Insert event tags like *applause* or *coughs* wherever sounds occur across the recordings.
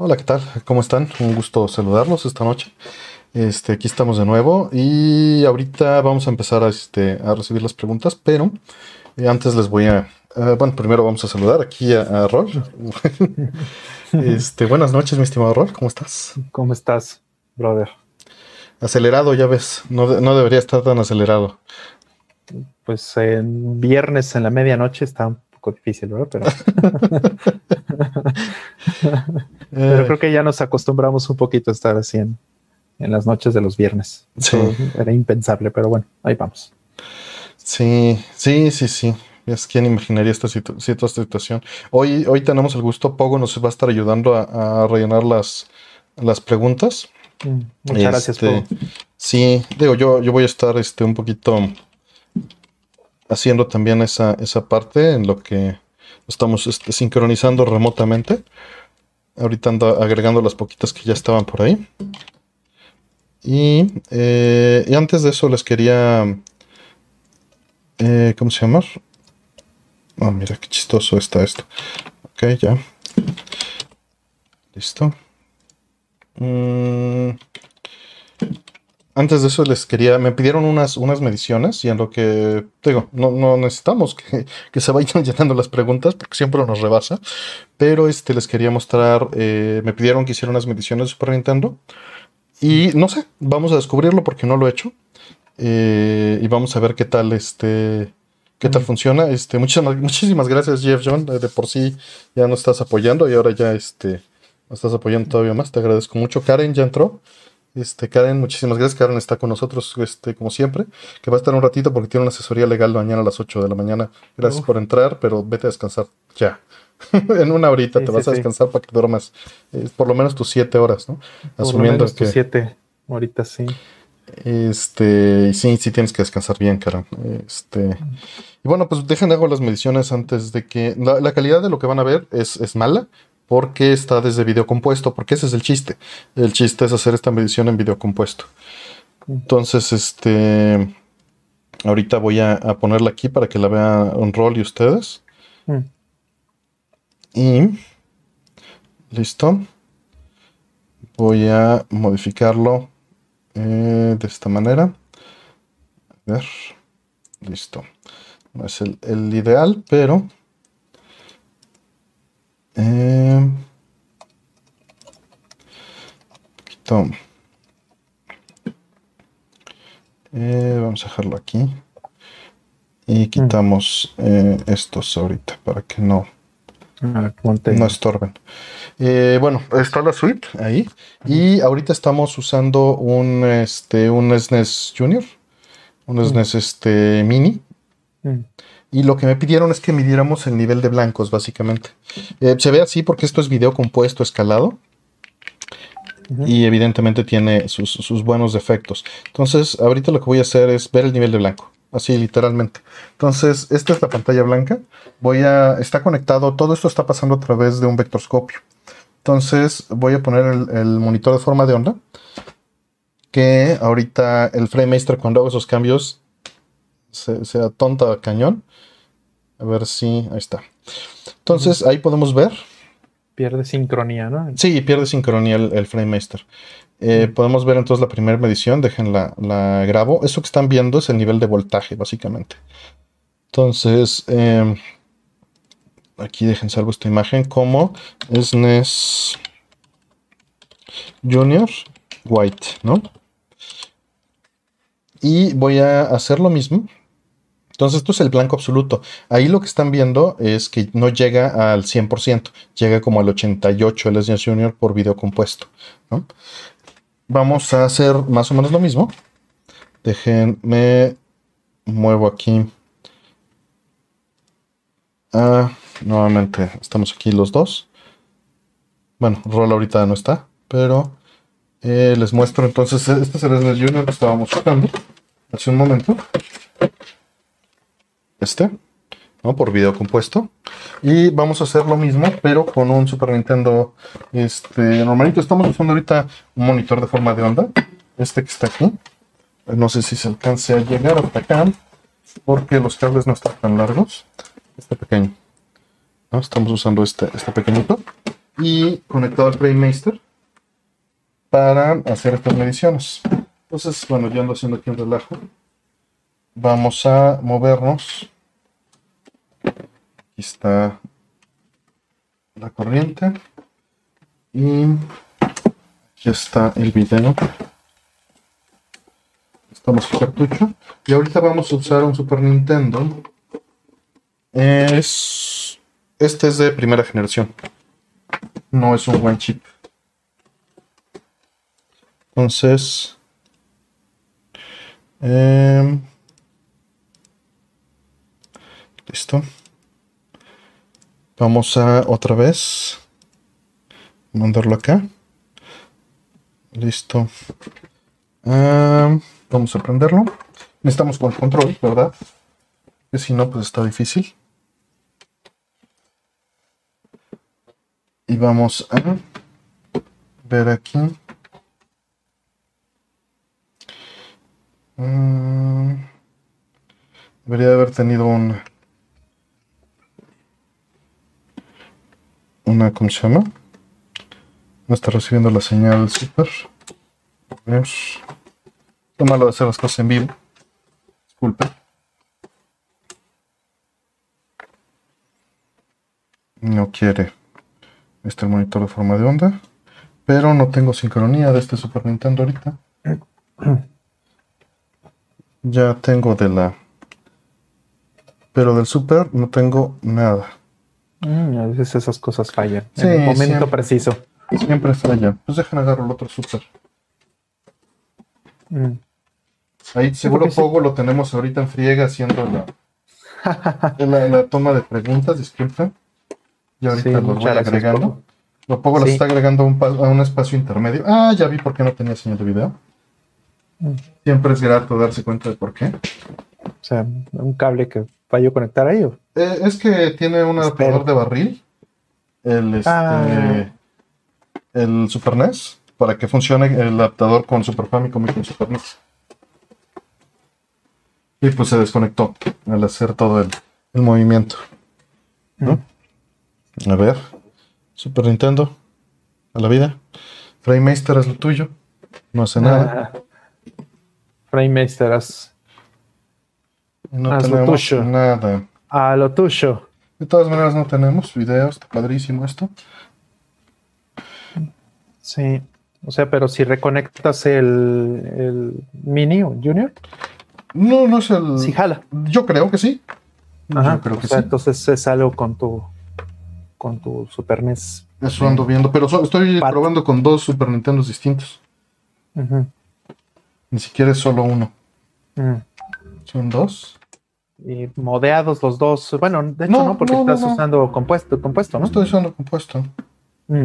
Hola, ¿qué tal? ¿Cómo están? Un gusto saludarlos esta noche. Este, aquí estamos de nuevo y ahorita vamos a empezar a, este, a recibir las preguntas, pero eh, antes les voy a... eh, bueno, primero vamos a saludar aquí a, a Rol. *laughs* este, buenas noches, mi estimado Rol, ¿cómo estás? ¿Cómo estás, brother? Acelerado, ya ves, no, no debería estar tan acelerado. Pues en viernes en la medianoche está un poco difícil, ¿verdad? Pero, *laughs* pero Eh, creo que ya nos acostumbramos un poquito a estar así en, en las noches de los viernes. Sí. Era impensable, pero bueno, ahí vamos. Sí, sí, sí, sí. Es quien imaginaría esta, situ- esta situación. Hoy, hoy tenemos el gusto, Pogo nos va a estar ayudando a, a rellenar las, las preguntas. Mm, Muchas gracias, Este, Pau. Sí, digo, yo, yo voy a estar este, un poquito haciendo también esa, esa parte en lo que estamos este, sincronizando remotamente. Ahorita ando agregando las poquitas que ya estaban por ahí. Y, eh, antes de eso les quería... eh, ¿Cómo se llama? Oh, mira qué chistoso está esto. Ok, ya. Listo. Mm, antes de eso les quería, me pidieron unas, unas mediciones y en lo que, digo, no, no necesitamos que, *laughs* que se vayan *laughs* llenando las preguntas porque siempre nos rebasa, pero este les quería mostrar, eh, me pidieron que hiciera unas mediciones de Super Nintendo y no sé, vamos a descubrirlo porque no lo he hecho eh, y vamos a ver qué tal este, qué tal Mm. funciona. Este, muchísimas, muchísimas gracias Jeff John, eh, de por sí ya nos estás apoyando y ahora ya este, nos estás apoyando todavía más, te agradezco mucho. Karen ya entró. Este, Karen, muchísimas gracias. Karen está con nosotros, este, como siempre, que va a estar un ratito porque tiene una asesoría legal mañana a las 8 de la mañana. Gracias por entrar, pero vete a descansar ya. *laughs* en una horita Sí, te sí, vas a sí. descansar para que duermas eh, por lo menos tus 7 horas, ¿no? Por lo Asumiendo menos que siete, ahorita sí. este, sí, sí tienes que descansar bien, Karen. Este, y bueno, pues dejen hago las mediciones antes de que la, la calidad de lo que van a ver es, es mala porque está desde video compuesto, porque ese es el chiste. El chiste es hacer esta medición en video compuesto. Entonces, este, ahorita voy a, a ponerla aquí para que la vean un rol y ustedes. Mm. Y listo. Voy a modificarlo eh, de esta manera. A ver. Listo. No es el, el ideal, pero. Eh, poquito. Eh, vamos a dejarlo aquí. Y quitamos eh, estos ahorita para que no, A ver, ponte- no estorben. Eh, bueno, está la suite ahí. Y ahorita estamos usando un, este, un SNES Junior, un Mm. SNES este, Mini. Y lo que me pidieron es que midiéramos el nivel de blancos, básicamente. Eh, se ve así porque esto es video compuesto, escalado. Y evidentemente tiene sus, sus buenos defectos. Entonces, ahorita lo que voy a hacer es ver el nivel de blanco. Así, literalmente. Entonces, esta es la pantalla blanca. Voy a. Está conectado. Todo esto está pasando a través de un vectorscopio. Entonces, voy a poner el, el monitor de forma de onda. Que ahorita el FrameMaster, cuando hago esos cambios, se, se atonta a cañón. A ver si. Ahí está. Entonces, ahí podemos ver. Pierde sincronía, ¿no? Sí, pierde sincronía el, el FrameMaster. Eh, podemos ver entonces la primera medición, dejen la, la grabo. Eso que están viendo es el nivel de voltaje, básicamente. Entonces, eh, aquí dejen salvo esta imagen como SNES Junior White, ¿no? Y voy a hacer lo mismo. Entonces, esto es el blanco absoluto. Ahí lo que están viendo es que no llega al 100%, llega como al 88 el SNES Junior por video compuesto. Vamos a hacer más o menos lo mismo. Déjenme muevo aquí. Ah, nuevamente estamos aquí los dos. Bueno, Rol ahorita no está, pero eh, les muestro entonces. Este es el Junior que estábamos buscando hace un momento. Este, ¿no? Por video compuesto. Y vamos a hacer lo mismo, pero con un Super Nintendo este, normalito. Estamos usando ahorita un monitor de forma de onda. Este que está aquí. No sé si se alcance a llegar hasta acá, porque los cables no están tan largos. Este pequeño. ¿no? Estamos usando este, este pequeñito. y conectado al FrameMaster para hacer estas mediciones. Entonces, bueno, yo ando haciendo aquí un relajo. Vamos a movernos. Aquí está la corriente. Y aquí está el video. Estamos en cartucho. Y ahorita vamos a usar un Super Nintendo. Es. Este es de primera generación. No es un buen chip. Entonces. em, listo. Vamos a otra vez mandarlo acá. Listo. Vamos a prenderlo. Necesitamos con control, ¿verdad? Que si no, pues está difícil. Y vamos a ver aquí. Mm, debería haber tenido un una ¿cómo se llama? No está recibiendo la señal del super. Ver. Lo malo de hacer las cosas en vivo. Disculpe. No quiere este monitor de forma de onda. Pero no tengo sincronía de este Super Nintendo ahorita. Ya tengo de la. Pero del Super no tengo nada. Mm, a veces esas cosas fallan. Sí, en el momento siempre. preciso. Siempre falla. Pues dejan agarro el otro Super. Mm. Ahí seguro sí. Pogo lo tenemos ahorita en friega haciendo la, *laughs* la, la toma de preguntas, disculpen. Y ahorita Sí, los voy agregando. Pogo. Lo Pogo Sí. está agregando a un, a un espacio intermedio. Ah, ya vi por qué no tenía señal de video. Mm. Siempre es grato darse cuenta de por qué. O sea, un cable que falló conectar ahí. ¿o? Eh, es que tiene un Espero. adaptador de barril. El, este, Ah. el Super NES. Para que funcione el adaptador con Super Famicom y con Super NES. Y pues se desconectó al hacer todo el, el movimiento. ¿no? A ver. Super Nintendo. A la vida. FrameMaster es lo tuyo. No hace nada. Ah. FrameMaster, haz No haz lo tenemos tuyo. nada. a lo tuyo. De todas maneras no tenemos videos. Está padrísimo esto. Sí. O sea, pero si reconectas el, el Mini o Junior, No, no es el. sí jala. Yo creo que sí. Ajá. Yo creo o que sea, sí. entonces es algo con tu con tu Super NES. Eso ando viendo. Pero so- estoy Pat- probando con dos Super Nintendos distintos. Ujú. Ni siquiera es solo uno. Mm. Son dos. Y modeados los dos. Bueno, de hecho No, no, porque no, estás no. usando compuesto, compuesto, No estoy usando compuesto. Mm.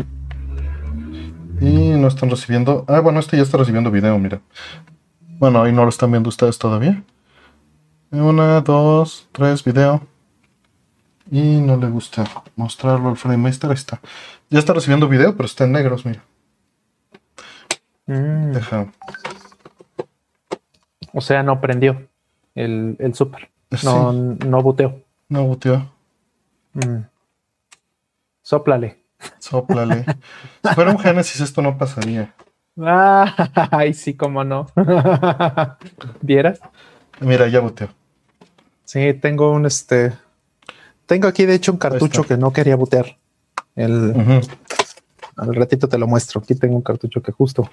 Y no están recibiendo. Ah, bueno, este ya está recibiendo video, mira. Bueno, ahí no lo están viendo ustedes todavía. Una, dos, tres, video. Y no le gusta mostrarlo al FrameMaster. Ahí está. Ya está recibiendo video, pero está en negros, mira. Mm. Deja. O sea, no prendió el, el Super. Sí. No, no buteó. No buteó. Mm. Sóplale. Sóplale. si fuera un Genesis, esto no pasaría. *laughs* Ay, sí, cómo no. *laughs* ¿Vieras? Mira, ya buteó. Sí, tengo un este. Tengo aquí, de hecho, un cartucho que no quería butear. El, al ratito te lo muestro. Aquí tengo un cartucho que justo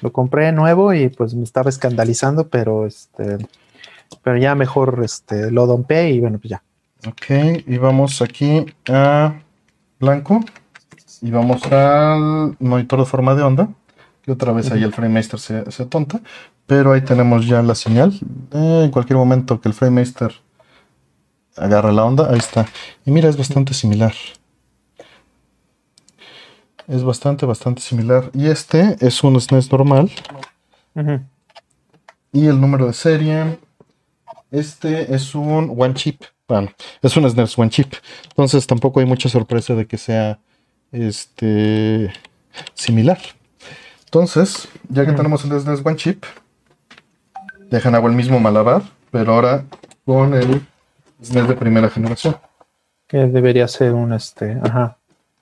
lo compré nuevo y pues me estaba escandalizando, pero este. Pero ya mejor este lo dompé y bueno, pues ya. Ok, y vamos aquí a blanco. Y vamos al monitor de forma de onda. Que otra vez ahí el FrameMaster se, se tonta. Pero ahí tenemos ya la señal. Eh, en cualquier momento que el FrameMaster agarre la onda, ahí está. Y mira, es bastante similar. Es bastante, bastante similar. Y este es un SNES normal. Ujú. Y el número de serie. Este es un One Chip. Bueno, es un SNES One Chip. Entonces tampoco hay mucha sorpresa de que sea este similar. Entonces, ya que Mm. tenemos el SNES One Chip, dejan hago el mismo malabar, pero ahora con el SNES de primera generación. Que debería ser un este. Ajá.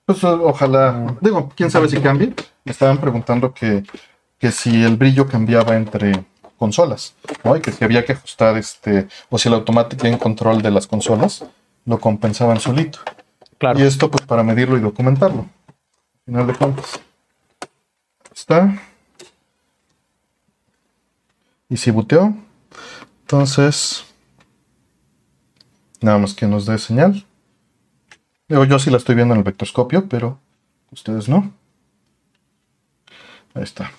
Pues ojalá, digo, quién sabe si cambie. Me estaban preguntando que, que si el brillo cambiaba entre consolas, ¿no? Y que si había que ajustar este, o si el Automatic Game Control de las consolas lo compensaban solito. Claro. Y esto pues para medirlo y documentarlo. Al final de cuentas. Está. Y si buteó. Entonces. Nada más que nos dé señal. Digo, yo sí la estoy viendo en el vectorscopio, pero ustedes no. Ahí está.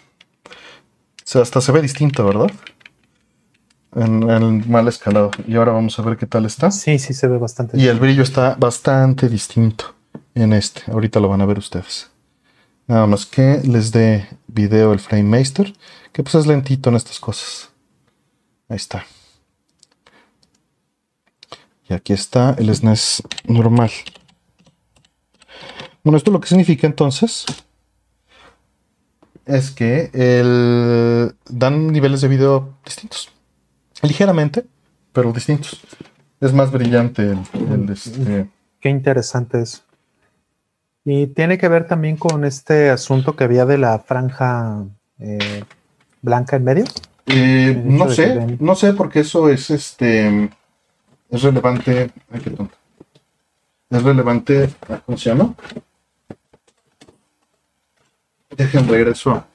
O sea, hasta se ve distinto, ¿verdad? En, en mal escalado. Y ahora vamos a ver qué tal está. Sí, sí se ve bastante. Y el brillo está bastante distinto en este. Ahorita lo van a ver ustedes. Nada más que les dé video el Frame Master, que pues es lentito en estas cosas. Ahí está. Y aquí está el SNES normal. Bueno, esto lo que significa entonces es que el, dan niveles de video distintos. Ligeramente, pero distintos. Es más brillante el, el, este, Qué interesante es. Y tiene que ver también con este asunto que había de la franja eh, blanca en medio. Eh, no sé, ven- no sé porque eso es este es relevante. Ay, qué tonto. Es relevante. ¿Cómo se llama? Dejen regreso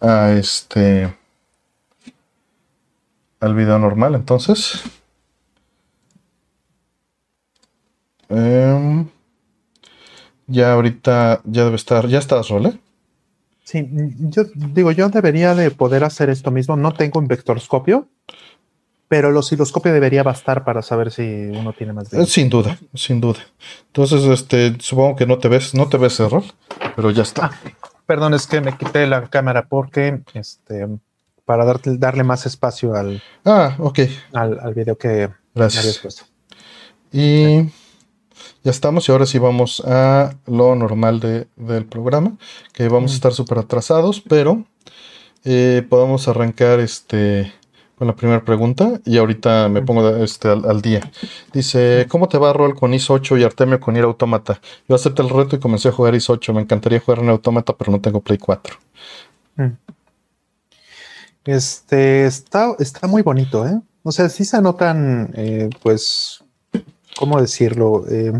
a este al video normal entonces. Em, ya ahorita ya debe estar, ya estás, Role. Sí, yo digo, yo debería de poder hacer esto mismo. No tengo un vectorscopio, pero el osciloscopio debería bastar para saber si uno tiene más de Eh, Sin duda, sin duda. Entonces, este, supongo que no te ves, no te ves error, pero ya está. Perdón, es que me quité la cámara porque este para darte- darle más espacio al, Ah, ok, al, al video que habías gracias. puesto. Y ya estamos, y ahora sí vamos a lo normal de- del programa, que vamos a estar súper atrasados, pero eh, podemos arrancar este con la primera pregunta y ahorita me pongo este, al, al día. Dice, ¿cómo te va Rol con IS 8 y Artemio con Ir Automata? Yo acepté el reto y comencé a jugar IS 8. Me encantaría jugar en Automata, pero no tengo Play 4. Mm. Este está, está muy bonito, ¿eh? O sea, sí se notan, eh, pues, ¿cómo decirlo? Eh,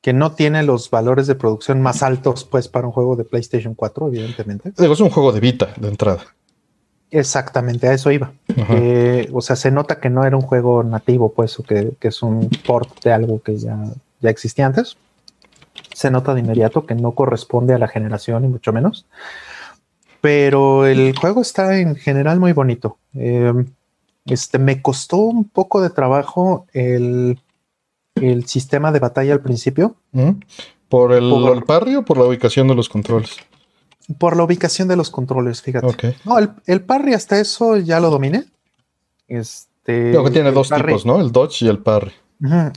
que no tiene los valores de producción más altos, pues, para un juego de PlayStation 4, evidentemente. Digo, es un juego de Vita de entrada. Exactamente, a eso iba. Eh, o sea, se nota que no era un juego nativo, pues, o que, que es un port de algo que ya, ya existía antes. Se nota de inmediato que no corresponde a la generación, ni mucho menos. Pero el juego está en general muy bonito. Eh, este, me costó un poco de trabajo el, el sistema de batalla al principio. Ujú. ¿Por el, Por- el parry o por la ubicación de los controles? Por la ubicación de los controles, fíjate. No, el, el parry hasta eso ya lo dominé. Este, Creo que tiene dos parry- tipos, ¿no? El dodge y el parry.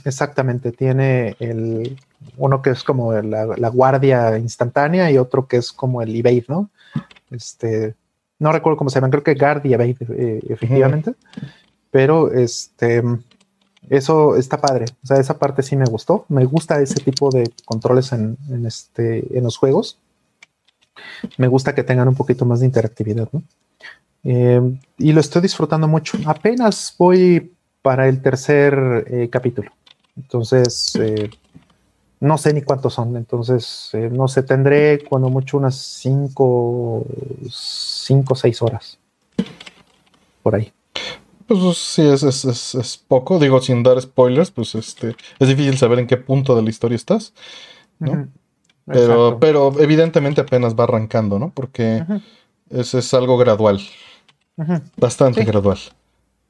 Exactamente, tiene el uno que es como la, la guardia instantánea y otro que es como el evade, ¿no? Este, no recuerdo cómo se llaman, creo que guard y evade, eh, efectivamente. Pero este, eso está padre. O sea, esa parte sí me gustó. Me gusta ese tipo de controles en, en este, en los juegos. Me gusta que tengan un poquito más de interactividad, ¿no? Eh, y lo estoy disfrutando mucho. Apenas voy para el tercer eh, capítulo. Entonces, eh, no sé ni cuántos son. Entonces, no sé, tendré cuando mucho unas 5 cinco o 6 horas. Por ahí. Pues sí, es, es, es, es poco. Digo, sin dar spoilers, pues este es difícil saber en qué punto de la historia estás. ¿no? Pero, Exacto. pero evidentemente apenas va arrancando, ¿no? Porque Ujú, es, es algo gradual, bastante Sí. gradual.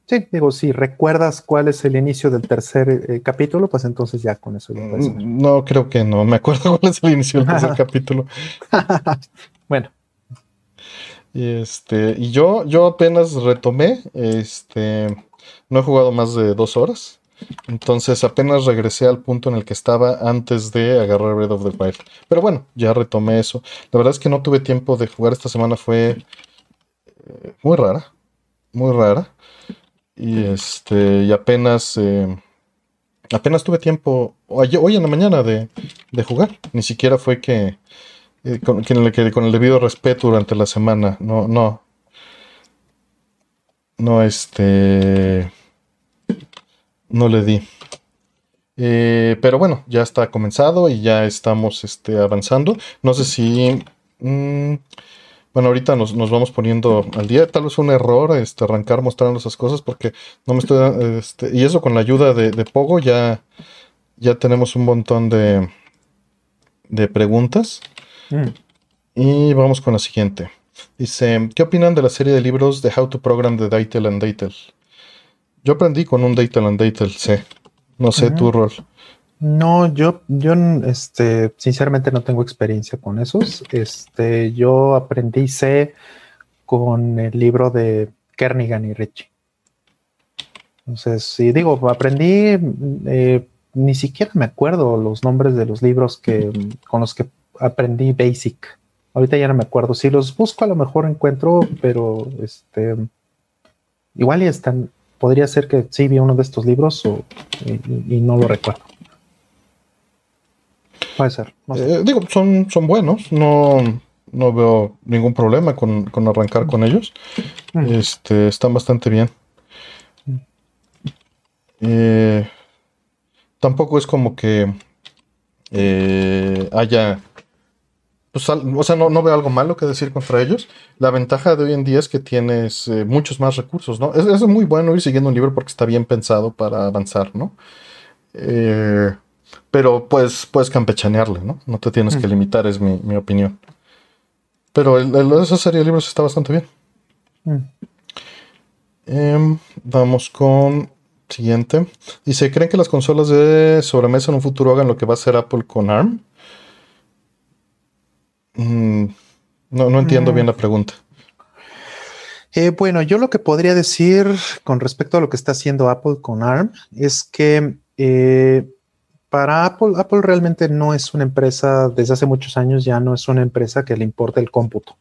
Sí, digo, si recuerdas cuál es el inicio del tercer eh, capítulo, pues entonces ya con eso ya. Mm, No, creo que no. Me acuerdo *laughs* cuál es el inicio del tercer *laughs* capítulo. *laughs* Bueno, Y este, y yo, yo apenas retomé, este, no he jugado más de dos horas. Entonces apenas regresé al punto en el que estaba antes de agarrar Breath of the Wild. Pero bueno, ya retomé eso. La verdad es que no tuve tiempo de jugar esta semana, fue eh, muy rara, muy rara. Y este, y apenas, eh, apenas tuve tiempo hoy, en la mañana de, jugar. Ni siquiera fue que, eh, con, con, el debido respeto durante la semana. No, no. No, este. No le di. Eh, pero bueno, ya está comenzado y ya estamos este, avanzando. No sé si. Mm, bueno, ahorita nos, vamos poniendo al día. Tal vez fue un error este, arrancar mostrando esas cosas porque no me estoy. Este, y eso con la ayuda de, Pogo ya, ya tenemos un montón de, de preguntas. Mm. Y vamos con la siguiente. Dice: ¿Qué opinan de la serie de libros de How to Program de Daytel and Daytel? Yo aprendí con un Daytel and Daytel C. No sé tu rol. No, yo, yo, este, sinceramente no tengo experiencia con esos. Este, yo aprendí C con el libro de Kernigan y Richie. Entonces, si digo, aprendí, eh, ni siquiera me acuerdo los nombres de los libros que, con los que aprendí Basic. Ahorita ya no me acuerdo. Si los busco, a lo mejor encuentro, pero este, igual y están, podría ser que sí vi uno de estos libros y no lo recuerdo. Puede ser. Eh, digo, son, son buenos. No, no veo ningún problema con, arrancar con ellos. Mm. Este, están bastante bien. Mm. Eh, tampoco es como que eh, haya. Pues, o sea, no, veo algo malo que decir contra ellos. La ventaja de hoy en día es que tienes muchos más recursos, ¿no? Es, es, muy bueno ir siguiendo un libro porque está bien pensado para avanzar, ¿no? Eh, pero pues puedes campechanearle, ¿no? No te tienes que limitar, es mi, opinión. Pero esa serie de libros está bastante bien. Em, vamos con siguiente. Dice, ¿creen que las consolas de sobremesa en un futuro hagan lo que va a hacer Apple con ARM? Mm, no, entiendo bien la pregunta. Eh, bueno, yo lo que podría decir con respecto a lo que está haciendo Apple con ARM es que eh, para Apple, Apple realmente no es una empresa, desde hace muchos años ya no es una empresa que le importe el cómputo.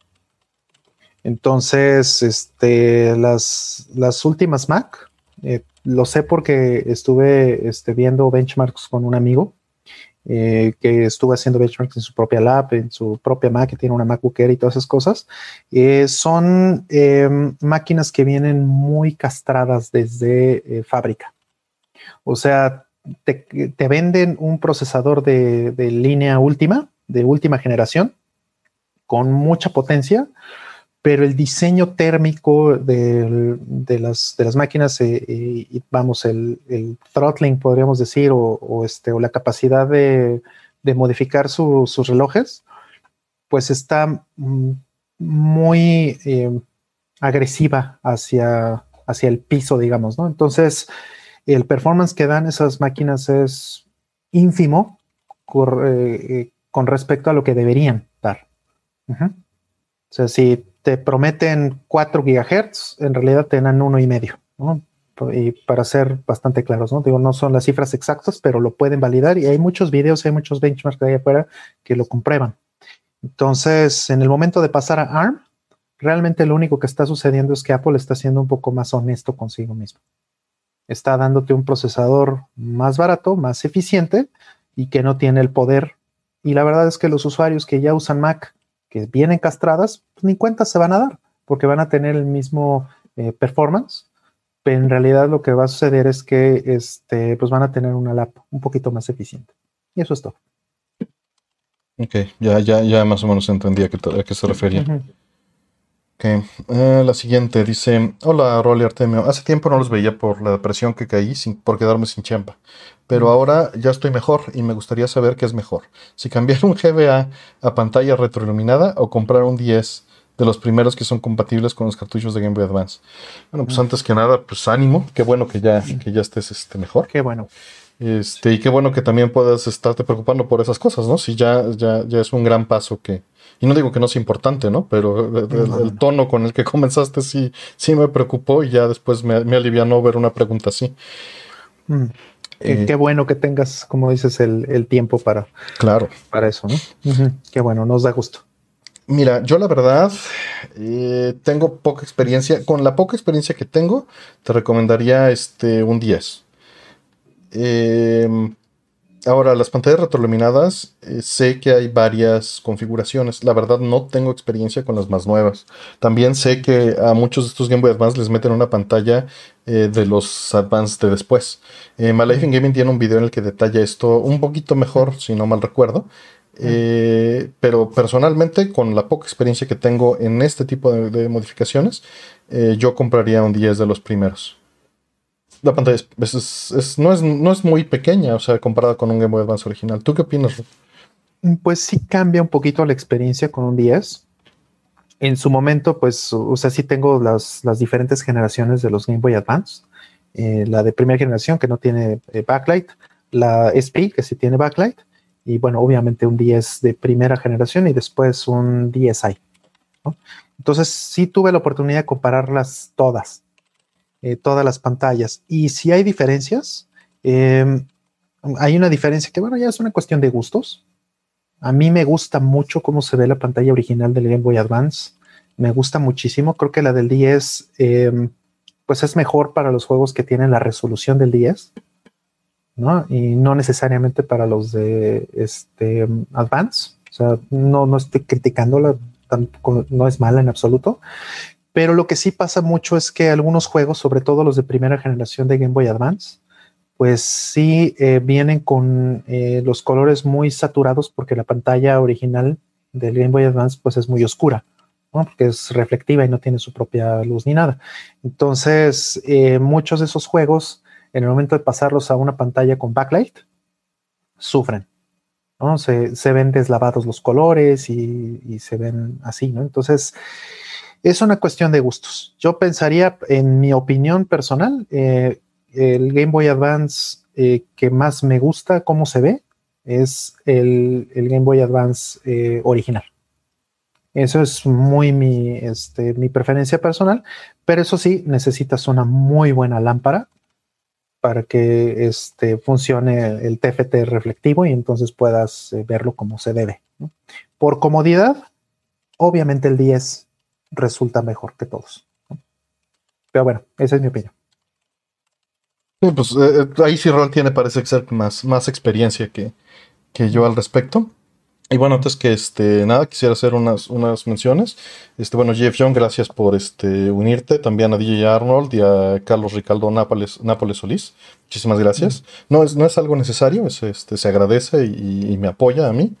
Entonces, este, las, las últimas Mac, eh, lo sé porque estuve este, viendo benchmarks con un amigo eh, que estuvo haciendo benchmarks en su propia lab, en su propia Mac, que tiene una MacBook Air y todas esas cosas. Eh, son em, máquinas que vienen muy castradas desde fábrica. O sea, te, venden un procesador de, línea última, de última generación, con mucha potencia, pero el diseño térmico de, las, de las, máquinas, eh, y vamos, el, throttling, podríamos decir, o, este, o la capacidad de, modificar sus relojes, pues está mm, muy eh, agresiva hacia, hacia el piso, digamos, ¿no? Entonces, el performance que dan esas máquinas es ínfimo eh, con respecto a lo que deberían dar. O sea, si te prometen 4 GHz, en realidad te dan uno y medio, Y para ser bastante claros, ¿no? Digo, no son las cifras exactas, pero lo pueden validar y hay muchos videos, hay muchos benchmarks ahí afuera que lo comprueban. Entonces, en el momento de pasar a ARM, realmente lo único que está sucediendo es que Apple está siendo un poco más honesto consigo mismo está dándote un procesador más barato, más eficiente y que no tiene el poder. Y la verdad es que los usuarios que ya usan Mac, que vienen castradas, pues ni cuenta se van a dar, porque van a tener el mismo eh, performance. Pero en realidad lo que va a suceder es que este, pues van a tener una lap un poquito más eficiente. Y eso es todo. Ok, ya, ya, ya más o menos entendía a qué, se refería. Eh, la siguiente dice: Hola, Rolly Artemio. Hace tiempo no los veía por la depresión que caí sin, por quedarme sin chamba. Pero ahora ya estoy mejor y me gustaría saber qué es mejor. Si cambiar un GBA a pantalla retroiluminada o comprar un 10 de los primeros que son compatibles con los cartuchos de Game Boy Advance. Bueno, pues antes que nada, pues ánimo. Qué bueno que ya, que ya estés este, mejor. Qué bueno. Este, y qué bueno que también puedas estarte preocupando por esas cosas, ¿no? Si ya, ya, ya es un gran paso que, y no digo que no sea importante, ¿no? Pero el, tono con el que *laughs* comenzaste sí, sí me preocupó y ya después me, me alivianó ver una pregunta así. Mm. Eh, qué, bueno que tengas, como dices, el, tiempo para, claro. para eso, ¿no? Qué bueno, nos da gusto. Mira, yo la verdad eh, tengo poca experiencia. Con la poca experiencia que tengo, te recomendaría este un 10. Em, ahora, las pantallas retroiluminadas, eh, sé que hay varias configuraciones. La verdad, no tengo experiencia con las más nuevas. También sé que a muchos de estos Game Boy Advance les meten una pantalla eh, de los Advance de después. Eh, Life in Gaming tiene un video en el que detalla esto un poquito mejor, si no mal recuerdo. Eh, pero personalmente, con la poca experiencia que tengo en este tipo de, modificaciones, eh, yo compraría un 10 de los primeros. La pantalla no, es, muy pequeña, o sea, comparada con un Game Boy Advance original. ¿Tú qué opinas? Pues sí cambia un poquito la experiencia con un 10. En su momento, pues, o sea, sí tengo las, diferentes generaciones de los Game Boy Advance. Eh, la de primera generación que no tiene backlight, la SP que sí tiene backlight, y bueno, obviamente un 10 de primera generación y después un DSi. Entonces sí tuve la oportunidad de compararlas todas, eh, todas las pantallas. Y si hay diferencias, em, hay una diferencia que bueno, ya es una cuestión de gustos. A mí me gusta mucho cómo se ve la pantalla original del Game Boy Advance. Me gusta muchísimo. Creo que la del 10 em, pues es mejor para los juegos que tienen la resolución del 10. ¿no? Y no necesariamente para los de este Advance. O sea, no, no estoy criticándola, no es mala en absoluto. Pero lo que sí pasa mucho es que algunos juegos, sobre todo los de primera generación de Game Boy Advance, pues sí eh, vienen con eh, los colores muy saturados porque la pantalla original del Game Boy Advance pues es muy oscura, porque es reflectiva y no tiene su propia luz ni nada. Entonces, eh, muchos de esos juegos en el momento de pasarlos a una pantalla con backlight, sufren. ¿no? Se, ven deslavados los colores y, se ven así, ¿no? Entonces, es una cuestión de gustos. Yo pensaría, en mi opinión personal, eh, el Game Boy Advance eh, que más me gusta cómo se ve es el, Game Boy Advance eh, original. Eso es muy mi, este, mi preferencia personal, pero eso sí, necesitas una muy buena lámpara para que este, funcione el TFT reflectivo y entonces puedas verlo como se debe. Por comodidad, obviamente el 10 resulta mejor que todos. Pero bueno, esa es mi opinión. Sí, pues eh, eh, ahí sí Rol tiene, parece ser más, más experiencia que, que yo al respecto. Y bueno, antes que este, nada, quisiera hacer unas, unas menciones. Este, bueno, Jeff Young, gracias por este, unirte. También a DJ Arnold y a Carlos Ricardo Nápoles, Nápoles Solís. Muchísimas gracias. No, es, no es algo necesario, es, este, se agradece y, me apoya a mí.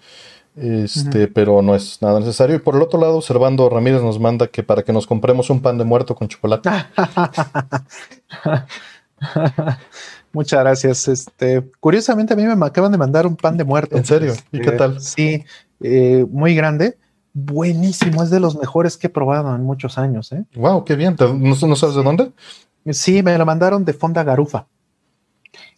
Este, pero no es nada necesario. Y por el otro lado, Servando Ramírez nos manda que para que nos compremos un pan de muerto con chocolate. *laughs* Muchas gracias. Este, curiosamente a mí me acaban de mandar un pan de muerto. ¿En serio? ¿Y qué este, tal? Sí, eh, muy grande. Buenísimo, es de los mejores que he probado en muchos años. ¿eh? Wow, qué bien. ¿No, sabes de dónde? Sí, me lo mandaron de Fonda Garufa.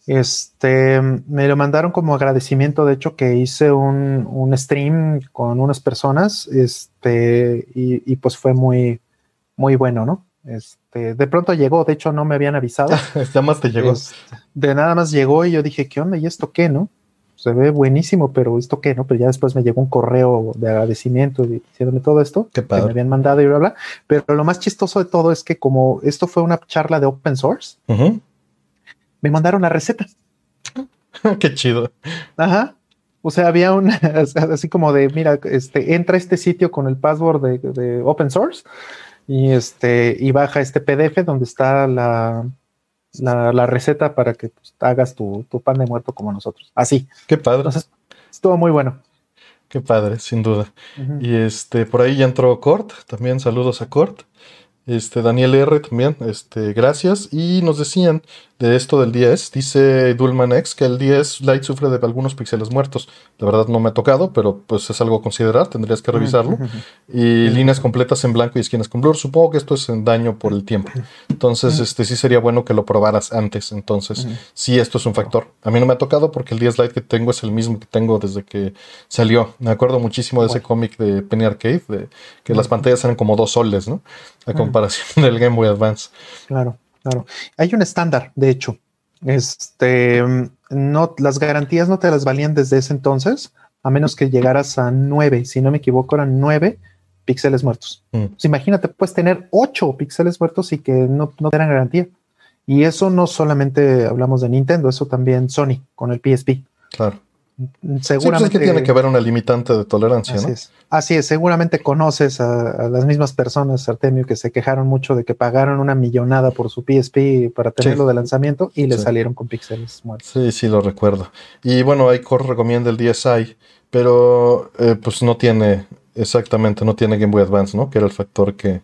Este, me lo mandaron como agradecimiento, de hecho, que hice un, un stream con unas personas, este, y, y, pues fue muy, muy bueno, ¿no? Este, de pronto llegó, de hecho no me habían avisado. *laughs* nada más te llegó. de nada más llegó y yo dije, ¿qué onda? ¿Y esto qué, no? Se ve buenísimo, pero ¿esto qué, no? Pero ya después me llegó un correo de agradecimiento diciéndome todo esto que me habían mandado y bla, bla. Pero lo más chistoso de todo es que como esto fue una charla de open source, me mandaron la receta. *laughs* qué chido. Ajá. O sea, había una, *laughs* así como de, mira, este, entra a este sitio con el password de, de open source y este y baja este PDF donde está la, la, receta para que pues, hagas tu, pan de muerto como nosotros. Así. Qué padre. Entonces, estuvo muy bueno. Qué padre, sin duda. Y este, por ahí ya entró Cort, también saludos a Cort. Este, Daniel R también, este, gracias. Y nos decían de esto del 10, dice Dulman X que el 10 Lite sufre de algunos píxeles muertos. La verdad no me ha tocado, pero pues es algo a considerar, tendrías que revisarlo. Y líneas completas en blanco y esquinas con blur. Supongo que esto es en daño por el tiempo. Entonces, este sí sería bueno que lo probaras antes. Entonces, sí, esto es un factor. A mí no me ha tocado porque el 10 Lite que tengo es el mismo que tengo desde que salió. Me acuerdo muchísimo de ese cómic de Penny Arcade, de que las pantallas eran como dos soles, ¿no? A comparación *laughs* del Game Boy Advance. Claro. Claro. Hay un estándar, de hecho. Este, no, las garantías no te las valían desde ese entonces, a menos que llegaras a nueve, si no me equivoco, eran nueve píxeles muertos. Mm. imagínate, puedes tener ocho píxeles muertos y que no, no te dan garantía. Y eso no solamente hablamos de Nintendo, eso también Sony con el PSP. Claro. Seguramente. Sí, pues es que tiene que haber una limitante de tolerancia, así ¿no? Es. Así es, seguramente conoces a, las mismas personas, Artemio, que se quejaron mucho de que pagaron una millonada por su PSP para tenerlo de lanzamiento y le salieron con píxeles muertos. Sí, sí, lo recuerdo. Y bueno, ahí Core recomienda el DSi, pero eh, pues no tiene, exactamente, no tiene Game Boy Advance, ¿no? Que era el factor que,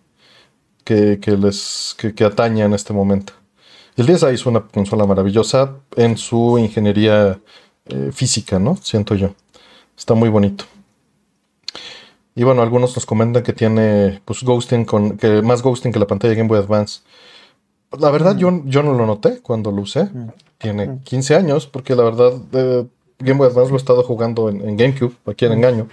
que, les que, ataña en este momento. El DSi es una consola maravillosa en su ingeniería eh, física, ¿no? Siento yo. Está muy bonito. Y bueno, algunos nos comentan que tiene pues ghosting con que más ghosting que la pantalla de Game Boy Advance. La verdad, yo, mm. yo no lo noté cuando lo usé. Mm. Tiene 15 mm. años, porque la verdad, Game Boy Advance lo he estado jugando en, GameCube, aquí en engaño.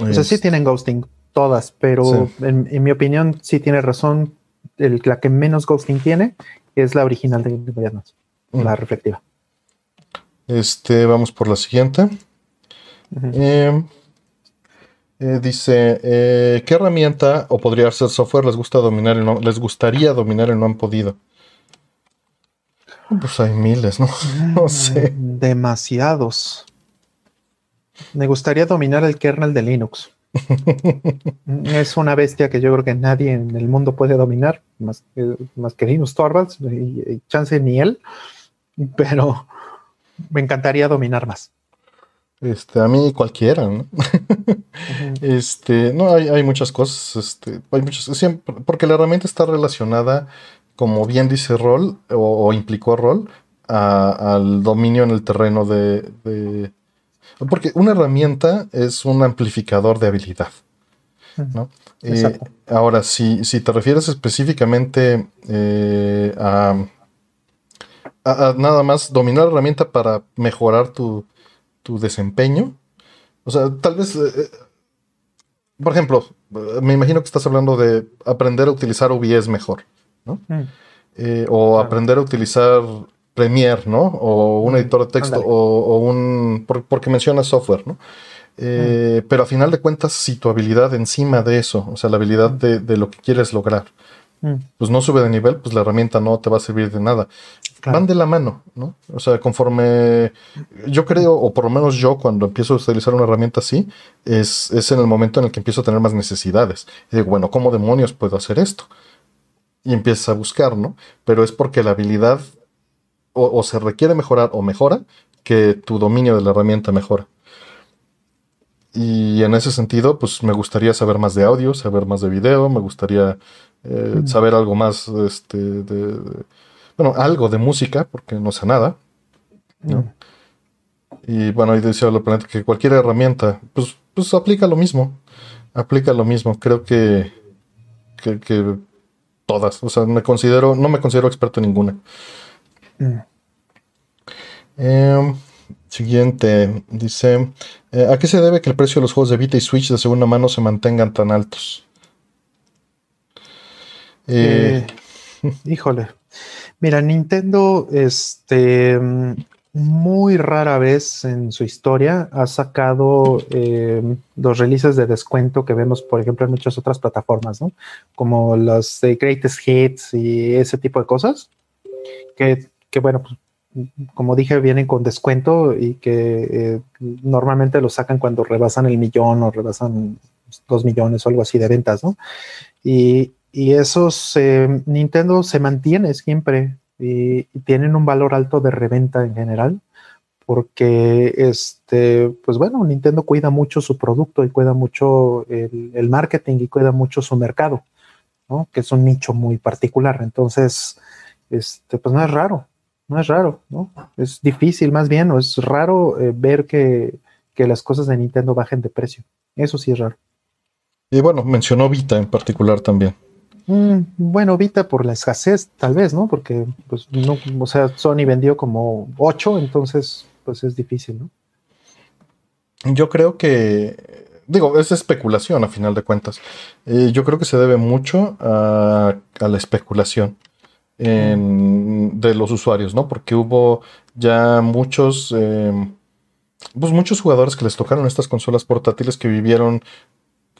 O sea, sí tienen ghosting, todas, pero en, mi opinión, sí tiene razón. El, la que menos ghosting tiene es la original de Game Boy Advance, la reflectiva. Este, vamos por la siguiente. Em, eh, dice, eh, ¿qué herramienta o podría ser software les gusta dominar y no, les gustaría dominar y no han podido? Pues hay miles, ¿no? *laughs* no mm, sé. Demasiados. Me gustaría dominar el kernel de Linux. *laughs* es una bestia que yo creo que nadie en el mundo puede dominar, más que, más que Linus Torvalds, y chance ni él, pero me encantaría dominar más. Este, a mí cualquiera, ¿no? *laughs* Este, no, hay, muchas cosas, este, hay muchas, siempre, porque la herramienta está relacionada, como bien dice rol, o, implicó rol, al dominio en el terreno de, Porque una herramienta es un amplificador de habilidad, ¿no? Eh, ahora, si, si te refieres específicamente eh, a nada más dominar la herramienta para mejorar tu, desempeño. O sea, tal vez, eh, eh, por ejemplo, me imagino que estás hablando de aprender a utilizar OBS mejor, ¿no? Mm. Eh, o aprender a utilizar Premiere, ¿no? O un mm, editor de texto, o, un... porque menciona software, ¿no? Mm. Pero a final de cuentas, si tu habilidad encima de eso, o sea, la habilidad de lo que quieres lograr, pues no sube de nivel, pues la herramienta no te va a servir de nada. Van de la mano, ¿no? O sea, conforme yo creo, o por lo menos yo cuando empiezo a utilizar una herramienta así, es, es en el momento en el que empiezo a tener más necesidades. Y digo, bueno, ¿cómo demonios puedo hacer esto? Y empiezas a buscar, ¿no? Pero es porque la habilidad o, se requiere mejorar o mejora que tu dominio de la herramienta mejora. Y en ese sentido, pues me gustaría saber más de audio, saber más de video, me gustaría eh, saber algo más este, de, bueno, algo de música, porque no sé nada. Y bueno, ahí decía la planeta que cualquier herramienta, pues, pues aplica lo mismo. Aplica lo mismo. Creo que, que, todas. O sea, me considero, no me considero experto en ninguna. Mm. Em, siguiente, dice, eh, ¿a qué se debe que el precio de los juegos de Vita y Switch de segunda mano se mantengan tan altos? Eh, *laughs* híjole. Mira, Nintendo, este, muy rara vez en su historia ha sacado eh, los releases de descuento que vemos, por ejemplo, en muchas otras plataformas, ¿no? Como los de Greatest Hits y ese tipo de cosas. Que, bueno, pues, como dije, vienen con descuento y que eh, normalmente los sacan cuando rebasan el millón o rebasan dos millones o algo así de ventas, ¿no? Y, y esos Nintendo se mantiene siempre y, tienen un valor alto de reventa en general porque este pues bueno Nintendo cuida mucho su producto y cuida mucho el, marketing y cuida mucho su mercado ¿no? que es un nicho muy particular. Entonces este pues no es raro no es raro no es difícil más bien o es raro eh, ver que, que las cosas de Nintendo bajen de precio. Eso sí es raro. Y bueno mencionó Vita en particular también Mm, bueno, Vita por la escasez, tal vez, ¿no? Porque, pues, no, o sea, Sony vendió como 8, entonces, pues es difícil, ¿no? Yo creo que, digo, es especulación a final de cuentas. Eh, yo creo que se debe mucho a, la especulación de los usuarios, ¿no? Porque hubo ya muchos, em, pues muchos jugadores que les tocaron estas consolas portátiles que vivieron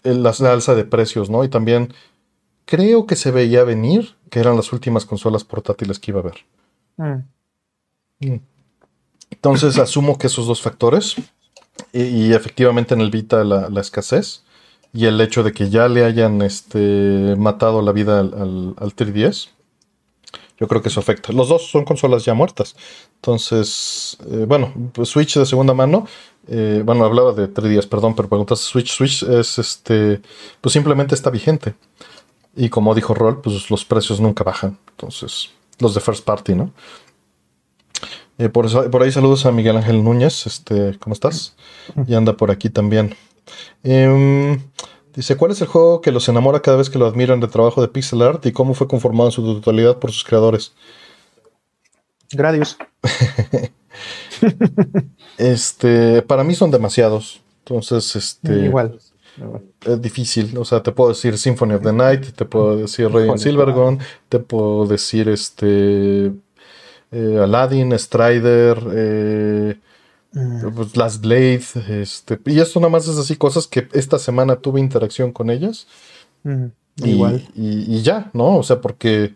la alza de precios, ¿no? Y también creo que se veía venir que eran las últimas consolas portátiles que iba a haber. Mm. Entonces *laughs* asumo que esos dos factores, y, efectivamente en el Vita la, escasez, y el hecho de que ya le hayan este, matado la vida al, al, 3DS, yo creo que eso afecta. Los dos son consolas ya muertas. Entonces, eh, bueno, pues Switch de segunda mano. Eh, bueno, hablaba de 3DS, perdón, pero preguntas Switch. Switch es este, pues simplemente está vigente. Y como dijo Roll, pues los precios nunca bajan. Entonces, los de first party, ¿no? Eh, por, por, ahí saludos a Miguel Ángel Núñez. Este, ¿Cómo estás? Y anda por aquí también. Em, dice, ¿cuál es el juego que los enamora cada vez que lo admiran de trabajo de pixel art y cómo fue conformado en su totalidad por sus creadores? Gradius. *laughs* este, para mí son demasiados. Entonces, este. Igual. Es difícil. O sea, te puedo decir Symphony of the Night, te puedo decir Radiant Silvergun, te puedo decir este eh, Aladdin, Strider, eh, mm. pues, Last Blade, este, y esto nada más es así, cosas que esta semana tuve interacción con ellas. Mm, igual. Y, ya, ¿no? O sea, porque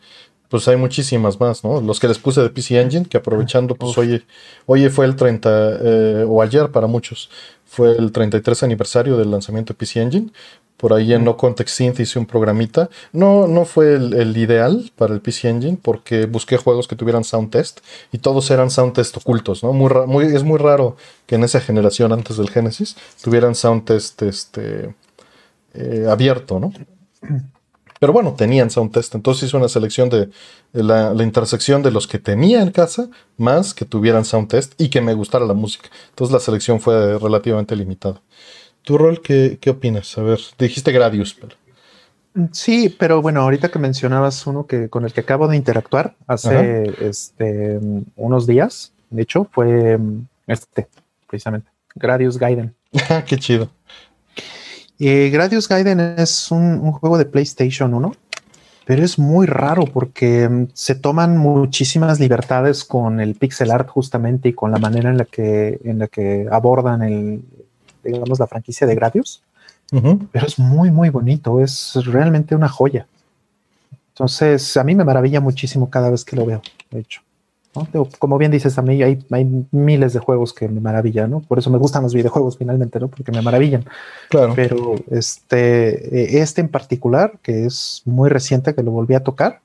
pues hay muchísimas más, ¿no? Los que les puse de PC Engine, que aprovechando, pues oye, oye fue el 30, eh, o ayer para muchos, fue el 33 aniversario del lanzamiento de PC Engine, por ahí en No Context Synth hice un programita. No, no fue el, ideal para el PC Engine porque busqué juegos que tuvieran sound test y todos eran sound test ocultos, ¿no? Muy, es muy raro que en esa generación antes del Genesis tuvieran sound test este, eh, abierto, ¿no? Pero bueno, tenían sound test. Entonces hice una selección de, la, intersección de los que tenía en casa, más que tuvieran sound test y que me gustara la música. Entonces la selección fue relativamente limitada. ¿Tu rol qué, opinas? A ver, dijiste Gradius, pero... Sí, pero bueno, ahorita que mencionabas uno que con el que acabo de interactuar hace este, unos días, de hecho, fue este, precisamente, Gradius Gaiden. *laughs* Qué chido. Eh, Gradius Gaiden es un, juego de PlayStation 1, pero es muy raro porque mm, se toman muchísimas libertades con el pixel art justamente y con la manera en la que, en la que abordan el, digamos, la franquicia de Gradius. Pero es muy, muy bonito, es realmente una joya. Entonces, a mí me maravilla muchísimo cada vez que lo veo, de hecho. Como bien dices, a mí hay, hay, miles de juegos que me maravillan, ¿no? Por eso me gustan los videojuegos finalmente, ¿no? Porque me maravillan. Claro. Pero este, este en particular, que es muy reciente, que lo volví a tocar,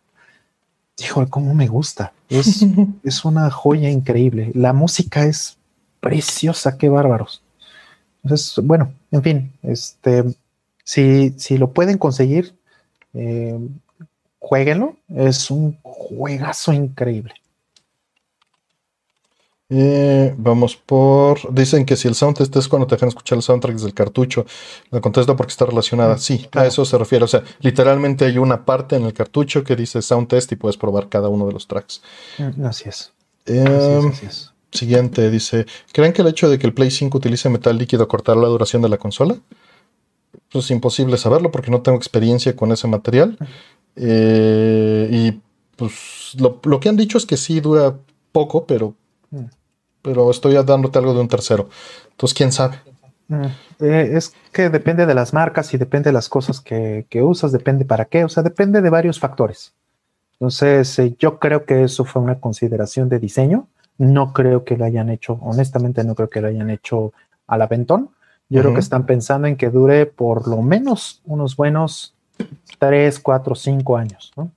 híjole, cómo me gusta. Es, *laughs* es una joya increíble. La música es preciosa, qué bárbaros. Entonces, bueno, en fin, este, si, si lo pueden conseguir, eh, jueguenlo. Es un juegazo increíble. Eh, vamos por. Dicen que si el soundtrack es cuando te dejan escuchar el soundtrack desde el cartucho. La contesto porque está relacionada. Mm, sí, a eso se refiere. O sea, literalmente hay una parte en el cartucho que dice sound test y puedes probar cada uno de los tracks. Mm, así es. Em, así es. Siguiente, dice, ¿creen que el hecho de que el Play 5 utilice metal líquido cortará la duración de la consola? Pues es imposible saberlo porque no tengo experiencia con ese material. Eh, y pues lo, que han dicho es que sí dura poco, pero. Pero estoy dándote algo de un tercero. Entonces, ¿quién sabe? Mm. Eh, es que depende de las marcas y depende de las cosas que, que, usas, depende para qué, o sea, depende de varios factores. Entonces, eh, yo creo que eso fue una consideración de diseño no creo que lo hayan hecho, honestamente no creo que lo hayan hecho al aventón. Yo creo que están pensando en que dure por lo menos unos buenos 3, 4, 5 años, ¿no?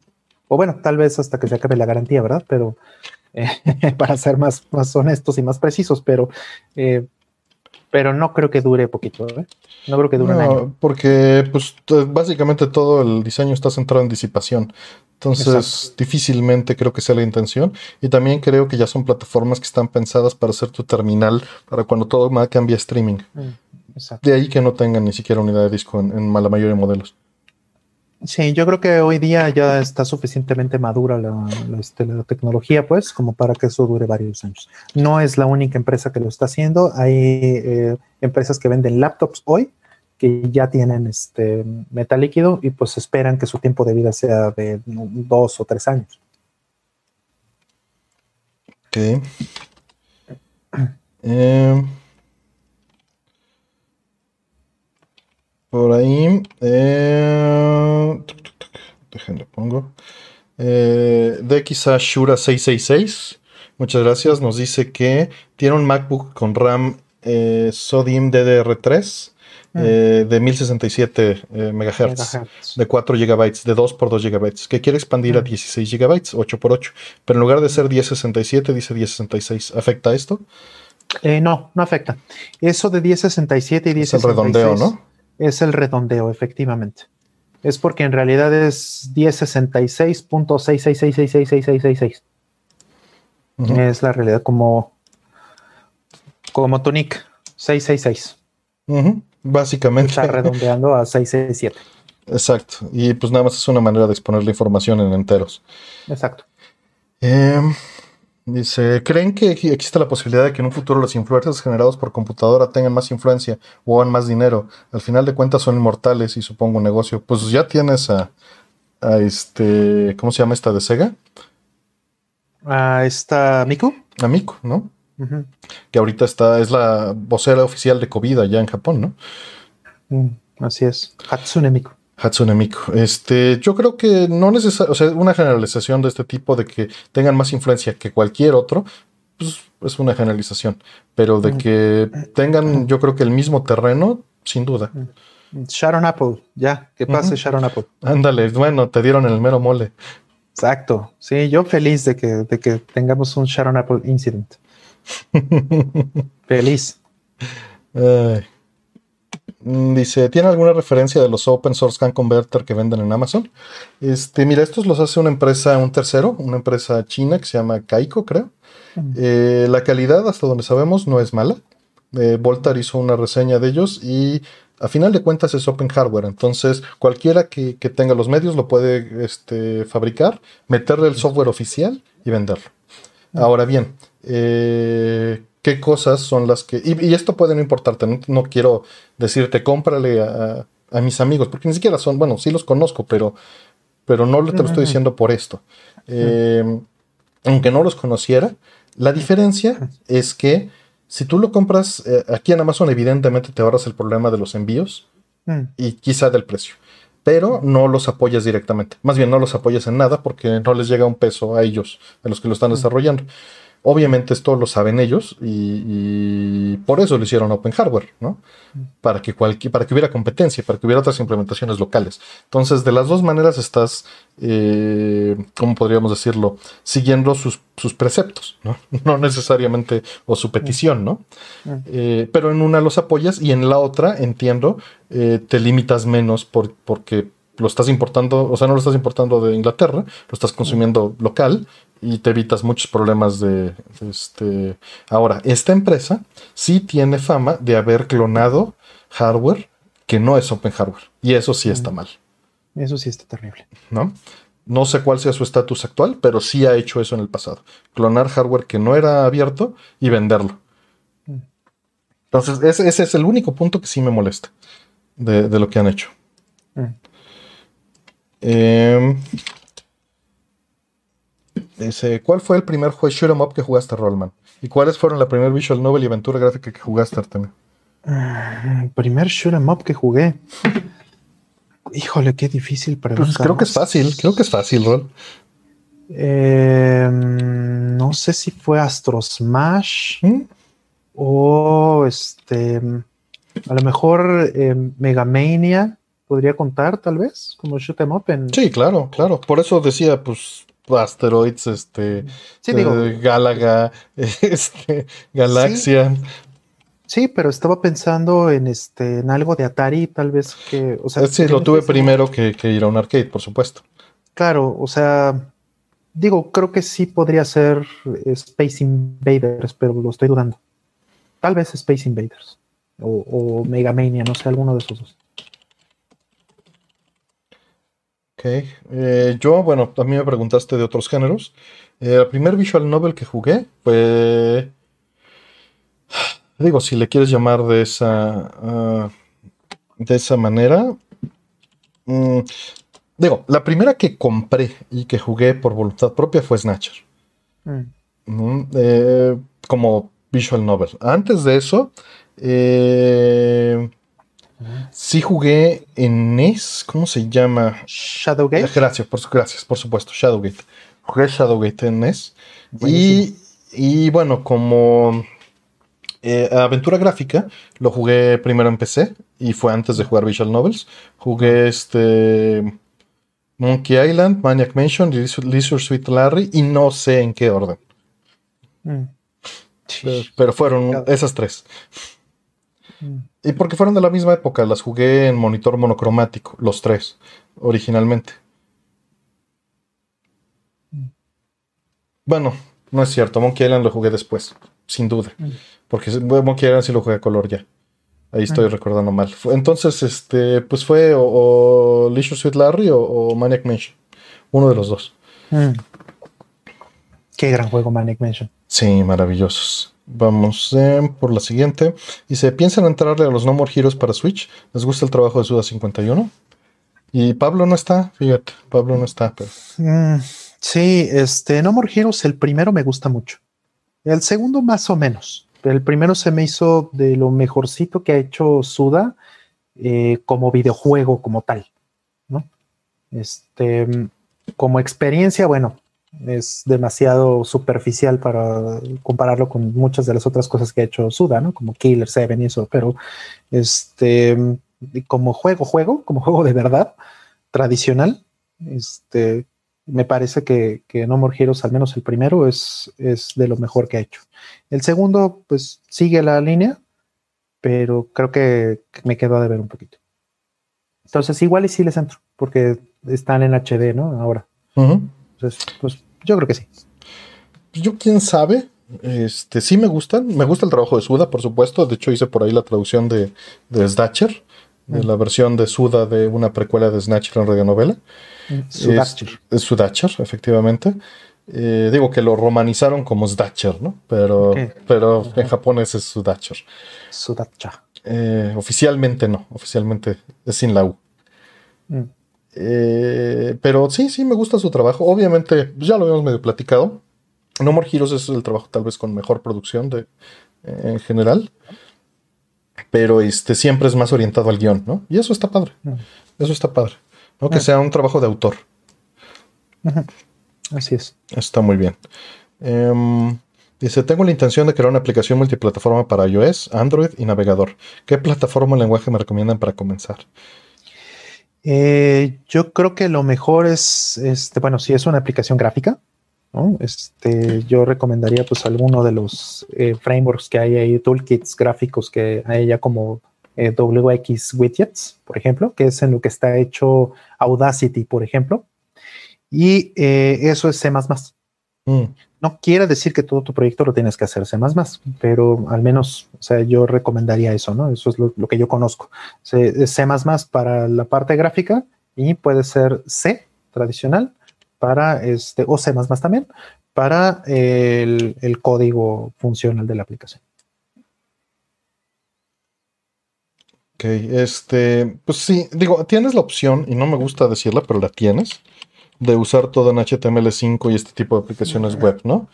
O bueno, tal vez hasta que se acabe la garantía, ¿verdad? Pero eh, *laughs* para ser más, más honestos y más precisos, pero, eh, pero no creo que dure poquito, ¿eh? No creo que dure un año. Porque pues básicamente todo el diseño está centrado en disipación. Entonces, difícilmente creo que sea la intención. Y también creo que ya son plataformas que están pensadas para hacer tu terminal para cuando todo cambie a streaming. Mm, de ahí que no tengan ni siquiera unidad de disco en, la mayoría de modelos. Sí, yo creo que hoy día ya está suficientemente madura la, este, tecnología, pues, como para que eso dure varios años. No es la única empresa que lo está haciendo. Hay eh, empresas que venden laptops hoy que ya tienen este metal líquido y pues esperan que su tiempo de vida sea de dos o tres años. Ok. *clears throat* Eh, por ahí. Eh, déjenlo pongo. Eh, DXA Shura 666. Muchas gracias. Nos dice que tiene un MacBook con RAM eh, SODIMM DDR3 eh, de 1067 eh, Megahertz. de 4 GB, de 2 por 2 GB, que quiere expandir a Mm. 16 GB, 8 por 8. Pero en lugar de ser 1067, dice 1066. ¿Afecta esto? Eh, no, no afecta. Eso de 1067 y Es el 1066 redondeo, ¿no? Es el redondeo, efectivamente. Es porque en realidad es 1066.666666666. Ujú. Es la realidad como como tu nick 666. Ujú. Básicamente. Está redondeando a 667. Exacto. Y pues nada más es una manera de exponer la información en enteros. Exacto. Em, dice, ¿creen que existe la posibilidad de que en un futuro los influencers generados por computadora tengan más influencia o hagan más dinero? Al final de cuentas son inmortales y supongo un negocio. Pues ya tienes a, a este, ¿cómo se llama esta de Sega? Ah, está Miku. A Miku, ¿no? Que ahorita está, es la vocera oficial de COVID allá en Japón, ¿no? Mm, así es. Hatsune Miku. Hatsune Miku. Este, yo creo que no necesariamente, o sea, una generalización de este tipo de que tengan más influencia que cualquier otro, pues es una generalización. Pero de Mm. que tengan, yo creo que el mismo terreno, sin duda. Sharon Apple. Ya, que pase Ujú. Sharon Apple. Ándale, bueno, te dieron el mero mole. Exacto. Sí, yo feliz de que, de que tengamos un Sharon Apple incident. *laughs* Feliz. Ay. Mm, Dice, ¿tiene alguna referencia de los open source can converter que venden en Amazon? Este, mira, estos los hace una empresa, un tercero, una empresa china que se llama Kaiko, creo. Mm. Eh, la calidad, hasta donde sabemos, no es mala. Eh, Voltar hizo una reseña de ellos y a final de cuentas es open hardware. Entonces, cualquiera que, que tenga los medios lo puede este, fabricar, meterle el software oficial y venderlo. Ahora bien, eh, ¿qué cosas son las que... Y, y esto puede no importarte, no, no quiero decirte cómprale a, a mis amigos, porque ni siquiera son, bueno, sí los conozco, pero, pero no te lo estoy diciendo por esto. Eh, aunque no los conociera, la diferencia es que si tú lo compras eh, aquí en Amazon, evidentemente te ahorras el problema de los envíos Mm, y quizá del precio. Pero no los apoyas directamente. Más bien no los apoyas en nada porque no les llega un peso a ellos, a los que lo están desarrollando. Obviamente esto lo saben ellos y, y por eso lo hicieron Open Hardware, ¿no? Para que, cualquier, para que hubiera competencia, para que hubiera otras implementaciones locales. Entonces, de las dos maneras estás, eh, ¿cómo podríamos decirlo? Siguiendo sus, sus preceptos, ¿no? *laughs* No necesariamente, o su petición, ¿no? mm. Eh, pero en una los apoyas y en la otra, entiendo, eh, te limitas menos por- porque lo estás importando, o sea, no lo estás importando de Inglaterra, lo estás consumiendo local y te evitas muchos problemas de, de este. Ahora, esta empresa sí tiene fama de haber clonado hardware que no es open hardware y eso sí está mal, Eso sí está terrible. ¿no? No sé cuál sea su estatus actual, pero sí ha hecho eso en el pasado. Clonar hardware que no era abierto y venderlo. Mm. Entonces, ese, ese es el único punto que sí me molesta de, de lo que han hecho. Mm. Em, dice, ¿cuál fue el primer juego shoot 'em up que jugaste, Rollman? ¿Y cuáles fueron la primera visual novel y aventura gráfica que jugaste, Artemio? Mm, Primer shoot 'em up que jugué. Híjole, qué difícil pregunta. Pues creo que es fácil, creo que es fácil, Roll. Eh, no sé si fue Astro Smash ¿Mm? o este. A lo mejor eh, Megamania podría contar, tal vez, como shoot 'em up en. Sí, claro, claro. Por eso decía, pues, Asteroids, este, Sí, digo, eh, Gálaga, *laughs* este, Galaxia. sí, pero estaba pensando en este, en algo de Atari, tal vez que. O sea, sí, lo tuve primero que, que ir a un arcade, por supuesto. Claro, o sea, digo, creo que sí podría ser eh, Space Invaders, pero lo estoy dudando. Tal vez Space Invaders o, o Megamania, no sé, alguno de esos dos. Ok. Eh, yo, bueno, a mí me preguntaste de otros géneros. Eh, el primer visual novel que jugué fue. *sighs* Digo, si le quieres llamar de esa. ah, de esa manera. mm, digo, la primera que compré y que jugué por voluntad propia fue Snatcher. Mm. Eh, como visual novel. Antes de eso, eh, sí jugué en NES, ¿cómo se llama? Shadowgate. Gracias, por, gracias, por supuesto, Shadowgate. Jugué Shadowgate en NES. Y, y, bueno, como eh, aventura gráfica, lo jugué primero en PC y fue antes de jugar Visual Novels. Jugué este Monkey Island, Maniac Mansion, Leisure Suite Larry y no sé en qué orden. Mm. Pero, fueron esas tres. Mm. Y porque fueron de la misma época, las jugué en monitor monocromático, los tres, originalmente. Mm. Bueno, no es cierto, Monkey Island lo jugué después, sin duda. Porque Monkey Island sí lo jugué a color ya. Ahí estoy recordando mal. Entonces, este, pues fue o, Leisure Suite Larry o, Maniac Mansion. Uno de los dos. Qué gran juego Manic Mansion. Sí, maravillosos. Vamos eh, por la siguiente. Dice, ¿piensan entrarle a los No More Heroes para Switch? ¿Les gusta el trabajo de Suda 51? Y Pablo no está, fíjate, Pablo no está. Pero... Mm, sí, este No More Heroes, el primero me gusta mucho. El segundo más o menos. Pero el primero se me hizo de lo mejorcito que ha hecho Suda eh, como videojuego, como tal. ¿no? Este, como experiencia, bueno, es demasiado superficial para compararlo con muchas de las otras cosas que ha hecho Suda, ¿no? Como Killer 7 y eso, pero este, como juego, juego, como juego de verdad, tradicional, este, me parece que, que No More Heroes, al menos el primero, es, es de lo mejor que ha hecho. El segundo, pues sigue la línea, pero creo que me quedó de ver un poquito. Entonces, igual y sí les entro, porque están en HD, ¿no? Ahora. Entonces, pues yo creo que sí. Pues yo quién sabe. Este, sí me gustan. Me gusta el trabajo de Suda, por supuesto. De hecho, hice por ahí la traducción de, de Snatcher, de la versión de Suda de una precuela de Snatcher en radionovela. Sudacher. Es, Sudacher, efectivamente. Eh, digo que lo romanizaron como Sdacher, ¿no? Pero, pero en japonés es Sudacher. Sudacha. Eh, oficialmente no, oficialmente es sin la U. Mm. Eh, pero sí, sí, me gusta su trabajo. Obviamente, ya lo habíamos medio platicado. No More Heroes es el trabajo tal vez con mejor producción de, en general. Pero este siempre es más orientado al guion, ¿no? Y eso está padre. Eso está padre. ¿no? Que sea un trabajo de autor. Así es. Está muy bien. Em, dice, tengo la intención de crear una aplicación multiplataforma para iOS, Android y navegador. ¿Qué plataforma o lenguaje me recomiendan para comenzar? Eh, yo creo que lo mejor es, este, bueno, si es una aplicación gráfica, Este, yo recomendaría pues alguno de los eh, frameworks que hay ahí, toolkits gráficos que hay ya como eh, WX Widgets, por ejemplo, que es en lo que está hecho Audacity, por ejemplo. Y eso es C++. Mm. No quiere decir que todo tu proyecto lo tienes que hacer C++, pero al menos, o sea, yo recomendaría eso, ¿no? Eso es lo, que yo conozco. C, C++ para la parte gráfica y puede ser C tradicional para este, o C++ también, para el, el código funcional de la aplicación. Ok, este, pues sí, digo, tienes la opción, y no me gusta decirla, pero la tienes, de usar todo en HTML5 y este tipo de aplicaciones web, ¿no?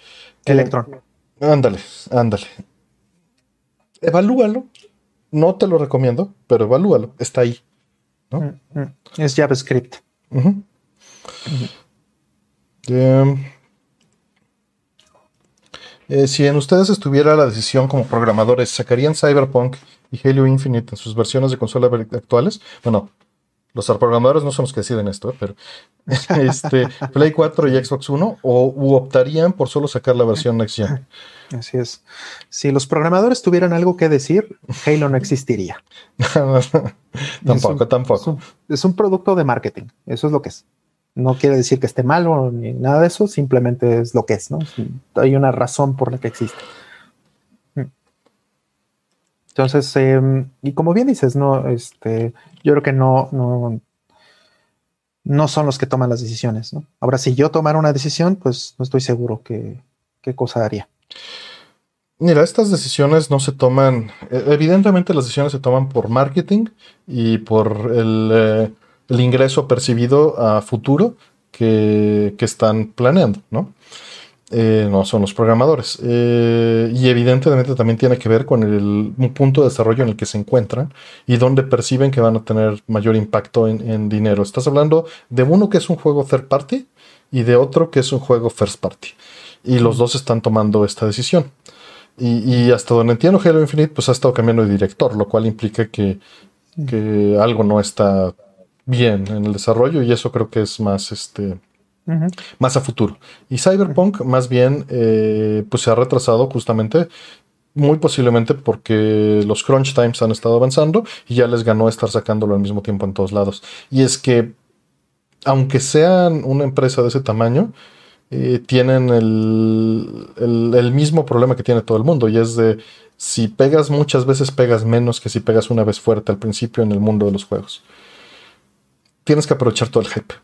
Electron. Ándale, ándale. Evalúalo. No te lo recomiendo, pero evalúalo. Está ahí. ¿no? Es JavaScript. Em, eh, si en ustedes estuviera la decisión como programadores, ¿sacarían Cyberpunk y Halo Infinite en sus versiones de consola actuales? Bueno, los programadores no son los que deciden esto, ¿eh? pero *laughs* este, Play 4 y Xbox One, o optarían por solo sacar la versión Next Gen. *laughs* Así es. Si los programadores tuvieran algo que decir, Halo no existiría. *laughs* tampoco, tampoco. Es un, producto de marketing, eso es lo que es. No quiere decir que esté malo ni nada de eso, simplemente es lo que es, ¿no? Hay una razón por la que existe. Entonces, em, y como bien dices, no, este, yo creo que no, no, no son los que toman las decisiones. ¿no? Ahora, si yo tomara una decisión, pues no estoy seguro qué cosa haría. Mira, estas decisiones no se toman, e, evidentemente las decisiones se toman por marketing y por el, eh, ingreso percibido a futuro que, que, están planeando, ¿no? Eh, no son los programadores. Eh, y evidentemente también tiene que ver con el un punto de desarrollo en el que se encuentran y donde perciben que van a tener mayor impacto en, dinero. Estás hablando de uno que es un juego third party y de otro que es un juego first party. Y los dos están tomando esta decisión. Y, hasta donde entiendo, Halo Infinite pues ha estado cambiando de director, lo cual implica que, que algo no está bien en el desarrollo y eso creo que es más este más a futuro. Y Cyberpunk, más bien, eh, pues se ha retrasado justamente, muy posiblemente porque los crunch times han estado avanzando y ya les ganó estar sacándolo al mismo tiempo en todos lados. Y es que, aunque sean una empresa de ese tamaño, eh, tienen el, el, mismo problema que tiene todo el mundo, y es de si pegas muchas veces, pegas menos que si pegas una vez fuerte al principio en el mundo de los juegos. Tienes que aprovechar todo el hype.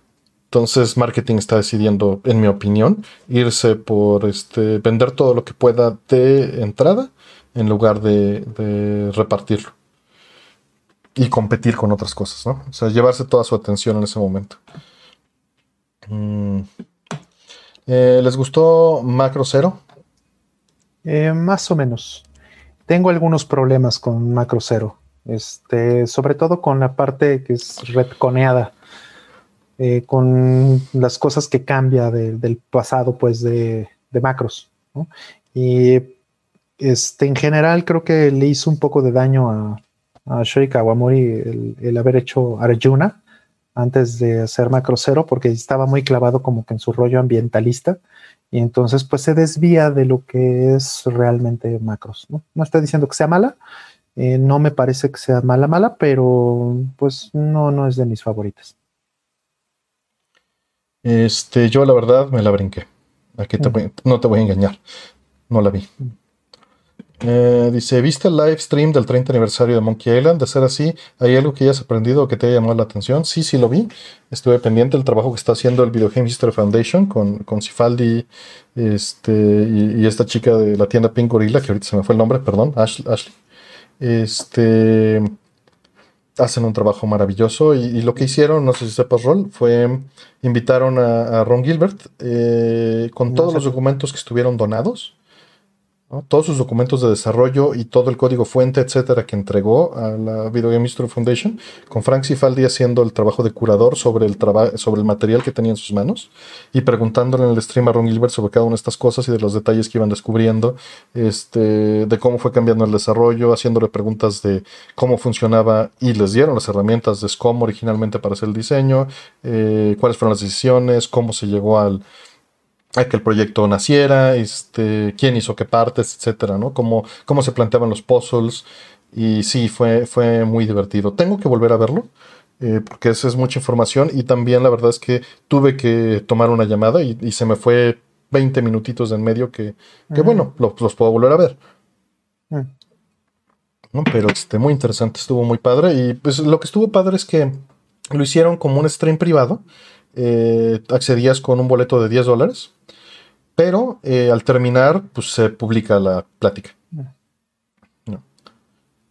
Entonces, marketing está decidiendo, en mi opinión, irse por este, vender todo lo que pueda de entrada en lugar de, repartirlo y competir con otras cosas, ¿no? O sea, llevarse toda su atención en ese momento. Mm. Eh, ¿Les gustó Macro Zero? Eh, más o menos. Tengo algunos problemas con Macro Zero. Este, sobre todo con la parte que es retconeada eh, con las cosas que cambia del pasado, pues, de, macros. Y este, en general creo que le hizo un poco de daño a, a Shoi Kawamori el, haber hecho Arjuna antes de hacer Macro Cero, porque estaba muy clavado como que en su rollo ambientalista. Y entonces, pues se desvía de lo que es realmente macros. No, no estoy diciendo que sea mala, eh, no me parece que sea mala, mala, pero pues no, no es de mis favoritas. Este, yo la verdad me la brinqué. Aquí no te voy a engañar. No la vi. Eh, dice, ¿viste el live stream del 30 aniversario de Monkey Island? De ser así, ¿hay algo que hayas aprendido o que te haya llamado la atención? Sí, sí lo vi. Estuve pendiente del trabajo que está haciendo el Video Game History Foundation con, con Cifaldi este, y, esta chica de la tienda Pink Gorilla, que ahorita se me fue el nombre, perdón, Ashley. Este, hacen un trabajo maravilloso y, lo que hicieron, no sé si sepas, Rol, fue invitaron a, Ron Gilbert eh, con todos los documentos que estuvieron donados todos sus documentos de desarrollo y todo el código fuente, etcétera, que entregó a la Video Game History Foundation, con Frank Cifaldi haciendo el trabajo de curador sobre el, sobre el material que tenía en sus manos y preguntándole en el stream a Ron Gilbert sobre cada una de estas cosas y de los detalles que iban descubriendo, este, de cómo fue cambiando el desarrollo, haciéndole preguntas de cómo funcionaba y les dieron las herramientas de SCOM originalmente para hacer el diseño, eh, cuáles fueron las decisiones, cómo se llegó al a que el proyecto naciera, este, quién hizo qué partes, etcétera, ¿no? Cómo, cómo se planteaban los puzzles. Y sí, fue, fue muy divertido. Tengo que volver a verlo, eh, porque esa es mucha información. Y también la verdad es que tuve que tomar una llamada y, se me fue 20 minutitos en medio que, que bueno, los, puedo volver a ver. ¿No? Pero este, muy interesante, estuvo muy padre. Y pues lo que estuvo padre es que lo hicieron como un stream privado. Eh, accedías con un boleto de 10 dólares pero eh, al terminar, pues se publica la plática.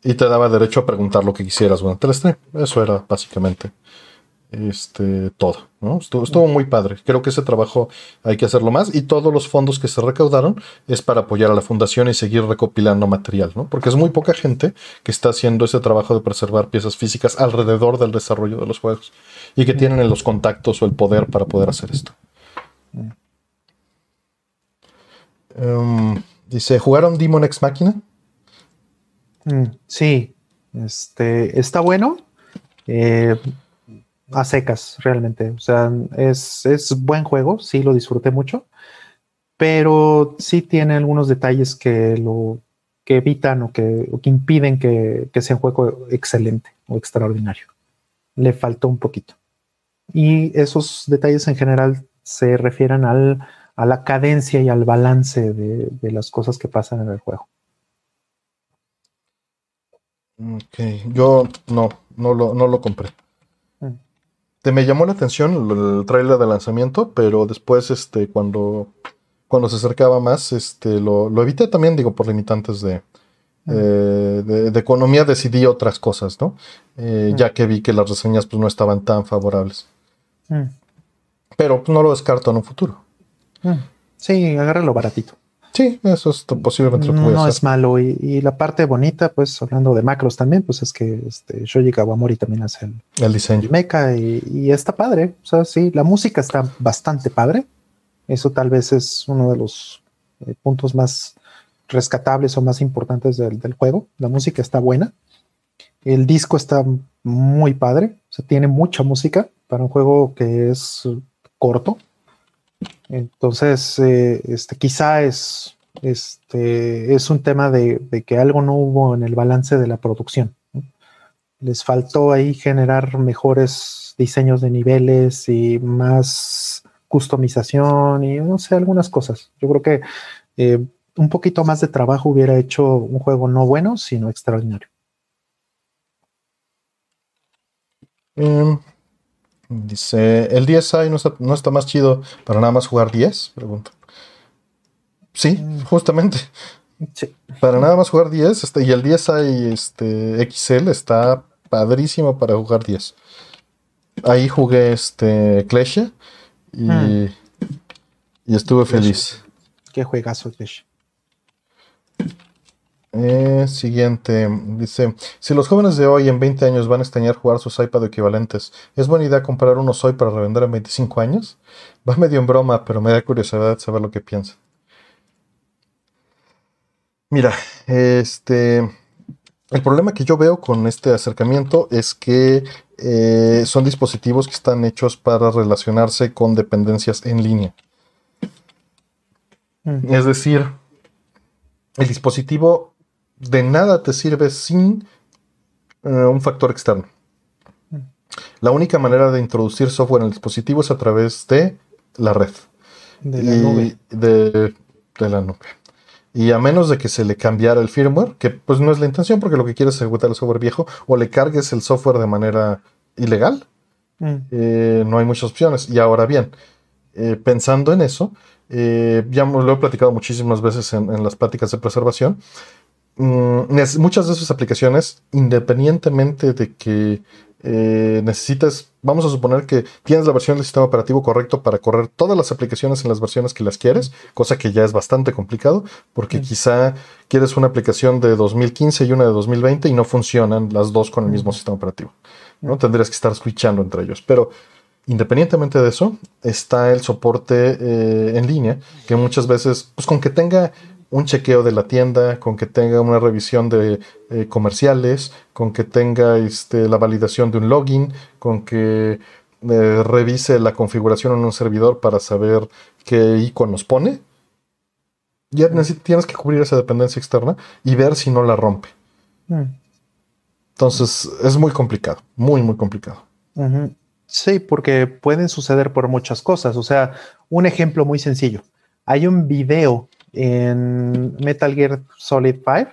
Y te daba derecho a preguntar lo que quisieras durante el stream. Eso era básicamente este, todo. Estuvo, muy padre. Creo que ese trabajo hay que hacerlo más. Y todos los fondos que se recaudaron es para apoyar a la fundación y seguir recopilando material. ¿no? Porque es muy poca gente que está haciendo ese trabajo de preservar piezas físicas alrededor del desarrollo de los juegos. Y que tienen los contactos o el poder para poder hacer esto. Em, dice, ¿jugaron Demon X Máquina? Mm, sí, este, está bueno. Eh, a secas, realmente. O sea, es, buen juego, sí lo disfruté mucho, pero sí tiene algunos detalles que lo que evitan o que, que impiden que, que, sea un juego excelente o extraordinario. Le faltó un poquito. Y esos detalles en general se refieren al, a la cadencia y al balance de, las cosas que pasan en el juego. Ok, yo no, no lo, no lo compré. Mm. Te me llamó la atención el, trailer de lanzamiento, pero después, este, cuando, cuando se acercaba más, este, lo, evité también, digo, por limitantes de, mm. eh, de, economía, decidí otras cosas, ¿no? Eh, mm. Ya que vi que las reseñas pues, no estaban tan favorables. Pero no lo descarto en un futuro. Sí, agárralo baratito. Sí, eso es posiblemente lo que voy a No hacer. es malo. Y, y la parte bonita, pues hablando de macros también, pues es que este, Shoji Kawamori también hace el, El diseño. el mecha y, y está padre. O sea, sí, la música está bastante padre. Eso tal vez es uno de los eh, puntos más rescatables o más importantes del, del juego. La música está buena. El disco está muy padre. O sea, tiene mucha música para un juego que es corto. Entonces, eh, este, quizá es, este, es un tema de, que algo no hubo en el balance de la producción. Les faltó ahí generar mejores diseños de niveles y más customización y no sé, algunas cosas. Yo creo que eh, un poquito más de trabajo hubiera hecho un juego no bueno, sino extraordinario. Mm, dice, ¿el DSi no está, no está más chido para nada más jugar 10? Pregunta. Sí, Mm. justamente. Sí. Para nada más jugar 10. Este, y el DSi este, XL está padrísimo para jugar 10. Ahí jugué este Klesha y, Mm. y estuve feliz. Qué juegazo, Clash. Eh, siguiente, dice, si los jóvenes de hoy en 20 años van a extrañar jugar sus iPad equivalentes, ¿es buena idea comprar unos hoy para revender en 25 años? Va medio en broma, pero me da curiosidad saber lo que piensan. Mira, este, el problema que yo veo con este acercamiento es que eh, son dispositivos que están hechos para relacionarse con dependencias en línea. Mm. Es decir, el dispositivo de nada te sirve sin eh, un factor externo. Mm. La única manera de introducir software en el dispositivo es a través de la red. De la y nube. De, de la nube. Y a menos de que se le cambiara el firmware, que pues no es la intención porque lo que quieres es ejecutar el software viejo, o le cargues el software de manera ilegal, Mm. eh, no hay muchas opciones. Y ahora bien, eh, pensando en eso, eh, ya lo he platicado muchísimas veces en, en las pláticas de preservación. Mm, muchas de esas aplicaciones, independientemente de que eh, necesites, vamos a suponer que tienes la versión del sistema operativo correcto para correr todas las aplicaciones en las versiones que las quieres, cosa que ya es bastante complicado, porque quizá quieres una aplicación de 2015 y una de 2020 y no funcionan las dos con el mismo sistema operativo. ¿no? Tendrías que estar switchando entre ellos. Pero independientemente de eso, está el soporte eh, en línea, que muchas veces, pues con que tenga un chequeo de la tienda, con que tenga una revisión de eh, comerciales, con que tenga este, la validación de un login, con que eh, revise la configuración en un servidor para saber qué iconos pone. Ya tienes que cubrir esa dependencia externa y ver si no la rompe. Mm. Entonces es muy complicado, muy, muy complicado. Sí, porque pueden suceder por muchas cosas. O sea, un ejemplo muy sencillo. Hay un video en Metal Gear Solid 5.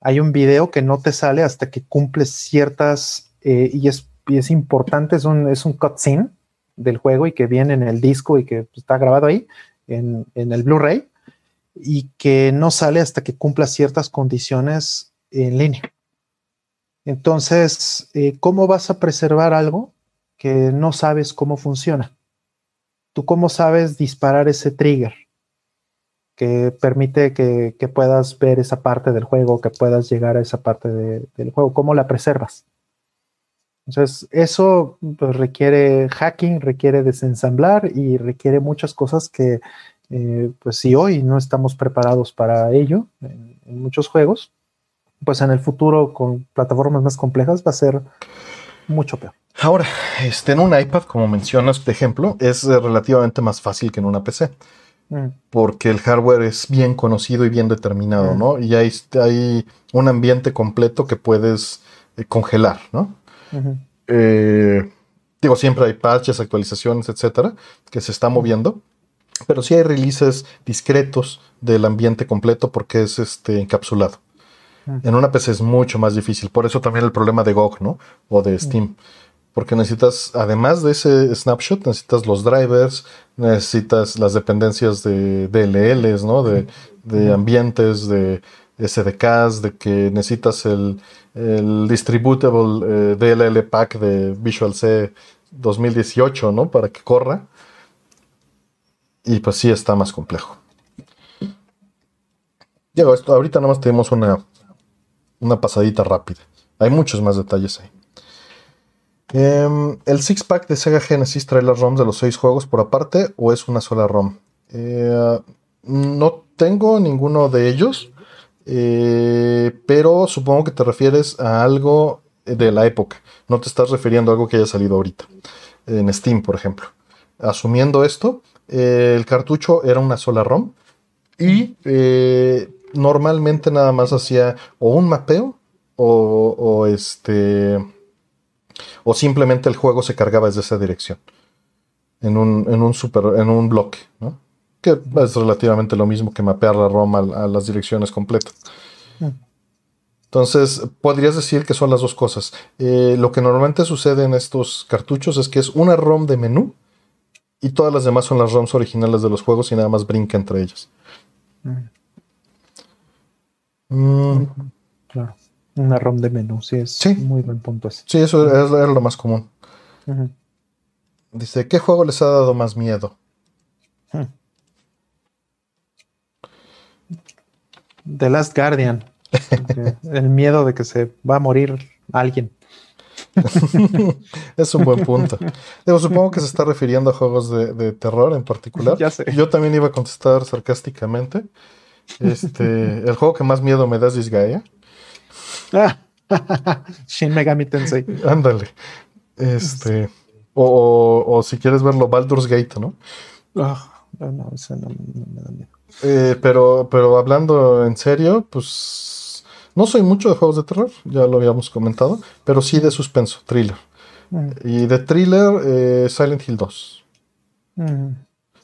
Hay un video que no te sale hasta que cumples ciertas, eh, y, es, importante, es un, es un cutscene del juego y que viene en el disco y que está grabado ahí en, en el Blu-ray y que no sale hasta que cumpla ciertas condiciones en línea. Entonces, eh, ¿cómo vas a preservar algo que no sabes cómo funciona? ¿Tú cómo sabes disparar ese trigger que permite que, puedas ver esa parte del juego, que puedas llegar a esa parte de- del juego? ¿Cómo la preservas? Entonces, eso pues, requiere hacking, requiere desensamblar y requiere muchas cosas que, eh, pues si hoy no estamos preparados para ello en, muchos juegos, pues en el futuro con plataformas más complejas va a ser mucho peor. Ahora, este, en un iPad, como mencionas, de ejemplo, es eh, relativamente más fácil que en una PC, porque el hardware es bien conocido y bien determinado, Mm. ¿no? Y hay, hay un ambiente completo que puedes eh, congelar, ¿no? ujú, Eh, digo, siempre hay patches, actualizaciones, etcétera, que se está moviendo, pero sí hay releases discretos del ambiente completo porque es este, encapsulado. Mm. En una PC es mucho más difícil, por eso también el problema de GOG, ¿no? O de Steam. Porque necesitas, además de ese snapshot, necesitas los drivers, necesitas las dependencias de DLLs, ¿no? De, de ambientes, de SDKs, de que necesitas el, el distributable eh, DLL pack de Visual C 2018, ¿no? Para que corra. Y pues sí está más complejo. Diego, esto, ahorita nada más tenemos una, una pasadita rápida. Hay muchos más detalles ahí. Em, ¿El six pack de Sega Genesis trae las ROMs de los seis juegos por aparte o es una sola ROM? Eh, no tengo ninguno de ellos, eh, pero supongo que te refieres a algo de la época. No te estás refiriendo a algo que haya salido ahorita, en Steam, por ejemplo. Asumiendo esto, eh, el cartucho era una sola ROM y normalmente nada más hacía o un mapeo o, este o simplemente el juego se cargaba desde esa dirección en un, en un super en un bloque ¿no? que es relativamente lo mismo que mapear la ROM a, las direcciones completas mm. entonces podrías decir que son las dos cosas eh, lo que normalmente sucede en estos cartuchos es que es una ROM de menú y todas las demás son las ROMs originales de los juegos y nada más brinca entre ellas mm. Mm. Una ROM de menú, sí, es muy buen punto ese. Sí, eso es, lo más común. Dice, ¿qué juego les ha dado más miedo? Hmm. The Last Guardian. *laughs* el miedo de que se va a morir alguien. *laughs* es un buen punto. Digo, supongo que se está refiriendo a juegos de, terror en particular. *laughs* Yo también iba a contestar sarcásticamente. Este, el juego que más miedo me da es Disgaea. Ah, *laughs* Shin Megami Tensei. Ándale. Este. O, si quieres verlo, Baldur's Gate, ¿no? Ah, no, ese no, me da miedo. Eh, pero, pero hablando en serio, pues no soy mucho de juegos de terror, ya lo habíamos comentado, pero sí de suspenso, thriller. Mm. Y de thriller, eh, Silent Hill 2.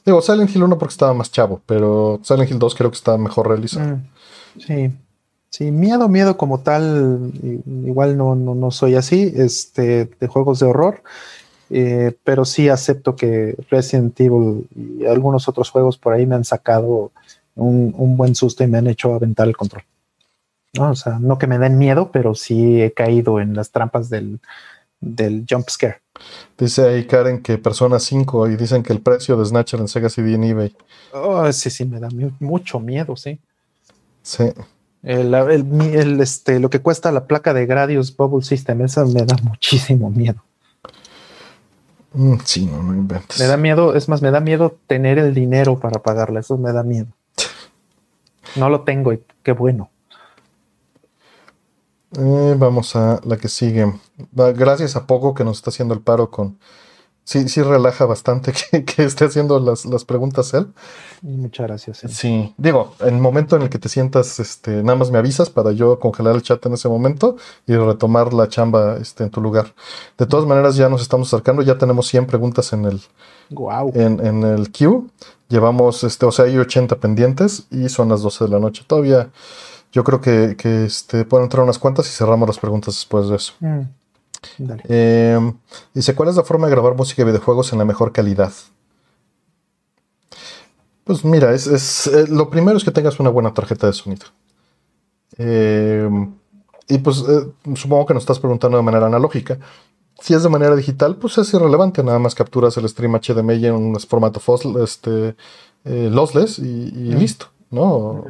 Digo, Silent Hill 1 porque estaba más chavo, pero Silent Hill 2 creo que está mejor realizado. Mm, sí. Sí, miedo, miedo como tal, igual no, no, soy así, este, de juegos de horror, eh, pero sí acepto que Resident Evil y algunos otros juegos por ahí me han sacado un, un buen susto y me han hecho aventar el control. ¿no? O sea, no que me den miedo, pero sí he caído en las trampas del, del jump scare. Dice ahí Karen que Persona 5 y dicen que el precio de Snatcher en Sega CD en eBay. Oh, sí, sí, me da mucho miedo, sí. Sí. El, este, lo que cuesta la placa de Gradius Bubble System, eso me da muchísimo miedo. Mm, sí, no, no inventes. Me da miedo, es más, me da miedo tener el dinero para pagarla, eso me da miedo. No lo tengo y qué bueno. Eh, vamos a la que sigue. Gracias a Poco que nos está haciendo el paro con. Sí, sí relaja bastante *laughs* que, esté haciendo las, preguntas él. Muchas gracias. Sí. digo, en el momento en el que te sientas, este, nada más me avisas para yo congelar el chat en ese momento y retomar la chamba este, en tu lugar. De todas maneras, ya nos estamos acercando, ya tenemos 100 preguntas en el, wow. en, en el queue. Llevamos, este, o sea, hay 80 pendientes y son las 12 de la noche. Todavía yo creo que, este, pueden entrar unas cuantas y cerramos las preguntas después de eso. Mm, eh, dice, ¿cuál es la forma de grabar música y videojuegos en la mejor calidad? Pues mira, es, eh, lo primero es que tengas una buena tarjeta de sonido. Eh, y pues supongo que nos estás preguntando de manera analógica. Si es de manera digital, pues es irrelevante. Nada más capturas el stream HDMI en un formato este, lossless y, listo, ¿no?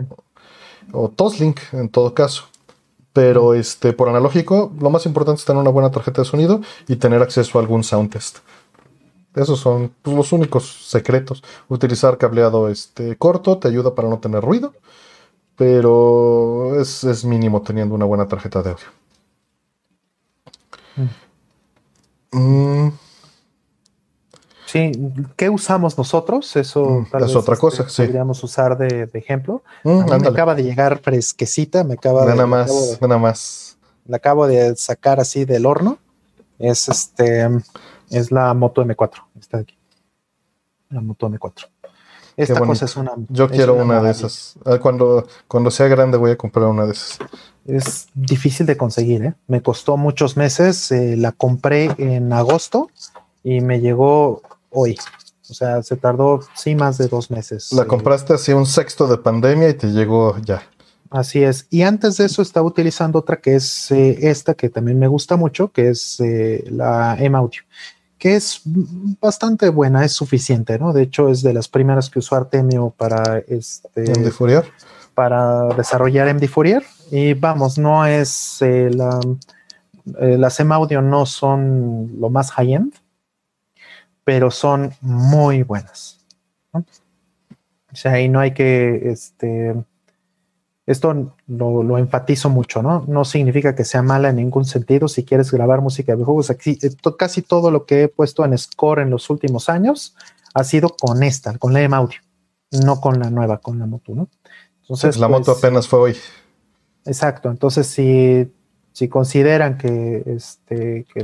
o Toslink en todo caso. Pero este, por analógico, lo más importante es tener una buena tarjeta de sonido y tener acceso a algún sound test. Esos son pues, los únicos secretos. Utilizar cableado este, corto te ayuda para no tener ruido, pero es, mínimo teniendo una buena tarjeta de audio. Mm. Sí, ¿qué usamos nosotros? Eso mm, es otra este, cosa, sí. Podríamos usar de, ejemplo. Mm, me acaba de llegar fresquecita, me acaba nada más, nada más. La acabo de sacar así del horno. Es este, es la Moto M4. Está aquí. La Moto M4. Esta cosa es una. Yo quiero una, de esas. Ah, cuando, cuando sea grande voy a comprar una de esas. Es difícil de conseguir, ¿eh? Me costó muchos meses. Eh, la compré en agosto y me llegó hoy. O sea, se tardó sí más de dos meses. La compraste así un sexto de pandemia y te llegó ya. Así es. Y antes de eso estaba utilizando otra que es eh, esta que también me gusta mucho, que es eh, la M Audio. que es bastante buena, es suficiente, ¿no? De hecho, es de las primeras que usó Artemio para este. MD Fourier. Para desarrollar MD Fourier. Y vamos, no es eh, la. Eh, las M Audio no son lo más high-end, pero son muy buenas. O sea, y no hay que, este, esto lo, enfatizo mucho, ¿no? No significa que sea mala en ningún sentido. Si quieres grabar música de juegos, aquí eh, casi todo lo que he puesto en Score en los últimos años ha sido con esta, con la M Audio, no con la nueva, con la moto, ¿no? Entonces, la moto pues, apenas fue hoy. Exacto. Entonces, si, si consideran que, este, que,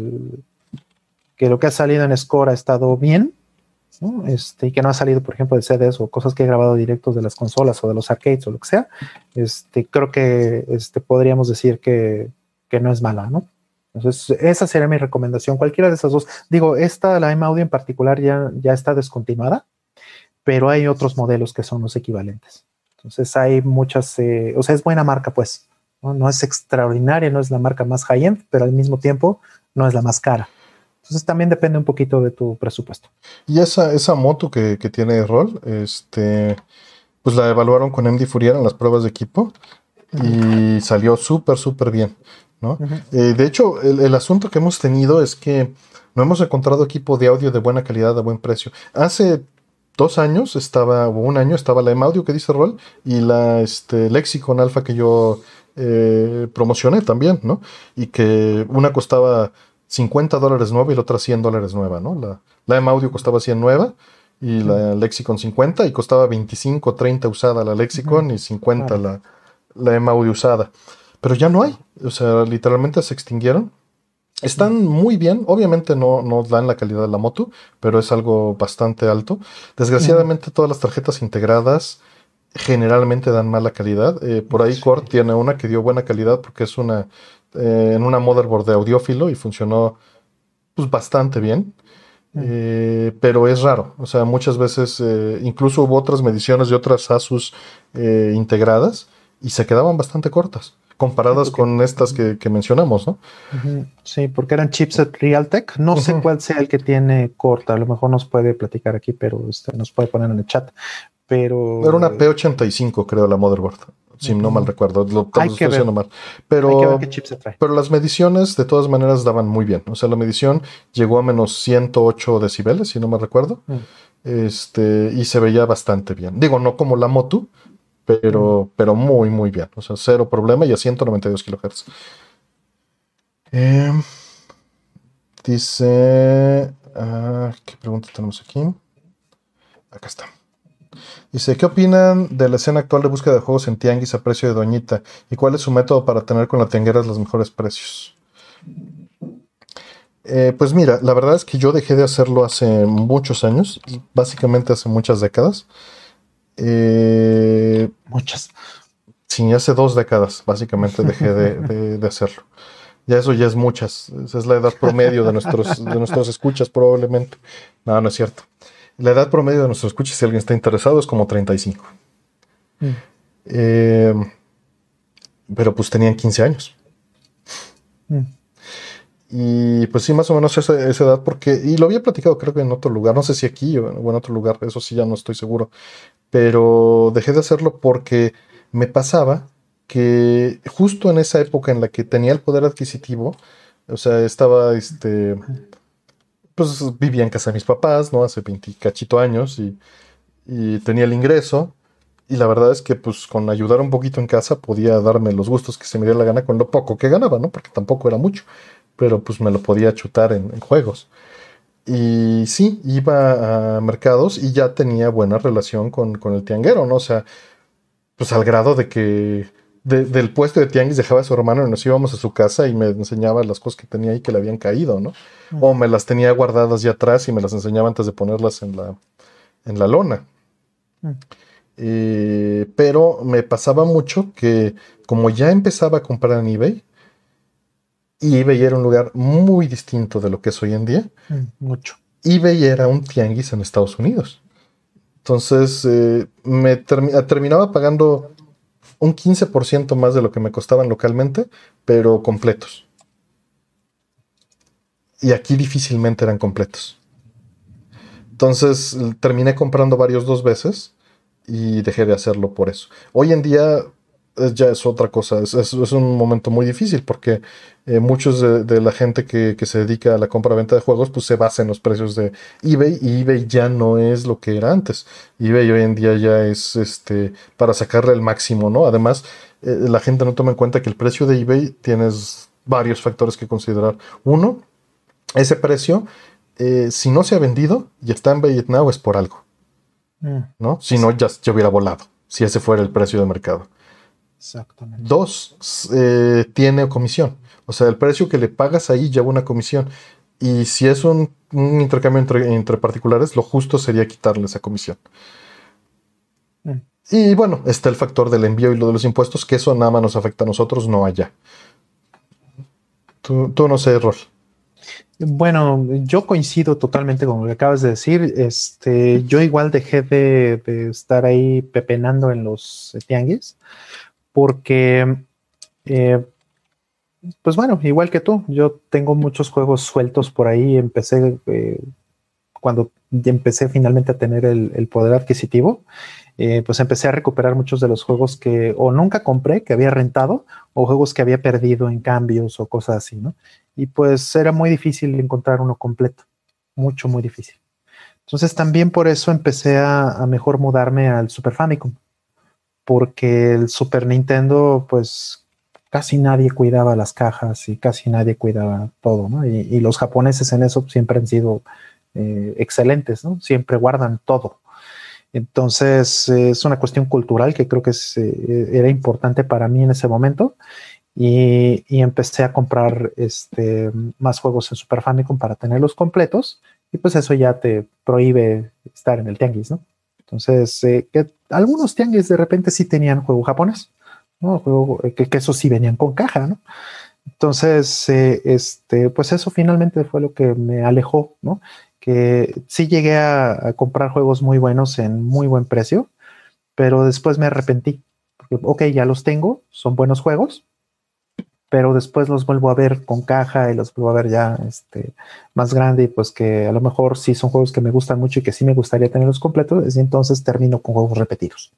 que lo que ha salido en Score ha estado bien, este, y que no ha salido, por ejemplo, de CDs o cosas que he grabado directos de las consolas o de los arcades o lo que sea, este, creo que este, podríamos decir que, no es mala, ¿no? Entonces, esa sería mi recomendación. Cualquiera de esas dos. Digo, esta, la M Audio en particular, ya, ya está descontinuada, pero hay otros modelos que son los equivalentes. Entonces, hay muchas, eh, o sea, es buena marca, pues. ¿no? no es extraordinaria, no es la marca más high-end, pero al mismo tiempo no es la más cara. Entonces también depende un poquito de tu presupuesto. Y esa, esa moto que, tiene rol, este, pues la evaluaron con MD Fourier en las pruebas de equipo y salió súper, súper bien. ¿no? Eh, de hecho, el, asunto que hemos tenido es que no hemos encontrado equipo de audio de buena calidad a buen precio. Hace dos años estaba, o un año, estaba la M Audio que dice Roll y la este, Lexicon Alpha que yo eh, promocioné también, ¿no? Y que una costaba 50 dólares nueva y la otra 100 dólares nueva, ¿no? La, la M Audio costaba 100 nueva y la Lexicon 50 y costaba 25, 30 usada la Lexicon y 50 la, la M Audio usada. Pero ya no hay, o sea, literalmente se extinguieron. Están muy bien, obviamente no, no dan la calidad de la moto, pero es algo bastante alto. Desgraciadamente todas las tarjetas integradas generalmente dan mala calidad. Eh, por ahí Core tiene una que dio buena calidad porque es una eh, en una motherboard de audiófilo y funcionó pues, bastante bien. Eh, pero es raro, o sea, muchas veces eh, incluso hubo otras mediciones de otras Asus integradas y se quedaban bastante cortas comparadas con estas que, mencionamos, ¿no? Sí, porque eran chipset Realtek. No sé cuál sea el que tiene corta. A lo mejor nos puede platicar aquí, pero este, nos puede poner en el chat. Pero era una P85, creo, la motherboard si no mal recuerdo, lo, Hay que ver. mal. Pero, pero las mediciones de todas maneras daban muy bien. O sea, la medición llegó a menos 108 decibeles, si no me recuerdo. Mm. Este, y se veía bastante bien. Digo, no como la Moto, pero, mm. pero muy, muy bien. O sea, cero problema y a 192 kilohertz. Em, dice. Ah, ¿Qué pregunta tenemos aquí? Acá está. Dice, ¿qué opinan de la escena actual de búsqueda de juegos en tianguis a precio de doñita? ¿Y cuál es su método para tener con la tianguera los mejores precios? Eh, pues mira, la verdad es que yo dejé de hacerlo hace muchos años, básicamente hace muchas décadas. Eh, muchas. Sí, hace dos décadas, básicamente dejé de, hacerlo. Ya eso ya es muchas. Esa es la edad promedio de nuestros, de nuestros escuchas, probablemente. No, no es cierto. La edad promedio de nuestros escuches, si alguien está interesado, es como 35. Mm. Eh, pero pues tenían 15 años. Mm. Y pues sí, más o menos esa, edad, porque, y lo había platicado creo que en otro lugar, no sé si aquí o en otro lugar, eso sí ya no estoy seguro, pero dejé de hacerlo porque me pasaba que justo en esa época en la que tenía el poder adquisitivo, o sea, estaba este, pues vivía en casa de mis papás, ¿no? Hace 20 cachito años y, tenía el ingreso. Y la verdad es que, pues, con ayudar un poquito en casa podía darme los gustos que se me diera la gana con lo poco que ganaba, ¿no? Porque tampoco era mucho. Pero pues me lo podía chutar en, juegos. Y sí, iba a mercados y ya tenía buena relación con, con el tianguero, ¿no? O sea, pues al grado de que del puesto de tianguis dejaba a su hermano y nos íbamos a su casa y me enseñaba las cosas que tenía ahí que le habían caído, ¿no? O me las tenía guardadas ya atrás y me las enseñaba antes de ponerlas en la, en la lona. Eh, pero me pasaba mucho que como ya empezaba a comprar en eBay, y eBay era un lugar muy distinto de lo que es hoy en día. mucho. eBay era un tianguis en Estados Unidos. Entonces eh, me terminaba pagando un 15% más de lo que me costaban localmente, pero completos. y aquí difícilmente eran completos. Entonces terminé comprando varios dos veces y dejé de hacerlo por eso. Hoy en día ya es otra cosa, es, un momento muy difícil porque eh, muchos de, la gente que, se dedica a la compra-venta de juegos pues se basa en los precios de eBay y eBay ya no es lo que era antes. eBay hoy en día ya es este para sacarle el máximo, ¿no? Además, eh, la gente no toma en cuenta que el precio de eBay tienes varios factores que considerar. Uno, ese precio, eh, si no se ha vendido y está en Vietnam es por algo. Mm. ¿No? Si no, ya, ya hubiera volado, si ese fuera el precio de mercado. Exactamente. Dos, eh, tiene comisión. O sea, el precio que le pagas ahí lleva una comisión. Y si es un, intercambio entre, particulares, lo justo sería quitarle esa comisión. Mm. Y bueno, está el factor del envío y lo de los impuestos, que eso nada más nos afecta a nosotros, no allá. Tú, no sé, Rol. Bueno, yo coincido totalmente con lo que acabas de decir. Este, yo igual dejé de, de estar ahí pepenando en los tianguis porque, eh, pues bueno, igual que tú, yo tengo muchos juegos sueltos por ahí. Empecé eh, cuando empecé finalmente a tener el, poder adquisitivo, eh, pues empecé a recuperar muchos de los juegos que o nunca compré, que había rentado, o juegos que había perdido en cambios o cosas así, ¿no? Y pues era muy difícil encontrar uno completo, mucho, muy difícil. Entonces también por eso empecé a, a mejor mudarme al Super Famicom porque el Super Nintendo, pues casi nadie cuidaba las cajas y casi nadie cuidaba todo, ¿no? Y, los japoneses en eso siempre han sido eh, excelentes, ¿no? Siempre guardan todo. Entonces, es una cuestión cultural que creo que eh, era importante para mí en ese momento. Y, empecé a comprar este, más juegos en Super Famicom para tenerlos completos. Y pues eso ya te prohíbe estar en el tianguis, ¿no? Entonces, eh, algunos tianguis de repente sí tenían juego japonés, ¿no? Juego, eh, que, eso sí venían con caja, ¿no? Entonces, eh, este, pues eso finalmente fue lo que me alejó, ¿no? Que sí llegué a, comprar juegos muy buenos en muy buen precio, pero después me arrepentí. Ok, ya los tengo, son buenos juegos, pero después los vuelvo a ver con caja y los vuelvo a ver ya este, más grande y pues que a lo mejor sí son juegos que me gustan mucho y que sí me gustaría tenerlos completos, y entonces termino con juegos repetidos.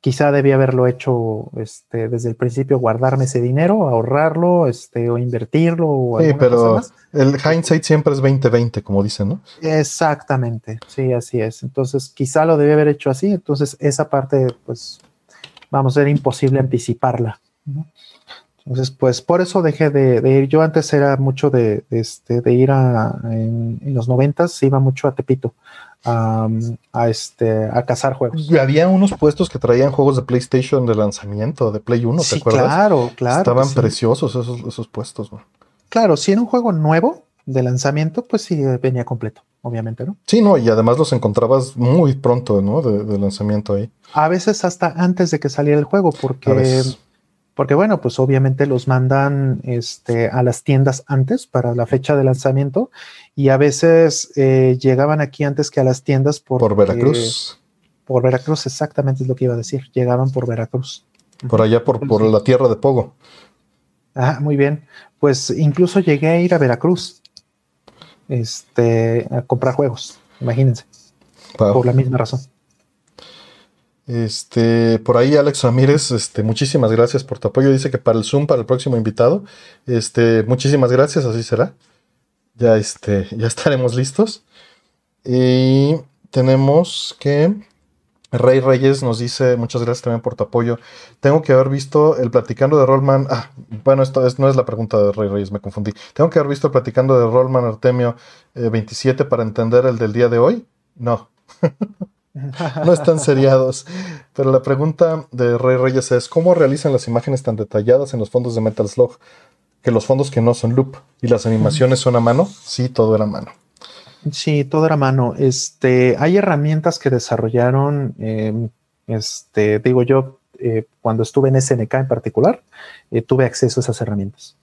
Quizá debía haberlo hecho este, desde el principio, guardarme ese dinero, ahorrarlo este, o invertirlo. O sí, pero el hindsight siempre es 2020, como dicen, ¿no? Exactamente, sí, así es. Entonces quizá lo debía haber hecho así, entonces esa parte pues vamos, a ser imposible anticiparla. Entonces, pues por eso dejé de, ir. Yo antes era mucho de, este, de ir a, en, los noventas, iba mucho a Tepito a, este, a cazar juegos. Y había unos puestos que traían juegos de PlayStation de lanzamiento, de Play 1, ¿te acuerdas? Claro, claro. Estaban preciosos esos, esos puestos. Claro, si era un juego nuevo de lanzamiento, pues sí venía completo, obviamente, ¿no? Sí, no, y además los encontrabas muy pronto, ¿no? De, de lanzamiento ahí. A veces hasta antes de que saliera el juego, porque porque bueno, pues obviamente los mandan este, a las tiendas antes para la fecha de lanzamiento y a veces eh, llegaban aquí antes que a las tiendas por Veracruz. Por Veracruz, exactamente es lo que iba a decir. Llegaban por Veracruz. Por allá, por, por la tierra de Pogo. Ah, muy bien. Pues incluso llegué a ir a Veracruz este, a comprar juegos, imagínense. Por la misma razón. Este, por ahí Alex Ramírez, este, muchísimas gracias por tu apoyo. Dice que para el Zoom, para el próximo invitado, este, muchísimas gracias, así será. Ya, este, ya *laughs* estaremos listos. Y tenemos que Rey Reyes nos dice, muchas gracias también por tu apoyo. Tengo que haber visto el platicando de Rollman. Ah, bueno, esto no es la pregunta de Rey Reyes, me confundí. Tengo que haber visto el platicando de Rollman Artemio 27 eh, para entender el del día de hoy. No. *laughs* *laughs* no están seriados. Pero la pregunta de Rey Reyes es: ¿cómo realizan las imágenes tan detalladas en los fondos de Metal Slug? Que los fondos que no son loop y las animaciones son a mano. Sí, todo era a mano. Sí, todo era a mano. Este, hay herramientas que desarrollaron. Em, este, digo yo, eh, cuando estuve en SNK en particular, eh, tuve acceso a esas herramientas.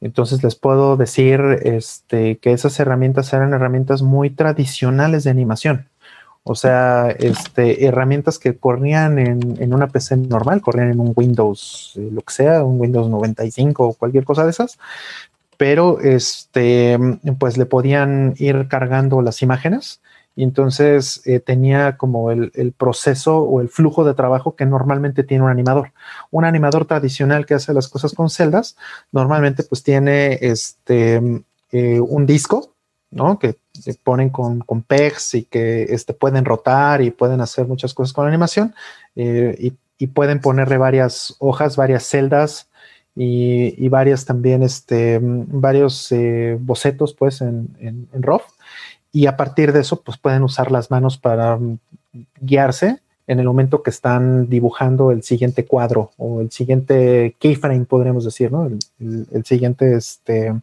Entonces les puedo decir este, que esas herramientas eran herramientas muy tradicionales de animación. O sea, este, herramientas que corrían en, una PC normal, corrían en un Windows, eh, lo que sea, un Windows 95 o cualquier cosa de esas, pero este, pues le podían ir cargando las imágenes y entonces eh, tenía como el, proceso o el flujo de trabajo que normalmente tiene un animador. Un animador tradicional que hace las cosas con celdas, normalmente pues tiene este, eh, un disco, ¿no? Que ponen con, con pegs y que este, pueden rotar y pueden hacer muchas cosas con animación eh, y, pueden ponerle varias hojas, varias celdas y, varias también, este, varios bocetos pues en, en, en RAW y a partir de eso, pues pueden usar las manos para mm, guiarse en el momento que están dibujando el siguiente cuadro o el siguiente keyframe, podríamos decir, ¿no? El, siguiente, este,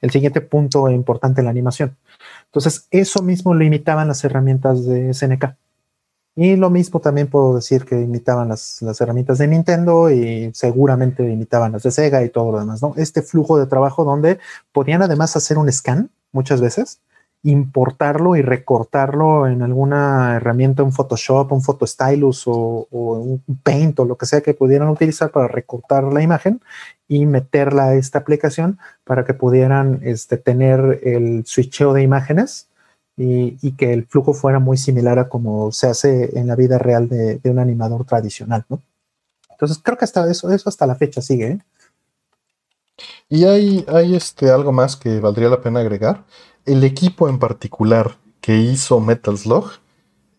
el siguiente punto importante en la animación. Entonces, eso mismo lo imitaban las herramientas de SNK. Y lo mismo también puedo decir que imitaban las, las, herramientas de Nintendo y seguramente imitaban las de Sega y todo lo demás, ¿no? Este flujo de trabajo donde podían además hacer un scan muchas veces importarlo y recortarlo en alguna herramienta, un Photoshop, un Photostylus o, o un Paint o lo que sea que pudieran utilizar para recortar la imagen y meterla a esta aplicación para que pudieran este, tener el switcheo de imágenes y, que el flujo fuera muy similar a como se hace en la vida real de, un animador tradicional, ¿no? Entonces creo que hasta eso, eso hasta la fecha sigue. ¿eh? Y hay, hay este, algo más que valdría la pena agregar el equipo en particular que hizo Metal Slug,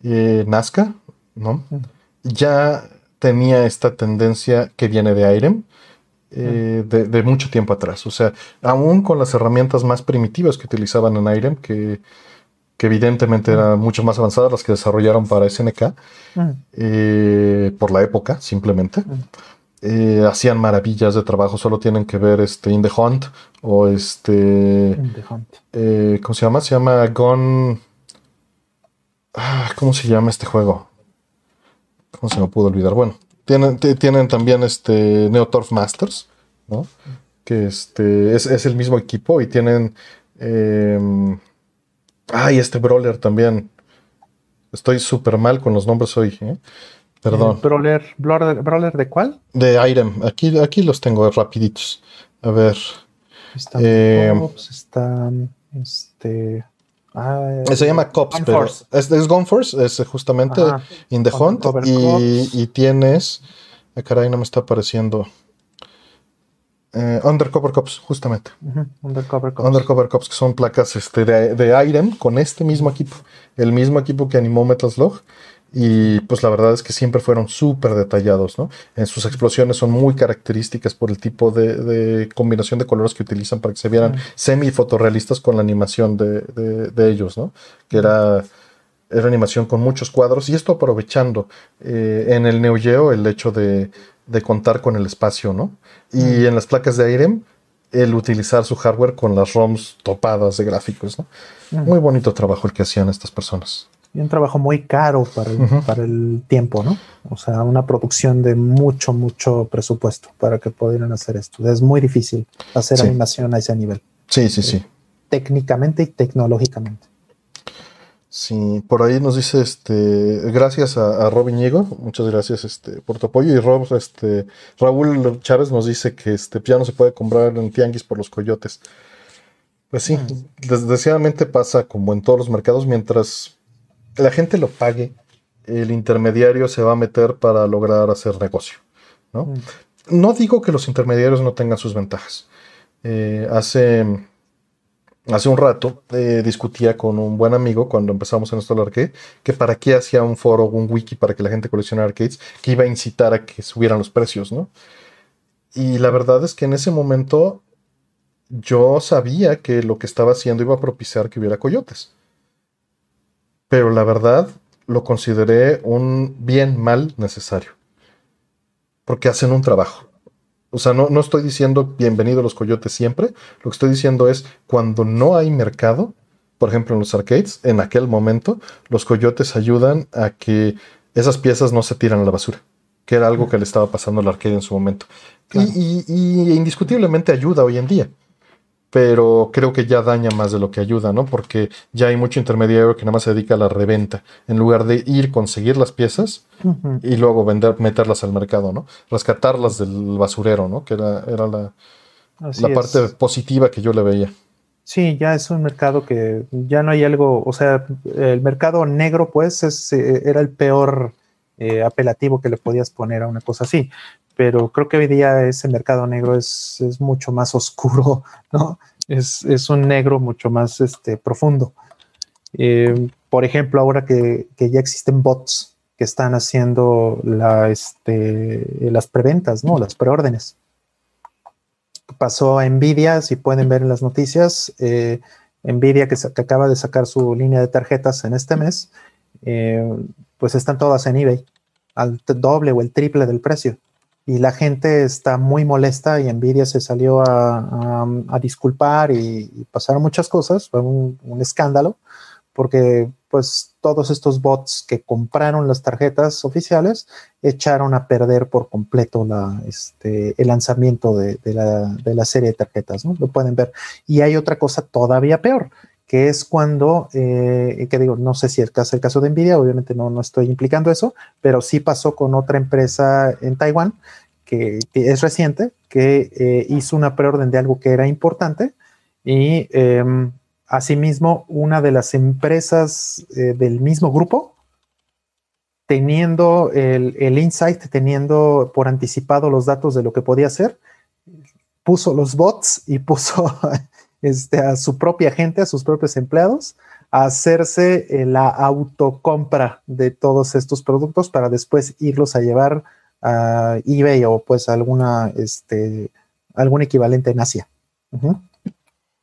eh, Nazca, ¿no? Ya tenía esta tendencia que viene de Irem eh, de, mucho tiempo atrás. O sea, aún con las herramientas más primitivas que utilizaban en Irem, que, evidentemente eran mucho más avanzadas las que desarrollaron para SNK, eh, por la época, simplemente. Eh, hacían maravillas de trabajo, solo tienen que ver este In the Hunt o este... Eh, ¿Cómo se llama? Se llama Gone... Ah, ¿Cómo se llama este juego? ¿Cómo se me pudo olvidar? Bueno, tienen, tienen también este Neotorf Masters, ¿no? Que este es, el mismo equipo y tienen... Eh, ay, este Brawler también. Estoy súper mal con los nombres hoy. ¿eh? Perdón. ¿Brawler, brawler, de cuál? De Irem. Aquí, aquí los tengo rapiditos. A ver. Está, eh, está este. Ah, se llama Cops, pero es, es Gone Force, es justamente In the Hunt. Y, y, tienes. Ah, caray, no me está apareciendo. Eh, Undercover Cops, justamente. Undercover Cops. Undercover Cops, que son placas este, de, de Irem con este mismo equipo. El mismo equipo que animó Metal Slug. Y pues la verdad es que siempre fueron súper detallados, ¿no? En sus explosiones son muy características por el tipo de, combinación de colores que utilizan para que se vieran semi-fotorrealistas con la animación de, ellos, ¿no? Que era, era animación con muchos cuadros y esto aprovechando eh, en el Neo Geo el hecho de, contar con el espacio, ¿no? Y en las placas de aire el utilizar su hardware con las ROMs topadas de gráficos, ¿no? Muy bonito trabajo el que hacían estas personas y un trabajo muy caro para el, para el tiempo, ¿no? O sea, una producción de mucho, mucho presupuesto para que pudieran hacer esto. Es muy difícil hacer animación a ese nivel. Sí, sí, sí. Técnicamente y tecnológicamente. Sí, por ahí nos dice este, gracias a, a Robin Diego, muchas gracias este, por tu apoyo. Y Rob, este, Raúl Chávez nos dice que este, ya no se puede comprar en tianguis por los coyotes. Pues sí, desgraciadamente pasa como en todos los mercados, mientras la gente lo pague, el intermediario se va a meter para lograr hacer negocio. No, mm. no digo que los intermediarios no tengan sus ventajas. Eh, hace, hace un rato eh, discutía con un buen amigo cuando empezamos en esto del arcade que para qué hacía un foro, un wiki para que la gente coleccionara arcades que iba a incitar a que subieran los precios, ¿no? Y la verdad es que en ese momento yo sabía que lo que estaba haciendo iba a propiciar que hubiera coyotes pero la verdad lo consideré un bien mal necesario. Porque hacen un trabajo. O sea, no, no estoy diciendo bienvenido a los coyotes siempre. Lo que estoy diciendo es cuando no hay mercado, por ejemplo en los arcades, en aquel momento, los coyotes ayudan a que esas piezas no se tiran a la basura, que era algo que le estaba pasando al arcade en su momento. y, indiscutiblemente ayuda hoy en día pero creo que ya daña más de lo que ayuda, ¿no? Porque ya hay mucho intermediario que nada más se dedica a la reventa, en lugar de ir, conseguir las piezas y luego vender, meterlas al mercado, ¿no? Rescatarlas del basurero, ¿no? Que era, era la, la parte positiva que yo le veía. Sí, ya es un mercado que ya no hay algo, o sea, el mercado negro, pues, es, eh, era el peor eh, apelativo que le podías poner a una cosa así. Pero creo que hoy día ese mercado negro es, es mucho más *laughs* oscuro, ¿no? Es, es, un negro mucho más este, profundo. Eh, por ejemplo, ahora que, que, ya existen bots que están haciendo la, este, las preventas, ¿no? Las preórdenes pasó a Nvidia, si pueden ver en las noticias, eh, Nvidia que, acaba de sacar su línea de tarjetas en este mes, pues están todas en eBay, al doble o el triple del precio. Y la gente está muy molesta y Nvidia se salió a, disculpar y, pasaron muchas cosas, fue un escándalo, porque pues todos estos bots que compraron las tarjetas oficiales echaron a perder por completo la, este, el lanzamiento de, la, serie de tarjetas, ¿no? Lo pueden ver. Y hay otra cosa todavía peor, que es cuando, eh, que digo, no sé si es el caso de Nvidia, obviamente no, no estoy implicando eso, pero sí pasó con otra empresa en Taiwán, que, es reciente, que eh, hizo una preorden de algo que era importante y... Em, Asimismo, una de las empresas eh, del mismo grupo, teniendo el, insight, teniendo por anticipado los datos de lo que podía hacer, puso los bots y puso *laughs* este, a su propia gente, a sus propios empleados, a hacerse eh, la autocompra de todos estos productos para después irlos a llevar a eBay o pues alguna, este, algún equivalente en Asia.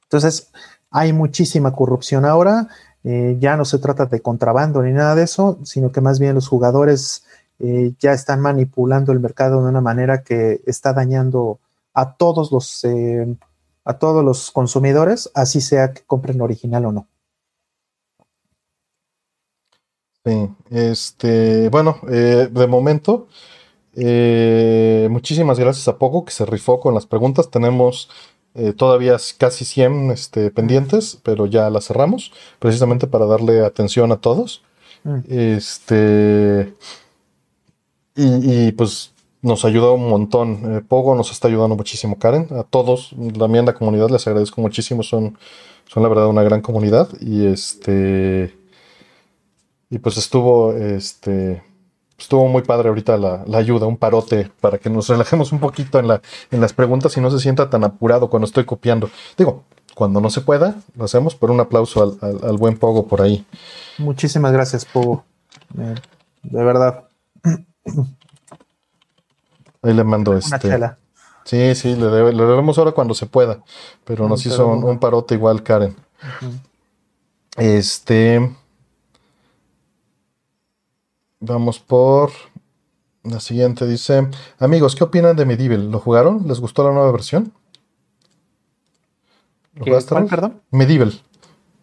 Entonces, hay muchísima corrupción ahora, eh, ya no se trata de contrabando ni nada de eso, sino que más bien los jugadores eh, ya están manipulando el mercado de una manera que está dañando a todos los eh, a todos los consumidores, así sea que compren original o no. Sí, este, bueno, de momento, muchísimas gracias a Poco que se rifó con las preguntas. Tenemos eh, todavía casi 100 este, pendientes, pero ya las cerramos, precisamente para darle atención a todos. Mm. Este. Y, pues nos ayuda un montón. Eh, Pogo nos está ayudando muchísimo, Karen. A todos, también la comunidad, les agradezco muchísimo. Son, son la verdad una gran comunidad. Y este. Y pues estuvo. Este estuvo muy padre ahorita la, ayuda, un parote para que nos relajemos un poquito en, la, en las preguntas y no se sienta tan apurado cuando estoy copiando. Digo, cuando no se pueda, lo hacemos, pero un aplauso al, buen Pogo por ahí. Muchísimas gracias, Pogo. Eh, de verdad. *clears throat* Ahí le mando este. Sí, sí, le, debemos ahora cuando se pueda, pero nos hizo un, parote igual, Karen. Este. Vamos por la siguiente. Dice, amigos, ¿qué opinan de Medieval? ¿Lo jugaron? ¿Les gustó la nueva versión? ¿Lo ¿Cuál, perdón? Medieval.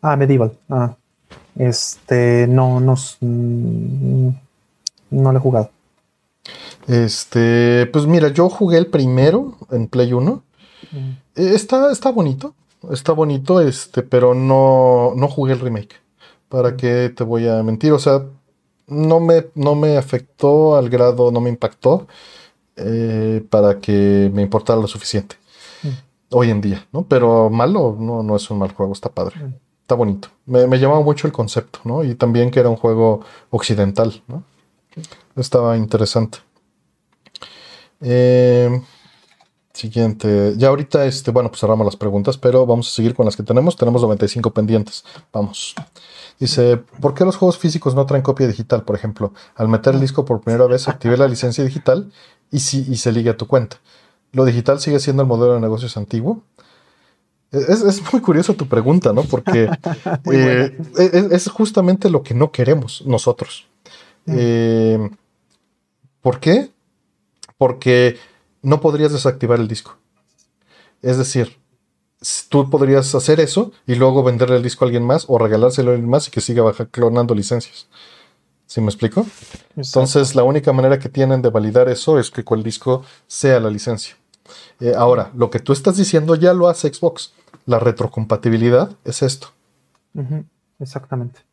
Ah, Medieval. Ah. Este, no, no, mm, no lo he jugado. Este, pues mira, yo jugué el primero en Play 1. Mm. Está, está bonito, está bonito, este, pero no, no jugué el remake. ¿Para mm. qué te voy a mentir? O sea, no me, no me afectó al grado, no me impactó eh, para que me importara lo suficiente. Mm. Hoy en día, ¿no? Pero malo, no, no es un mal juego, está padre. Está bonito. Me, me, llamaba mucho el concepto, ¿no? Y también que era un juego occidental, ¿no? Estaba interesante. Eh, siguiente. Ya ahorita, este, bueno, pues cerramos las preguntas, pero vamos a seguir con las que tenemos. Tenemos 95 pendientes. Vamos. Dice, ¿por qué los juegos físicos no traen copia digital? Por ejemplo, al meter el disco por primera vez, activé la licencia digital y, si, se liga a tu cuenta. ¿Lo digital sigue siendo el modelo de negocios antiguo? Es, muy curioso tu pregunta, ¿no? Porque *laughs* eh, es, justamente lo que no queremos nosotros. Eh, ¿Por qué? Porque no podrías desactivar el disco. Es decir, tú podrías hacer eso y luego venderle el disco a alguien más o regalárselo a alguien más y que siga baja, clonando licencias. ¿Sí me explico? Entonces, la única manera que tienen de validar eso es que el disco sea la licencia. Eh, ahora, lo que tú estás diciendo ya lo hace Xbox. La retrocompatibilidad es esto. Exactamente.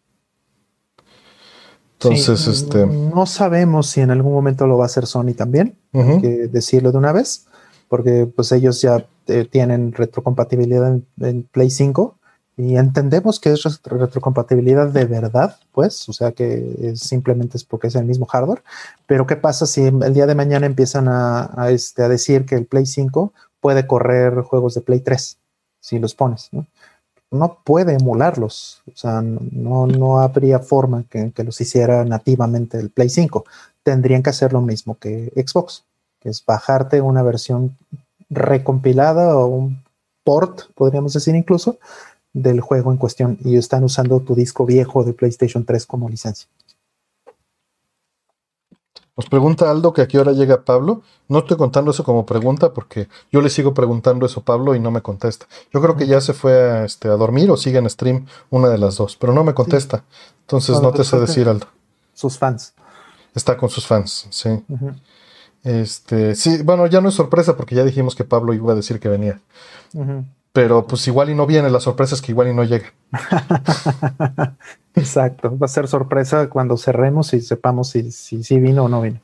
Entonces, este. No sabemos si en algún momento lo va a hacer Sony también. Hay que decirlo de una vez porque pues ellos ya eh, tienen retrocompatibilidad en, Play 5 y entendemos que es retrocompatibilidad de verdad, pues, o sea que simplemente es porque es el mismo hardware, pero ¿qué pasa si el día de mañana empiezan a, este, a decir que el Play 5 puede correr juegos de Play 3 si los pones? ¿no? No puede emularlos. O sea, no, no habría forma que, los hiciera nativamente el Play 5. Tendrían que hacer lo mismo que Xbox, que es bajarte una versión recompilada o un port, podríamos decir incluso, del juego en cuestión. Y están usando tu disco viejo de PlayStation 3 como licencia. Nos pregunta Aldo que a qué hora llega Pablo. No estoy contando eso como pregunta porque yo le sigo preguntando eso a Pablo y no me contesta. Yo creo que ya se fue a, este, a dormir o sigue en stream, una de las dos, pero no me contesta. Entonces no, te sé decir, Aldo. Sus fans. Está con sus fans, sí. Este, sí, bueno, ya no es sorpresa porque ya dijimos que Pablo iba a decir que venía. Pero pues igual y no viene, la sorpresa es que igual y no llega. *laughs* Exacto, va a ser sorpresa cuando cerremos y sepamos si, si, vino o no vino.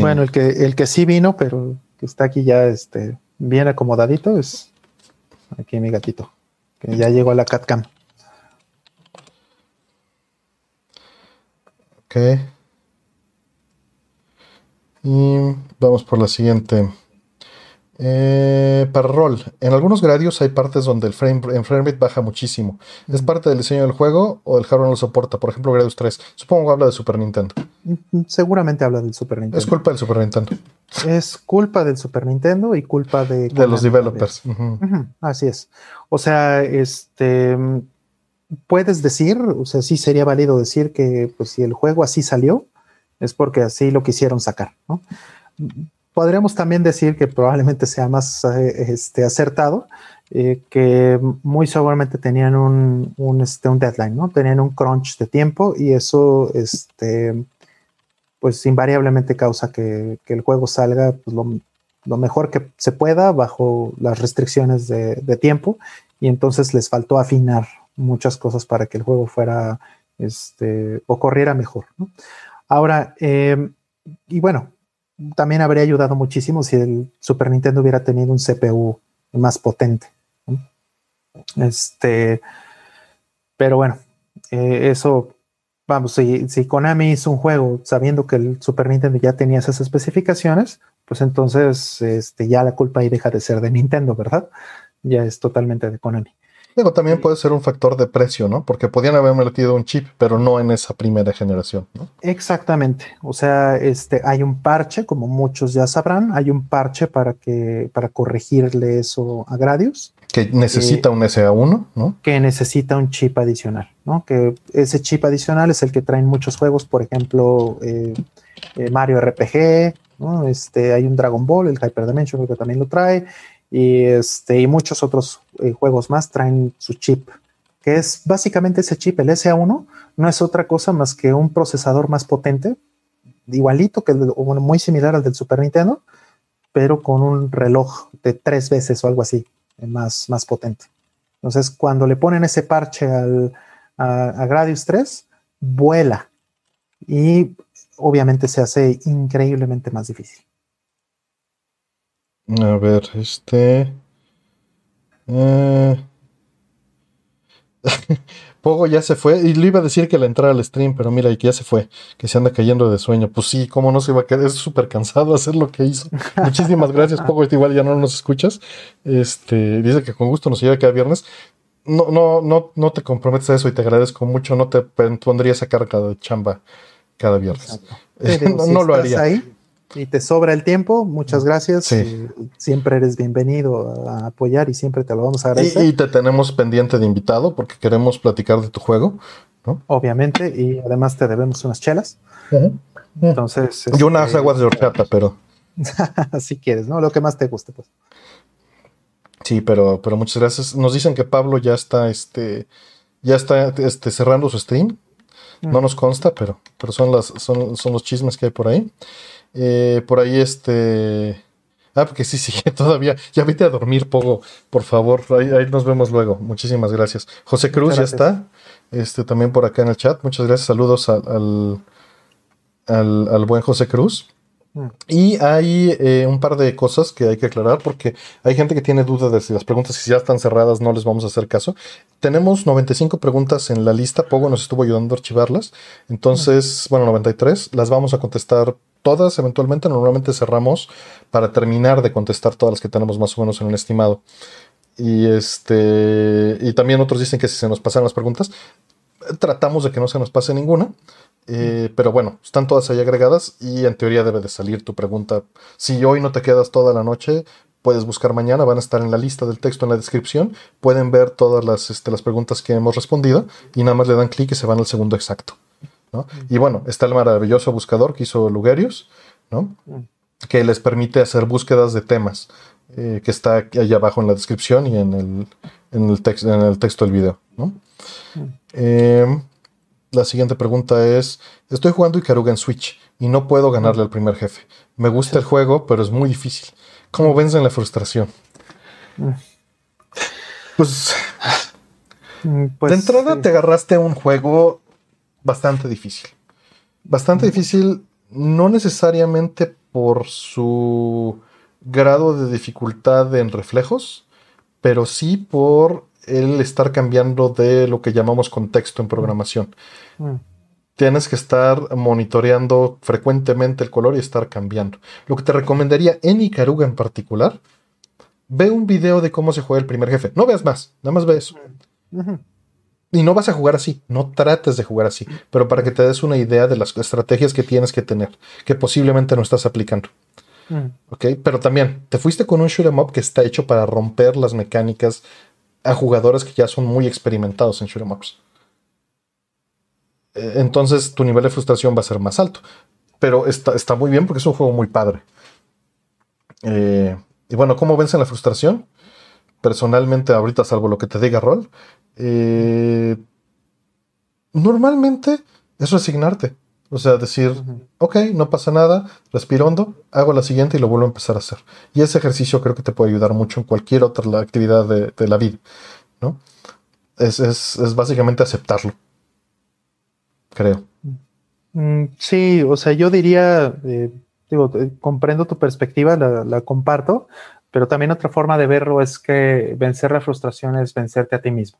Bueno, el que, el que sí vino, pero que está aquí ya este, bien acomodadito, es aquí mi gatito, que ya llegó a la CatCam. Ok. Y vamos por la siguiente. Eh, para rol, en algunos gradios hay partes donde el frame, rate baja muchísimo. ¿Es parte del diseño del juego o el hardware no lo soporta? Por ejemplo, Gradius 3. Supongo que habla de Super Nintendo. Mm, seguramente habla del Super Nintendo. Es culpa del Super Nintendo. Es culpa del Super Nintendo y culpa de... De los developers. Así es. O sea, este... Puedes decir, o sea, sí sería válido decir que pues, si el juego así salió, es porque así lo quisieron sacar, ¿no? Podríamos también decir que probablemente sea más eh, este, acertado, eh, que muy seguramente tenían un, un, este, un, deadline, ¿no? Tenían un crunch de tiempo y eso, este, pues invariablemente causa que, que el juego salga pues, lo, lo, mejor que se pueda bajo las restricciones de, tiempo y entonces les faltó afinar muchas cosas para que el juego fuera, este, o corriera mejor. Ahora, eh, y bueno, también habría ayudado muchísimo si el Super Nintendo hubiera tenido un CPU más potente. Este, pero bueno, eh, eso, vamos, si, si, Konami hizo un juego sabiendo que el Super Nintendo ya tenía esas especificaciones, pues entonces este, ya la culpa ahí deja de ser de Nintendo, ¿verdad? Ya es totalmente de Konami. Digo, también puede ser un factor de precio, ¿no? Porque podían haber metido un chip, pero no en esa primera generación, ¿no? Exactamente. O sea, este, hay un parche, como muchos ya sabrán, hay un parche para que, para corregirle eso a Gradius. Que necesita un SA1, ¿no? Que necesita un chip adicional, ¿no? Que ese chip adicional es el que traen muchos juegos, por ejemplo, eh, eh, Mario RPG, ¿no? Este, hay un Dragon Ball, el Hyper Dimension, que también lo trae y, este, y muchos otros eh, juegos más traen su chip, que es básicamente ese chip, el SA1, no es otra cosa más que un procesador más potente, igualito que muy similar al del Super Nintendo, pero con un reloj de tres veces o algo así, eh, más, más potente. Entonces, cuando le ponen ese parche al, a Gradius 3, vuela y obviamente se hace increíblemente más difícil. A ver, este. Eh... *laughs* Pogo ya se fue. Y le iba a decir que la entrara al stream, pero mira, que ya se fue. Que se anda cayendo de sueño. Pues sí, cómo no se va a quedar. Es súper cansado hacer lo que hizo. *laughs* Muchísimas gracias, Pogo. Igual ya no nos escuchas. Este, dice que con gusto nos lleva cada viernes. No, no, no, no te comprometes a eso y te agradezco mucho. No te pondría esa carga de chamba cada viernes. *laughs* no, lo haría. Ahí, y te sobra el tiempo, muchas gracias. Siempre eres bienvenido a apoyar y siempre te lo vamos a agradecer. Y, te tenemos pendiente de invitado porque queremos platicar de tu juego. ¿no? Obviamente, y además te debemos unas chelas. Entonces. Y unas este, aguas de horchata, pero. *laughs* si quieres, ¿no? Lo que más te guste, pues. Sí, pero, pero muchas gracias. Nos dicen que Pablo ya está, este, ya está este, cerrando su stream. No nos consta, pero, pero son, las, son, son los chismes que hay por ahí. Eh, por ahí este... Ah, porque sí, *laughs* sí, todavía. Ya vete a dormir, Pogo, por favor. Ahí, nos vemos luego. Muchísimas gracias. José Cruz ya está. Este, también por acá en el chat. Muchas gracias. Saludos al, al, buen José Cruz. Y hay eh, un par de cosas que hay que aclarar porque hay gente que tiene dudas de si las preguntas si ya están cerradas no les vamos a hacer caso. Tenemos 95 preguntas en la lista, Pogo nos estuvo ayudando a archivarlas. Entonces, bueno, 93, las vamos a contestar todas eventualmente. Normalmente cerramos para terminar de contestar todas las que tenemos más o menos en el estimado. Y este y también otros dicen que si se nos pasan las preguntas, tratamos de que no se nos pase ninguna. Eh, pero bueno, están todas ahí agregadas y en teoría debe de salir tu pregunta. Si hoy no te quedas toda la noche, puedes buscar mañana, van a estar en la lista del texto en la descripción, pueden ver todas las, este, las preguntas que hemos respondido y nada más le dan clic y se van al segundo exacto. Y bueno, está el maravilloso buscador que hizo Lugerius, ¿no? que les permite hacer búsquedas de temas, eh, que está ahí abajo en la descripción y en el, en el, en el texto del video. ¿no? Eh, la siguiente pregunta es, estoy jugando Ikaruga en Switch y no puedo ganarle al primer jefe. Me gusta el juego, pero es muy difícil. ¿Cómo vencen la frustración? Mm. Pues, mm, pues, de entrada te agarraste a un juego bastante difícil. Bastante difícil, no necesariamente por su grado de dificultad en reflejos, pero sí por el estar cambiando de lo que llamamos contexto en programación. Mm. Tienes que estar monitoreando frecuentemente el color y estar cambiando. Lo que te recomendaría en Ikaruga en particular, ve un video de cómo se juega el primer jefe. No veas más, nada más ve eso. Y no vas a jugar así, no trates de jugar así, pero para que te des una idea de las estrategias que tienes que tener, que posiblemente no estás aplicando. Mm. Ok, pero también te fuiste con un shoot em up que está hecho para romper las mecánicas a jugadores que ya son muy experimentados en shoot'em ups. Eh, entonces tu nivel de frustración va a ser más alto. Pero está, está muy bien porque es un juego muy padre. Eh, y bueno, ¿cómo vencen la frustración? Personalmente, ahorita, salvo lo que te diga Rol, eh, normalmente es resignarte. O sea, decir, ok, no pasa nada, respiro hondo, hago la siguiente y lo vuelvo a empezar a hacer. Y ese ejercicio creo que te puede ayudar mucho en cualquier otra actividad de, la vida, ¿no? Es, básicamente aceptarlo, creo. Mm, sí, o sea, yo diría, eh, digo, eh, comprendo tu perspectiva, la, la, comparto, pero también otra forma de verlo es que vencer la frustración es vencerte a ti mismo.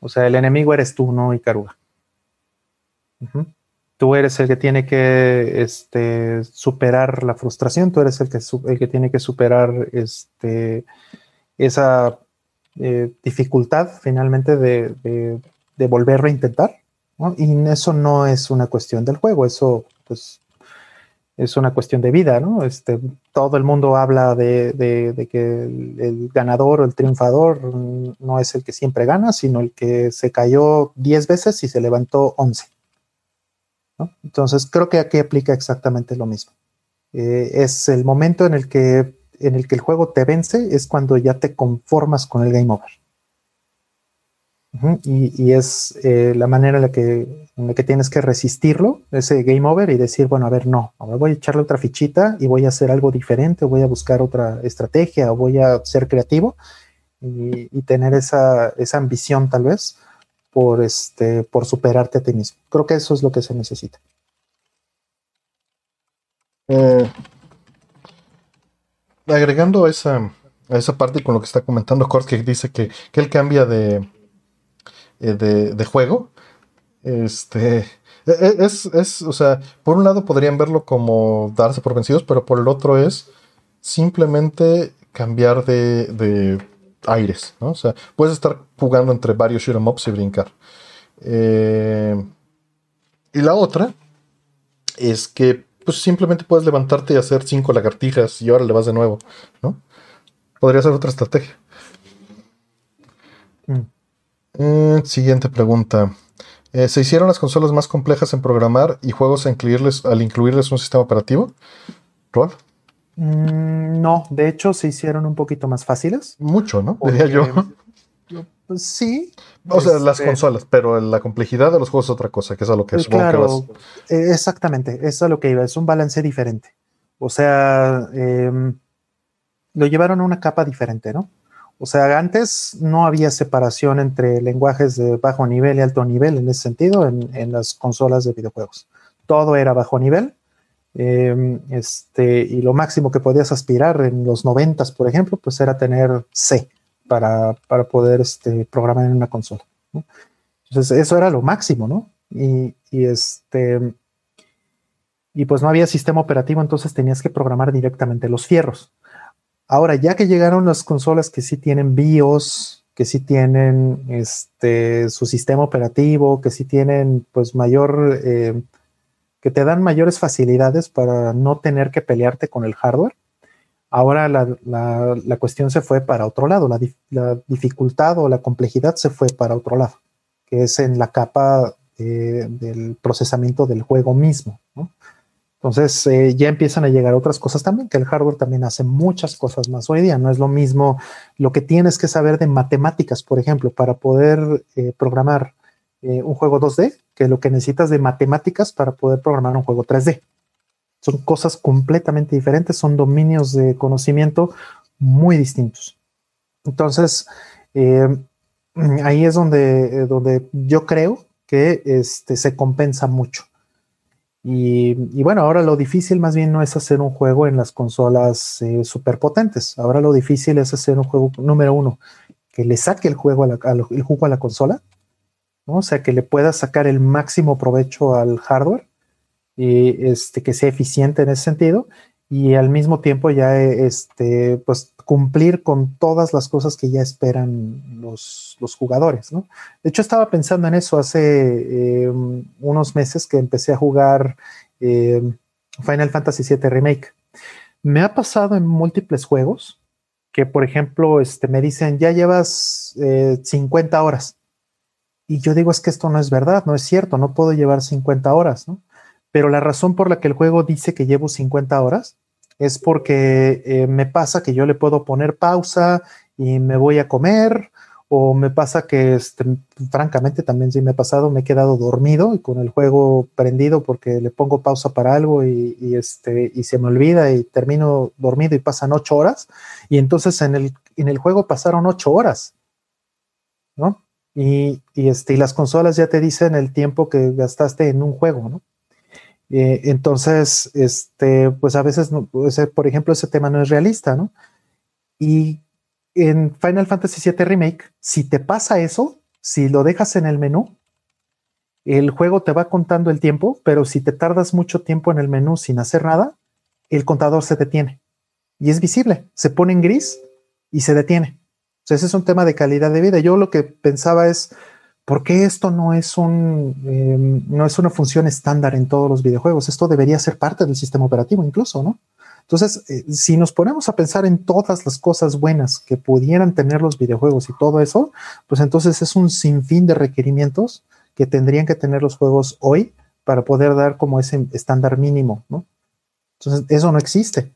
O sea, el enemigo eres tú, no Icaruga tú eres el que tiene que este, superar la frustración, tú eres el que, el que tiene que superar este, esa eh, dificultad finalmente de, volverlo a intentar. Y eso no es una cuestión del juego, eso pues, es una cuestión de vida, ¿no? Este, todo el mundo habla de, que el, ganador o el triunfador no es el que siempre gana, sino el que se cayó 10 veces y se levantó 11. Entonces, creo que aquí aplica exactamente lo mismo. Eh, es el momento en el, que, en el que el juego te vence, es cuando ya te conformas con el game over. y, es eh, la manera en la, que, en la que tienes que resistirlo, ese game over, y decir, bueno, a ver, no, ahora voy a echarle otra fichita y voy a hacer algo diferente, voy a buscar otra estrategia, o voy a ser creativo y, y tener esa, esa ambición tal vez por, este, por superarte a ti mismo. Creo que eso es lo que se necesita. Eh, agregando a esa, esa parte con lo que está comentando Kort, que dice que, él cambia de, eh, de, juego. Este. E, e, es, es, o sea, por un lado podrían verlo como darse por vencidos, pero por el otro es simplemente cambiar de aires, ¿no? O sea, puedes estar jugando entre varios shoot em ups y brincar. Eh, y la otra es que pues simplemente puedes levantarte y hacer cinco lagartijas y ahora le vas de nuevo, ¿no? Podría ser otra estrategia. Mm. Eh, siguiente pregunta. Eh, ¿Se hicieron las consolas más complejas en programar y juegos incluirles, al incluirles un sistema operativo? ¿Rol? Mm, no, de hecho se hicieron un poquito más fáciles. Mucho, ¿no? Diría *laughs* yo. Pues sí. O sea, las este, consolas, pero la complejidad de los juegos es otra cosa, que es a lo que es. claro, eh, Exactamente, eso es a lo que iba, es un balance diferente. O sea, em, lo llevaron a una capa diferente, ¿no? O sea, antes no había separación entre lenguajes de bajo nivel y alto nivel en ese sentido en las consolas de videojuegos. Todo era bajo nivel Em, este, y lo máximo que podías aspirar en los noventas, por ejemplo, pues era tener C para, poder este, programar en una consola. Entonces, eso era lo máximo, ¿no? Y, y, este, y pues no había sistema operativo, entonces tenías que programar directamente los fierros. Ahora, ya que llegaron las consolas que sí tienen BIOS, que sí tienen este, su sistema operativo, que sí tienen pues mayor, eh, que te dan mayores facilidades para no tener que pelearte con el hardware. Ahora la, cuestión se fue para otro lado, la, la, dificultad o la complejidad se fue para otro lado, que es en la capa eh, del procesamiento del juego mismo. Entonces eh, ya empiezan a llegar otras cosas también, que el hardware también hace muchas cosas más hoy día. No es lo mismo lo que tienes que saber de matemáticas, por ejemplo, para poder eh, programar un juego 2D, que lo que necesitas de matemáticas para poder programar un juego 3D. Son cosas completamente diferentes, son dominios de conocimiento muy distintos. Entonces, ahí es donde, donde yo creo que este, se compensa mucho. Y, bueno, ahora lo difícil más bien no es hacer un juego en las consolas eh, super potentes. Ahora lo difícil es hacer un juego número uno que le saque el juego a el juego a la consola, o sea, que le pueda sacar el máximo provecho al hardware y este, que sea eficiente en ese sentido y al mismo tiempo ya este, pues cumplir con todas las cosas que ya esperan los, jugadores, ¿no? De hecho, estaba pensando en eso hace eh, unos meses que empecé a jugar eh, Final Fantasy VII Remake. Me ha pasado en múltiples juegos que, por ejemplo, este, me dicen, ya llevas 50 eh, horas. Y yo digo, es que esto no es verdad, no es cierto, no puedo llevar 50 horas, ¿no? pero la razón por la que el juego dice que llevo 50 horas es porque eh, me pasa que yo le puedo poner pausa y me voy a comer, o me pasa que, este, francamente, también sí me ha pasado, me he quedado dormido y con el juego prendido porque le pongo pausa para algo y, este, y se me olvida y termino dormido y pasan ocho horas. Y entonces en el, en el juego pasaron ocho horas, ¿no? Y, este, las consolas ya te dicen el tiempo que gastaste en un juego, ¿no? Eh, entonces, este, pues a veces, por ejemplo, ese tema no es realista, ¿no? Y en Final Fantasy VII Remake, si te pasa eso, si lo dejas en el menú, el juego te va contando el tiempo, pero si te tardas mucho tiempo en el menú sin hacer nada, el contador se detiene. Y es visible, se pone en gris y se detiene. O ese es un tema de calidad de vida. Yo lo que pensaba es, ¿Por qué esto no es, un, em, no es una función estándar en todos los videojuegos? Esto debería ser parte del sistema operativo incluso, ¿no? Entonces, eh, si nos ponemos a pensar en todas las cosas buenas que pudieran tener los videojuegos y todo eso, pues entonces es un sinfín de requerimientos que tendrían que tener los juegos hoy para poder dar como ese estándar mínimo, ¿no? Entonces, eso no existe.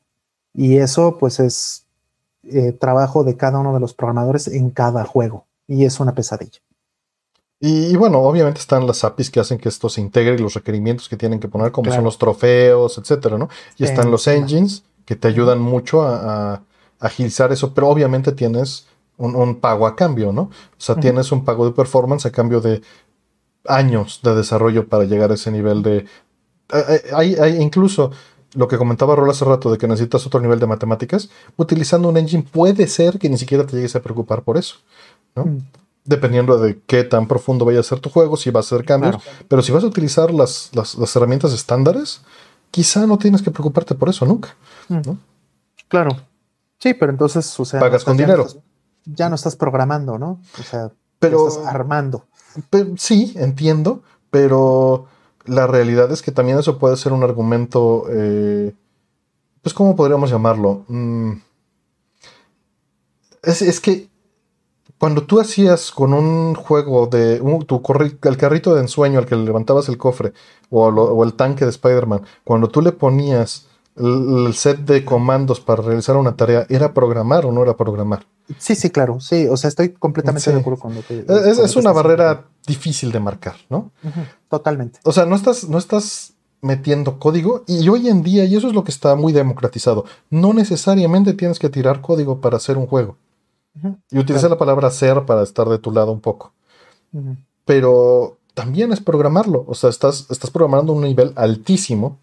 Y eso, pues, es eh, trabajo de cada uno de los programadores en cada juego. Y es una pesadilla. Y, bueno, obviamente están las APIs que hacen que esto se integre y los requerimientos que tienen que poner, como son los trofeos, etcétera, ¿no? Y están los engines que te ayudan mucho a, agilizar eso, pero obviamente tienes un, pago a cambio, ¿no? O sea, tienes un pago de performance a cambio de años de desarrollo para llegar a ese nivel de. Hay, hay incluso lo que comentaba Rol hace rato de que necesitas otro nivel de matemáticas, utilizando un engine puede ser que ni siquiera te llegues a preocupar por eso, ¿no? Mm dependiendo de qué tan profundo vaya a ser tu juego, si va a ser cambios. Pero si vas a utilizar las, las, herramientas estándares, quizá no tienes que preocuparte por eso nunca. Claro. Sí, pero entonces, o sea, pagas con dinero. ya no estás programando, ¿no? O sea, pero, estás armando. sí, entiendo, pero la realidad es que también eso puede ser un argumento, eh, pues, ¿cómo podríamos llamarlo? Mm, es, es que cuando tú hacías con un juego de tu el carrito de ensueño al que le levantabas el cofre o, el tanque de Spider-Man, cuando tú le ponías el, set de comandos para realizar una tarea, ¿era programar o no era programar? Sí, sí, claro, sí, o sea, estoy completamente de acuerdo con lo que... Es, una barrera difícil de marcar, ¿no? totalmente. O sea, no estás, no estás metiendo código y hoy en día, y eso es lo que está muy democratizado, no necesariamente tienes que tirar código para hacer un juego. Y utiliza la palabra ser para estar de tu lado un poco. Pero también es programarlo. O sea, estás, estás programando un nivel altísimo,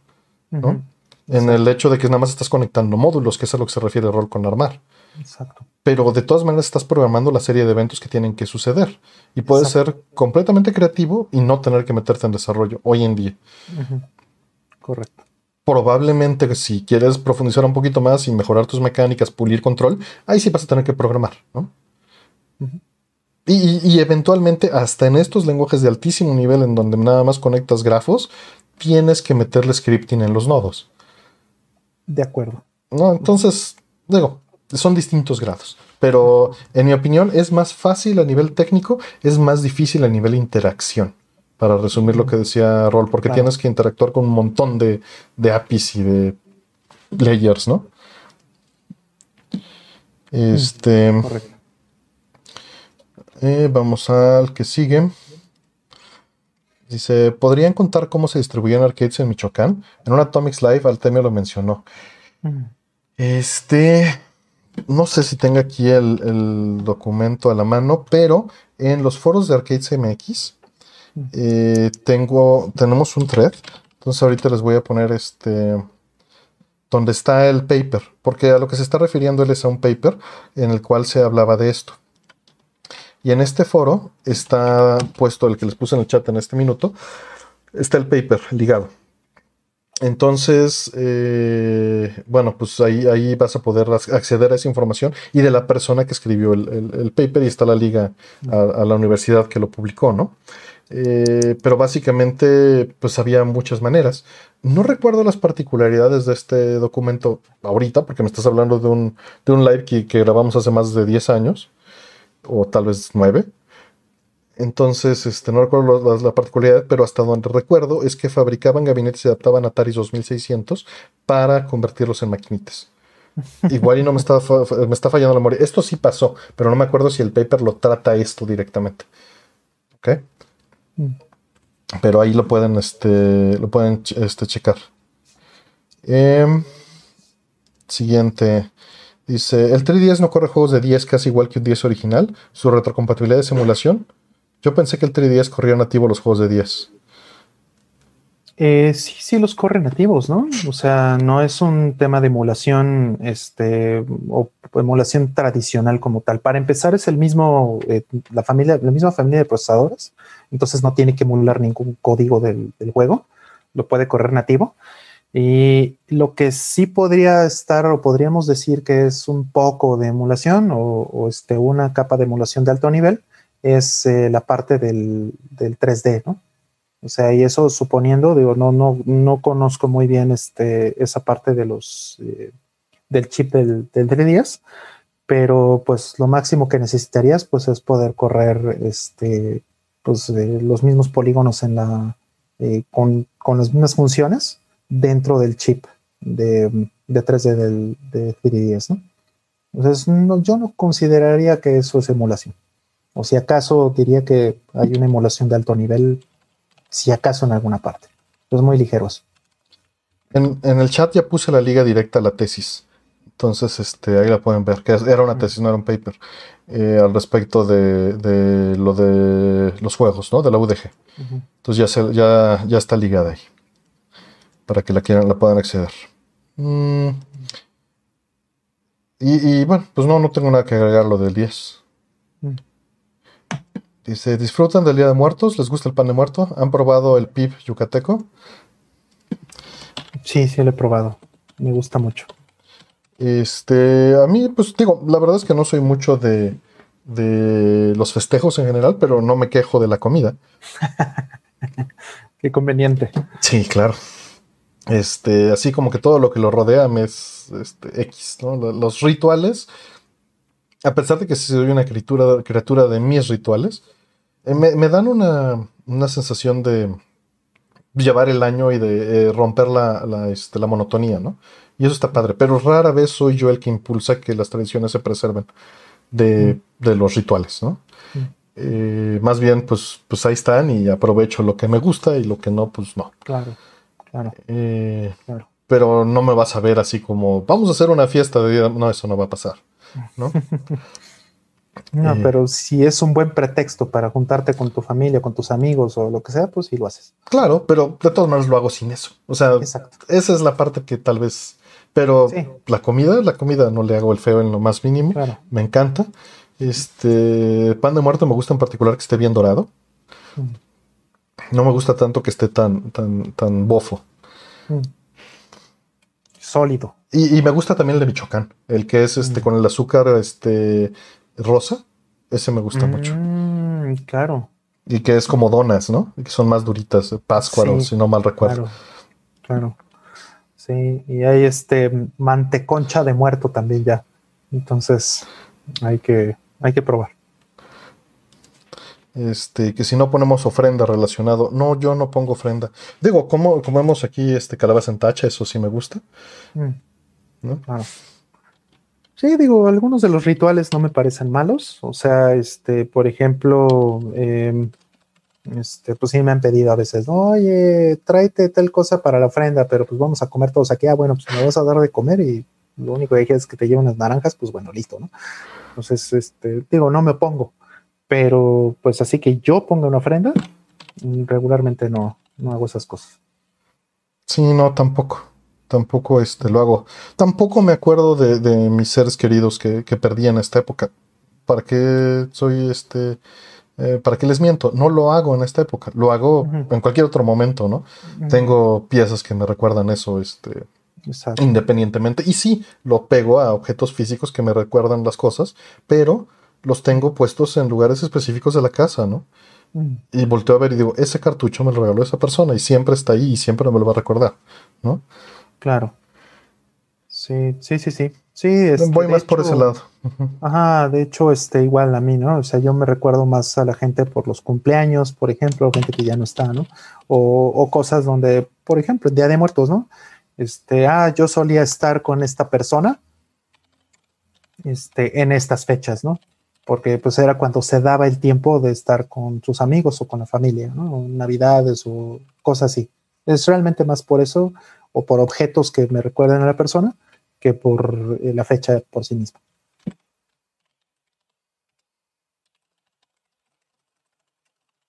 ¿no? En el hecho de que nada más estás conectando módulos, que es a lo que se refiere el rol con armar. Exacto. Pero de todas maneras estás programando la serie de eventos que tienen que suceder. Y puedes ser completamente creativo y no tener que meterte en desarrollo hoy en día. Correcto. Probablemente si quieres profundizar un poquito más y mejorar tus mecánicas, pulir control, ahí sí vas a tener que programar, ¿no? y, y, eventualmente, hasta en estos lenguajes de altísimo nivel, en donde nada más conectas grafos, tienes que meterle scripting en los nodos. De acuerdo. ¿No? Entonces, digo, son distintos grados. Pero en mi opinión es más fácil a nivel técnico, es más difícil a nivel interacción. Para resumir lo que decía Rol, porque tienes que interactuar con un montón de, de APIs y de layers, ¿no? Este. Correcto. Eh, vamos al que sigue. Dice, ¿podrían contar cómo se distribuyen arcades en Michoacán? En un Atomics Live, Altemio lo mencionó. Este, no sé si tenga aquí el, documento a la mano, pero en los foros de Arcades MX eh, tengo, tenemos un thread. Entonces ahorita les voy a poner este donde está el paper, porque a lo que se está refiriendo él es a un paper en el cual se hablaba de esto. Y en este foro está puesto el que les puse en el chat en este minuto, está el paper ligado. Entonces, eh, bueno, pues ahí, ahí vas a poder acceder a esa información y de la persona que escribió el, paper y está la liga a, la universidad que lo publicó, ¿no? Eh, pero básicamente, pues había muchas maneras. No recuerdo las particularidades de este documento ahorita, porque me estás hablando de un, de un live que, que grabamos hace más de 10 años, o tal vez 9. Entonces, este, no recuerdo la, particularidad, pero hasta donde recuerdo es que fabricaban gabinetes y adaptaban Atari 2600 para convertirlos en maquinitas. *laughs* Igual y no me está, me está fallando la memoria. Esto sí pasó, pero no me acuerdo si el paper lo trata esto directamente. ¿Ok? Mm. Pero ahí lo pueden, este, lo pueden este, checar. Em, siguiente. Dice, el 3DS no corre juegos de 10 casi igual que un 10 original. Su retrocompatibilidad de simulación yo pensé que el 3DS corría nativo los juegos de 10. Eh, sí, sí los corre nativos, ¿no? O sea, no es un tema de emulación, este, o emulación tradicional como tal. Para empezar, es el mismo, eh, la familia, la misma familia de procesadores. Entonces no tiene que emular ningún código del, juego. Lo puede correr nativo. Y lo que sí podría estar, o podríamos decir que es un poco de emulación, o, este, una capa de emulación de alto nivel, es eh, la parte del, 3D, ¿no? O sea, y eso suponiendo, digo, no, no, no conozco muy bien este, esa parte de los, eh, del chip del, del 3DS, pero pues lo máximo que necesitarías pues es poder correr este, pues, los mismos polígonos en la, eh, con, las mismas funciones dentro del chip de, 3D del de 3DS, ¿no? Entonces, yo no consideraría que eso es emulación. O si acaso diría que hay una emulación de alto nivel, si acaso en alguna parte. Es muy ligeros. En, el chat ya puse la liga directa a la tesis. Entonces, este, ahí la pueden ver, que era una tesis, no era un paper, eh, al respecto de, lo de los juegos, ¿no? De la UDG. Entonces ya, ya, ya está ligada ahí, para que la quieran, la puedan acceder. Mm. Y, y, bueno, pues no, no tengo nada que agregar lo del 10. Dice, ¿disfrutan del Día de Muertos? ¿Les gusta el pan de muerto? ¿Han probado el pib yucateco? Sí, sí lo he probado. Me gusta mucho. Este, a mí, pues digo, la verdad es que no soy mucho de, de los festejos en general, pero no me quejo de la comida. *laughs* Qué conveniente. Sí, claro. Este, así como que todo lo que lo rodea me es este, X, ¿no? Los rituales, a pesar de que soy una criatura, criatura de mis rituales, eh, me, dan una, sensación de llevar el año y de eh, romper este, la, monotonía, ¿no? Y eso está padre, pero rara vez soy yo el que impulsa que las tradiciones se preserven de, mm. los rituales, ¿no? Mm. Eh, más bien, pues, pues ahí están y aprovecho lo que me gusta y lo que no, pues no. Claro, claro. Pero no me vas a ver así como, vamos a hacer una fiesta de día. No, eso no va a pasar, ¿no? *laughs* No, Eh, pero si es un buen pretexto para juntarte con tu familia, con tus amigos o lo que sea, pues sí lo haces. Claro, pero de todas maneras lo hago sin eso. O sea, Exacto. esa es la parte que tal vez. Pero Sí. la comida, la comida no le hago el feo en lo más mínimo. Claro. Me encanta. Este pan de muerto me gusta en particular que esté bien dorado. Mm. No me gusta tanto que esté tan, tan, tan bofo. Mm. Sólido. Y, y me gusta también el de Michoacán, el que es este Mm. con el azúcar este rosa. Ese me gusta mucho. Mm, claro, Y que es como donas, ¿no? Y que son más duritas, páscuaro, Sí, si no mal recuerdo. claro, claro. Sí, y hay este manteconcha de muerto también ya. Entonces hay que, hay que probar. Este, que si no ponemos ofrenda relacionado. No, yo no pongo ofrenda. Digo, como comemos aquí este calabaza en tacha, eso sí me gusta. Mm, ¿no? claro. Sí, digo, algunos de los rituales no me parecen malos. O sea, este, por ejemplo, em, este, pues sí me han pedido a veces, oye, tráete tal cosa para la ofrenda, pero pues vamos a comer todos aquí. Ah, bueno, pues me vas a dar de comer y lo único que dije es que te lleve unas naranjas, pues bueno, listo, ¿no? Entonces, este, digo, no me opongo, pero pues así que yo ponga una ofrenda, regularmente no, no hago esas cosas. Sí, no, tampoco. Tampoco este, lo hago. Tampoco me acuerdo de, de mis seres queridos que, que perdí en esta época. ¿Para qué soy este? eh, ¿Para qué les miento? No lo hago en esta época. Lo hago en cualquier otro momento, ¿no? Tengo piezas que me recuerdan eso, este, Exacto. independientemente. Y sí, lo pego a objetos físicos que me recuerdan las cosas, pero los tengo puestos en lugares específicos de la casa, ¿no? Mm, Y volteo a ver y digo, ese cartucho me lo regaló esa persona y siempre está ahí y siempre me lo va a recordar, ¿no? Claro. Sí, sí, sí, sí. Sí, este, Voy más por ese lado. *laughs* Ajá, de hecho, este, igual a mí, ¿no? O sea, yo me recuerdo más a la gente por los cumpleaños, por ejemplo, gente que ya no está, ¿no? O, o cosas donde, por ejemplo, el Día de Muertos, ¿no? Este, ah, yo solía estar con esta persona, este, en estas fechas, ¿no? Porque pues era cuando se daba el tiempo de estar con sus amigos o con la familia, ¿no? Navidades o cosas así. Es realmente más por eso o por objetos que me recuerden a la persona que por eh, la fecha por sí misma.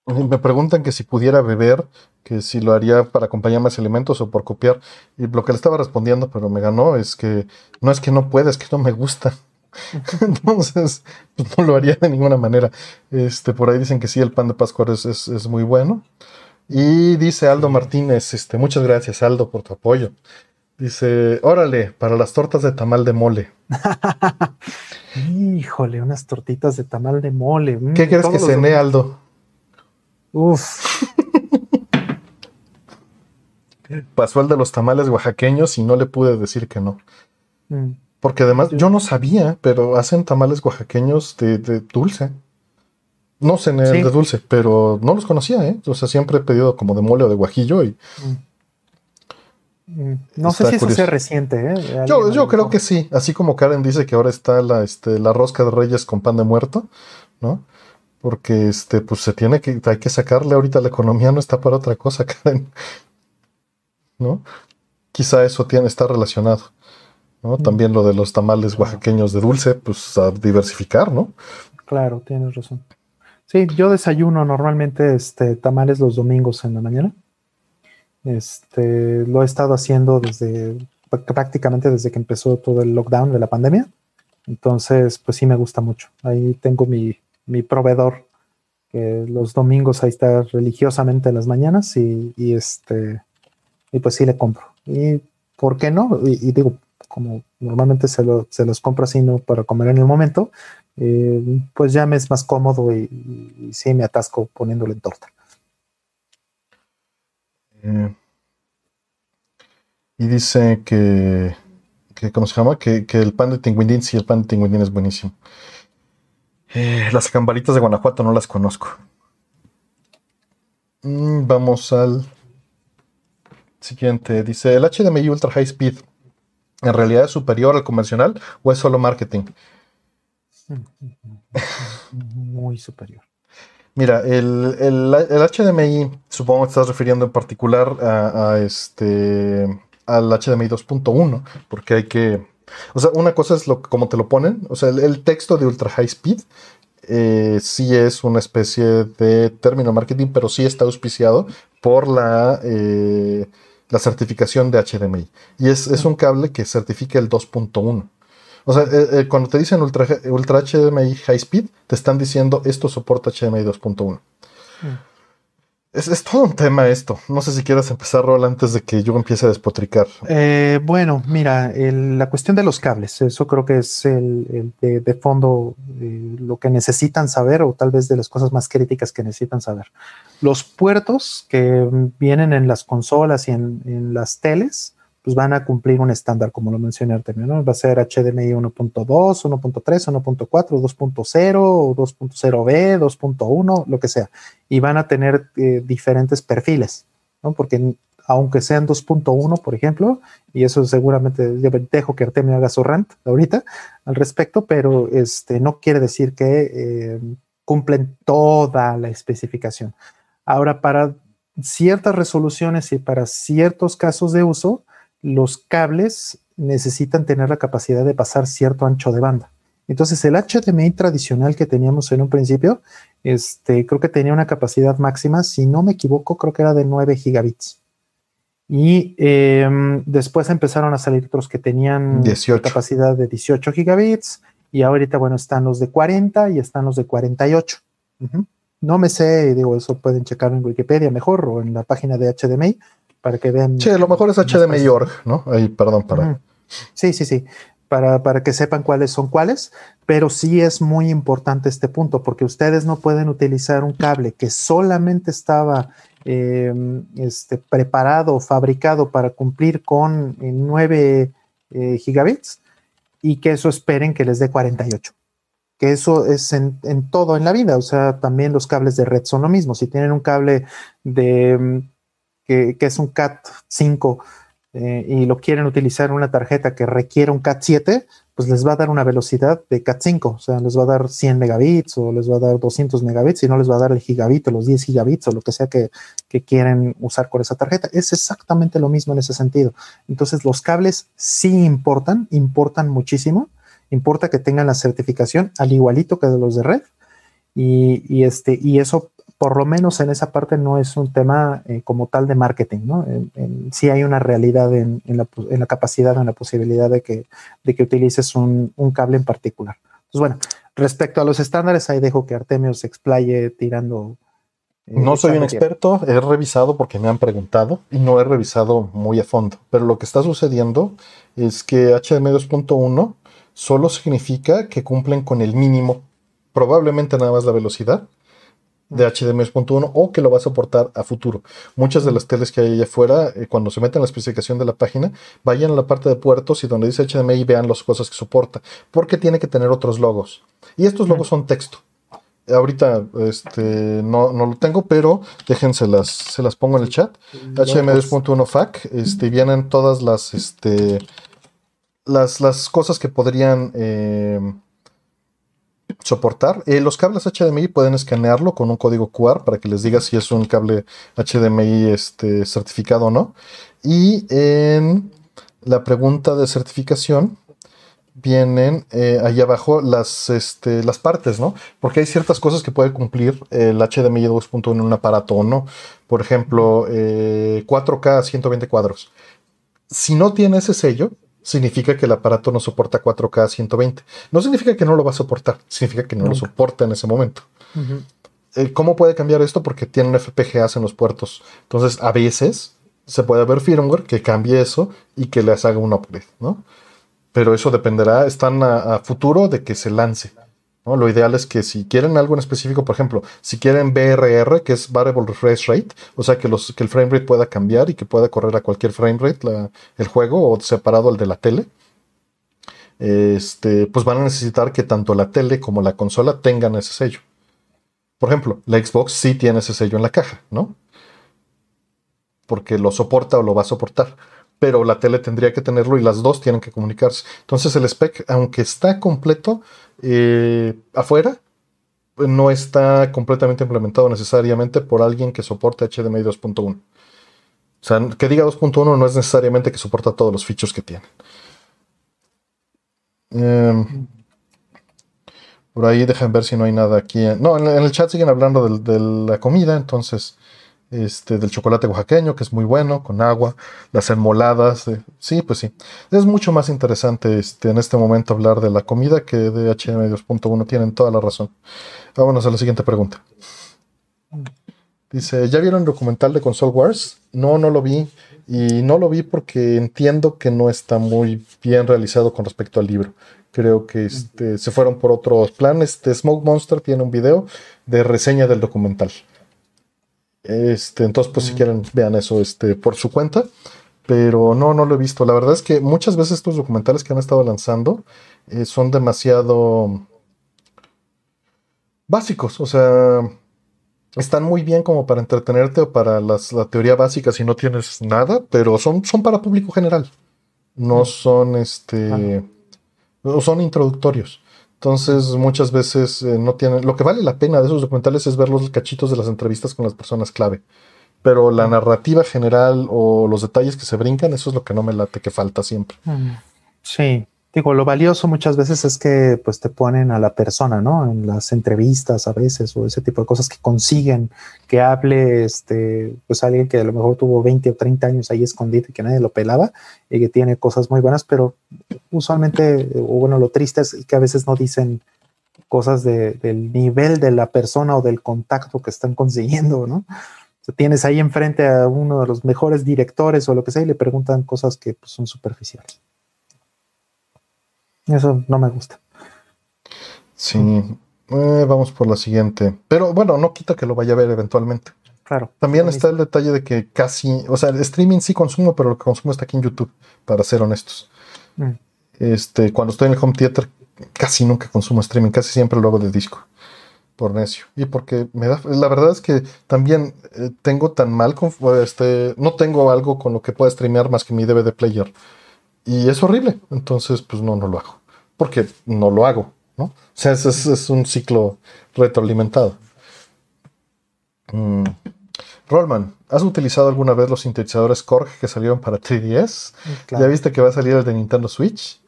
Me preguntan que si pudiera beber, que si lo haría para acompañar más elementos o por copiar. Y lo que le estaba respondiendo, pero me ganó, es que no es que no pueda, es que no me gusta. *laughs* Entonces, pues, no lo haría de ninguna manera. Este, por ahí dicen que sí, el pan de Pascua es, es- es muy bueno. Y dice Aldo Martínez, este, muchas gracias Aldo por tu apoyo. Dice, órale, para las tortas de tamal de mole. *laughs* Híjole, unas tortitas de tamal de mole. mm, ¿Qué quieres que cené. Aldo? Uf, *laughs* Pasó el de los tamales oaxaqueños y no le pude decir que no. mm, Porque además yo no sabía, pero hacen tamales oaxaqueños de, de dulce. No sé en el Sí. de dulce, pero no los conocía, ¿eh? O sea, siempre he pedido como de mole o de guajillo y mm, mm. no sé si eso curioso. sea reciente, ¿eh? Yo, yo creo que sí. Así como Karen dice que ahora está la, este, la rosca de reyes con pan de muerto, ¿no? Porque este, pues se tiene que, hay que sacarle ahorita la economía, no está para otra cosa, *laughs* Karen. ¿No? Quizá eso tiene, está relacionado. ¿No? También lo de los tamales oaxaqueños de dulce, pues a diversificar, ¿no? Claro, tienes razón. Sí, yo desayuno normalmente este, tamales los domingos en la mañana. Este, lo he estado haciendo desde pr- prácticamente desde que empezó todo el lockdown de la pandemia. Entonces, pues sí me gusta mucho. Ahí tengo mi, mi proveedor, que los domingos ahí está religiosamente en las mañanas y, y este, y pues sí le compro. Y ¿por qué no? Y, y digo, como normalmente se, lo- se los compro así, no para comer en el momento, eh, pues ya me es más cómodo y, y- sí me atasco poniéndolo en torta. Eh, y dice que, que, ¿cómo se llama? Que, que el pan de tinguindín, sí, el pan de tinguindín es buenísimo. Eh, las cambalitas de Guanajuato no las conozco. Mm, vamos al siguiente. Dice, ¿el HDMI Ultra High Speed en realidad es superior al convencional o es solo marketing? Muy superior. Mira, el, el- el HDMI, supongo que estás refiriendo en particular a, a este al HDMI 2.1, porque hay que. O sea, una cosa es lo como te lo ponen, o sea, el, el texto de Ultra High Speed eh, sí es una especie de término marketing, pero sí está auspiciado por la, eh, la certificación de HDMI. Y es, es, un cable que certifica el 2.1. O sea, eh, cuando te dicen Ultra, Ultra HDMI High Speed, te están diciendo esto soporta HDMI 2.1. Es, todo un tema esto. No sé si quieras empezar, Rol, antes de que yo empiece a despotricar. Eh, bueno, mira, la cuestión de los cables, eso creo que es el, de, fondo eh, lo que necesitan saber o tal vez de las cosas más críticas que necesitan saber. Los puertos que vienen en las consolas y en las teles pues van a cumplir un estándar, como lo mencioné anterior, ¿no? Va a ser HDMI 1.2, 1.3, 1.4, 2.0, 2.0B, 2.1, lo que sea. Y van a tener eh, diferentes perfiles, ¿no? Porque aunque sean 2.1, por ejemplo, y eso seguramente dejo que Artemio haga su rant ahorita al respecto, pero este, no quiere decir que eh, cumplen toda la especificación. Ahora, para ciertas resoluciones y para ciertos casos de uso, los cables necesitan tener la capacidad de pasar cierto ancho de banda. Entonces, el HDMI tradicional que teníamos en un principio, este, creo que tenía una capacidad máxima, si no me equivoco, creo que era de 9 gigabits. Y em, después empezaron a salir otros que tenían capacidad de 18 gigabits. Y ahorita, bueno, están los de 40 y están los de 48. No me sé, digo, eso pueden checar en Wikipedia mejor o en la página de HDMI, para que vean. Sí, lo mejor es HDMI org, ¿no? Ahí, perdón, perdón. Sí, sí, sí. Para, para, que sepan cuáles son cuáles, pero sí es muy importante este punto, porque ustedes no pueden utilizar un cable que solamente estaba em, este, preparado, fabricado para cumplir con 9 eh, gigabits y que eso esperen que les dé 48 que eso es en, en, todo en la vida, o sea, también los cables de red son lo mismo. Si tienen un cable de que, es un CAT 5 eh, y lo quieren utilizar en una tarjeta que requiere un CAT 7, pues les va a dar una velocidad de CAT 5, o sea, les va a dar 100 megabits o les va a dar 200 megabits y no les va a dar el gigabit o los 10 gigabits o lo que sea que, que quieren usar con esa tarjeta. Es exactamente lo mismo en ese sentido. Entonces, los cables sí importan, importan muchísimo. Importa que tengan la certificación al igualito que de los de red. Y, este, y eso por lo menos en esa parte no es un tema eh, como tal de marketing, ¿no? En, sí hay una realidad en, la, en, la, capacidad, en la posibilidad de que, de que utilices un, un, cable en particular. Pues bueno, respecto a los estándares, ahí dejo que Artemio se explaye tirando. Eh, no soy un experto, he revisado porque me han preguntado y no he revisado muy a fondo, pero lo que está sucediendo es que HDMI 2.1 solo significa que cumplen con el mínimo, probablemente nada más la velocidad, de HDMI 2.1 o que lo va a soportar a futuro. Muchas de las teles que hay allá afuera, eh, cuando se meten en la especificación de la página, vayan a la parte de puertos y donde dice HDMI y vean las cosas que soporta, porque tiene que tener otros logos. Y estos logos son texto. Ahorita este, no, lo tengo, pero déjense las, se las pongo en el chat. HDMI 2.1 FAC, este, vienen todas las, este, las, las cosas que podrían... Eh, soportar. Eh, los cables HDMI pueden escanearlo con un código QR para que les diga si es un cable HDMI este, certificado o no. Y en la pregunta de certificación vienen eh, ahí abajo las, este, las partes, ¿no? Porque hay ciertas cosas que puede cumplir el HDMI 2.1 en un aparato o no. Por ejemplo, 4K a 120 cuadros. Si no tiene ese sello, significa que el aparato no soporta 4K 120. No significa que no lo va a soportar, significa que no lo soporta en ese momento. Eh, ¿Cómo puede cambiar esto? Porque tienen FPGAs en los puertos. Entonces, a veces se puede haber firmware que cambie eso y que les haga un upgrade, ¿no? Pero eso dependerá, están a futuro de que se lance. Lo ideal es que si quieren algo en específico, por ejemplo, si quieren BRR, que es Variable Refresh Rate, o sea que, el frame rate pueda cambiar y que pueda correr a cualquier frame rate el juego o separado al de la tele, este, pues van a necesitar que tanto la tele como la consola tengan ese sello. Por ejemplo, la Xbox sí tiene ese sello en la caja, ¿no? Porque lo soporta o lo va a soportar pero la tele tendría que tenerlo y las dos tienen que comunicarse. Entonces el spec, aunque está completo eh, afuera, no está completamente implementado necesariamente por alguien que soporte HDMI 2.1. O sea, que diga 2.1 no es necesariamente que soporta todos los features que tiene. Em, Por ahí dejan ver si no hay nada aquí. No, en, el chat siguen hablando de, la comida, entonces, este, del chocolate oaxaqueño, que es muy bueno, con agua, las enmoladas. sí, pues sí. Es mucho más interesante este, en este momento hablar de la comida que de HM 2.1. Tienen toda la razón. Vámonos a la siguiente pregunta. Dice, ¿ya vieron el documental de Console Wars? No, no lo vi. Y no lo vi porque entiendo que no está muy bien realizado con respecto al libro. Creo que este, se fueron por otros planes. Este Smoke Monster tiene un video de reseña del documental. Este, entonces, pues si quieren, vean eso este, por su cuenta. Pero no, no lo he visto. La verdad es que muchas veces estos documentales que han estado lanzando eh, son demasiado básicos. O sea, están muy bien como para entretenerte o para la teoría básica si no tienes nada, pero son, son para público general. No son este son introductorios. Entonces, muchas veces eh, no tienen. Lo que vale la pena de esos documentales es ver los cachitos de las entrevistas con las personas clave. Pero la narrativa general o los detalles que se brincan, eso es lo que no me late, que falta siempre. Sí. Digo, lo valioso muchas veces es que pues te ponen a la persona, ¿no? En las entrevistas a veces o ese tipo de cosas que consiguen que hable este pues alguien que a lo mejor tuvo 20 o 30 años ahí escondido y que nadie lo pelaba y que tiene cosas muy buenas, pero usualmente o bueno, lo triste es que a veces no dicen cosas del nivel de la persona o del contacto que están consiguiendo, ¿no? Tienes ahí enfrente a uno de los mejores directores o lo que sea y le preguntan cosas que pues, son superficiales. Eso no me gusta. Sí, eh, vamos por la siguiente. Pero bueno, no quita que lo vaya a ver eventualmente. Claro. También está el detalle de que casi, o sea, el streaming sí consumo, pero lo que consumo está aquí en YouTube, para ser honestos. Mm. Este, cuando estoy en el home theater, casi nunca consumo streaming, casi siempre lo hago de disco. Por necio. Y porque me da. La verdad es que también eh, tengo tan mal. Este, no tengo algo con lo que pueda streamear más que mi DVD player. Y es horrible. Entonces, pues no, no lo hago. Porque no lo hago, ¿no? O sea, es, es, un ciclo retroalimentado. Mm. Rollman, ¿has utilizado alguna vez los sintetizadores Korg que salieron para 3DS? ¿Ya viste que va a salir el de Nintendo Switch?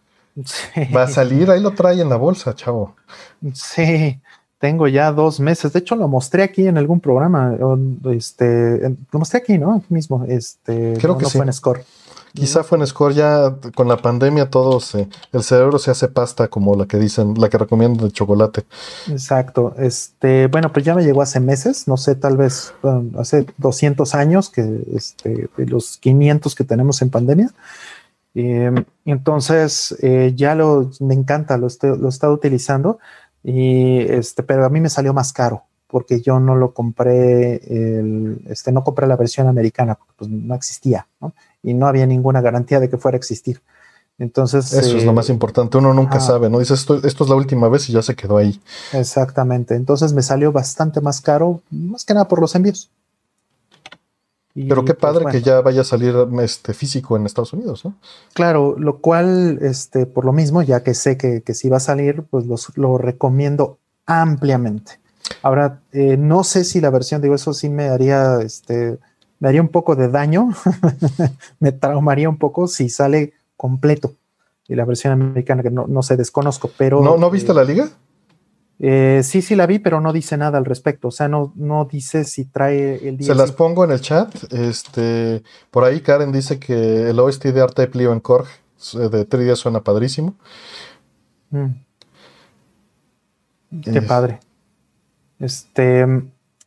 Sí. Va a salir, ahí lo trae en la bolsa, chavo. Sí, tengo ya dos meses. De hecho, lo mostré aquí en algún programa. Este, lo mostré aquí, ¿no? Aquí mismo. Este, Creo que no sí. fue en Score. Quizá fue en Score ya con la pandemia todos, el cerebro se hace pasta como la que dicen, la que recomiendo de chocolate. Exacto. Este, bueno, pues ya me llegó hace meses, no sé, tal vez hace 200 años que este, los 500 que tenemos en pandemia. Em, entonces eh, ya lo me encanta, lo, lo he estado utilizando y este, pero a mí me salió más caro porque yo no lo compré, el, este, no compré la versión americana, pues no existía, ¿no? Y no había ninguna garantía de que fuera a existir. Entonces. Eso es lo más eh, importante, uno nunca sabe, ¿no? Dice esto, esto es la última vez y ya se quedó ahí. Exactamente. Entonces me salió bastante más caro, más que nada por los envíos. Pero qué pues, padre que ya vaya a salir este físico en Estados Unidos, ¿no? Claro, lo cual, este, por lo mismo, ya que sé que, que sí va a salir, pues lo recomiendo ampliamente. Ahora, eh, no sé si la versión, digo, eso sí me haría, este, me haría un poco de daño, *laughs* me traumaría un poco si sale completo. Y la versión americana, que no, no sé, desconozco, pero... ¿No, ¿no viste eh, la liga? Eh, sí, sí la vi, pero no dice nada al respecto. O sea, no, no dice si trae el DLC. Se las pongo en el chat. Este, por ahí Karen dice que el OST de Arte de en Korg de 3 suena padrísimo. Mm. Qué padre. Este,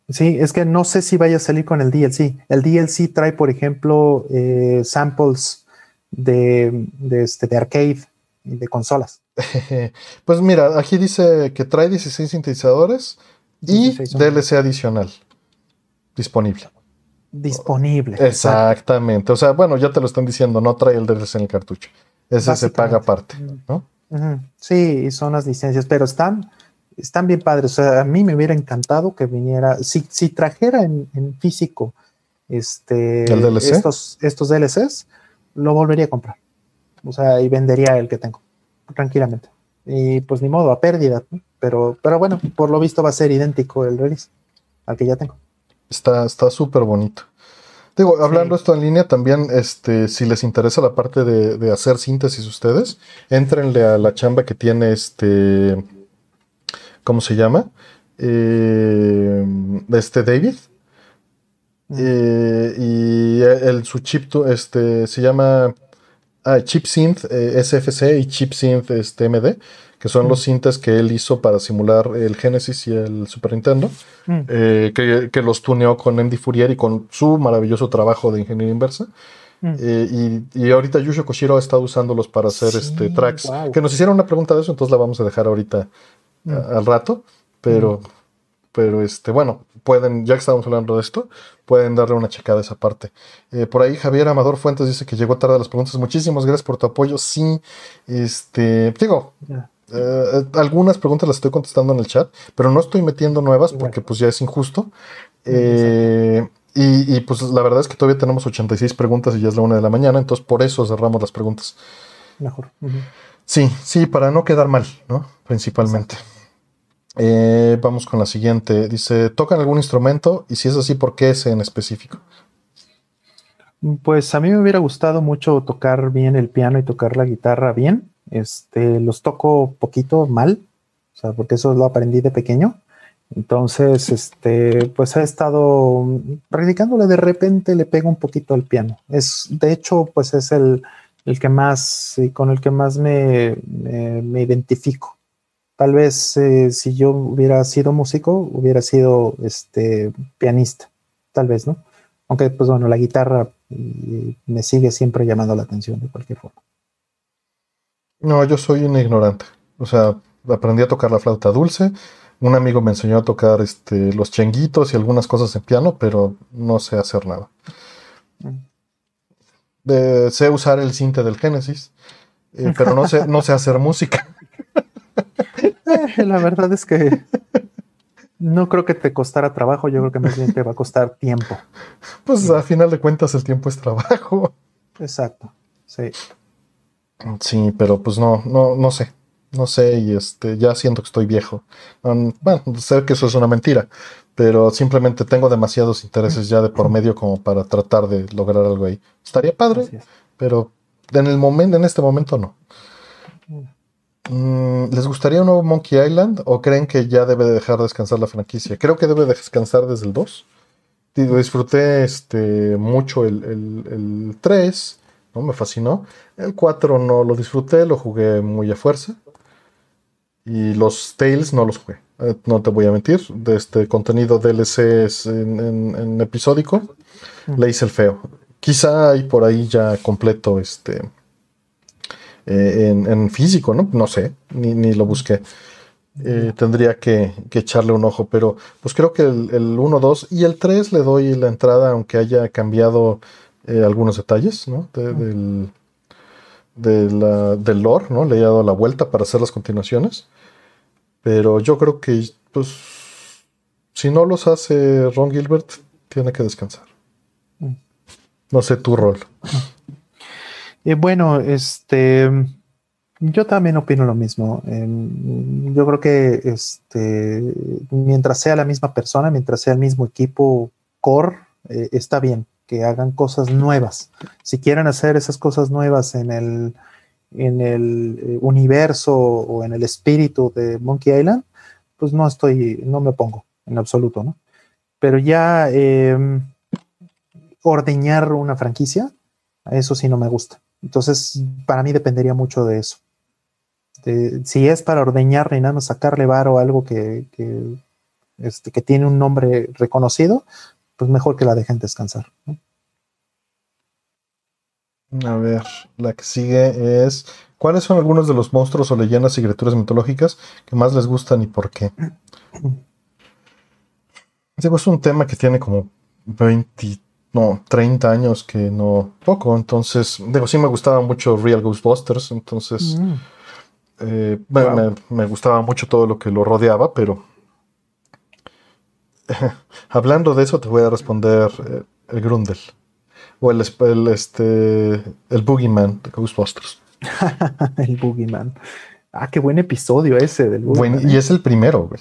sí, es que no sé si vaya a salir con el DLC. El DLC trae, por ejemplo, eh, samples de, este, de arcade y de consolas. *laughs* pues mira, aquí dice que trae 16 sintetizadores y DLC adicional disponible. Disponible. Exactamente. O sea, bueno, ya te lo están diciendo, no trae el DLC en el cartucho. Ese se paga aparte, ¿no? Sí, son las licencias, pero están están bien padres. O sea, a mí me hubiera encantado que viniera, si, si trajera en, físico este, estos, estos DLCs, lo volvería a comprar. O sea, y vendería el que tengo, tranquilamente. Y pues ni modo, a pérdida. Pero, pero bueno, por lo visto va a ser idéntico el release al que ya tengo. Está súper bonito. Digo, hablando esto en línea, también, este, si les interesa la parte de, de hacer síntesis ustedes, entrenle a la chamba que tiene este ¿cómo se llama? Eh, este David. Eh, y el, su chip este, se llama ah, Chip Synth eh, SFC y Chip Synth este, MD, que son los cintas que él hizo para simular el Genesis y el Super Nintendo, que, que, los tuneó con Andy Fourier y con su maravilloso trabajo de ingeniería inversa. y, y, ahorita Yusho Koshiro ha estado usándolos para hacer este tracks. Que nos hicieron una pregunta de eso, entonces la vamos a dejar ahorita al rato. Pero pero este, bueno, pueden, ya que estamos hablando de esto, pueden darle una checada a esa parte. Eh, por ahí Javier Amador Fuentes dice que llegó tarde a las preguntas. Muchísimas gracias por tu apoyo. Sí, este, digo, eh, algunas preguntas las estoy contestando en el chat, pero no estoy metiendo nuevas porque pues ya es injusto. Eh, y, pues la verdad es que todavía tenemos 86 preguntas y ya es la una de la mañana, entonces por eso cerramos las preguntas. Mejor. Sí, sí, para no quedar mal, ¿no? Principalmente. Eh, vamos con la siguiente. Dice, ¿tocan algún instrumento? Y si es así, ¿por qué ese en específico? Pues a mí me hubiera gustado mucho tocar bien el piano y tocar la guitarra bien. Este, los toco poquito mal, o sea, porque eso lo aprendí de pequeño. Entonces, este, pues he estado practicándole de repente, le pego un poquito al piano. Es, de hecho, pues es el, que más, con el que más me identifico Tal vez eh, si yo hubiera sido músico, hubiera sido este, pianista, tal vez, ¿no? Aunque, pues bueno, la guitarra mm, me sigue siempre llamando la atención de cualquier forma. No, yo soy un ignorante. O sea, aprendí a tocar la flauta dulce. Un amigo me enseñó a tocar este, los chenguitos y algunas cosas en piano, pero no sé hacer nada. Mm. sé usar el cinte del Génesis, eh, pero no sé, no sé hacer música. *laughs* Eh, la verdad es que no creo que te costara trabajo, yo creo que más bien te va a costar tiempo. Pues a final de cuentas el tiempo es trabajo. Exacto, sí. Sí, pero pues no, no, no sé. No sé, y este, ya siento que estoy viejo. bueno, sé que eso es una mentira, pero simplemente tengo demasiados intereses ya de por medio como para tratar de lograr algo ahí. Estaría padre, pero en el momento, en este momento no. Mm, ¿Les gustaría un nuevo Monkey Island o creen que ya debe dejar descansar la franquicia? Creo que debe descansar desde el 2. Disfruté este, mucho el, 3, ¿no? me fascinó. El 4 no lo disfruté, lo jugué muy a fuerza. Y los Tales no los jugué, eh, no te voy a mentir. De este contenido DLC en, en, episódico, le hice el feo. Quizá hay por ahí ya completo este eh, en, físico, ¿no? No sé, ni, lo busqué. Eh, tendría que, echarle un ojo, pero pues creo que el, 1, 2 y el 3 le doy la entrada, aunque haya cambiado eh, algunos detalles, ¿no? del, del lore, ¿no? Le he dado la vuelta para hacer las continuaciones. Pero yo creo que, pues, si no los hace Ron Gilbert, tiene que descansar. Mm. No sé tu rol. Eh, bueno, este, yo también opino lo mismo. Em, yo creo que este, mientras sea la misma persona, mientras sea el mismo equipo core, eh, está bien que hagan cosas nuevas. Si quieren hacer esas cosas nuevas en el, en el eh, universo o en el espíritu de Monkey Island, pues no estoy, no me pongo en absoluto, ¿no? Pero ya em, ordeñar una franquicia, eso sí no me gusta. Entonces, para mí dependería mucho de eso. si es para ordeñar y nada más sacarle varo o algo que, este, que tiene un nombre reconocido, pues mejor que la dejen descansar. A ver, la que sigue es, ¿cuáles son algunos de los monstruos o leyendas y criaturas mitológicas que más les gustan y por qué? es un tema que tiene como 20 no, 30 años que no poco. Entonces, digo, sí me gustaba mucho Real Ghostbusters. Entonces, mm. eh, me, gustaba mucho todo lo que lo rodeaba, pero *laughs* hablando de eso, te voy a responder eh, el Grundel. O el, este, el Boogeyman de Ghostbusters. *laughs* el Boogeyman. Ah, qué buen episodio ese del Boogeyman. y ¿eh? es el primero, güey.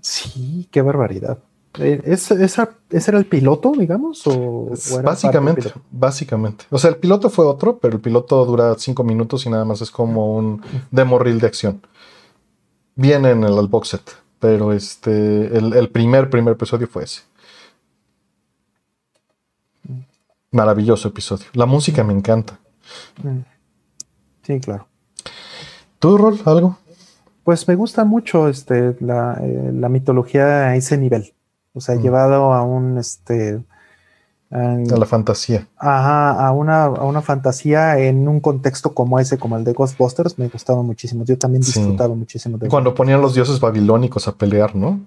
Sí, qué barbaridad. Eh, ¿Ese, era el piloto, digamos? O, básicamente, básicamente. O sea, el piloto fue otro, pero el piloto dura cinco minutos y nada más es como un demo reel de acción. Viene en el, box set. Pero este, el, el primer, primer episodio fue ese. Maravilloso episodio. La música me encanta. Mm. Sí, claro. ¿Tú, Rol, algo? Pues me gusta mucho este, la, eh, la mitología a ese nivel. O sea, Mm. llevado a un este. a- A la fantasía. Ajá, a una, a una fantasía en un contexto como ese, como el de Ghostbusters, me gustaba muchísimo. Yo también Sí. disfrutaba muchísimo de Cuando ponían los dioses babilónicos a pelear, ¿no?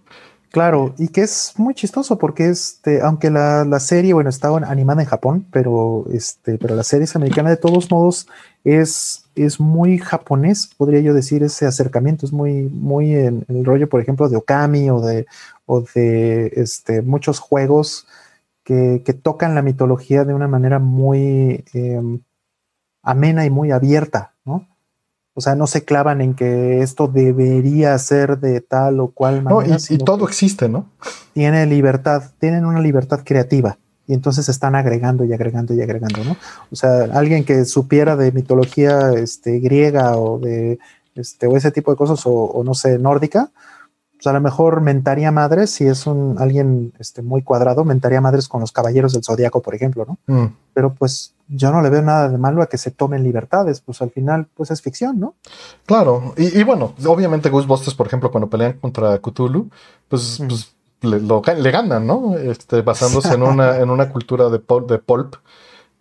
Claro, y que es muy chistoso porque este, aunque la, la serie, bueno, estaba animada en Japón, pero este, pero la serie es americana de todos modos, es, es muy japonés, podría yo decir, ese acercamiento, es muy, muy en, en el rollo, por ejemplo, de Okami o de, o de este, muchos juegos que, que tocan la mitología de una manera muy em, amena y muy abierta, ¿no? O sea, no se clavan en que esto debería ser de tal o cual No, manera. y, y todo existe, ¿no? tiene libertad, tienen una libertad creativa. Y entonces están agregando y agregando y agregando, ¿no? O sea, alguien que supiera de mitología este, griega o de este, o ese tipo de cosas, o, o no sé, nórdica, pues a lo mejor mentaría madres, si es un alguien este, muy cuadrado, mentaría madres con los caballeros del zodiaco, por ejemplo, ¿no? Mm. Pero pues yo no le veo nada de malo a que se tomen libertades, pues al final, pues es ficción, ¿no? Claro, y, y bueno, obviamente Ghostbusters, por ejemplo, cuando pelean contra Cthulhu, pues, Mm. pues le, lo le ganan, ¿no? Este, basándose en una, en una cultura de, pul- de pulp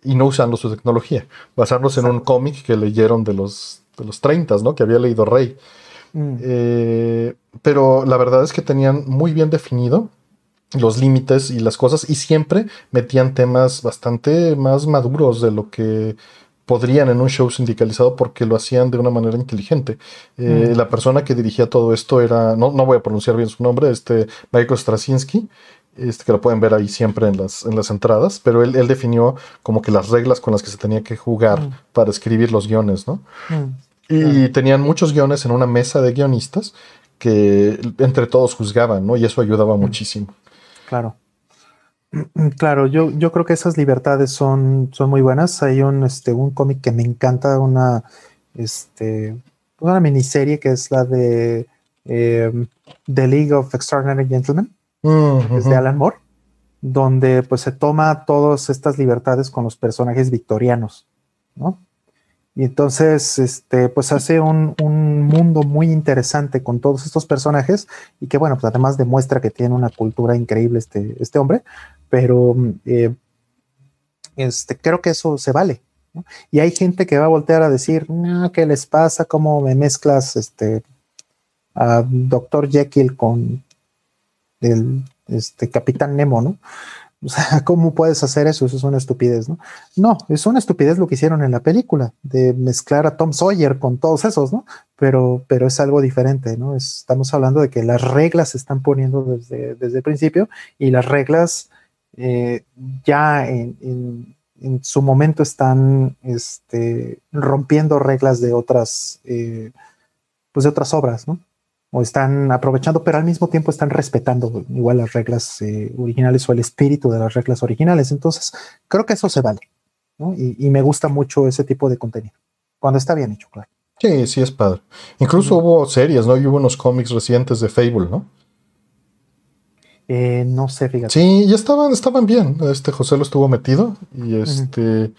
y no usando su tecnología, basándose en un cómic que leyeron de los, de los 30, ¿no? Que había leído Rey. Mm, Eh, pero la verdad es que tenían muy bien definido los límites y las cosas y siempre metían temas bastante más maduros de lo que podrían en un show sindicalizado porque lo hacían de una manera inteligente. Eh, Mm. La persona que dirigía todo esto era, no, no voy a pronunciar bien su nombre, este Michael Straczynski, este, que lo pueden ver ahí siempre en las, en las entradas, pero él, él definió como que las reglas con las que se tenía que jugar Mm. para escribir los guiones, ¿no? mm. Y tenían muchos guiones en una mesa de guionistas que entre todos juzgaban, ¿no? Y eso ayudaba muchísimo. Claro. *clears throat* Claro, yo, yo creo que esas libertades son, son muy buenas. Hay un, este, un cómic que me encanta, una, este, una miniserie que es la de eh, The League of Extraordinary Gentlemen, Mm, es de. Alan Moore, donde pues se toma todas estas libertades con los personajes victorianos, ¿no? Y entonces, este, pues hace un, un mundo muy interesante con todos estos personajes y que, bueno, pues además demuestra que tiene una cultura increíble este, este hombre, pero eh, este, creo que eso se vale. ¿no? Y hay gente que va a voltear a decir, ¿qué les pasa? ¿Cómo me mezclas este, a Dr. Jekyll con el este, Capitán Nemo, ¿no? O sea, *laughs* ¿cómo puedes hacer eso? Eso es una estupidez, ¿no? No, es una estupidez lo que hicieron en la película, de mezclar a Tom Sawyer con todos esos, ¿no? Pero, pero es algo diferente, ¿no? Es- estamos hablando de que las reglas se están poniendo desde, desde el principio y las reglas eh, ya en, en- en su momento están este, rompiendo reglas de otras, eh, pues de otras obras, ¿no? O están aprovechando, pero al mismo tiempo están respetando igual las reglas eh, originales o el espíritu de las reglas originales. Entonces, creo que eso se vale. ¿no? Y, y me gusta mucho ese tipo de contenido. Cuando está bien hecho, claro. Sí, sí es padre. Incluso hubo series, ¿no? Y hubo unos cómics recientes de Fable, ¿no? Eh, no sé, fíjate. Sí, y estaban, estaban bien. Este José lo estuvo metido y este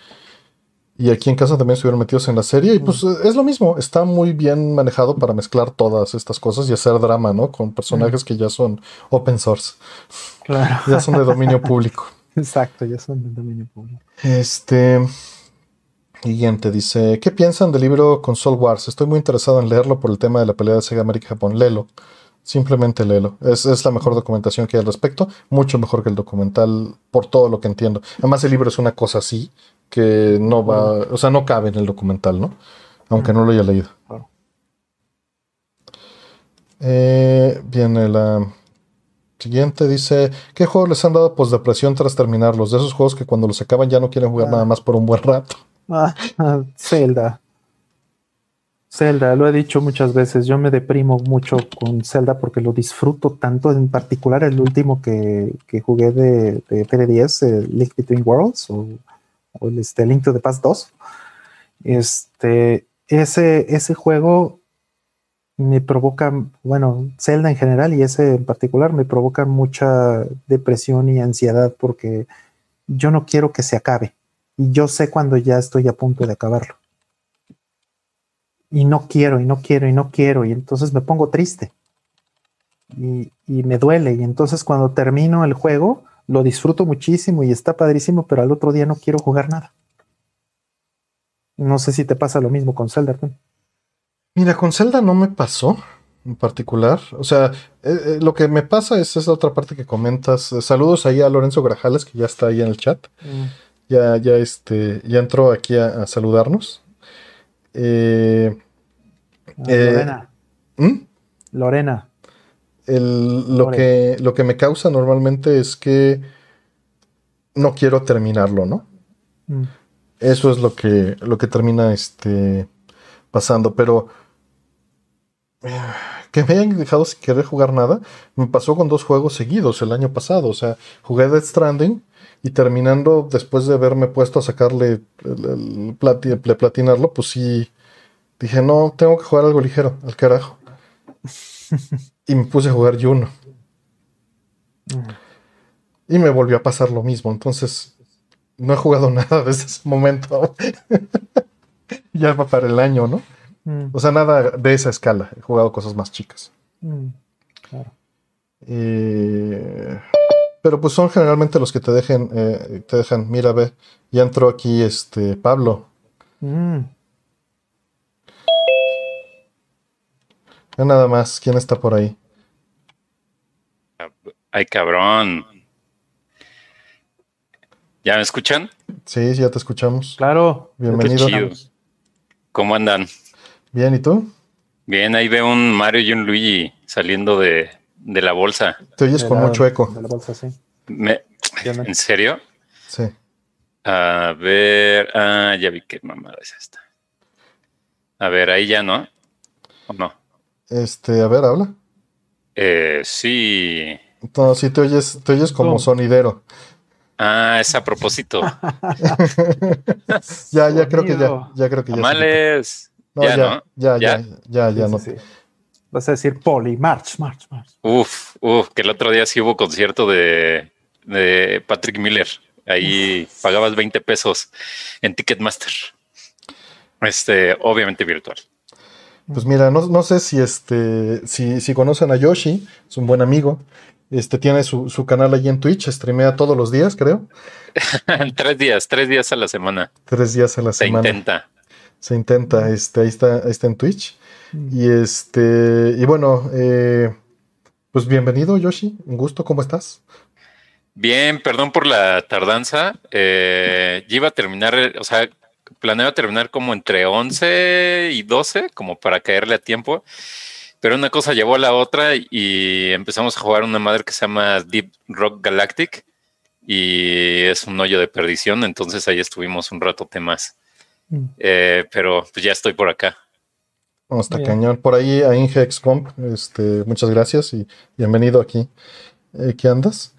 y aquí en casa también estuvieron metidos en la serie y pues es lo mismo. Está muy bien manejado para mezclar todas estas cosas y hacer drama, ¿no? Con personajes que ya son open source, Claro. ya son de dominio público. *laughs* Exacto, ya son de dominio público. Este. Siguiente dice: ¿Qué piensan del libro Console Wars? Estoy muy interesado en leerlo por el tema de la pelea de Sega América Japón. Lelo. Simplemente léelo. Es, es la mejor documentación que hay al respecto. Mucho mejor que el documental, por todo lo que entiendo. Además, el libro es una cosa así que no va. O sea, no cabe en el documental, ¿no? Aunque no lo haya leído. Claro. Eh, viene la siguiente. Dice: ¿Qué juegos les han dado posdepresión tras terminarlos? De esos juegos que cuando los acaban ya no quieren jugar Ah. nada más por un buen rato. Ah, ah, Zelda. Zelda, lo he dicho muchas veces, yo me deprimo mucho con Zelda porque lo disfruto tanto, en particular el último que, que jugué de, de PS10, el Link Between Worlds o, o el este, Link to the Past 2. Este, ese, ese juego me provoca, bueno, Zelda en general y ese en particular me provoca mucha depresión y ansiedad porque yo no quiero que se acabe y yo sé cuando ya estoy a punto de acabarlo. Y no quiero, y no quiero, y no quiero, y entonces me pongo triste. Y, y me duele, y entonces cuando termino el juego, lo disfruto muchísimo y está padrísimo, pero al otro día no quiero jugar nada. No sé si te pasa lo mismo con Zelda. Mira, con Zelda no me pasó en particular. O sea, eh, eh, lo que me pasa es esa otra parte que comentas. saludos ahí a Lorenzo Grajales, que ya está ahí en el chat. Mm. Ya, ya, este, ya entró aquí a, saludarnos. Eh, ah, Lorena. ¿Mm? Lorena. Lo, que, lo que me causa normalmente es que no quiero terminarlo, ¿no? Mm. Eso es lo que, lo que termina este, pasando. Pero *sighs* que me hayan dejado sin querer jugar nada, me pasó con dos juegos seguidos el año pasado. O sea, jugué Death Stranding y terminando, después de haberme puesto a sacarle, el, platinarlo, pues sí, dije, no, tengo que jugar algo ligero, al carajo. *laughs* y me puse a jugar Juno. Mm. Y me volvió a pasar lo mismo. Entonces, no he jugado *laughs* nada desde ese momento. *laughs* ya va para el año, ¿no? Mm. O sea, nada de esa escala. He jugado cosas más chicas. Mm, eh, pero pues son generalmente los que te dejen, eh, te dejan, mira, ve, ya entró aquí este Pablo. Mm. nada más, ¿quién está por ahí? Ay, cabrón. ¿Ya me escuchan? Sí, ya te escuchamos. Claro. Bienvenido. ¿Cómo andan? Bien, ¿y tú? Bien, ahí veo un Mario y un Luigi saliendo de, la bolsa. Te oyes con mucho eco. De la bolsa, sí. ¿En serio? Sí. A ver, ah, ya vi qué mamada es esta. A ver, ahí ya no. ¿O no? Este, a ver, habla. Eh, sí. No, sí te oyes, te oyes como sonidero. Ah, es a propósito. *laughs* ya, ya creo que ya, ya creo que ya. Males. No, ya, ya, ya, ya, ya, ya, no. Vas a decir poli, march, march, march. Uf, uf, que el otro día sí hubo concierto de, de Patrick Miller. Ahí pagabas 20 pesos en Ticketmaster. Este, obviamente virtual. Pues mira, no, no sé si este, si, si conocen a Yoshi, es un buen amigo. Este tiene su, canal allí en Twitch, streamea todos los días, creo. *laughs* tres días, tres días a la semana. Tres días a la semana. Se intenta. Se intenta, este, ahí está, ahí está en Twitch. Y este, y bueno, eh, pues bienvenido, Yoshi. Un gusto, ¿cómo estás? Bien, perdón por la tardanza. Eh, iba a terminar, o sea, planeo terminar como entre 11 y 12, como para caerle a tiempo. Pero una cosa llevó a la otra y empezamos a jugar una madre que se llama Deep Rock Galactic y es un hoyo de perdición, entonces ahí estuvimos un rato más. Mm. Eh, pero pues ya estoy por acá. Vamos, está cañón. Por ahí a IngeXComp, este, muchas gracias y bienvenido aquí. Eh, ¿Qué andas?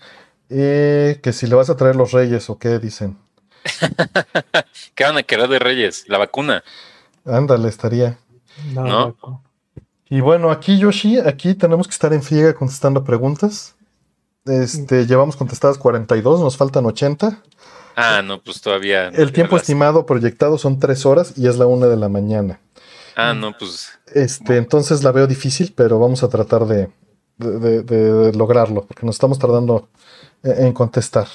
Eh, que si le vas a traer los reyes o qué dicen. *laughs* ¿Qué van a querer de reyes? La vacuna. Ándale, estaría. ¿No? Y bueno, aquí Yoshi, aquí tenemos que estar en friega contestando preguntas. Este, llevamos contestadas 42, nos faltan 80. Ah, no, pues todavía. El tiempo estimado proyectado son 3 horas y es la 1 de la mañana. Ah, no, pues. Este, entonces la veo difícil, pero vamos a tratar de, lograrlo, porque nos estamos tardando en, contestar.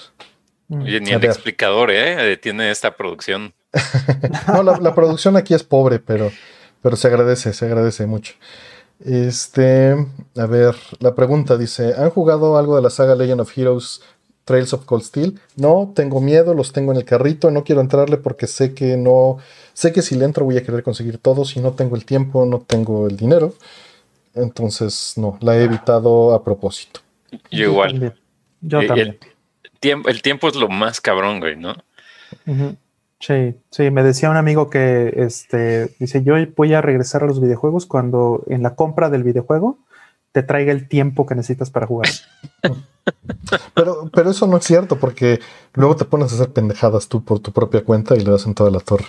Oye, ni el explicador, ¿eh? Tiene esta producción. *laughs* no, la, la, producción aquí es pobre, pero pero se agradece, se agradece mucho. Este, a ver, la pregunta dice, ¿han jugado algo de la saga Legend of Heroes Trails of Cold Steel? No, tengo miedo, los tengo en el carrito, no quiero entrarle porque sé que no, sé que si le entro voy a querer conseguir todo, si no tengo el tiempo, no tengo el dinero. Entonces, no, la he evitado a propósito. Yo igual. Yo también. El, tiempo, es lo más cabrón, güey, ¿no? Sí, sí, me decía un amigo que este dice, yo voy a regresar a los videojuegos cuando en la compra del videojuego te traiga el tiempo que necesitas para jugar. *laughs* pero, pero eso no es cierto, porque luego te pones a hacer pendejadas tú por tu propia cuenta y le das en toda la torre.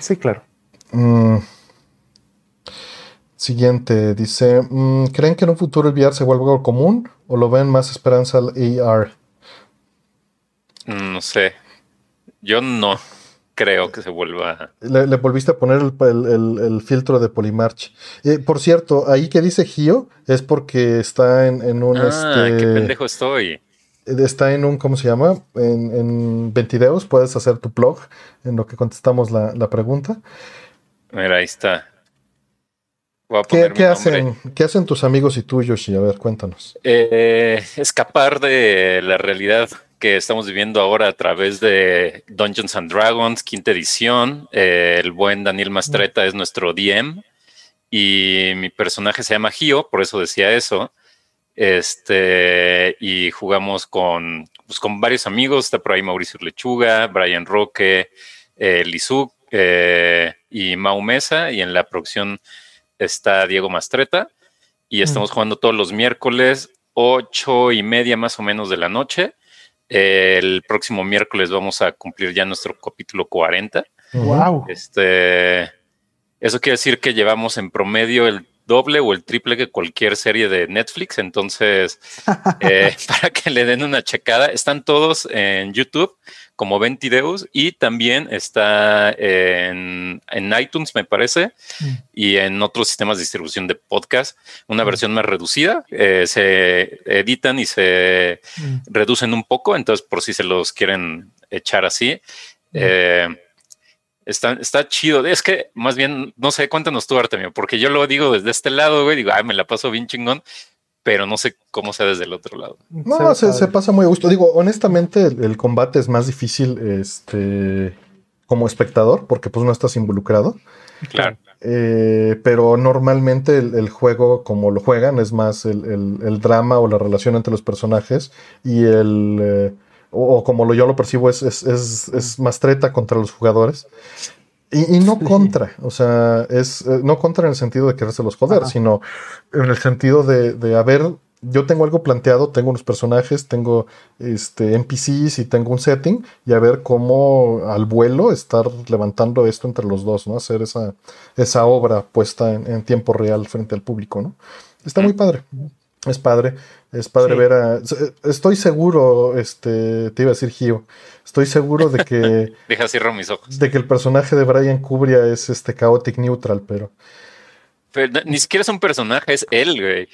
Sí, claro. Mm. Siguiente, dice, mm, ¿creen que en un futuro el VR se vuelva algo común o lo ven más esperanza al AR? Mm, no sé. Yo no creo que se vuelva. Le, le volviste a poner el, el- el filtro de Polymarch. Eh, por cierto, ahí que dice Gio es porque está en, en un Ah, este, qué pendejo estoy. está en un, ¿cómo se llama? En, en Ventideos, puedes hacer tu blog en lo que contestamos la, la pregunta. Mira, ahí está. ¿Qué, qué hacen, ¿Qué hacen tus amigos y tú, Yoshi? A ver, cuéntanos. Eh, escapar de la realidad que estamos viviendo ahora a través de Dungeons and Dragons, quinta edición. Eh, el buen Daniel Mastreta es nuestro DM y mi personaje se llama Gio, por eso decía eso. Este, y jugamos con, pues, con varios amigos. Está por ahí Mauricio Lechuga, Brian Roque, eh, Lizu eh, y Mau Mesa. Y en la producción está Diego Mastreta. Y estamos jugando todos los miércoles, ocho y media más o menos de la noche. El próximo miércoles vamos a cumplir ya nuestro capítulo 40. Ujú. Wow. Este, eso quiere decir que llevamos en promedio el doble o el triple que cualquier serie de Netflix. Entonces, *laughs* eh, para que le den una checada, están todos en YouTube como Ventideus y también está en, en iTunes, me parece, Mm. y en otros sistemas de distribución de podcast, una versión más reducida. eh, se editan y se Mm. reducen un poco, entonces por si se los quieren echar así. eh, está, está chido. Es que más bien, no sé, cuéntanos tú, Artemio, porque yo lo digo desde este lado, güey, digo, ay, me la paso bien chingón, pero no sé cómo sea desde el otro lado. No, se, se pasa muy a gusto. Digo, honestamente, el, el combate es más difícil este, como espectador, porque pues no estás involucrado. Claro. Eh, pero normalmente el, el juego, como lo juegan, es más el, el- el drama o la relación entre los personajes y el. eh, o, o como lo, yo lo percibo, es, es, es, es más treta contra los jugadores. Y, y no contra, o sea, es eh, no contra en el sentido de querérselos joder, Ajá. sino en el sentido de, de haber. Yo tengo algo planteado, tengo unos personajes, tengo este, NPCs y tengo un setting, y a ver cómo al vuelo estar levantando esto entre los dos, ¿no? Hacer esa, esa obra puesta en, en tiempo real frente al público, ¿no? Está muy padre. Es padre, es padre Sí. ver a. Estoy seguro, este, te iba a decir Gio, estoy seguro de que, *laughs* Deja cierro mis ojos. de que el personaje de Brian Cubria es este chaotic neutral, pero Pero ni siquiera es un personaje, es él, güey.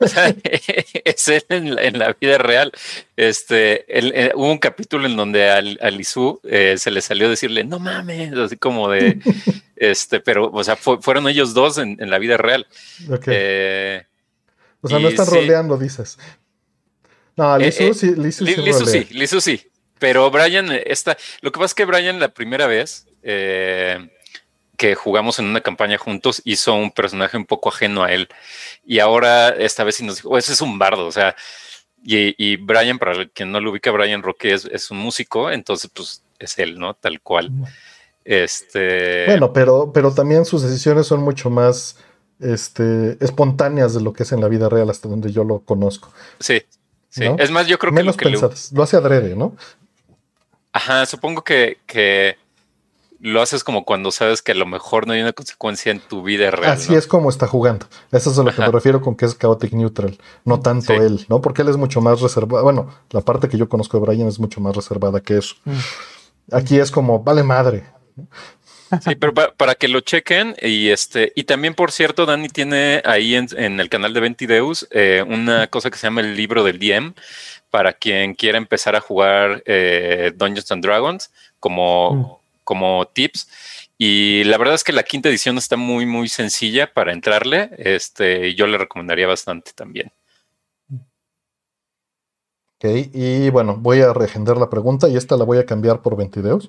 O sea, *laughs* es él en la, en la vida real. Este, él, eh, hubo un capítulo en donde al, a Lizu eh, se le salió decirle, no mames, así como de, *laughs* este, pero, o sea, fue- fueron ellos dos en, en la vida real. ok. Eh, o sea, no están sí. roleando, dices. No, Eh, Lizu eh, sí, Lizu Li- sí rolea. sí, Lizu sí. Pero Brian eh, está. Lo que pasa es que Brian, la primera vez eh, que jugamos en una campaña juntos, hizo un personaje un poco ajeno a él. Y ahora, esta vez sí nos dijo, "Oh, ese es un bardo. O sea, y, y Brian, para quien no lo ubica, Brian Roque es, es un músico, entonces, pues es él, ¿no? Tal cual. Este. Bueno, pero, pero también sus decisiones son mucho más este, espontáneas de lo que es en la vida real, hasta donde yo lo conozco. sí. Sí, ¿no? es más, yo creo que Menos lo que le, pensadas. Lo hace adrede, ¿no? Ajá, supongo que, que lo haces como cuando sabes que a lo mejor no hay una consecuencia en tu vida real. Así ¿no? es como está jugando. Eso es a lo que me refiero con que es chaotic neutral, no tanto Sí. él, ¿no? Porque él es mucho más reservado. Bueno, la parte que yo conozco de Brian es mucho más reservada que eso. Mm. Aquí es como, vale madre. Sí, pero pa- para que lo chequen y este y también por cierto Dani tiene ahí en, en el canal de Ventideus eh, una cosa que se llama el libro del DM para quien quiera empezar a jugar eh, Dungeons and Dragons como Mm. como tips y la verdad es que la quinta edición está muy muy sencilla para entrarle este y yo le recomendaría bastante también. Ok, y bueno, voy a reagendar la pregunta y esta la voy a cambiar por Ventideos.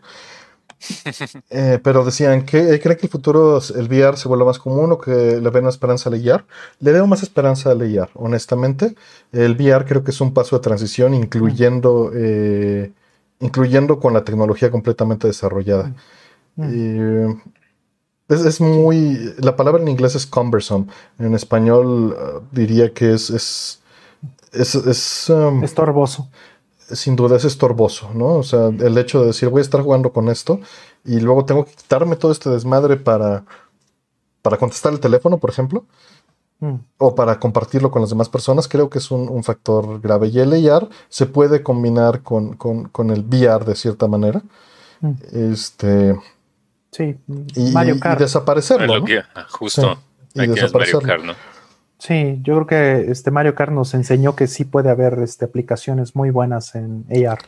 Eh, pero decían que creen que el futuro el VR se vuelva más común o que le ven esperanza al AR. Le veo más esperanza al AR, honestamente. El VR creo que es un paso de transición, incluyendo, eh, incluyendo con la tecnología completamente desarrollada. Mm. Eh, es, es muy. La palabra en inglés es cumbersome. En español uh, diría que es. es es, es, um, Estorboso. Sin duda es estorboso, ¿no? O sea, el hecho de decir voy a estar jugando con esto y luego tengo que quitarme todo este desmadre para para contestar el teléfono, por ejemplo, Mm. o para compartirlo con las demás personas, creo que es un, un factor grave. Y el AR se puede combinar con, con- con el VR de cierta manera. Mm. Este, Sí, y, Mario y Kart. Es desaparecerlo. lo ¿no? ah, justo. Sí, y Aquí es Mario desaparecerlo. Kart, ¿no? Sí, yo creo que este Mario Kart nos enseñó que sí puede haber este, aplicaciones muy buenas en AR.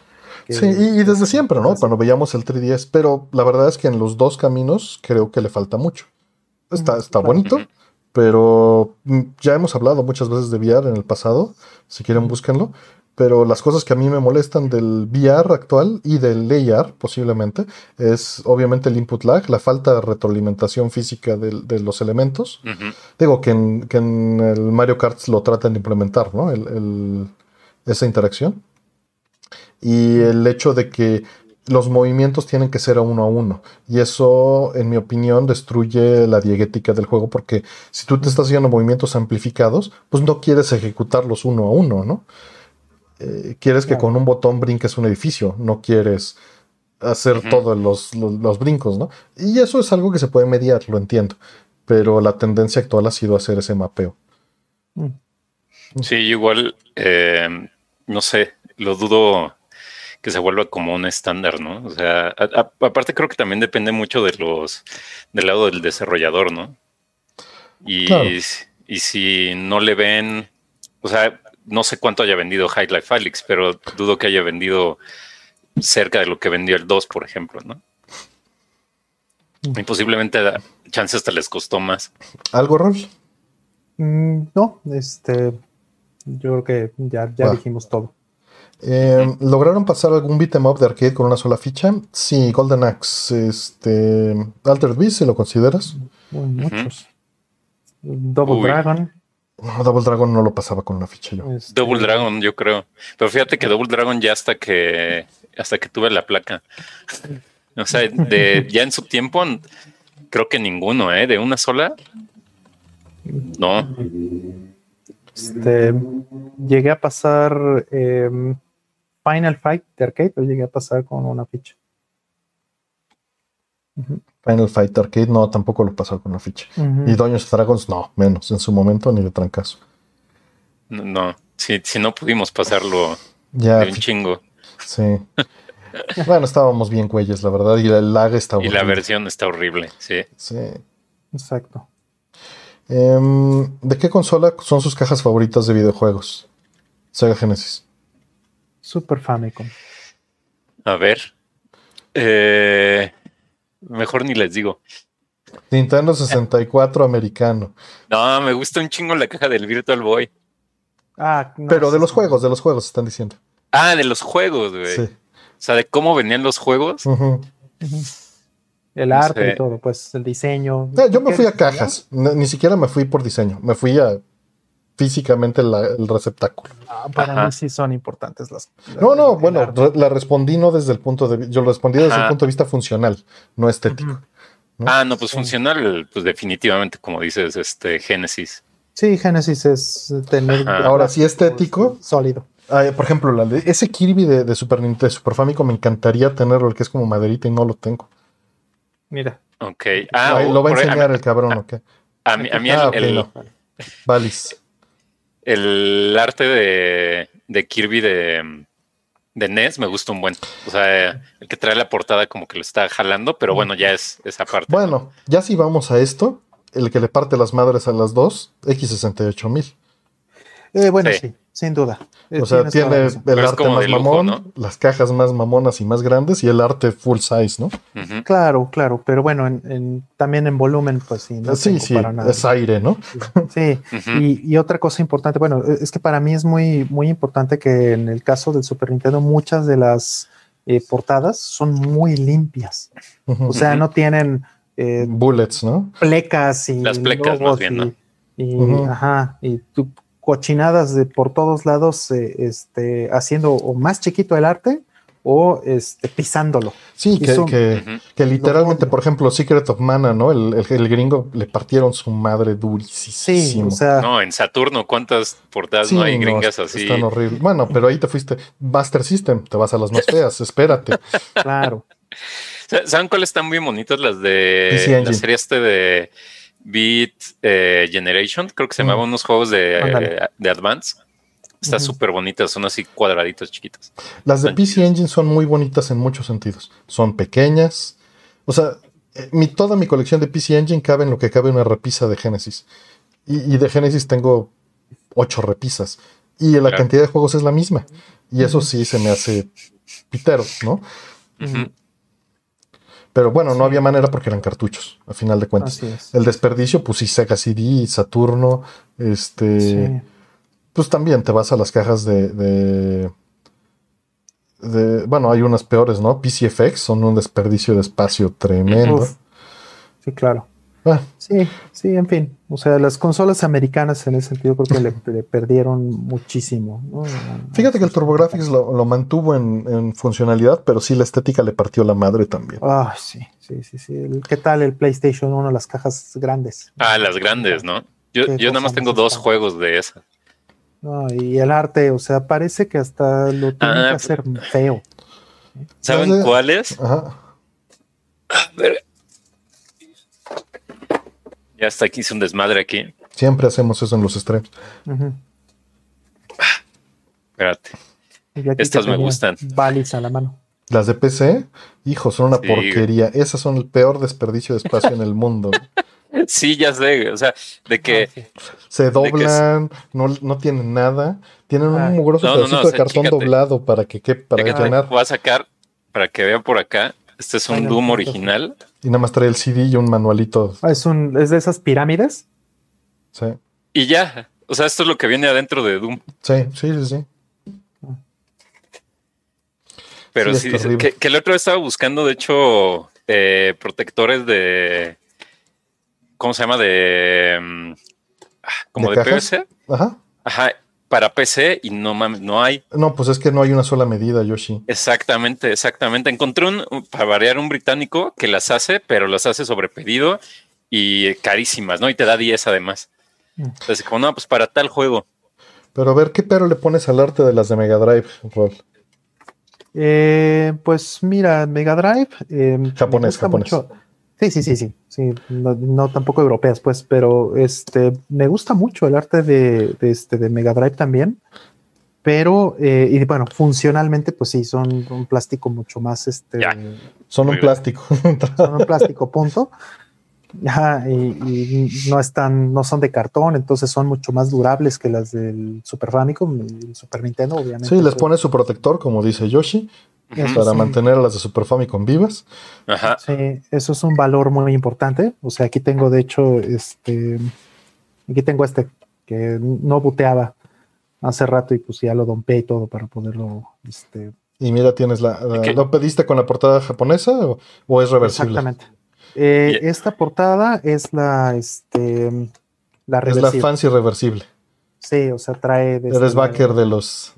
que- Sí, y, y desde siempre, ¿no? Cuando veíamos el 3DS, pero la verdad es que en los dos caminos creo que le falta mucho. Está, está claro. bonito, pero mm, ya hemos hablado muchas veces de VR en el pasado, si quieren búsquenlo, pero las cosas que a mí me molestan del VR actual y del AR posiblemente es obviamente el input lag, la falta de retroalimentación física del- de, los elementos. Digo que en, que en el Mario Kart lo tratan de implementar, ¿no? El- el- esa interacción. Y el hecho de que los movimientos tienen que ser a uno a uno. Y eso, en mi opinión, destruye la diegética del juego porque si tú te estás haciendo movimientos amplificados, pues no quieres ejecutarlos uno a uno, ¿no? Eh, quieres que con un botón brinques un edificio, no quieres hacer todos los, los- los brincos, ¿no? Y eso es algo que se puede mediar, lo entiendo. Pero la tendencia actual ha sido hacer ese mapeo. Mm. Sí, igual, eh, no sé, lo dudo que se vuelva como un estándar, ¿no? O sea, a- a- aparte creo que también depende mucho de los, del lado del desarrollador, ¿no? Y, Claro. y si no le ven, o sea, no sé cuánto haya vendido High Life Alyx, pero dudo que haya vendido cerca de lo que vendió el 2, por ejemplo, ¿no? Mm. Y posiblemente a chance hasta les costó más. ¿Algo, Rol? Mm, no, este, yo creo que ya, ya dijimos todo. Eh, ¿Lograron pasar algún beat'em up de arcade con una sola ficha? Sí, Golden Axe. Este, Altered Beast, si lo consideras. Uy, muchos. Double Uy. Dragon. No, Double Dragon no lo pasaba con una ficha yo. este, Double Dragon, yo creo. Pero fíjate que Double Dragon ya hasta que hasta que tuve la placa. O sea, de ya en su tiempo creo que ninguno, ¿eh? De una sola. No. Este, llegué a pasar em, Final Fight de arcade, lo llegué a pasar con una ficha. Ujú. Final Fight Arcade no, tampoco lo pasaba con una ficha. Y Dungeons Dragons no, menos. En su momento ni de trancazo. No, no. Si, si no pudimos pasarlo Ya, de un chingo. sí. bueno, estábamos bien güeyes, la verdad. Y el lag estaba Y la horrible. versión está horrible, sí. Sí. Exacto. Em, ¿De qué consola son sus cajas favoritas de videojuegos? Sega Genesis. Super Famicom. A ver. Eh, mejor ni les digo. Nintendo *laughs* 64 americano. No, me gusta un chingo la caja del Virtual Boy. Ah, no, Pero de los juegos, de los juegos, están diciendo. Ah, de los juegos, güey. Sí. O sea, de cómo venían los juegos. El No arte sé. y todo, pues el diseño. Eh, yo me ¿Qué fui a cajas. Ni siquiera me fui por diseño. Me fui a físicamente la- el receptáculo. Ah, para Ajá. mí sí son importantes las. No, no, el bueno, re- la respondí no desde el punto de vi- yo lo respondí desde el punto de vista funcional, no estético. ¿no? Ah, no, pues Sí. funcional, pues definitivamente, como dices, este Génesis. Sí, Genesis es tener. Ajá. Ahora, sí, estético. Sólido. Ah, por ejemplo, la de- ese Kirby de, de Super Nintendo, de Super Famicom, me encantaría tenerlo, el que es como maderita y no lo tengo. Mira. Ok. Ah, lo va a enseñar a, el cabrón, ¿o qué? a mí, a mí Ah, el, ok, el- no. Valis. El arte de, de Kirby de, de NES me gusta un buen. O sea, el que trae la portada como que lo está jalando, pero bueno, ya es esa parte. Bueno, ya si vamos a esto, el que le parte las madres a las dos, X68000. Eh, bueno, Sí. sí. Sin duda. Eh, O sea, tiene el arte como más lujo, mamón, ¿no? las cajas más mamonas y más grandes y el arte full size, ¿no? Claro, claro, pero bueno, en, en- también en volumen, pues sí, no sí, sí, para nada. es aire, ¿no? Sí, y, y otra cosa importante, bueno, e, es que para mí es muy, muy importante que en el caso del Super Nintendo muchas de las eh, portadas son muy limpias. O sea, no tienen eh, Bullets, ¿no? plecas y Las plecas, más bien, y, ¿no? y, ajá, y tu- cochinadas de por todos lados, eh, este, haciendo o más chiquito el arte o este, pisándolo. Sí, que, Hizo- que, Ujú. que literalmente, por ejemplo, Secret of Mana, ¿no? El, el- el gringo le partieron su madre Sí, durísimo. o sea, No, en Saturno, ¿cuántas portadas Sí, no hay no, gringas est- así? Están horribles. Bueno, pero ahí te fuiste. Master System, te vas a las más feas, espérate. claro. *laughs* Sa- ¿Saben cuáles están muy bonitas? Las de la serie este de Beat eh, Generation, creo que se llamaban unos juegos de, Ándale. de Advance. Está Ujú. súper bonitas, son así cuadraditos chiquitos. Las de PC. Engine son muy bonitas en muchos sentidos. Son pequeñas. O sea, eh, mi, toda mi colección de PC Engine cabe en lo que cabe una repisa de Genesis. Y, y de Genesis tengo ocho repisas. Y la Claro. cantidad de juegos es la misma. Y eso sí se me hace pitero, ¿no? Ujú. Pero bueno, no había manera porque eran cartuchos, a final de cuentas. Así es. El desperdicio, pues sí, Sega CD, Saturno, este... Sí. Pues también te vas a las cajas de, de, de- Bueno, hay unas peores, ¿no? PCFX son un desperdicio de espacio tremendo. Uf. Sí, claro. Ah, Sí, sí, en fin. O sea, las consolas americanas en ese sentido creo que le, le perdieron muchísimo. ¿no? fíjate que el TurboGrafx lo, lo mantuvo en, en funcionalidad, pero sí la estética le partió la madre también. Ah, sí, sí, sí, sí. ¿Qué tal el PlayStation 1, las cajas grandes? Ah, las grandes, ¿no? Yo, yo nada más tengo dos está. juegos de esa. No, y el arte, o sea, parece que hasta lo tienen Ah, que hacer feo. ¿Saben cuáles? Ajá. Verga. Ya hasta aquí hice un desmadre aquí. Siempre hacemos eso en los streams. Ujú. Espérate. Estas me gustan. Balis a la mano. Las de PC, hijo, son una Sí. porquería. Esas son el peor desperdicio de espacio en el mundo. *laughs* Sí, ya sé. O sea, de que Ah. Se que doblan, no, no tienen nada. Tienen un Ay. mugroso No, no, no, pedacito o de sea, cartón chícate. doblado para que, que para llenar. voy a sacar para que vean por acá. Este es un Ay, no, Doom no, original. Y nada más trae el CD y un manualito. Ah, es, un, es de esas pirámides. Sí, Y ya. O sea, esto es lo que viene adentro de Doom. sí, sí, sí. sí. Pero Sí, que, que el otro estaba buscando, de hecho, eh, protectores de. ¿Cómo se llama? De. mm, ah, como ¿De de? PVC. Ajá. Ajá. Para PC y no mames, no hay. No, pues es que no hay una sola medida, Yoshi. Exactamente, exactamente. Encontré un, para variar, un británico que las hace, pero las hace sobre pedido y carísimas, ¿no? Y te da 10 además. Mm. Entonces, como no, pues para tal juego. Pero a ver, ¿qué pero le pones al arte de las de Mega Drive, Rol? Eh, pues mira, Mega Drive. eh, Japonés, japonés. mucho- Sí, sí, sí, sí. sí no, no tampoco europeas, pues, pero este me gusta mucho el arte de, de este, de Mega Drive también. Pero, eh, y bueno, funcionalmente, pues sí, son un plástico mucho más este. Ya. Son Muy un bien. plástico. *laughs* Son un plástico, punto. Ajá, y, y no están, no son de cartón, entonces son mucho más durables que las del Super Famicom y el Super Nintendo, obviamente. sí, les pones su protector, como dice Yoshi, Eso para sí. mantener a las de Super Famicom vivas. Ajá. Sí, eso es un valor muy importante. O sea, aquí tengo, de hecho, este, aquí tengo este que no buteaba hace rato y pues ya lo dompé y todo para poderlo, este, Y mira, tienes la. ¿Lo pediste con la portada japonesa o, o es reversible? exactamente. Eh, esta portada es la, este, la Es la reversible. fancy reversible. Sí, o sea, trae Eres backer de los.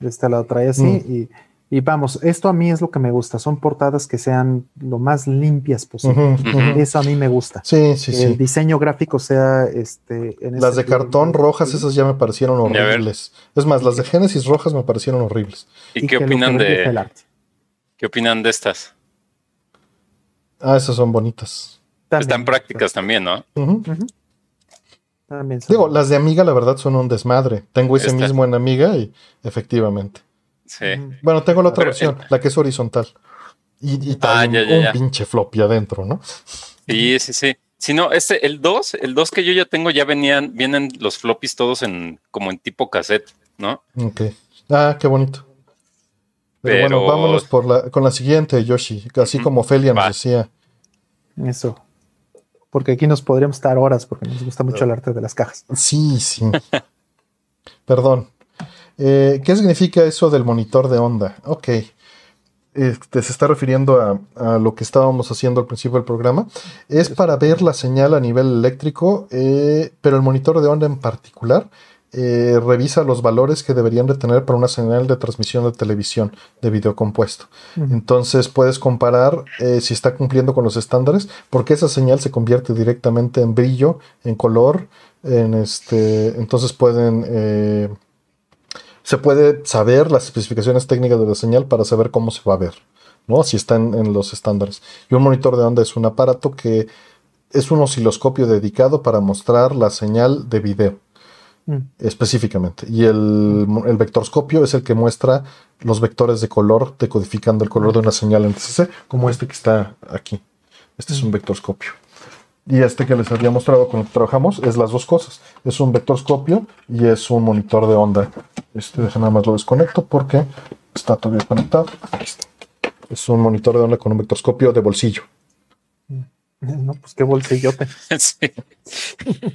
De este lado trae así Mm. y, y vamos, esto a mí es lo que me gusta. Son portadas que sean lo más limpias posible. Eso a mí me gusta. Sí, sí, que el sí. diseño gráfico sea este en Las de cartón rojas, esas ya me parecieron horribles. Es más, las de Genesis rojas me parecieron horribles. ¿Y, y qué opinan el de arte. qué opinan de estas? Ah, esas son bonitas. También, Están prácticas también, ¿no? También son- Digo, las de Amiga, la verdad, son un desmadre. Tengo ese Esta. mismo en Amiga y efectivamente. Sí. Bueno, tengo la otra Pero, versión, la que es horizontal. Y, y Ah, un, ya, ya, un ya. pinche floppy adentro, ¿no? Sí, sí, sí. Si no, este, el 2, el 2 que yo ya tengo, ya venían, vienen los floppies todos en, como en tipo cassette, ¿no? Ok. Ah, qué bonito. Pero, Pero- bueno, vámonos por la, con la siguiente, Yoshi. Así como Felia nos Va. decía. Eso. Porque aquí nos podríamos estar horas porque nos gusta mucho el arte de las cajas. Sí, sí. *laughs* Perdón. Eh, ¿Qué significa eso del monitor de onda? Ok. Este, se está refiriendo a, lo que estábamos haciendo al principio del programa. Es para ver la señal a nivel eléctrico, eh, pero el monitor de onda en particular eh, revisa los valores que deberían de tener para una señal de transmisión de televisión de video compuesto. Entonces puedes comparar eh, si está cumpliendo con los estándares, porque esa señal se convierte directamente en brillo, en color, en este. Entonces pueden. eh, se puede saber las especificaciones técnicas de la señal para saber cómo se va a ver. ¿no? Si está en, en los estándares. Y un monitor de onda es un aparato que es un osciloscopio dedicado para mostrar la señal de video Mm. específicamente. Y el, el vectorscopio es el que muestra los vectores de color, decodificando el color de una señal en TCC, como este que está aquí. Este es un vectorscopio. Y este que les había mostrado con el que trabajamos es las dos cosas. Es un vectorscopio y es un monitor de onda. Este, deja nada más lo desconecto porque está todavía conectado. Aquí está. Es un monitor de onda con un vectorscopio de bolsillo. *laughs* No, pues qué bolsillote. *laughs* Sí.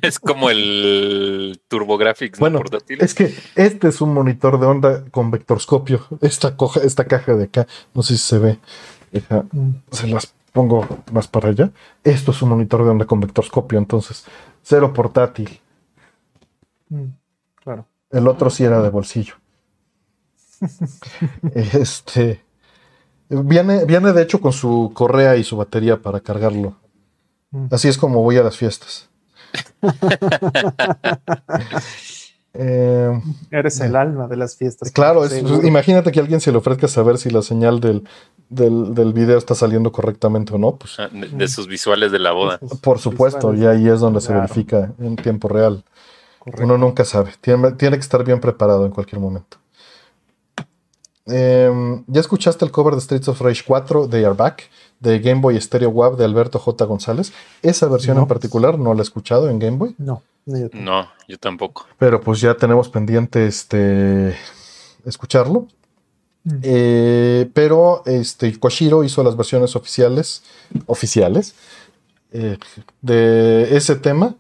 Es como el TurboGrafx Bueno, portátil. es que este es un monitor de onda con vectorscopio. Esta, coja, esta caja de acá, no sé si se ve. Deja- Mm. se las pongo más para allá. Esto es un monitor de onda con vectorscopio, entonces cero portátil. Mm. Claro. El otro sí era de bolsillo. *laughs* este viene, viene de hecho con su correa y su batería para cargarlo. Mm. Así es como voy a las fiestas. *laughs* Eh, Eres el alma de las fiestas. Claro, es- Seguro. imagínate que a alguien se le ofrezca saber si la señal del, del, del video está saliendo correctamente o no. Pues Ah, de, de sus visuales de la boda. Por supuesto, visuales. y ahí es donde se verifica en tiempo real. Correcto. Uno nunca sabe, tiene, tiene que estar bien preparado en cualquier momento. Em, ¿Ya escuchaste el cover de Streets of Rage 4 de Back de Game Boy Stereo WAV de Alberto J. González? Esa versión No. en particular no la he escuchado en Game Boy, No, no, yo tampoco. No, yo tampoco. pero pues ya tenemos pendiente este escucharlo. Mm. Eh, pero este Koshiro hizo las versiones oficiales oficiales eh, de ese tema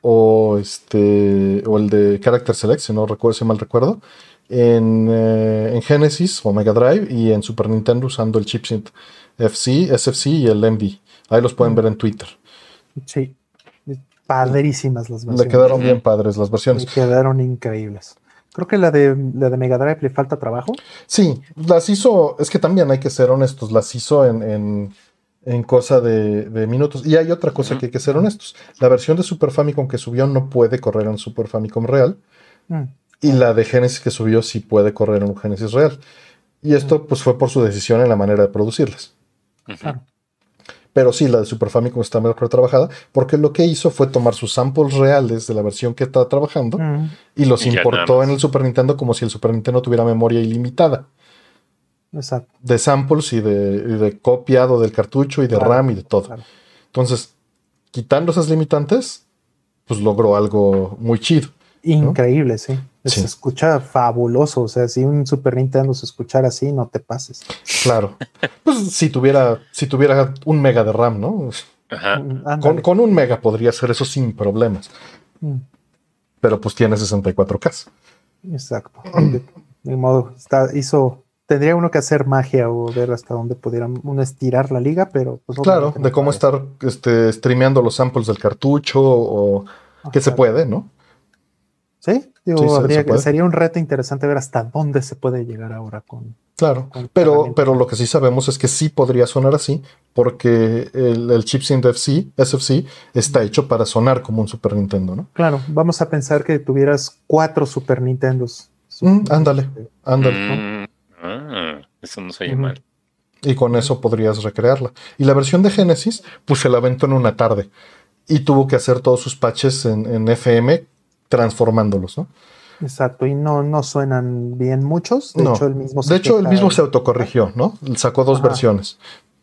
o este o el de Character Select, si no recuerdo si mal recuerdo, en, eh, en Genesis o Mega Drive y en Super Nintendo usando el chipset FC, SFC y el MD. Ahí los pueden ver en Twitter. Sí. Padrísimas las Le versiones. quedaron bien padres las versiones. quedaron increíbles. Creo que la de, la de Mega Drive le falta trabajo. Sí, las hizo, es que también hay que ser honestos, las hizo en, en, en cosa de, de minutos. Y hay otra cosa que hay que ser honestos. La versión de Super Famicom que subió no puede correr en Super Famicom real. Mm. Y la de Genesis que subió sí puede correr en un Genesis real. Y esto pues fue por su decisión en la manera de producirlas. Claro. Pero sí, la de Super Famicom está mejor trabajada porque lo que hizo fue tomar sus samples reales de la versión que está trabajando Mm. y los Y importó en el Super Nintendo como si el Super Nintendo tuviera memoria ilimitada. Exacto. de samples y de, y de copiado del cartucho y de Claro, RAM y de todo. claro. Entonces, quitando esas limitantes, pues logró algo muy chido. Increíble. Sí. Se escucha fabuloso. O sea, si un Super Nintendo se escuchara así, no te pases. Claro. pues si tuviera, si tuviera un mega de RAM, ¿no? Ajá. Mm, Con, con un mega podría hacer eso sin problemas. Mm, Pero pues tiene 64K. Exacto. De, de modo, está, hizo. Tendría uno que hacer magia o ver hasta dónde pudieran uno estirar la liga, pero pues Claro, de cómo estar este, streameando los samples del cartucho o que se Ajá. puede, ¿no? Sí, digo, Sí, habría se sería un reto interesante ver hasta dónde se puede llegar ahora con. Claro, Con pero, pero lo que sí sabemos es que sí podría sonar así, porque el, el chipset FC, SFC está hecho para sonar como un Super Nintendo, ¿no? Claro, vamos a pensar que tuvieras cuatro Super Nintendos. Mm, ándale, ándale. Mm, ah, eso no se oye mal. Y con eso podrías recrearla. Y la versión de Genesis, pues se la aventó en una tarde. Y tuvo que hacer todos sus patches en, en FM transformándolos, ¿no? Exacto, y no, no suenan bien muchos. De No. hecho, el mismo De hecho, el queja- mismo se autocorrigió, ¿no? Sacó dos Ajá. versiones.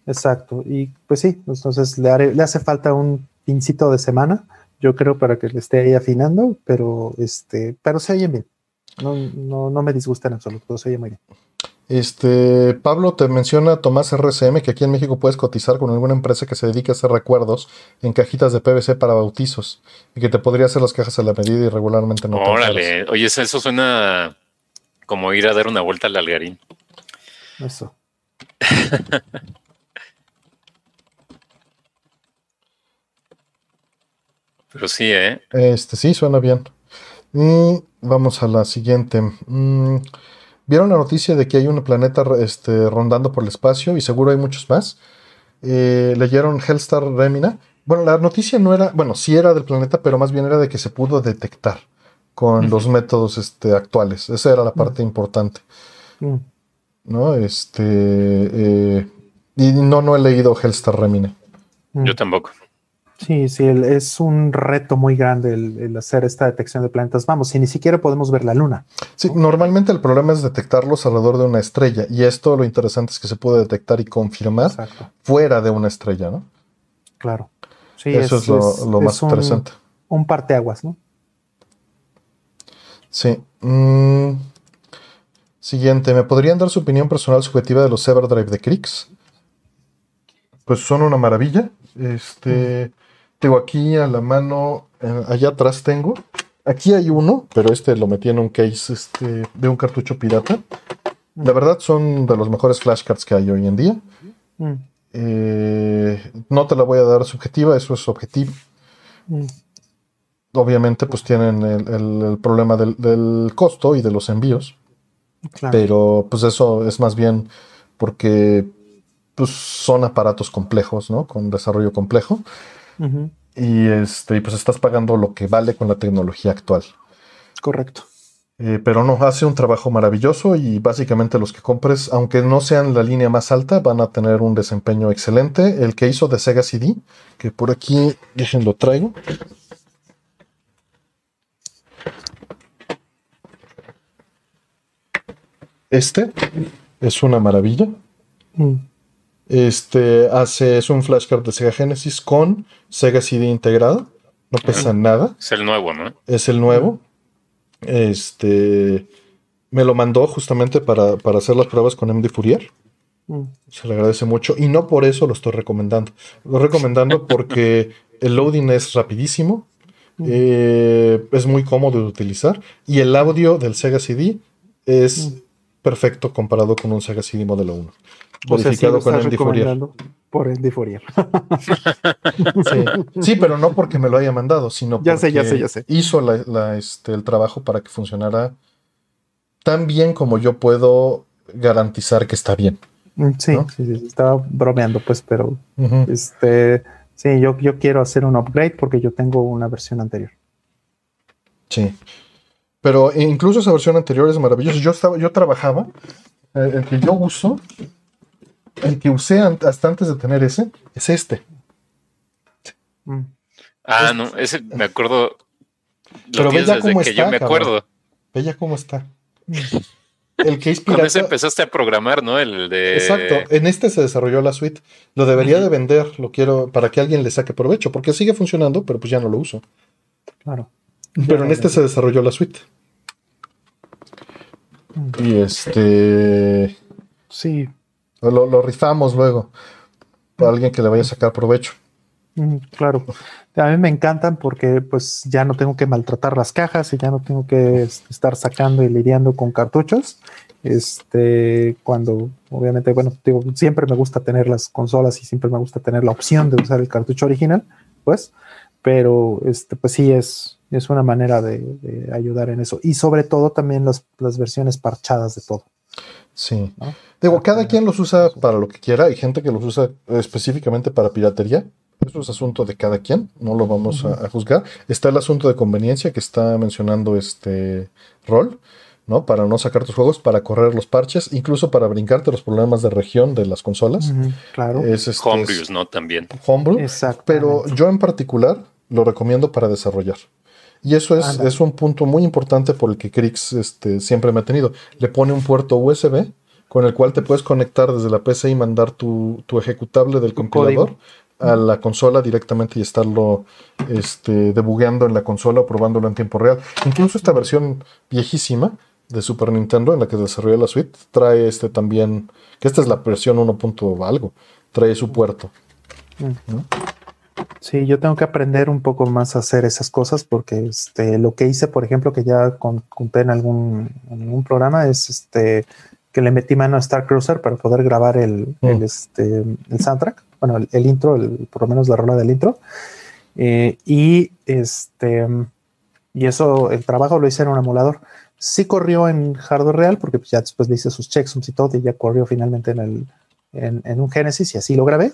Exacto, y pues sí, entonces le, haré- le hace falta un pincito de semana, yo creo, para que le esté ahí afinando, pero este, pero se oyen bien. No, no, no me disgusta en absoluto, se oye muy bien. Este, Pablo te menciona Tomás RCM que aquí en México puedes cotizar con alguna empresa que se dedique a hacer recuerdos en cajitas de PVC para bautizos y que te podría hacer las cajas a la medida y regularmente no. Órale, oye, eso eso suena como ir a dar una vuelta al algarín. Eso. *laughs* Pero sí, ¿eh? Este, sí, suena bien. Y vamos a la siguiente. Mm, ¿Vieron la noticia de que hay un planeta este, rondando por el espacio y seguro hay muchos más? Eh, ¿Leyeron Hellstar Remina? Bueno, la noticia no era, bueno, sí era del planeta, pero más bien era de que se pudo detectar con los métodos este, actuales. Esa era la parte importante. Mm, ¿no? Este, eh, Y no, no he leído Hellstar Remine. Mm. Yo tampoco. Sí, sí, es un reto muy grande el, el hacer esta detección de planetas. Vamos, si ni siquiera podemos ver la luna. Sí, normalmente el problema es detectarlos alrededor de una estrella. Y esto lo interesante es que se puede detectar y confirmar Exacto, fuera de una estrella, ¿no? claro. Sí, Eso es, lo, lo más es un- interesante. Un parteaguas, ¿no? Sí. Mm, Siguiente, ¿me podrían dar su opinión personal subjetiva de los Everdrive de Crix? Pues son una maravilla. Este, tengo aquí a la mano, eh, allá atrás tengo. Aquí hay uno, pero este lo metí en un case este, de un cartucho pirata. La verdad son de los mejores flashcards que hay hoy en día. Mm, Eh, no te la voy a dar subjetiva, eso es objetivo. mm, Obviamente, pues tienen el, el- el problema del, del costo y de los envíos. claro. Pero pues eso es más bien porque pues, son aparatos complejos, ¿no? Con desarrollo complejo. Ujú, Y este, y, pues estás pagando lo que vale con la tecnología actual. Correcto. Eh, pero no, hace un trabajo maravilloso y básicamente los que compres, aunque no sean la línea más alta, van a tener un desempeño excelente. El que hizo de Sega CD, que por aquí, déjenlo traigo. Este es una maravilla. Mm, Este hace, es un flashcard de Sega Genesis con Sega CD integrado. No pesa nada. Es el nuevo, ¿no? Es el nuevo. Este me lo mandó justamente para, para hacer las pruebas con MD Fourier. mm, Se le agradece mucho. Y no por eso lo estoy recomendando. Lo estoy recomendando *laughs* porque el loading es rapidísimo. eh, es muy cómodo de utilizar. Y el audio del Sega CD es perfecto comparado con un Sega CD modelo 1. O sea, sí con recomendando por MD Fourier. *laughs* Sí. Sí, pero no porque me lo haya mandado, sino Ya sé, porque ya sé, ya sé. hizo la- la, este, el trabajo para que funcionara tan bien como yo puedo garantizar que está bien. Mm, Sí, ¿No? sí, sí, estaba bromeando, pues, pero este, sí, yo, yo quiero hacer un upgrade porque yo tengo una versión anterior. Sí. Pero incluso esa versión anterior es maravillosa. Yo estaba, yo trabajaba, eh, el que yo uso, el que usé hasta antes de tener ese, es este. Mm, Ah, no, ese me acuerdo. Pero ve ya cómo que está, yo me acuerdo. Ve ya cómo está. El case Con ese pirata. empezaste a programar, ¿no? El de. Exacto, en este se desarrolló la suite. Lo debería de vender, lo quiero para que alguien le saque provecho, porque sigue funcionando, pero pues ya no lo uso. claro. Pero en este se desarrolló la suite. Y este Sí, lo, lo rifamos luego para alguien que le vaya a sacar provecho. mm, claro. A mí me encantan porque pues ya no tengo que maltratar las cajas y ya no tengo que es- estar sacando y lidiando con cartuchos. Este, cuando obviamente, bueno, digo, siempre me gusta tener las consolas y siempre me gusta tener la opción de usar el cartucho original, pues, pero este, pues sí es, es una manera de, de ayudar en eso. Y sobre todo también las, las versiones parchadas de todo. Sí. ¿no? Digo, cada quien los usa para lo que quiera. Hay gente que los usa específicamente para piratería. Eso es asunto de cada quien, no lo vamos a, a juzgar. Está el asunto de conveniencia que está mencionando este rol, ¿no? Para no sacar tus juegos, para correr los parches, incluso para brincarte los problemas de región de las consolas. Claro. Es este, Homebrews, ¿no? También. homebrew, Exacto. pero yo en particular lo recomiendo para desarrollar. Y eso es, es un punto muy importante por el que Crix este, siempre me ha tenido. Le pone un puerto USB con el cual te puedes conectar desde la PC y mandar tu, tu ejecutable del Tu compilador código. a la consola directamente y estarlo este, debugueando en la consola o probándolo en tiempo real. Incluso esta versión viejísima de Super Nintendo en la que desarrollé la suite trae este también, que esta es la versión 1. punto algo, trae su puerto. Sí, yo tengo que aprender un poco más a hacer esas cosas porque este, lo que hice, por ejemplo, que ya con- conté en algún, en algún programa, es este, que le metí mano a Star Cruiser para poder grabar el, Mm. el, este, el soundtrack, bueno, el, el intro, el- por lo menos la rola del intro. Eh, y este y eso, el trabajo lo hice en un emulador. Sí corrió en hardware real porque pues, ya después le hice sus checksums y todo y ya corrió finalmente en, el, en, en un Genesis y así lo grabé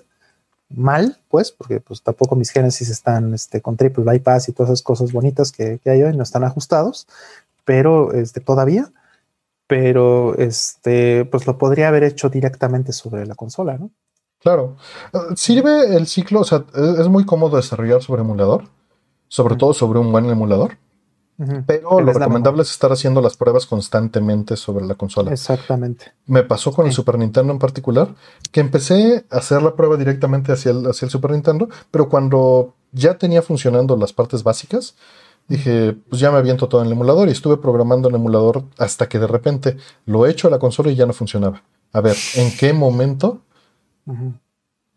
mal, pues, porque pues tampoco mis Genesis están este, con triple bypass y todas esas cosas bonitas que, que hay hoy, no están ajustados, pero este, todavía, pero este, pues lo podría haber hecho directamente sobre la consola, ¿no? Claro. Eh, Sirve el ciclo, o sea, es es muy cómodo desarrollar sobre emulador, sobre Ujú. todo sobre un buen emulador, pero Que lo da recomendable es estar haciendo las pruebas constantemente sobre la consola. Exactamente. Me pasó con el Sí. Super Nintendo en particular, que empecé a hacer la prueba directamente hacia el, hacia el Super Nintendo, pero cuando ya tenía funcionando las partes básicas, dije, pues ya me aviento todo en el emulador y estuve programando en emulador hasta que de repente lo echo a la consola y ya no funcionaba. A ver, ¿en qué momento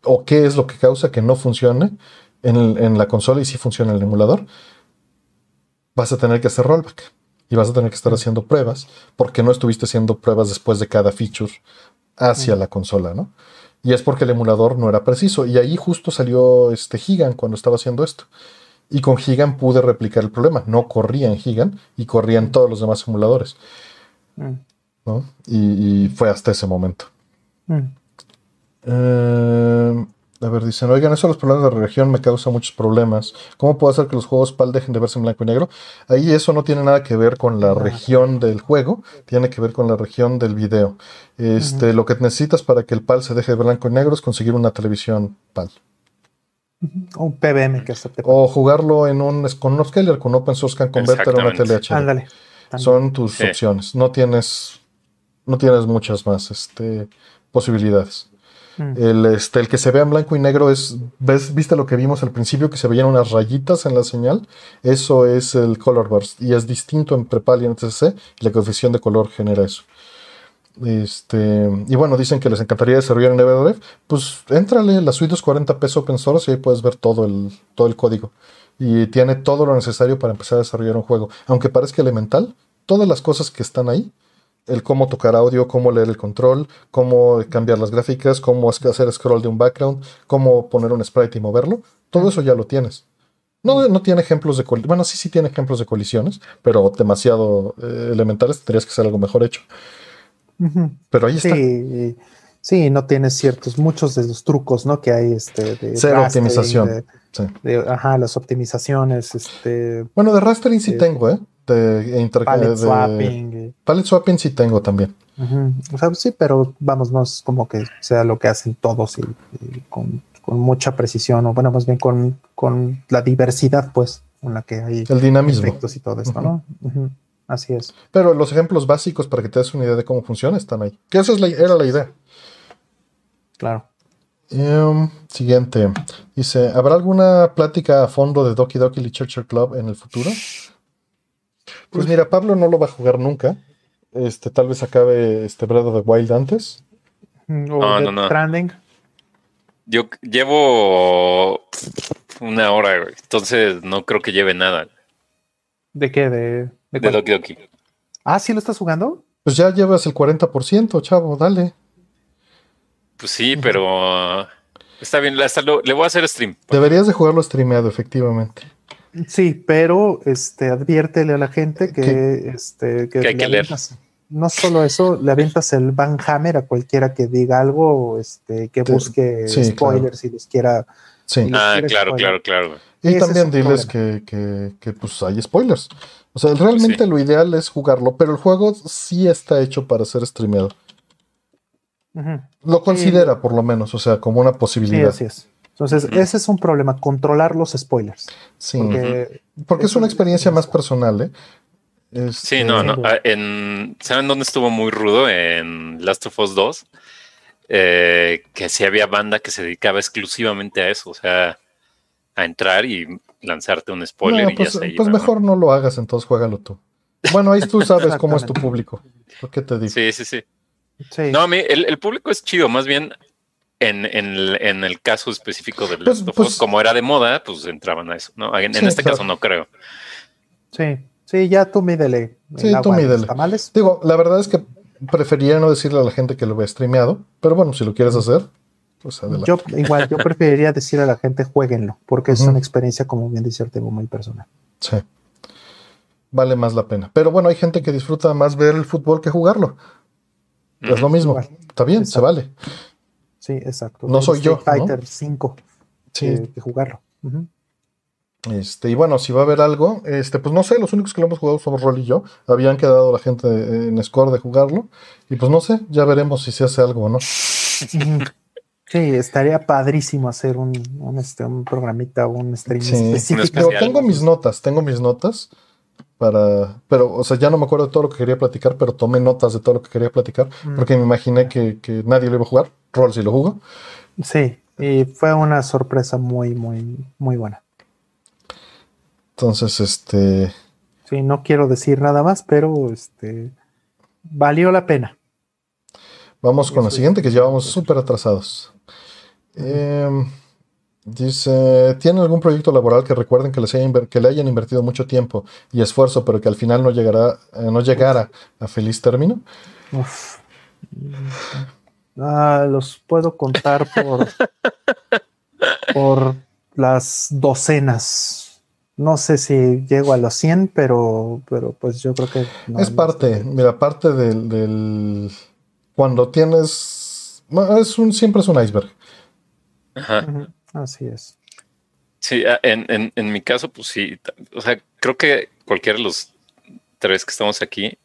o qué es lo que causa que no funcione en, el- en la consola y si funciona en el emulador? Vas a tener que hacer rollback y vas a tener que estar haciendo pruebas porque no estuviste haciendo pruebas después de cada feature hacia la consola, ¿no? Y es porque el emulador no era preciso. Y ahí justo salió este Gigan cuando estaba haciendo esto. Y con Gigan pude replicar el problema. No corría en Gigan y corría en todos los demás emuladores, Mm. ¿no? Y, y fue hasta ese momento. Mm. Eh, a ver, dicen, oigan, eso de los problemas de la región me causa muchos problemas. ¿Cómo puedo hacer que los juegos PAL dejen de verse en blanco y negro? Ahí eso no tiene nada que ver con la región del juego, tiene que ver con la región del video. Este, Lo que necesitas para que el PAL se deje de blanco y negro es conseguir una televisión PAL. Un PBM que acepte. O jugarlo en un, con un scaler, con Open Source Can Converter o una HD. Ándale. Son tus Sí. opciones. No tienes, no tienes muchas más este, posibilidades. Mm. El, este, el que se vea en blanco y negro es, ¿ves, ¿viste lo que vimos al principio? Que se veían unas rayitas en la señal. Eso es el color burst y es distinto en Prepal y en TCC. Y la coeficiente de color genera eso. Este, y bueno, dicen que les encantaría desarrollar en Everdrive. Pues éntrale, la suite es 40 pesos open source y ahí puedes ver todo el, todo el código. Y tiene todo lo necesario para empezar a desarrollar un juego. Aunque parezca elemental, todas las cosas que están ahí el cómo tocar audio, cómo leer el control, cómo cambiar las gráficas, cómo hacer scroll de un background, cómo poner un sprite y moverlo, todo eso ya lo tienes. No, no tiene ejemplos de col- bueno, sí, sí tiene ejemplos de colisiones, pero demasiado eh, elementales, tendrías que ser algo mejor hecho. Pero ahí está. Sí, sí, no tienes ciertos, muchos de los trucos, ¿no? Que hay este de Cero optimización. de- Sí. de- ajá, las optimizaciones, este Bueno, de rastering sí tengo, ¿eh? De, palette de- swapping. palette swapping sí tengo también. O sea, sí, pero vamos, no es como que sea lo que hacen todos y, y con, con mucha precisión, o bueno, más bien con, con la diversidad, pues, con la que hay El dinamismo. efectos y todo esto, ¿no? Así es. Pero los ejemplos básicos para que te des una idea de cómo funciona están ahí. Que esa es la- era la idea. Claro. Em, siguiente. Dice, ¿habrá alguna plática a fondo de Doki Doki Literature Club en el futuro? Pues mira, Pablo no lo va a jugar nunca. Este, tal vez acabe este Breath of the Wild antes. O No, no, no. Stranding. Yo llevo una hora, güey. Entonces no creo que lleve nada ¿De qué? ¿De, de de? Doki Doki. Ah, ¿sí lo estás jugando? Pues ya llevas el 40%, chavo, dale. Pues sí, pero está bien. Hasta lo- le voy a hacer stream. Deberías de jugarlo streameado, efectivamente. Sí, pero este, adviértele a la gente que, este, que, Que hay le que leer. avientas- No solo eso, le avientas el Van Hammer a cualquiera que diga algo, este, que Te- busque sí, spoilers si los quiera. Sí. Y los Ah, claro, spoiler. claro, claro. Y también diles que, que, que, pues hay spoilers. O sea, realmente Sí. lo ideal es jugarlo, pero el juego sí está hecho para ser streameado. Lo considera, por lo menos, o sea, como una Sí, posibilidad. así es. Entonces, ese es un problema, controlar los spoilers. Sí. Porque Porque es una es- experiencia más personal, ¿eh? Sí, no, no. Sí. En, ¿Saben dónde estuvo muy rudo? En Last of Us 2. Eh, que sí había banda que se dedicaba exclusivamente a eso. O sea, a entrar y lanzarte un spoiler No, y pues, ya se pues mejor no lo hagas, entonces juégalo tú. Bueno, ahí tú sabes cómo es tu público. ¿Por qué te digo? Sí, sí, sí. sí, No, a mí el, el público es chido, más bien en, en el, en el caso específico de Pues- Last of pues- Us, como era de moda, pues entraban a eso, ¿no? En, este claro. caso no creo. sí, sí, ya tú mídele. el Sí, tú mídele. tamales. Digo, la verdad es que preferiría no decirle a la gente que lo vea streameado, pero bueno, si lo quieres hacer, pues adelante. Yo *laughs* igual, yo preferiría decir a la gente jueguenlo, porque es una experiencia, como bien dice Artemo, muy personal. Sí. Vale más la pena. Pero bueno, hay gente que disfruta más ver el fútbol que jugarlo. Es lo mismo. Igual. Está bien, se vale. Sí, exacto. No soy yo, Street ¿no? Fighter 5 Sí. que, que jugarlo. Este, y bueno, si va a haber algo, este, pues no sé, los únicos que lo hemos jugado somos Rol y yo. Habían quedado la gente en score de jugarlo. Y pues no sé, ya veremos si se hace algo o no. *laughs* Sí, estaría padrísimo hacer un, un, este, un programita, un stream Sí. específico. Tengo mis notas, tengo mis notas para, pero, o sea, ya no me acuerdo de todo lo que quería platicar, pero tomé notas de todo lo que quería platicar, Mm. porque me imaginé que, que nadie lo iba a jugar. Roll sí lo jugó. Sí, y fue una sorpresa muy, muy, muy buena. Entonces, este, Sí, no quiero decir nada más, pero este valió la pena. vamos con la siguiente, que ya vamos súper atrasados. Em, dice, ¿tienen algún proyecto laboral que recuerden que, les haya que le hayan invertido mucho tiempo y esfuerzo, pero que al final no llegará, eh, no llegara a feliz término? Uf. Ah, los puedo contar por, *laughs* por las docenas. No sé si llego a los 100, pero, pero pues yo creo que no, es parte, mira, parte del, del- cuando tienes, es un, siempre es un iceberg. Ajá. Así es. Sí, a- en, en, en mi caso, pues sí. O sea, creo que cualquiera de los tres que estamos aquí,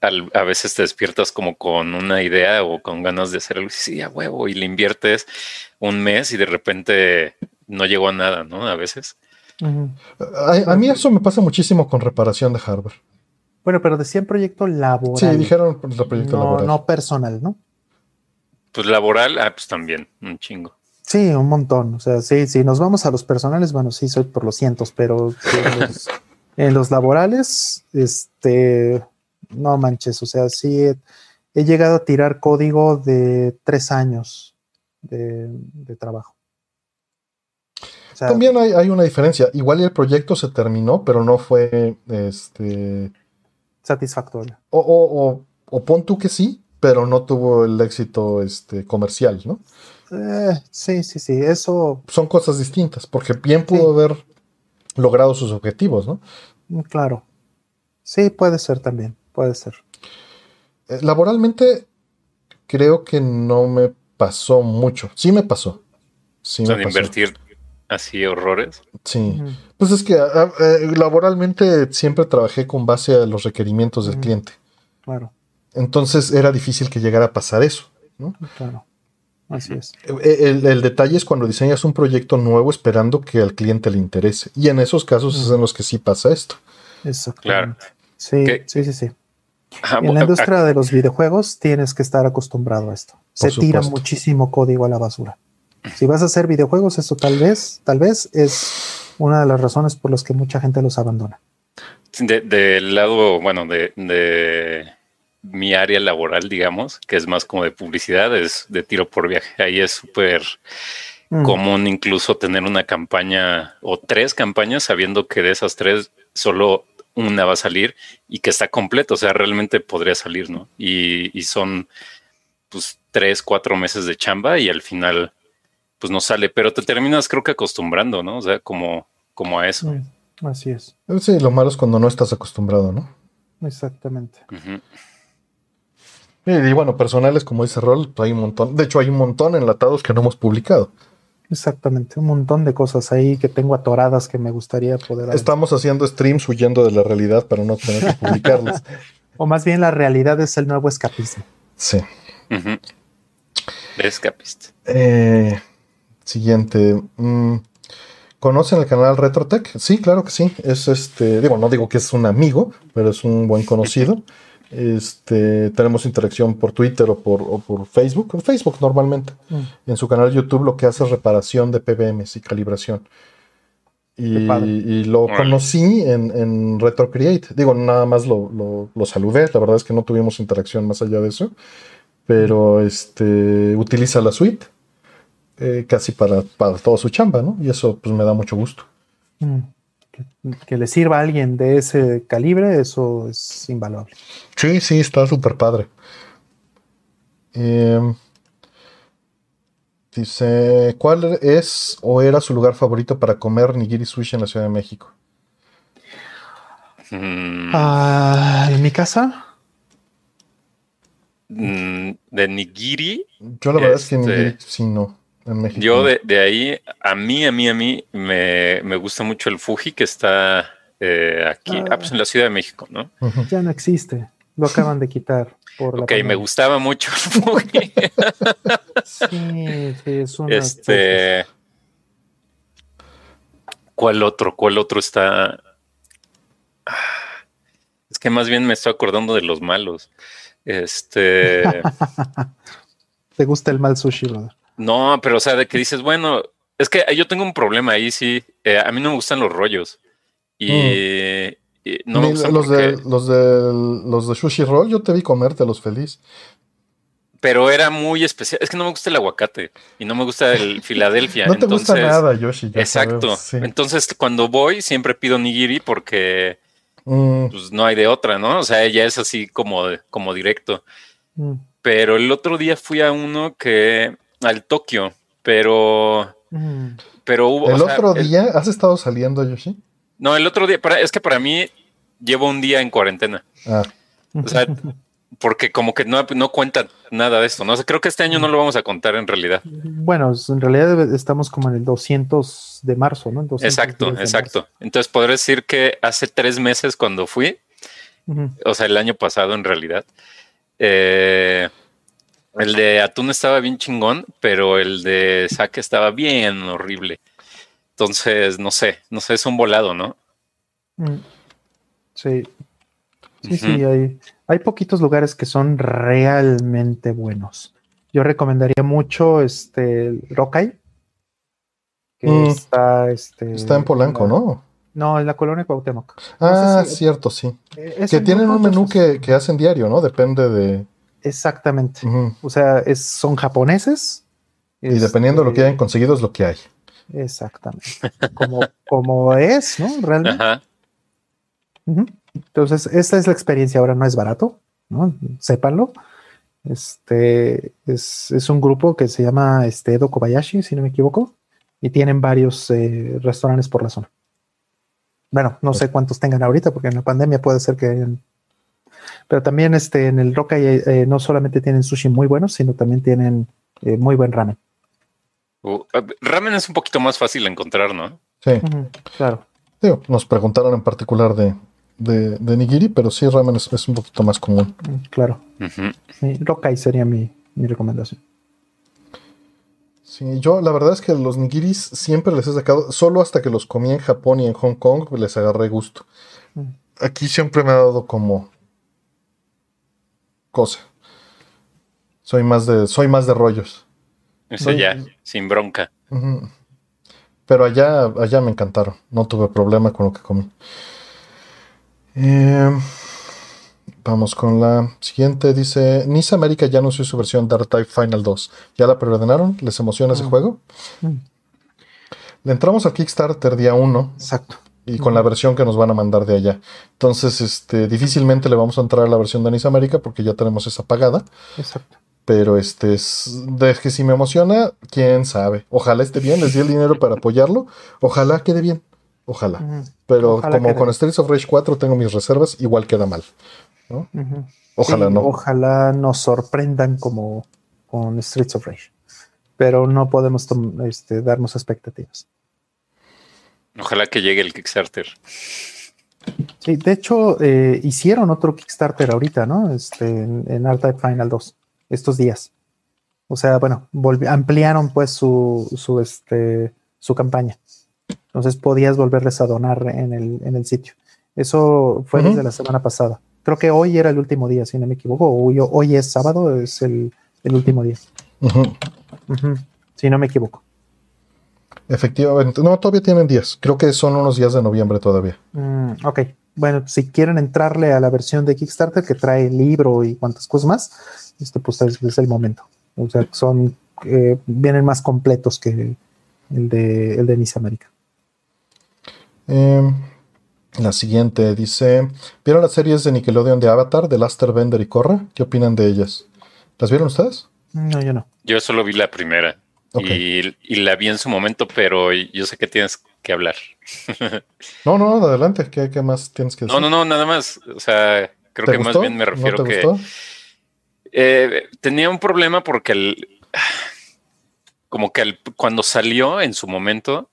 al- a veces te despiertas como con una idea o con ganas de hacer algo. y Sí, a huevo, y le inviertes un mes y de repente no llegó a nada, ¿no? A veces. A, a mí eso me pasa muchísimo con reparación de hardware. Bueno, pero decía proyecto laboral. Sí, dijeron el proyecto no, laboral. no personal, ¿no? Pues laboral, ah, pues también, un chingo. Sí, un montón. O sea, sí, si nos vamos a los personales, bueno, sí, soy por los cientos, pero sí, en, los, *laughs* en los laborales, este, no manches, o sea, sí he, he llegado a tirar código de tres años de, de trabajo. O sea, También hay, hay una diferencia. Igual el proyecto se terminó, pero no fue este. satisfactorio. O, o, o, o pon tú que sí, pero no tuvo el éxito este, comercial, ¿no? Eh, sí, sí, sí, eso, Son cosas distintas, porque bien pudo Sí. haber logrado sus objetivos, ¿no? mm, claro. Sí, puede ser también, puede ser. Eh, laboralmente, creo que no me pasó mucho. Sí me pasó. Sí O sea, me de pasó. invertir así horrores. Sí. Pues es que ah, eh, laboralmente siempre trabajé con base a los requerimientos del cliente. Claro, Entonces era difícil que llegara a pasar eso. ¿no? claro. Así es. Eh, El, el detalle es cuando diseñas un proyecto nuevo esperando que al cliente le interese. Y en esos casos es en los que sí pasa esto. Exactamente. Sí, ¿Qué? sí, sí, sí. Ah, En la industria de los videojuegos tienes que estar acostumbrado a esto. Se tira muchísimo código a la basura. Si vas a hacer videojuegos, eso tal vez, tal vez es una de las razones por las que mucha gente los abandona. De- del lado, bueno, de, de mi área laboral, digamos, que es más como de publicidad, es de tiro por viaje. Ahí es súper Mm, común incluso tener una campaña o tres campañas sabiendo que de esas tres solo una va a salir y que está completo, o sea, realmente podría salir, ¿no? Y, y son pues tres, cuatro meses de chamba y al final pues no sale, pero te terminas creo que acostumbrando, ¿no? O sea, como, como a eso. mm, Así es, Sí, lo malo es cuando no estás acostumbrado, ¿no? exactamente. Ujú. Y, y bueno, personales, como dice Rol, pues hay un montón. De hecho, hay un montón enlatados que no hemos publicado. Exactamente. Un montón de cosas ahí que tengo atoradas que me gustaría poder. Estamos haciendo streams huyendo de la realidad para no tener que publicarlos. *laughs* O más bien la realidad es el nuevo escapismo. Sí. Ujú. Escapiste. Eh, siguiente. mm, ¿Conocen el canal Retrotech? Sí, claro que sí. Es este, digo, no digo que es un amigo, pero es un buen conocido. *laughs* Este, tenemos interacción por Twitter o por, o por Facebook, Facebook normalmente. Mm. En su canal YouTube lo que hace es reparación de PBMs y calibración. Y, lo conocí en, en RetroCreate. Digo, nada más lo, lo- lo saludé. La verdad es que no tuvimos interacción más allá de eso. Pero este utiliza la suite eh, casi para, para toda su chamba, ¿no? Y eso pues me da mucho gusto. Mm. Que, que le sirva a alguien de ese calibre, eso es invaluable. Sí, sí, está súper padre. Em, dice, ¿cuál es o era su lugar favorito para comer nigiri sushi en la Ciudad de México? Mm, Ah, en mi casa, mm, de Nigiri, Yo la verdad es que Este- nigiri sí no, en México. yo de, de ahí, a mí, a mí, a mí, me, me gusta mucho el Fuji que está eh, aquí, Ah. ah, pues en la Ciudad de México, ¿no? Ya no existe. Lo acaban de quitar. Por la Ok, me gustaba mucho el Fuji. Sí, sí, es una. Este. ¿Cuál otro? ¿Cuál otro está? Es que más bien me estoy acordando de los malos. Este. *laughs* ¿Te gusta el mal sushi, brother? No, pero o sea, de que dices, bueno, es que yo tengo un problema ahí, sí. Eh, a mí no me gustan los rollos. Y, y no me gustan los, porque- de, los, de, los de Sushi Roll, yo te vi comértelos feliz. Pero era muy especial. Es que no me gusta el aguacate y no me gusta el *laughs* Filadelfia. No te gusta nada, Yoshi. Exacto. sí. Entonces, cuando voy, siempre pido nigiri porque Mm, pues, no hay de otra, ¿no? O sea, ella es así como, como directo. Mm, Pero el otro día fui a uno que al Tokio, pero mm. pero hubo el o sea, otro el- día, ¿has estado saliendo, Yoshi? no, el otro día, para, es que para mí llevo un día en cuarentena. Ah, O sea, *laughs* porque como que no, no cuenta nada de esto, ¿no? O sea, creo que este año no lo vamos a contar en realidad. Bueno, en realidad estamos como en el 200 de marzo, ¿no? El 210 Exacto, de exacto. Entonces podré decir que hace tres meses cuando fui, o sea, el año pasado en realidad, eh, el de atún estaba bien chingón, pero el de saque estaba bien horrible. Entonces, no sé, no sé, es un volado, ¿no? Mm. Sí. Sí, sí, hay, hay poquitos lugares que son realmente buenos. Yo recomendaría mucho este Rokai, que Mm. está este está en Polanco, la- ¿no? No, en la colonia Cuauhtémoc. Ah, sé si- cierto, sí. Eh, Que tienen un menú que, que hacen diario, ¿no? Depende de... Exactamente. O sea, es, son japoneses. Y dependiendo de lo que Este, hayan conseguido es lo que hay. Exactamente. Como, como es, ¿no? Realmente. Ajá. Entonces, esta es la experiencia. Ahora no es barato, ¿no? Sépanlo. Este es, es un grupo que se llama este, Edo Kobayashi, si no me equivoco, y tienen varios eh, restaurantes por la zona. Bueno, no sé cuántos tengan ahorita, porque en la pandemia puede ser que hayan. Pero también este, en el Roca eh, no solamente tienen sushi muy buenos, sino también tienen eh, muy buen ramen. Uh, ramen es un poquito más fácil de encontrar, ¿no? Sí. Claro. Digo, nos preguntaron en particular de, de, de nigiri, pero sí, ramen es, es un poquito más común. Mm, Claro. Ujú. Sí, Rokai sería mi, mi recomendación. Sí, yo la verdad es que los nigiris siempre les he sacado, solo hasta que los comí en Japón y en Hong Kong les agarré gusto. Mm. Aquí siempre me ha dado como cosa. Soy más de, soy más de rollos. Eso ya, sin bronca. Pero allá, allá me encantaron. No tuve problema con lo que comí. Eh, vamos con la siguiente. Dice: Nice América ya anunció su versión Dark Type Final 2. ¿Ya la preordenaron? ¿Les emociona ese Mm. juego? Mm. Le entramos al Kickstarter día 1 Exacto. Y con la versión que nos van a mandar de allá. Entonces, este, difícilmente le vamos a entrar a la versión de Nice América porque ya tenemos esa pagada. Exacto. Pero este es de que si me emociona, quién sabe. Ojalá esté bien, les di el dinero para apoyarlo. Ojalá quede bien. Ojalá. Pero Ojalá como quede. con Streets of Rage 4 tengo mis reservas, igual queda mal. ujú. Ojalá Sí, no. Ojalá nos sorprendan como con Streets of Rage. Pero no podemos este, darnos expectativas. Ojalá que llegue el Kickstarter. Sí, de hecho, eh, hicieron otro Kickstarter ahorita, ¿no? Este, en, en R-Type Final 2, estos días. O sea, bueno, volvi- ampliaron pues su, su, este, su campaña. Entonces podías volverles a donar en el, en el sitio. Eso fue desde la semana pasada. Creo que hoy era el último día, si no me equivoco. Hoy, hoy es sábado, es el, el último día. Ujú. Ujú, Si no me equivoco. Efectivamente. No, todavía tienen días. Creo que son unos días de noviembre todavía. Mm, ok. Bueno, si quieren entrarle a la versión de Kickstarter que trae libro y cuantas cosas más, este pues es, es el momento. O sea, son eh, vienen más completos que el de el de Miss América. Eh, la siguiente dice: ¿Vieron las series de Nickelodeon de Avatar, de Laster Bender y Korra? ¿Qué opinan de ellas? ¿Las vieron ustedes? No, yo no. Yo solo vi la primera Y, y la vi en su momento, pero yo sé que tienes que hablar. *laughs* No, no, adelante. ¿Qué, qué más tienes que decir? No, no, no, nada más. O sea, creo ¿Te que más bien me refiero ¿No te que gustó? eh, tenía un problema porque el, *sighs* como que el- cuando salió en su momento,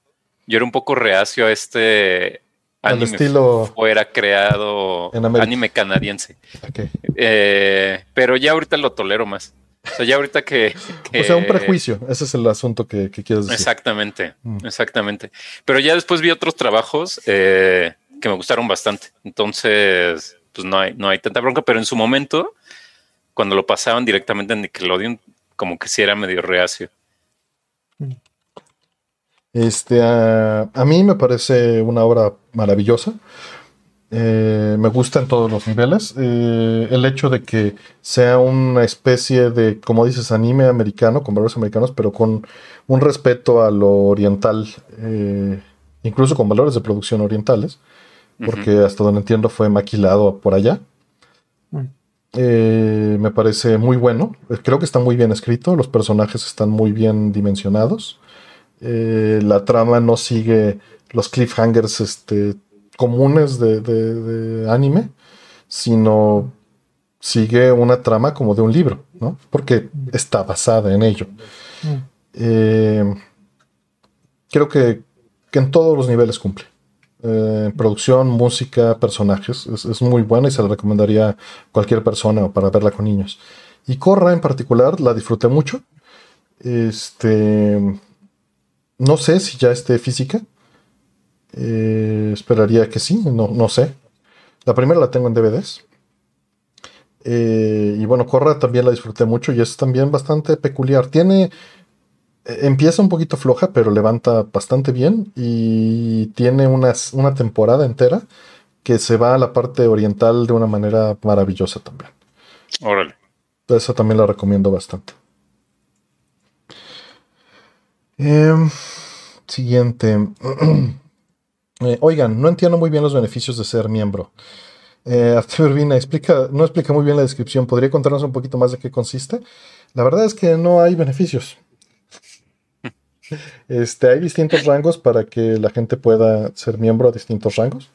yo era un poco reacio a este anime estilo- fuera creado En anime canadiense. Ok. Eh, pero ya ahorita lo tolero más. O sea, ya ahorita que. que- O sea, un prejuicio. Ese es el asunto que, que quieres decir. Exactamente, Mm. exactamente. Pero ya después vi otros trabajos eh, que me gustaron bastante. Entonces, pues no hay, no hay tanta bronca, pero en su momento, cuando lo pasaban directamente en Nickelodeon, como que sí era medio reacio. Este, a, a mí me parece una obra maravillosa. Eh, me gusta en todos los niveles. Eh, el hecho de que sea una especie de, como dices, anime americano, con valores americanos, pero con un respeto a lo oriental, eh, incluso con valores de producción orientales, porque hasta donde entiendo fue maquilado por allá. Mm. Eh, me parece muy bueno. Creo que está muy bien escrito. Los personajes están muy bien dimensionados. Eh, la trama no sigue los cliffhangers este, comunes de, anime, sino sigue una trama como de un libro, ¿no? Porque está basada en ello. Eh, creo que, que en todos los niveles cumple. Eh, producción, música, personajes. Es, muy buena y se la recomendaría a cualquier persona para verla con niños. Y Korra en particular la disfruté mucho. Este. No sé si ya esté física. Eh, esperaría que sí, no, no sé. La primera la tengo en DVDs. Eh, y bueno, Korra también la disfruté mucho y es también bastante peculiar. Tiene. eh, Empieza un poquito floja, pero levanta bastante bien. Y tiene una, una temporada entera que se va a la parte oriental de una manera maravillosa también. Órale. Esa también la recomiendo bastante. Em, siguiente. *clears throat* Eh, oigan, no entiendo muy bien los beneficios de ser miembro. Eh, Arturo Urbina explica, no explica muy bien la descripción. ¿Podría contarnos un poquito más de qué consiste? La verdad es que no hay beneficios. *laughs* Este, hay distintos rangos para que la gente pueda ser miembro a distintos rangos.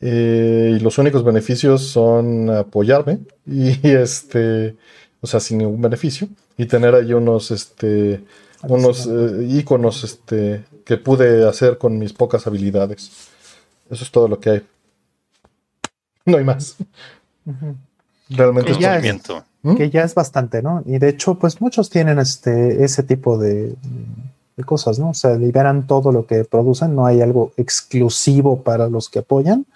Eh, y los únicos beneficios son apoyarme y *laughs* este, o sea, sin ningún beneficio y tener ahí unos, este, unos eh, iconos, este, que pude hacer con mis pocas habilidades. Eso es todo lo que hay. No hay más. Realmente es Y ya es-. ¿Mm? que ya es bastante, ¿no? Y de hecho, pues muchos tienen este, ese tipo de, de cosas, ¿no? O sea, liberan todo lo que producen, no hay algo exclusivo para los que apoyan,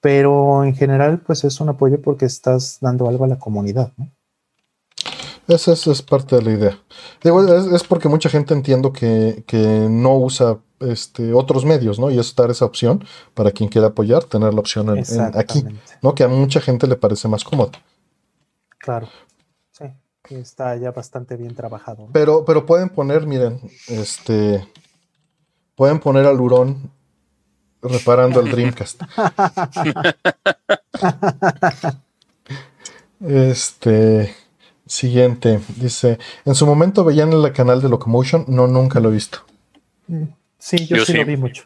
pero en general, pues es un apoyo porque estás dando algo a la comunidad, ¿no? Esa es, es parte de la idea. Digo, es, es porque mucha gente entiendo que, que no usa este, otros medios, ¿no? Y es dar esa opción para quien quiera apoyar, tener la opción en- en- aquí. ¿no? Que a mucha gente le parece más cómodo. Claro. Sí, está ya bastante bien trabajado. ¿no? Pero, pero pueden poner, miren, este. Pueden poner al hurón reparando el Dreamcast. *laughs* Este. Siguiente. Dice. En su momento veían el canal de Locomotion. No, nunca lo he visto. Mm, Sí, yo, Yo sí, sí. lo vi mucho.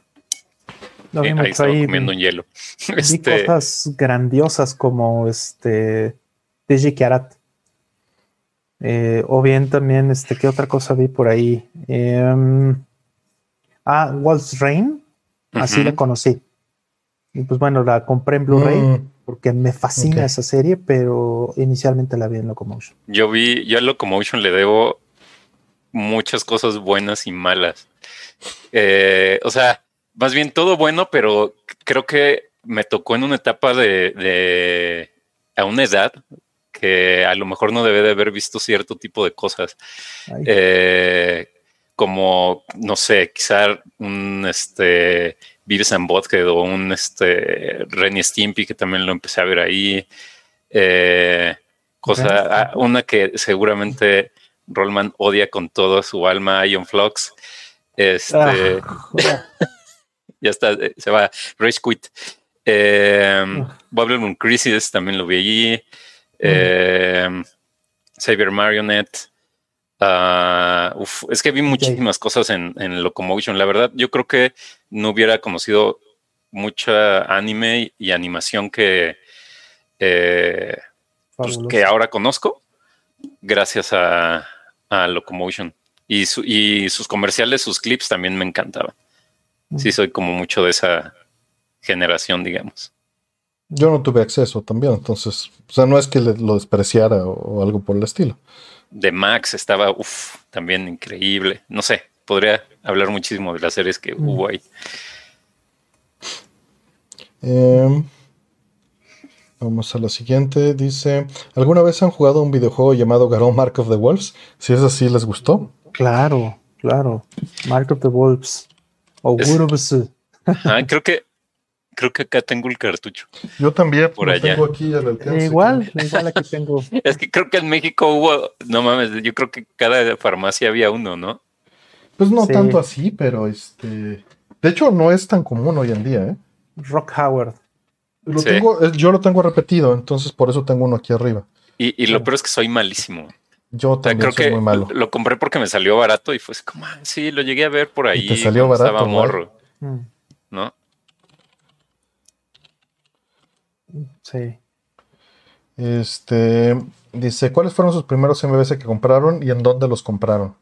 Lo vi Eh, ahí mucho ahí. comiendo un hielo. *laughs* Vi Este, cosas grandiosas como este Digi Kiarat. Eh, o bien también, este, ¿qué otra cosa vi por ahí? Em, ah, Waltz Rain, así ujú. la conocí. Y pues bueno, la compré en Blu-ray Mm, porque me fascina esa serie, pero inicialmente la vi en Locomotion. Yo vi, yo a Locomotion le debo muchas cosas buenas y malas. Eh, o sea, más bien todo bueno, pero creo que me tocó en una etapa de, de- a una edad que a lo mejor no debe de haber visto cierto tipo de cosas. Eh, como, no sé, quizá un este Beavis and Butthead o un este Ren y Stimpy, que también lo empecé a ver ahí. Eh, cosa, ah, una que seguramente Rollman odia con toda su alma, Ion Flux. Este, Ah, *laughs* ya está, eh, se va, Rage Quit. Eh. Bubble Moon Crisis también lo vi allí. Eh, Xavier Marionette. Ah, uf, es que vi muchísimas cosas en, en Locomotion. La verdad, yo creo que no hubiera conocido mucha anime y animación que, eh, pues, que ahora conozco gracias a, a Locomotion. Y, su- y sus comerciales, sus clips también me encantaban. Sí, soy como mucho de esa, generación, digamos. Yo no tuve acceso también, entonces, o sea, no es que le- lo despreciara o, o algo por el estilo. De Max estaba, uff, también increíble. No sé, podría hablar muchísimo de las series que Mm. hubo ahí. Em, vamos a la siguiente. Dice: ¿Alguna vez han jugado un videojuego llamado Garou Mark of the Wolves? Si es así, ¿les gustó? Claro, claro. Mark of the Wolves. O Es- Wolves. Ah, creo que creo que acá tengo el cartucho. Yo también Por lo allá. tengo aquí al alcance. igual, igual aquí tengo. *laughs* Es que creo que en México hubo, no mames, yo creo que cada farmacia había uno, ¿no? Pues no Sí. tanto así, pero este. De hecho, no es tan común hoy en día, ¿eh? Rock Howard. Lo Sí. tengo, eh, yo lo tengo repetido, entonces por eso tengo uno aquí arriba. Y, y lo peor es que soy malísimo. Yo O sea, también creo soy que muy malo. lo compré porque me salió barato y fue así como, ah, sí, lo llegué a ver por ahí. te salió barato, Estaba morro, Mm, ¿no? Sí. Este dice: ¿Cuáles fueron sus primeros MBS que compraron y en dónde los compraron?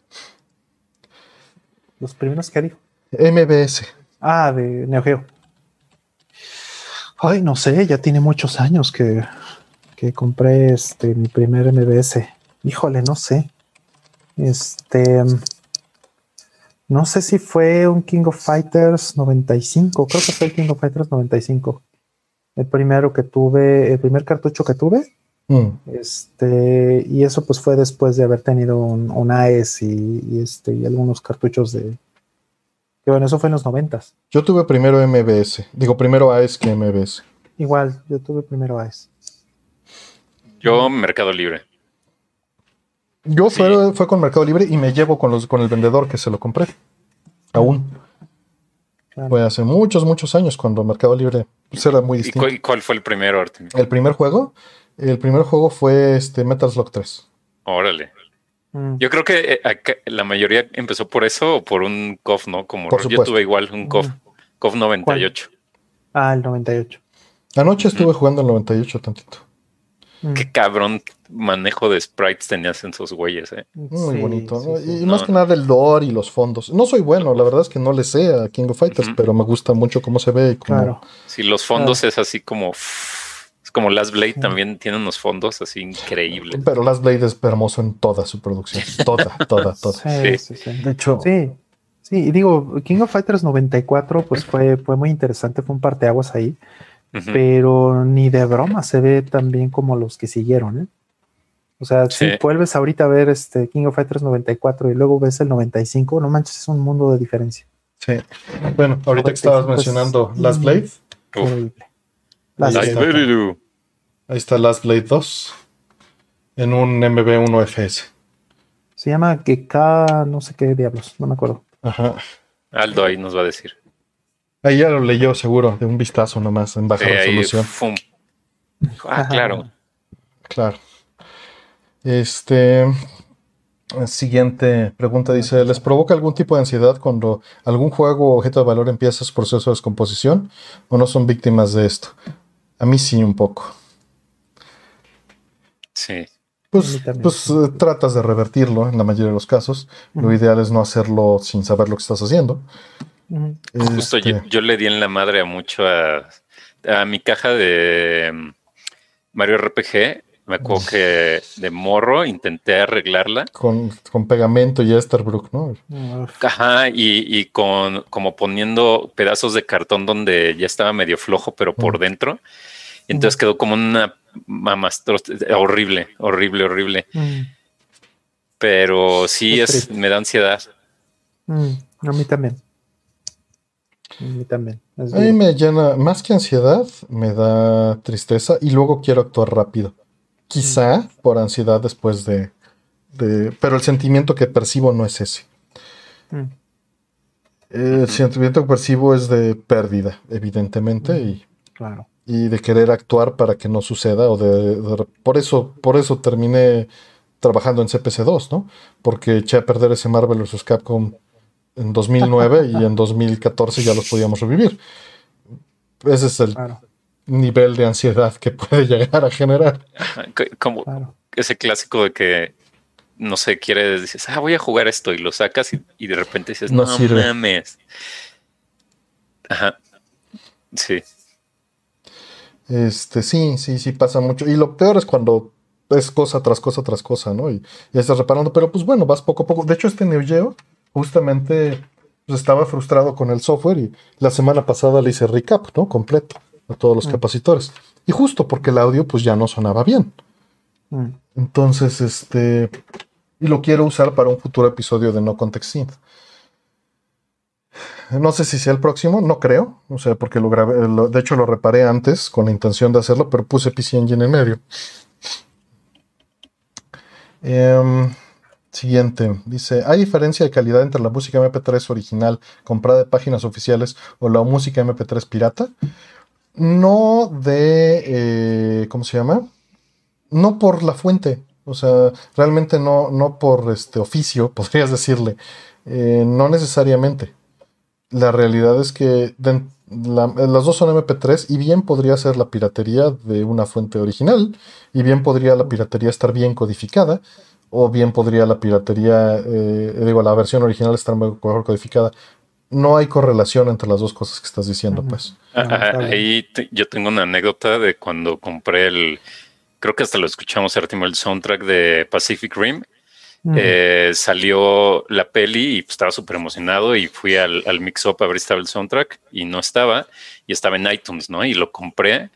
Los primeros que dijo. MBS. Ah, de Neo Geo. Ay, no sé, ya tiene muchos años que, que compré este mi primer MBS. Híjole, no sé. Este. No sé si fue un King of Fighters 95. Creo que fue el King of Fighters 95. El primero que tuve, el primer cartucho que tuve. Mm, Este, y eso pues fue después de haber tenido un, un AES y, y, este, y algunos cartuchos de. Que bueno, eso fue en los noventas. Yo tuve primero MBS. Digo, primero AES que MBS. Igual, yo tuve primero AES. Yo, Mercado Libre. Yo Sí. fue, fue con Mercado Libre y me llevo con, los, con el vendedor que se lo compré. Aún. Claro. Fue hace muchos, muchos años cuando Mercado Libre pues, era muy ¿Y distinto. cuál, y cuál fue el primero? El primer juego, el primer juego fue este Metal Slug 3. Órale. Mm, Yo creo que eh, acá la mayoría empezó por eso o por un COF, ¿no? Como Por yo tuve igual un COF, COF 98. Ah, el 98. Anoche estuve jugando el 98 tantito. Mm, Qué cabrón manejo de sprites tenías en esos güeyes, ¿eh? Muy sí, bonito. sí, ¿no? sí. Y más No, que nada el lore y los fondos. No soy bueno, la verdad es que no le sé a King of Fighters, pero me gusta mucho cómo se ve y cómo. Claro. Sí, los fondos es así como... Es como Last Blade Sí. también tiene unos fondos así increíbles. Pero Last Blade es hermoso en toda su producción. *laughs* Toda, toda, toda. Sí, Sí. sí, sí. De hecho, Sí, sí, y digo, King of Fighters 94, pues fue, fue muy interesante, fue un parteaguas ahí, Pero ni de broma se ve tan bien como los que siguieron, ¿eh? O sea, si vuelves ahorita a ver este King of Fighters 94 y luego ves el 95, no manches, es un mundo de diferencia. sí. Bueno, ahorita que estabas Pues, mencionando mm. Last Blade, Uf. Increíble. Ahí está. Liberty. ahí está Last Blade 2 en un MB1 FS. Se llama GK, no sé qué diablos, no me acuerdo. Ajá. Aldo ahí nos va a decir. Ahí ya lo leyó seguro, de un vistazo nomás en baja Sí, ahí, resolución. fum. Ah, claro. Claro. Este. Siguiente pregunta dice: ¿Les provoca algún tipo de ansiedad cuando algún juego o objeto de valor empieza su proceso de descomposición o no son víctimas de esto? A mí sí, un poco. Sí. Pues, pues eh, tratas de revertirlo en la mayoría de los casos. Lo ideal es no hacerlo sin saber lo que estás haciendo. Justo Este, yo, yo le di en la madre a mucho a, a mi caja de mm, Mario RPG. Me acuerdo que de morro intenté arreglarla. con, con pegamento y Esterbrook, ¿no? Ajá, y, y con como poniendo pedazos de cartón donde ya estaba medio flojo, pero por Mm. dentro. Entonces quedó como una mamastros horrible, horrible, horrible. mm, Pero sí es, triste. me da ansiedad. mm, a mí también. A mí también. Es A mí me llena, más que ansiedad, me da tristeza y luego quiero actuar rápido. Quizá por ansiedad después de, de- Pero el sentimiento que percibo no es ese. Mm, El sentimiento que percibo es de pérdida, evidentemente, y, claro. y de querer actuar para que no suceda. O de, de- por, eso, por eso terminé trabajando en CPC2, ¿no? Porque eché a perder ese Marvel vs. Capcom en 2009 y en 2014 ya los podíamos revivir. Ese es el Claro, nivel de ansiedad que puede llegar a generar. Como claro. ese clásico de que no sé, quieres, dices, ah, voy a jugar esto y lo sacas y, y de repente dices, No no, sirve. mames. Ajá. Sí. Este, sí, sí, sí pasa mucho. Y lo peor es cuando es cosa tras cosa tras cosa, ¿no? Y ya estás reparando, pero pues bueno, vas poco a poco. De hecho, este Neo Geo justamente pues, estaba frustrado con el software y la semana pasada le hice recap, ¿no? Completo a todos los Mm. capacitores. Y justo porque el audio pues ya no sonaba bien. Mm. Entonces, este, y lo quiero usar para un futuro episodio de No Context Synth. No sé si sea el próximo, no creo, o sea, porque lo grabé, lo- de hecho lo reparé antes con la intención de hacerlo, pero puse PC Engine en medio. Em, siguiente, dice, ¿hay diferencia de calidad entre la música MP3 original comprada de páginas oficiales o la música MP3 pirata? No de, eh, ¿cómo se llama? No por la fuente, o sea, realmente no, no por este oficio, *laughs* podrías decirle, Eh, no necesariamente. La realidad es que las dos son MP3 y bien podría ser la piratería de una fuente original y bien podría la piratería estar bien codificada o bien podría la piratería, eh, digo, la versión original estar mejor codificada. No hay correlación entre las dos cosas que estás diciendo, pues. Ah, Ah. Ahí te- yo tengo una anécdota de cuando compré el, creo que hasta lo escuchamos Artimo, el soundtrack de Pacific Rim. Mm. Eh, salió la peli y pues, estaba súper emocionado y fui al, al mix-up a ver si estaba el soundtrack y no estaba y estaba en iTunes, ¿no? Y lo compré,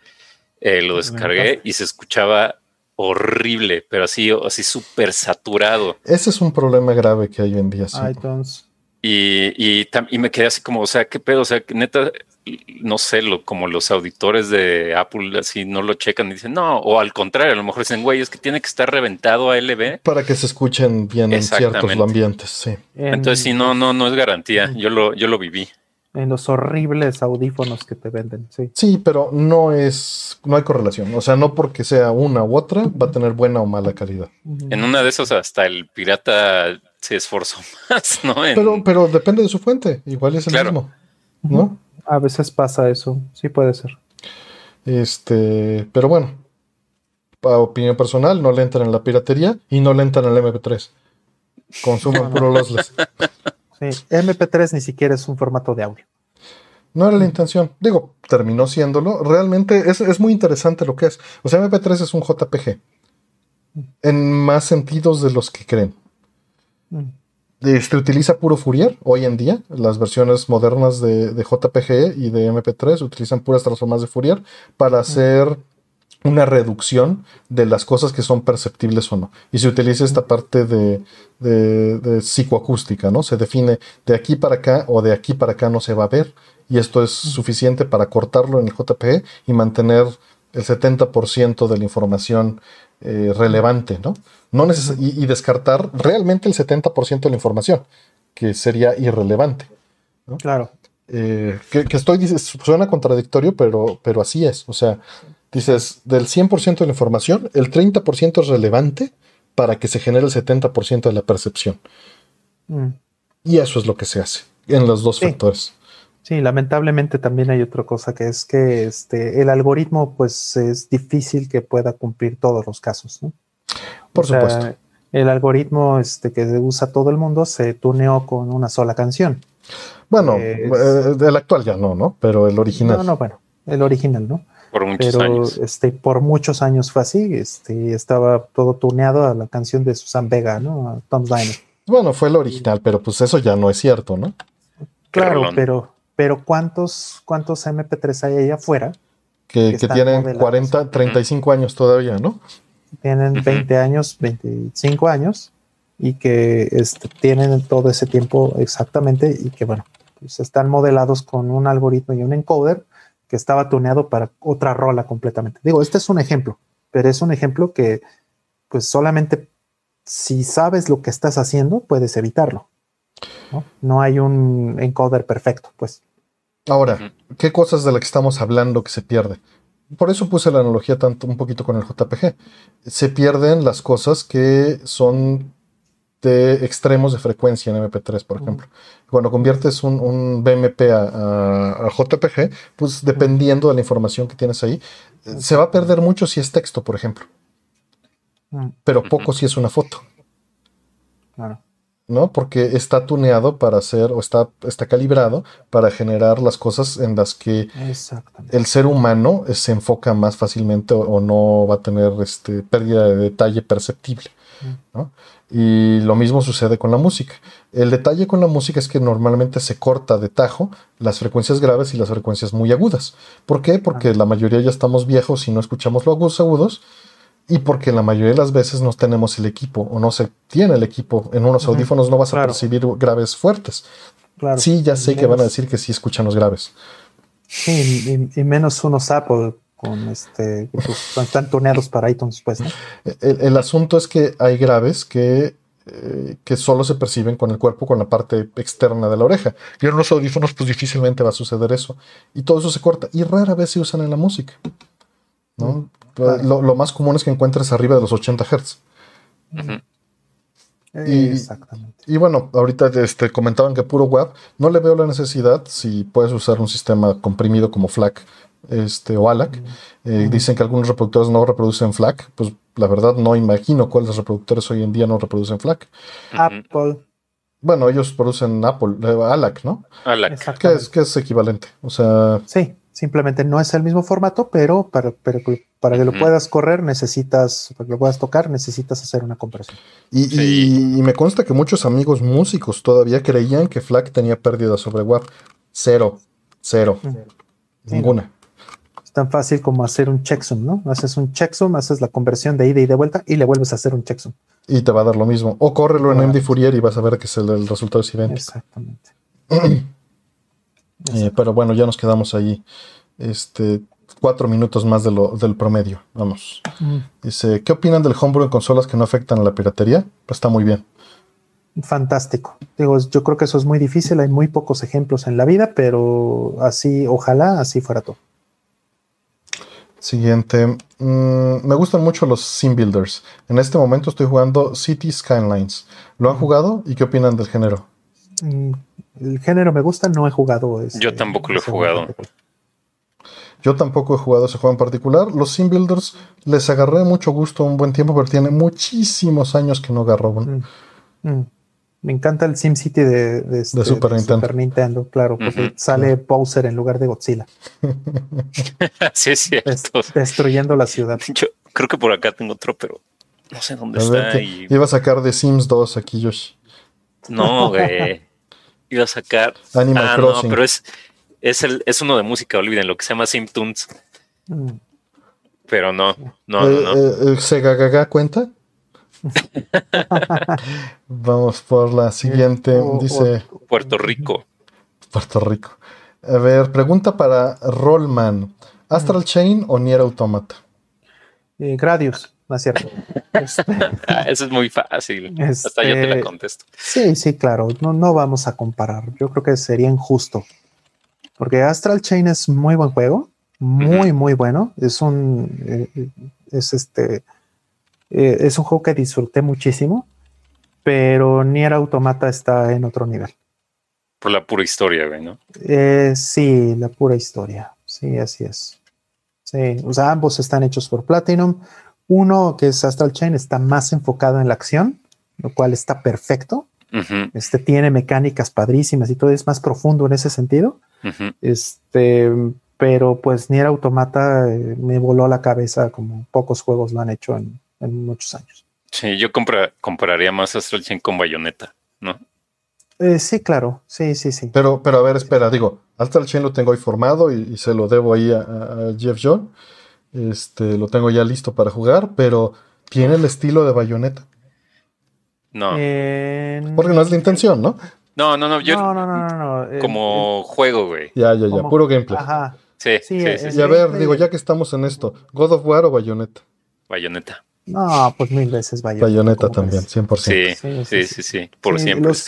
eh, lo descargué y se escuchaba horrible, pero así, así súper saturado. Ese es un problema grave que hay hoy en día. sí. iTunes. Y, y, me quedé así como, o sea, qué pedo, o sea, que neta, no sé, lo, como los auditores de Apple así no lo checan y dicen, no, o al contrario, a lo mejor dicen, güey, es que tiene que estar reventado a LB. Para que se escuchen bien en ciertos ambientes, sí. En, Entonces, sí, no, no, no es garantía. Yo lo, yo lo viví. En los horribles audífonos que te venden, sí. Sí, pero no es, no hay correlación. O sea, no porque sea una u otra va a tener buena o mala calidad. En una de esas hasta el pirata se esforzó *laughs* más, ¿no? En- Pero, pero depende de su fuente. Igual es el Claro. mismo, ¿no? A veces pasa eso, sí puede ser. Este, pero bueno, a opinión personal, no le entran en la piratería y no le entran al MP3. Consuman puro *laughs* lossless. Sí, MP3 ni siquiera es un formato de audio. No era la intención. Digo, terminó siéndolo. Realmente es, es muy interesante lo que es. O sea, MP3 es un JPG. En más sentidos de los que creen. Mm. Este utiliza puro Fourier hoy en día. Las versiones modernas de, de JPG y de MP3 utilizan puras transformadas de Fourier para hacer una reducción de las cosas que son perceptibles o no. Y se utiliza esta parte de, de- de psicoacústica, ¿no? Se define de aquí para acá o de aquí para acá no se va a ver. Y esto es suficiente para cortarlo en el JPG y mantener el 70% de la información eh, relevante, ¿no? no neces- y, y descartar realmente el 70% de la información, que sería irrelevante. Claro. Eh, que, que estoy, suena contradictorio, pero, pero así es. O sea, dices, del 100% de la información, el 30% es relevante para que se genere el 70% de la percepción. Mm. Y eso es lo que se hace en los dos Sí. factores. Sí, lamentablemente también hay otra cosa que es que este, el algoritmo pues es difícil que pueda cumplir todos los casos. ¿no? Por O sea, supuesto. El algoritmo este, que usa todo el mundo se tuneó con una sola canción. Bueno, es- eh, el actual ya no, ¿no? Pero el original. No, no, bueno, el original, ¿no? Por muchos Pero años. este, por muchos años fue así. Este, estaba todo tuneado a la canción de Susan Vega, ¿no? A Tom's Diner. Bueno, fue el original, pero pues eso ya no es cierto, ¿no? Claro, pero, pero ¿cuántos, cuántos MP3 hay ahí afuera? Que, Que tienen modelados. 40, 35 años todavía, ¿no? tienen Ujú. 20 años, 25 años y que este, tienen todo ese tiempo exactamente y que bueno, pues están modelados con un algoritmo y un encoder que estaba tuneado para otra rola completamente. Digo, este es un ejemplo, pero es un ejemplo que pues solamente si sabes lo que estás haciendo puedes evitarlo. No, no hay un encoder perfecto, pues. Ahora. ¿qué cosas de las que estamos hablando que se pierde? Por eso puse la analogía tanto un poquito con el JPG. Se pierden las cosas que son de extremos de frecuencia en MP3, por ejemplo. Cuando conviertes un, un BMP a, a- a JPG, pues dependiendo de la información que tienes ahí, se va a perder mucho si es texto, por ejemplo, pero poco si es una foto. claro. ¿no? Porque está tuneado para hacer o está, está calibrado para generar las cosas en las que el ser humano se enfoca más fácilmente o, o no va a tener este, pérdida de detalle perceptible. ¿no? Y lo mismo sucede con la música. El detalle con la música es que normalmente se corta de tajo las frecuencias graves y las frecuencias muy agudas. ¿Por qué? Porque la mayoría ya estamos viejos y no escuchamos los agudos y porque la mayoría de las veces no tenemos el equipo o no se tiene el equipo. En unos audífonos no vas a percibir graves fuertes. Claro. Sí, ya sé que van a decir que sí escuchan los graves. Sí, y, y menos unos Apple con este, pues, están tuneados para iTunes, pues, ¿no? El, el asunto es que hay graves que, eh, que solo se perciben con el cuerpo, con la parte externa de la oreja. Y en los audífonos, pues difícilmente va a suceder eso. Y todo eso se corta. Y rara vez se usan en la música. ¿no? claro. Lo, lo más común es que encuentres arriba de los 80 Hz. Ujú. Y- Exactamente. Y bueno, ahorita este, comentaban que puro web. No le veo la necesidad si puedes usar un sistema comprimido como FLAC este, o ALAC. Eh. Dicen que algunos reproductores no reproducen FLAC. Pues la verdad no imagino cuáles reproductores hoy en día no reproducen FLAC. Apple. Bueno, ellos producen Apple, eh, ALAC, ¿no? Alac. Que es, que es equivalente. O sea, Sí, simplemente no es el mismo formato, pero para, pero para que lo puedas correr necesitas, para que lo puedas tocar, necesitas hacer una compresión. y, Sí. y- y me consta que muchos amigos músicos todavía creían que FLAC tenía pérdida sobre WAV. Cero, cero, Sí, ninguna. Es tan fácil como hacer un checksum, ¿no? Haces un checksum, haces la conversión de ida y de vuelta y le vuelves a hacer un checksum. Y te va a dar lo mismo. O córrelo en. MD Fourier y vas a ver que es el, el resultado es idéntico. Exactamente. *clears throat* Eh, pero bueno, ya nos quedamos ahí. Este, cuatro minutos más de lo, del promedio. Vamos. Mm, Dice, ¿qué opinan del homebrew en consolas que no afectan a la piratería? Pues está muy bien. Fantástico. Digo, yo creo que eso es muy difícil, hay muy pocos ejemplos en la vida, pero así, ojalá así fuera todo. Siguiente. Mm, me gustan mucho los sim builders. En este momento estoy jugando City Skylines. ¿Lo han jugado y qué opinan del género? Mm, El género me gusta, no he jugado. este, Yo tampoco lo he ese jugado. Yo tampoco he jugado ese juego en particular. Los sim builders les agarré mucho gusto un buen tiempo, pero tiene muchísimos años que no agarro uno. Mm, mm. Me encanta el SimCity de, de, este- Super Nintendo. Nintendo, claro, porque Ujú. sale Bowser en lugar de Godzilla, *laughs* sí, es cierto. des- destruyendo la ciudad. Yo creo que por acá tengo otro, pero no sé dónde A está. Y... Iba a sacar de Sims 2 aquí, Yoshi. No, güey. Iba a sacar. Animal ah, Crossing. no, pero es, es, el, es uno de música, olviden, lo que se llama Simtunes. Mm. Pero no, no, Eh, no, no. eh, eh, ¿Sega Gaga cuenta? *laughs* Vamos por la siguiente. O- o- Dice Puerto Rico. Puerto Rico. A ver, pregunta para Rollman. ¿Astral Chain o Nier Automata? Eh, Gradius, no es cierto. *laughs* Este, Ah, eso es muy fácil. Hasta yo te la Este- contesto. sí, sí, claro, no, no vamos a comparar. Yo creo que sería injusto. Porque Astral Chain es muy buen juego, muy, muy bueno. Es un, eh, es este, eh, es un juego que disfruté muchísimo, pero Nier Automata está en otro nivel. Por la pura historia, güey, ¿no? Eh, sí, la pura historia. Sí, así es. Sí, o sea, ambos están hechos por Platinum. Uno, que es Astral Chain, está más enfocado en la acción, lo cual está perfecto. Este tiene mecánicas padrísimas y todo es más profundo en ese sentido. Este, pero pues Nier Automata eh, me voló la cabeza como pocos juegos lo han hecho en, en muchos años. Sí, yo compra, compararía más Astral Chain con Bayonetta, ¿no? Eh, sí, claro. Sí, sí, sí. Pero, pero a ver, espera, digo, Astral Chain lo tengo ahí formado y, y se lo debo ahí a, Jeff John. Este, lo tengo ya listo para jugar, pero tiene el estilo de Bayonetta. No, Eh, Porque no es la intención, ¿no? no, no, no, yo no, no, no, no, no. Eh, como juego, güey. Ya, ya, ya, ¿Cómo? puro gameplay. Ajá. Sí, Sí, sí, sí, sí. Y a ver, digo, ya que estamos en esto, ¿God of War o Bayonetta? Bayonetta. No, pues mil veces Bayonetta. Bayonetta ¿cómo también, crees? 100%. Sí, Sí, sí, sí, sí, sí, por Sí, siempre. Los,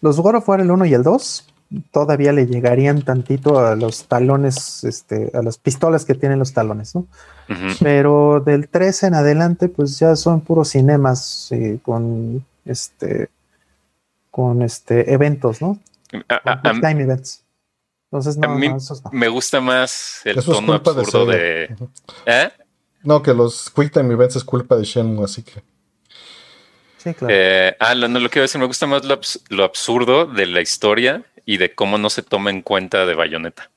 los God of War, el 1 y el 2, todavía le llegarían tantito a los talones, este, a las pistolas que tienen los talones, ¿no? Pero del 3 en adelante, pues ya son puros cinemas eh, con este con este eventos, ¿no? A- time events. Entonces, no, a mí no, esos no. me gusta más el Eso tono de absurdo Sega. de. ¿Eh? No, que los Quick Time Events es culpa de Shenmue, así que. Sí, claro. Eh, ah, lo, no, lo que iba a decir, me gusta más lo, abs- lo absurdo de la historia y de cómo no se toma en cuenta de Bayonetta.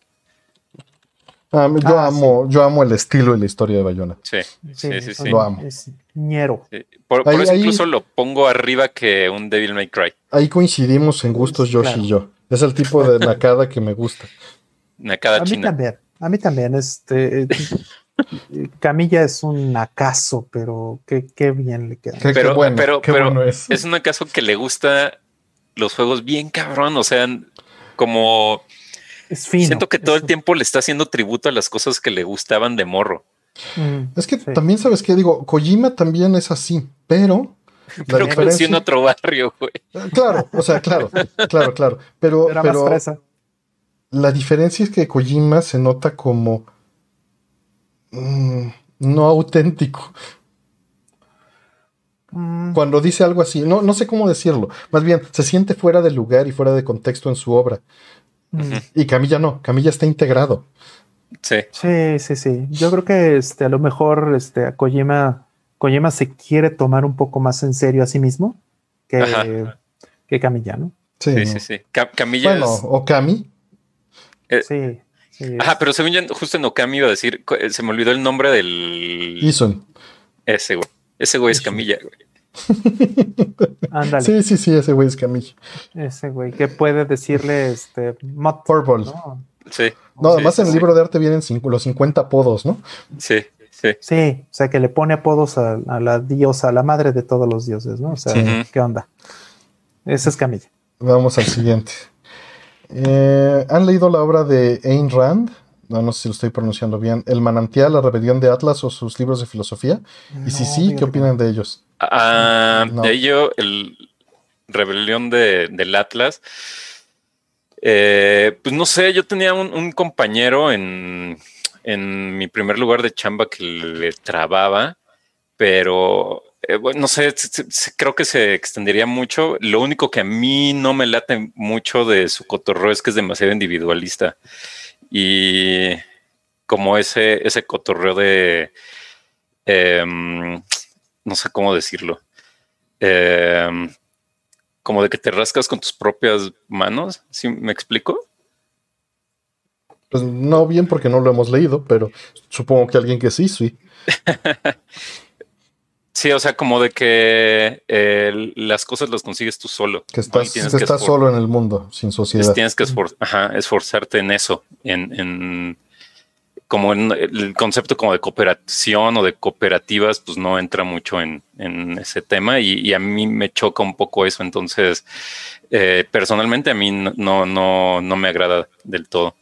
Ah, yo, Ah, amo, yo amo el estilo y la historia de Bayona. Sí, sí, sí, sí. Lo amo. Es ñero. Sí. Por, por Ahí- eso ahí- incluso lo pongo arriba que un Devil May Cry. Ahí coincidimos en gustos Josh Claro. y yo. Es el tipo de nakada que me gusta. Nakada A mí también. A mí también. Este, eh, Camilla es un acaso, pero qué, qué bien le queda. Qué, qué Pero- bueno, pero- qué pero bueno es. Es un caso que le gusta los juegos bien cabrón. O sea, como Es fino. siento que todo Es- el tiempo le está haciendo tributo a las cosas que le gustaban de morro. Mm, Es que sí. también sabes que digo, Kojima también es así, pero la Pero creció en otro barrio, güey. claro, o sea, claro, claro, claro, pero, Era pero la diferencia es que Kojima se nota como mm, no auténtico. Mm, Cuando dice algo así, no, no sé cómo decirlo. Más bien, se siente fuera de lugar y fuera de contexto en su obra. mm. Y Camilla no, Camilla está integrado. Sí. Sí, sí, sí. Yo creo que este, a lo mejor este, a Kojima, Kojima se quiere tomar un poco más en serio a sí mismo que, Ajá. que Camilla, ¿no? Sí, Sí, ¿no? sí, sí. Ca- Camilla Bueno, es- o Cami. Eh, Sí. Sí. Ajá, pero según yo, justo en Okami iba a decir, eh, se me olvidó el nombre del. Ison. Ese güey. Ese güey es. Camilla, güey. *laughs* Ándale. Sí, sí, sí, ese güey es Camilla. Ese güey que puede decirle este Purple. ¿no? Sí. No, Sí, además en el libro de arte vienen cinco- los 50 apodos, ¿no? Sí, sí. Sí, o sea que le pone apodos a, a la diosa, a la madre de todos los dioses, ¿no? O sea, Sí. ¿qué onda? Esa es Camilla. Vamos al siguiente. Eh, ¿Han leído la obra de Ayn Rand? No, no sé si lo estoy pronunciando bien. El manantial, la rebelión de Atlas o sus libros de filosofía. Y si sí, ¿qué opinan de ellos? Ah, No. De ello, el rebelión de, del Atlas. Eh, pues no sé, yo tenía un, un compañero en, en mi primer lugar de chamba que le trababa, pero eh, bueno, no sé, creo que se extendería mucho. Lo único que a mí no me late mucho de su cotorreo es que es demasiado individualista. Y como ese, ese cotorreo de, em, no sé cómo decirlo, em, como de que te rascas con tus propias manos, ¿sí me explico? Pues no bien porque no lo hemos leído, pero supongo que alguien que sí, sí. *laughs* Sí, o sea, como de que eh, las cosas las consigues tú solo. Que estás, tienes que que estás esfor- solo en el mundo, sin es- sociedad. tienes que esfor- ajá, esforzarte en eso, en, en- como en el concepto como de cooperación o de cooperativas, pues no entra mucho en, en ese tema y, y a mí me choca un poco eso. Entonces, eh, personalmente a mí no, no, no, no me agrada del todo.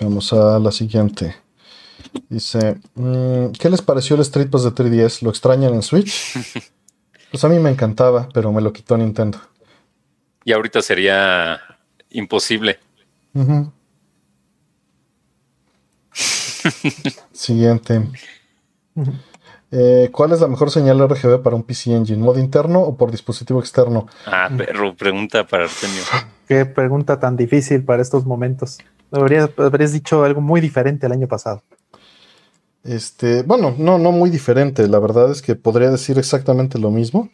Vamos a la siguiente. Dice, mm, ¿qué les pareció el Street Pass de 3DS? ¿Lo extrañan en Switch? *laughs* Pues a mí me encantaba, pero me lo quitó Nintendo. Y ahorita sería imposible. *laughs* Siguiente. Eh, ¿Cuál es la mejor señal RGB para un PC Engine? ¿Modo interno o por dispositivo externo? Ah, perro, pregunta para Artemio. Qué pregunta tan difícil para estos momentos. Deberías, habrías dicho algo muy diferente el año pasado. Este, bueno, no, no muy diferente. La verdad es que podría decir exactamente lo mismo.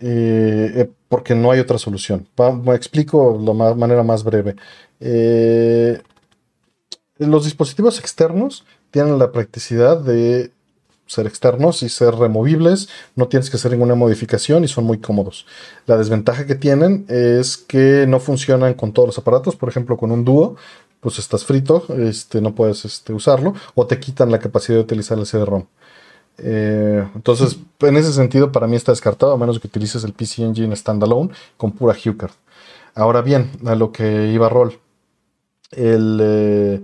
eh, eh, porque no hay otra solución. Me explico de manera más breve. Eh, los dispositivos externos tienen la practicidad de ser externos y ser removibles. No tienes que hacer ninguna modificación y son muy cómodos. La desventaja que tienen es que no funcionan con todos los aparatos. Por ejemplo, con un dúo, pues estás frito, este, no puedes este, usarlo o te quitan la capacidad de utilizar el CD-ROM. Eh, entonces, en ese sentido, para mí está descartado, a menos que utilices el PC Engine standalone con pura HuCard. Ahora bien, a lo que iba Roll. El, eh,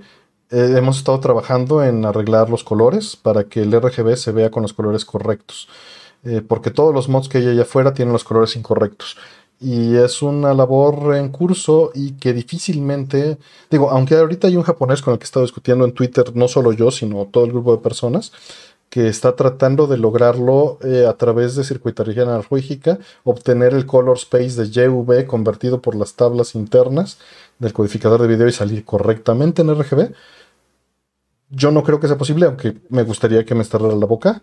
eh, hemos estado trabajando en arreglar los colores para que el RGB se vea con los colores correctos. Porque todos los mods que hay allá afuera tienen los colores incorrectos. Y es una labor en curso y que difícilmente, digo, aunque ahorita hay un japonés con el que he estado discutiendo en Twitter, no solo yo, sino todo el grupo de personas, que está tratando de lograrlo eh, a través de circuitería analógica, obtener el color space de JV convertido por las tablas internas del codificador de video y salir correctamente en RGB. Yo no creo que sea posible, aunque me gustaría que me estarrara la boca.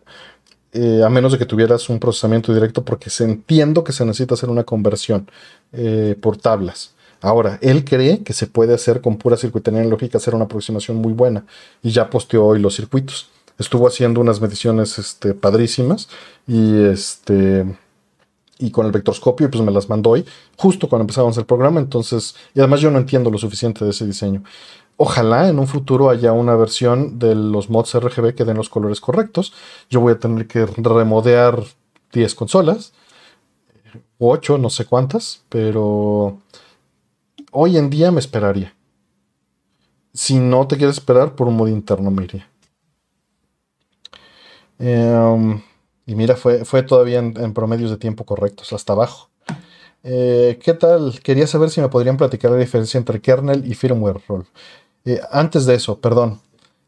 Eh, a menos de que tuvieras un procesamiento directo, porque se entiendo que se necesita hacer una conversión eh, por tablas. Ahora, él cree que se puede hacer con pura circuitería lógica, hacer una aproximación muy buena, y ya posteó hoy los circuitos. Estuvo haciendo unas mediciones este, padrísimas y este y con el vectorscopio, pues me las mandó hoy, justo cuando empezábamos el programa, entonces, y además yo no entiendo lo suficiente de ese diseño. Ojalá en un futuro haya una versión de los mods RGB que den los colores correctos. Yo voy a tener que remodear 10 consolas, 8, no sé cuántas, pero hoy en día me esperaría. Si no te quieres esperar, por un modo interno me iría. Em, y mira, fue, fue todavía en, promedios de tiempo correctos, hasta abajo. Eh, ¿Qué tal? Quería saber si me podrían platicar la diferencia entre kernel y firmware roll. Eh, antes de eso, perdón.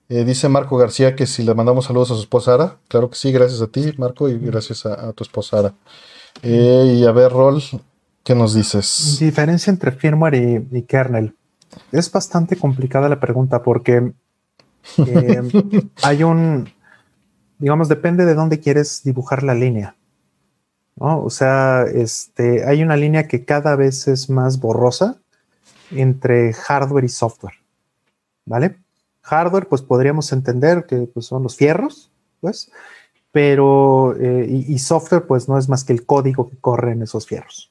Eh, dice Marco García que si le mandamos saludos a su esposa Ara. Claro que sí, gracias a ti, Marco, y gracias a, tu esposa Ara. y a ver, Roll, ¿qué nos dices? Diferencia entre firmware y, kernel. Es bastante complicada la pregunta porque *laughs* hay un, digamos, depende de dónde quieres dibujar la línea. O sea, este, hay una línea que cada vez es más borrosa entre hardware y software. ¿Vale? Hardware, pues podríamos entender que pues, son los fierros, pues, pero, eh, y, software, pues no es más que el código que corre en esos fierros.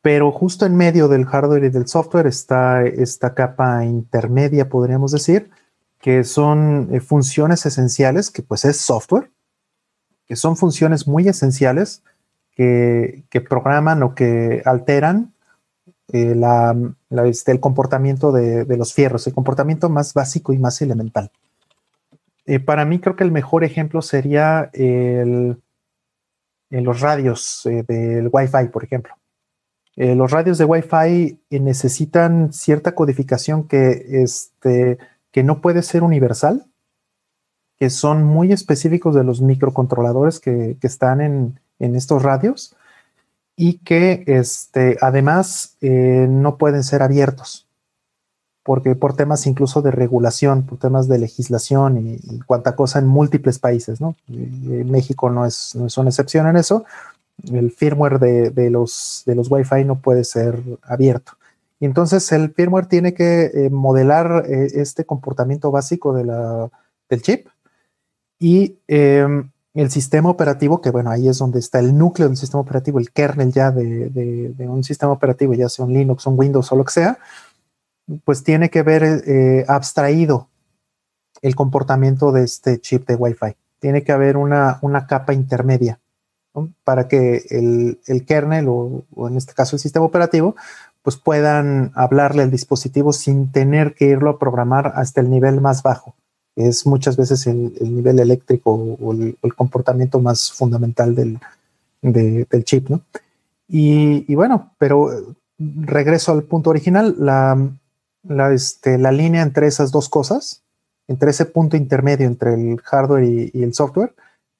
Pero justo en medio del hardware y del software está esta capa intermedia, podríamos decir, que son eh, funciones esenciales, que pues es software, que son funciones muy esenciales que, programan o que alteran eh, este, el comportamiento de, los fierros, el comportamiento más básico y más elemental. Eh, para mí creo que el mejor ejemplo sería en los radios del Wi-Fi, por ejemplo. los radios de Wi-Fi necesitan cierta codificación este, que no puede ser universal, que son muy específicos de los microcontroladores que, están en, estos radios y que este, además eh, no pueden ser abiertos, porque por temas incluso de regulación, por temas de legislación y, cuanta cosa en múltiples países, ¿no? México no es, no es una excepción en eso. El firmware de, de, los, de los Wi-Fi no puede ser abierto. Y entonces el firmware tiene que eh, modelar eh, este comportamiento básico de la, del chip y em, el sistema operativo, que bueno, ahí es donde está el núcleo del sistema operativo, el kernel ya de, un sistema operativo, ya sea un Linux, un Windows o lo que sea, pues tiene que ver eh, abstraído el comportamiento de este chip de Wi-Fi. Tiene que haber una, una capa intermedia para que el, el kernel o, o, en este caso el sistema operativo pues puedan hablarle al dispositivo sin tener que irlo a programar hasta el nivel más bajo. Es muchas veces el, nivel eléctrico o el, comportamiento más fundamental del, chip, ¿no? Y, bueno, pero eh, regreso al punto original, la, la, este, la, línea entre esas dos cosas, entre ese punto intermedio entre el hardware y, el software,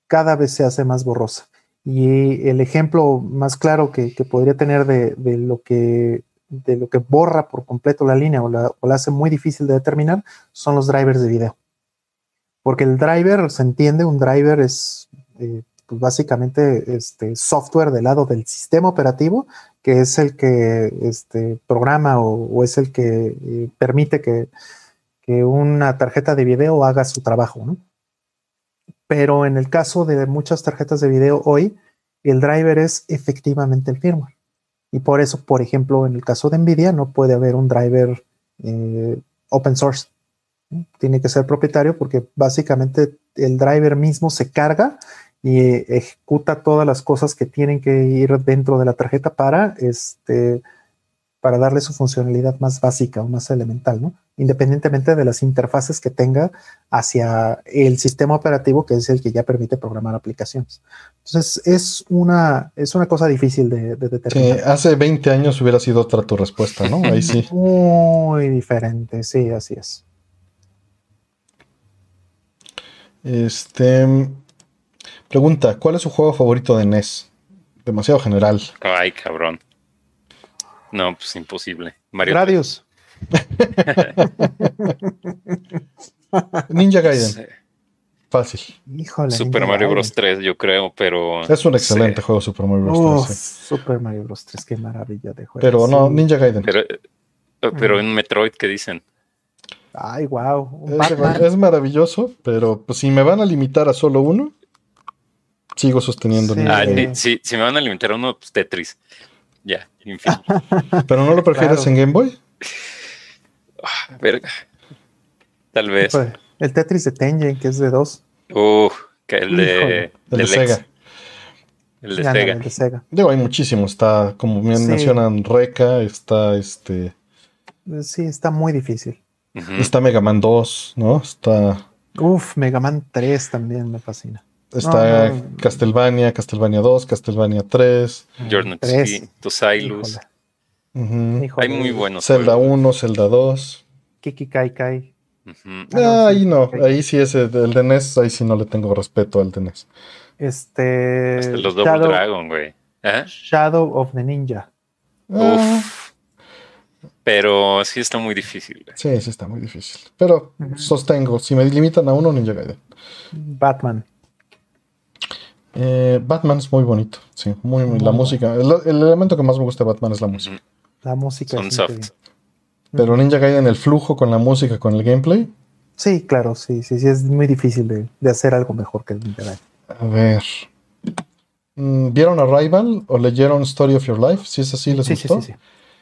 cada vez se hace más borrosa. Y el ejemplo más claro que, podría tener de, de, lo que de lo que borra por completo la línea o la, hace muy difícil de determinar son los drivers de video. Porque el driver, se entiende, un driver es eh, pues básicamente este software del lado del sistema operativo, que es el que este, programa o, es el que eh, permite que, una tarjeta de video haga su trabajo. ¿no? Pero en el caso de muchas tarjetas de video hoy, el driver es efectivamente el firmware. Y por eso, por ejemplo, en el caso de NVIDIA no puede haber un driver eh, open source. Tiene que ser propietario porque básicamente el driver mismo se carga y ejecuta todas las cosas que tienen que ir dentro de la tarjeta para este, para darle su funcionalidad más básica o más elemental, ¿no? Independientemente de las interfaces que tenga hacia el sistema operativo, que es el que ya permite programar aplicaciones. Entonces, es una, es una cosa difícil de, determinar. hace 20 años hubiera sido otra tu respuesta, ¿no? Ahí sí. *laughs* Muy diferente, sí, así es. Este. Pregunta: ¿Cuál es su juego favorito de NES? Demasiado general. Ay, cabrón. No, pues imposible. Mario Radios. *laughs* Ninja Gaiden. Fácil. Híjole. Super Ninja Mario Gaiden. Bros. 3, yo creo, pero. Es un excelente Sí. juego Super Mario Bros. Uf, 3, sí. Super Mario Bros. 3, qué maravilla de juego. Pero no. Ninja Gaiden. Pero, pero Mm. en Metroid, ¿qué dicen? Ay, wow. Es, maravilloso, pero pues, si me van a limitar a solo uno, sigo sosteniendo Sí. Ah, si, si me van a limitar a uno, pues Tetris. Ya, en fin. *laughs* ¿Pero no lo prefieres Claro. en Game Boy? Verga. Tal vez. El Tetris de Tengen, que es de dos. Uh, que el de. El. Sega. El de Ya, no, Sega. el de Sega. Digo, hay muchísimos. Está, como bien Sí. mencionan, Reca, está este. Sí, está muy difícil. Está Mega Man 2, ¿no? Está. Uf, Mega Man 3 también me fascina. Está No, no. Castlevania, Castlevania 2, Castlevania 3. Journey to, Silus. Hay muy buenos. Zelda juegos. 1, Zelda 2. Kiki Kai Kai. Ah, Ah, no, ahí sí. no, ahí sí es el, el de NES, ahí sí no le tengo respeto al de NES. Este. Hasta los Double Shadow, Dragon, güey. ¿Eh? Shadow of the Ninja. Uf. Pero sí está muy difícil. sí, sí está muy difícil. Pero sostengo, si me limitan a uno, Ninja Gaiden. Batman. Eh, Batman es muy bonito, sí, muy, muy- la música. El, el elemento que más me gusta de Batman es la música. La música Son es soft. increíble. Pero Ninja Gaiden, el flujo con la música, con el gameplay. Sí, claro, sí, sí, sí, es muy difícil de, de hacer algo mejor que el Ninja Gaiden. A ver. Mm, ¿Vieron Arrival o leyeron Story of Your Life? Si es así, ¿les Sí, sí, gustó? sí, sí.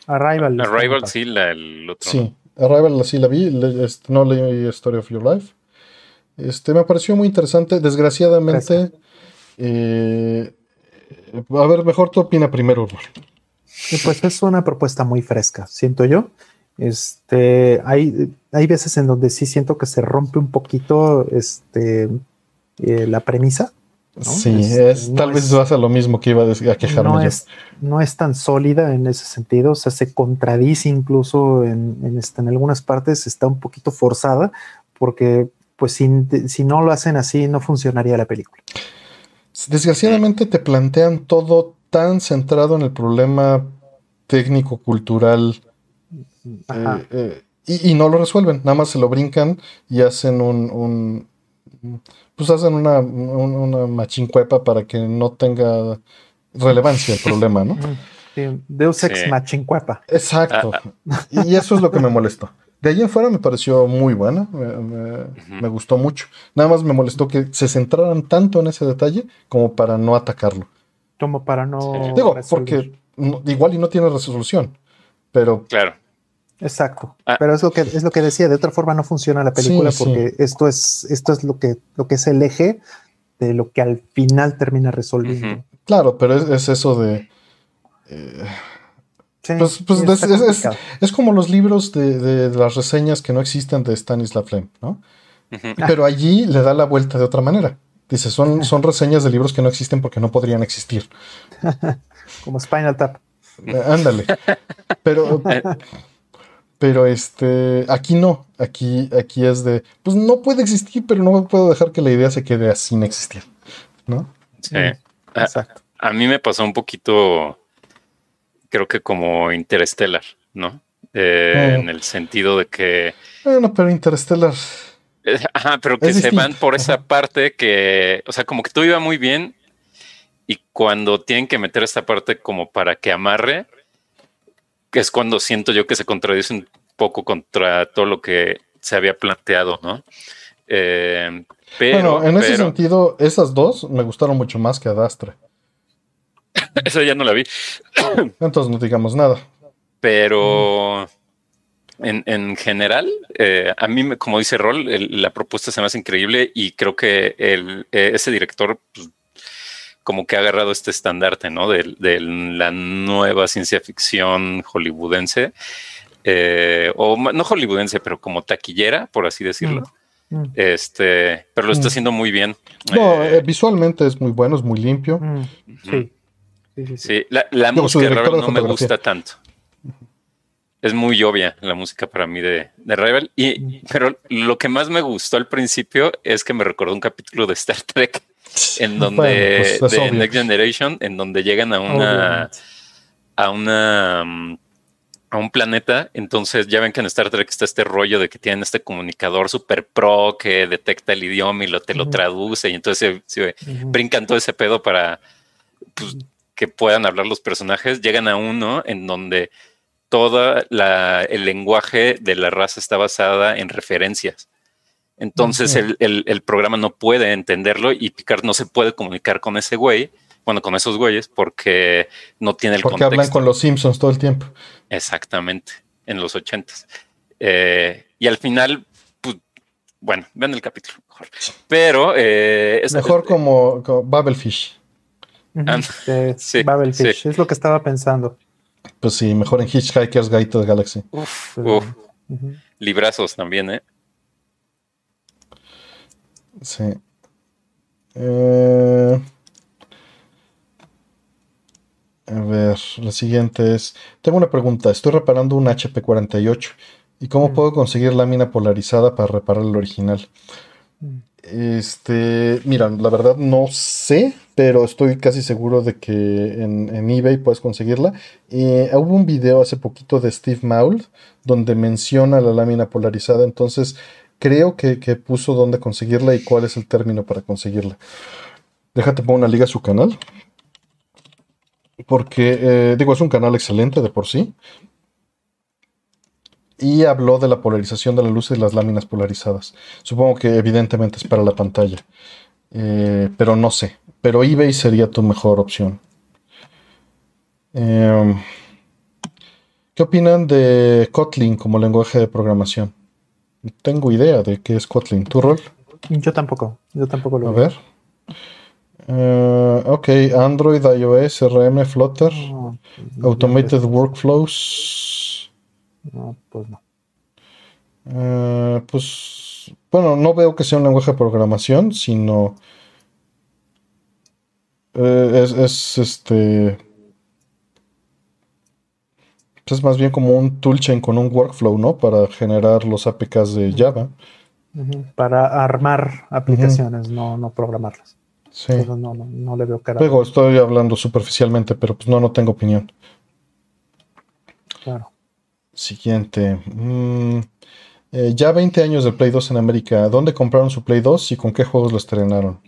Arrival. Arrival sí, la, el otro. Sí, Arrival sí la vi, le- este, no leí Story of Your Life. Este, me pareció muy interesante. Desgraciadamente, eh, a ver, mejor tú opina primero, pues es una propuesta muy fresca, siento yo. Este, hay, hay veces en donde sí siento que se rompe un poquito este, eh, la premisa. ¿No? Sí, es, no tal vez vas a lo mismo que iba a, quejarme no yo. es, no es tan sólida en ese sentido, o sea, se contradice incluso en, en, este, en algunas partes, está un poquito forzada, porque pues si, si no lo hacen así, no funcionaría la película. Desgraciadamente te plantean todo tan centrado en el problema técnico-cultural eh, eh, y, y no lo resuelven, nada más se lo brincan y hacen un, un- pues hacen una, un- una machincuepa para que no tenga relevancia el problema, ¿no? *laughs* Mm, sí, Deus Ex Sí. Machincuepa. Exacto. Y eso es lo que me molestó. De ahí en fuera me pareció muy buena, me, me- me gustó mucho. Nada más me molestó que se centraran tanto en ese detalle como para no atacarlo. Como para no. Sí. Digo, resolver. porque no- igual y no tiene resolución, pero Claro. Exacto. Ah. Pero es lo que es lo que decía. De otra forma no funciona la película Sí, sí. porque esto es esto es lo que lo que es el eje de lo que al final termina resolviendo. Claro, pero es, es eso de... eh, Sí, Pues- pues es- es- es- como los libros de, de las reseñas que no existen de Stanislav Lem, ¿no? Ujú. Pero allí le da la vuelta de otra manera. Dice, son, son reseñas de libros que no existen porque no podrían existir. *laughs* como Spinal Tap. Eh, ándale. Pero, *laughs* pero este, aquí no. Aquí, aquí es de, pues no puede existir, pero no puedo dejar que la idea se quede así sin existir. ¿No? Sí. Ah, Exacto. A mí me pasó un poquito, creo que como Interstellar, ¿no? Eh, Mm. En el sentido de que, Bueno, pero Interstellar. eh, ajá, pero que Es se distinto. van por esa parte que, o sea, como que todo iba muy bien y cuando tienen que meter esta parte como para que amarre, que es cuando siento yo que se contradice un poco contra todo lo que se había planteado, ¿no? Eh, pero, bueno, en ese pero- sentido, esas dos me gustaron mucho más que Adastre. *laughs* esa ya no la vi. *coughs* Entonces no digamos nada. pero en, en general, eh, a mí, como dice Rol, el- la propuesta se me hace increíble y creo que el, eh, ese director pues, como que ha agarrado este estandarte, ¿no? De, de la nueva ciencia ficción hollywoodense, eh, o no hollywoodense, pero como taquillera, por así decirlo. Mm, Este, pero lo está Mm. haciendo muy bien. No, Eh, eh, visualmente es muy bueno, es muy limpio. mm, sí. Sí, sí, sí. Sí, la, música de de no me gusta tanto. Es muy obvia la música para mí de, de Rival. Y, pero lo que más me gustó al principio es que me recordó un capítulo de Star Trek *laughs* en donde Bueno, pues es de. Next Generation, en donde llegan a una a una mm, a un planeta. Entonces ya ven que en Star Trek está este rollo de que tienen este comunicador super pro que detecta el idioma y lo, te lo traduce. Y entonces se, brincan todo ese pedo para pues, que puedan hablar los personajes. Llegan a uno en donde todo el lenguaje de la raza está basada en referencias. Entonces el, programa no puede entenderlo y Picard no se puede comunicar con ese güey, bueno, con esos güeyes, porque no tiene el porque hablan con los Simpsons todo el tiempo. Exactamente, en los ochentas. Eh, y al final, pues, bueno, vean el capítulo mejor. Pero eh, es mejor como, como Babelfish. sí, Babelfish, es lo que estaba pensando. Pues sí, mejor en Hitchhiker's Guide to the Galaxy. Uf, Librazos también, ¿eh? Sí. Eh, a ver, la siguiente es, tengo una pregunta, estoy reparando un HP48 y cómo mm. puedo conseguir lámina polarizada para reparar el original. Mm. Este, mira, la verdad no sé, pero estoy casi seguro de que en, eBay puedes conseguirla. Eh, hubo un video hace poquito de Steve Maul donde menciona la lámina polarizada, entonces creo que, puso dónde conseguirla y cuál es el término para conseguirla. Déjate poner una liga a su canal. Porque, eh, digo, es un canal excelente de por sí. Y habló de la polarización de la luz y las láminas polarizadas. Supongo que evidentemente es para la pantalla. Eh, pero no sé. Pero eBay sería tu mejor opción. Em, ¿Qué opinan de Kotlin como lenguaje de programación? Tengo idea de qué es Kotlin. ¿Tu rol? Yo tampoco. Yo tampoco lo A ver. Eh, ok, Android, iOS, RM, Flutter, Automated Workflows. No, pues no. Eh, pues, bueno, no veo que sea un lenguaje de programación, sino eh, es, es, este es más bien como un toolchain con un workflow, ¿no? Para generar los APKs de Java. Para armar aplicaciones, no, no programarlas. Sí. no, no, no, le veo cara. Luego estoy hablando superficialmente, pero pues no, no tengo opinión. Claro. Siguiente. Mm, eh, ya 20 años de Play 2 en América. ¿Dónde compraron su Play 2 y con qué juegos lo estrenaron?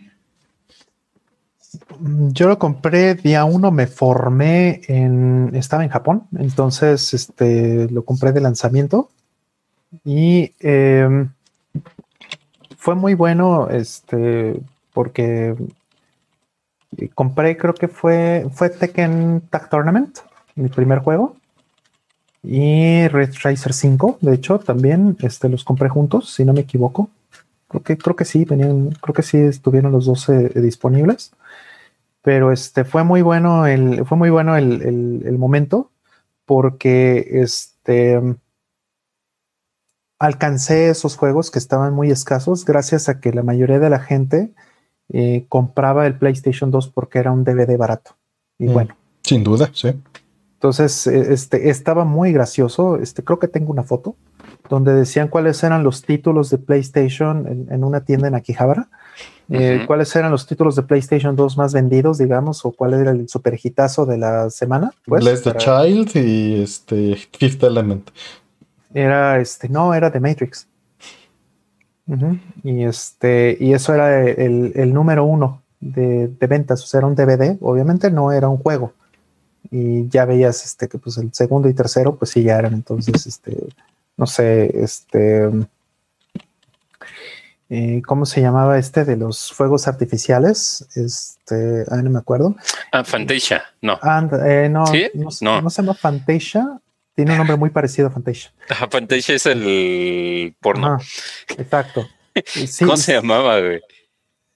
Mm, yo lo compré día uno, me formé en, estaba en Japón, entonces este, lo compré de lanzamiento y em, fue muy bueno, este, porque compré, creo que fue, fue Tekken Tag Tournament, mi primer juego, y Red Racer 5, de hecho, también este, los compré juntos, si no me equivoco. Creo que, creo que sí, venían, creo que sí estuvieron los dos eh, disponibles pero este fue muy bueno el, fue muy bueno el, momento porque este alcancé esos juegos que estaban muy escasos gracias a que la mayoría de la gente eh, compraba el PlayStation 2 porque era un DVD barato. Y mm, bueno. Sin duda, sí. Entonces, e, este, estaba muy gracioso. Este, creo que tengo una foto donde decían cuáles eran los títulos de PlayStation en, en una tienda en Akihabara eh, ¿Cuáles eran los títulos de PlayStation 2 más vendidos, digamos, o cuál era el superhitazo de la semana? Pues, Bless the Child y este Fifth Element. Era este, no, era The Matrix. Y este, y eso era el, número uno de, ventas. O sea, era un DVD, obviamente no era un juego. Y ya veías este que pues el segundo y tercero, pues sí ya eran entonces, este, no sé, este eh, ¿cómo se llamaba este de los fuegos artificiales? Este, ah, no me acuerdo. Ah, Fantasia, no. Eh, no, no, se llama Fantasia, tiene un nombre muy parecido a Fantasia. *laughs* Ah, Fantasia es el porno. exacto. *laughs* ¿Cómo se llamaba, güey?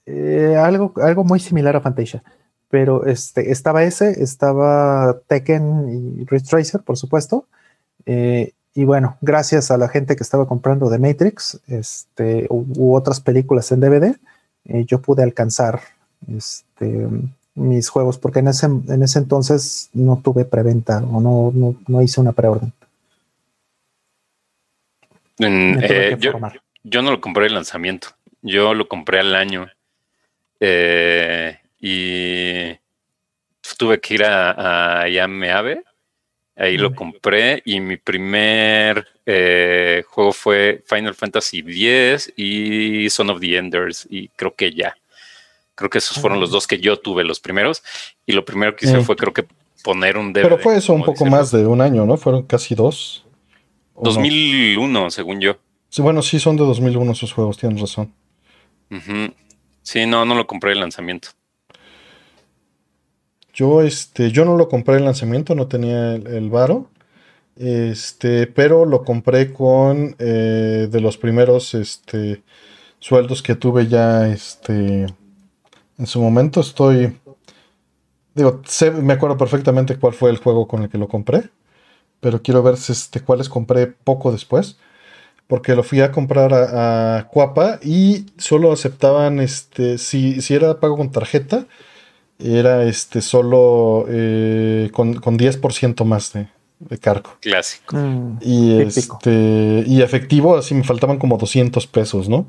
Eh, algo, algo muy similar a Fantasia. Pero este, estaba ese, estaba Tekken y Ridge Tracer, por supuesto. Eh, y bueno, gracias a la gente que estaba comprando The Matrix este, u, otras películas en DVD, eh, yo pude alcanzar este, mis juegos, porque en ese, en ese entonces no tuve preventa o no, no, hice una preorden. Eh, yo, no lo compré el lanzamiento, yo lo compré al año eh, y tuve que ir a, a Yameave Ahí lo compré y mi primer eh, juego fue Final Fantasy X y Son of the Enders y creo que ya. Creo que esos fueron los dos que yo tuve los primeros y lo primero que hice fue creo que poner un DVD. Pero fue eso un poco más de un año, ¿no? Fueron casi dos. 2001, según yo. Sí, bueno, sí son de 2001 esos juegos, tienes razón. Sí, no, no lo compré el lanzamiento. Yo, este, yo no lo compré en lanzamiento, no tenía el, varo. Este, pero lo compré con eh, de los primeros este, sueldos que tuve ya este, en su momento. Estoy, digo, me acuerdo perfectamente cuál fue el juego con el que lo compré, pero quiero ver este, cuáles compré poco después, porque lo fui a comprar a, Cuapa y solo aceptaban, este, si, si era pago con tarjeta, era este solo eh, con, con 10% más de, cargo. Clásico. Mm, y, este, y efectivo, así me faltaban como 200 pesos, ¿no?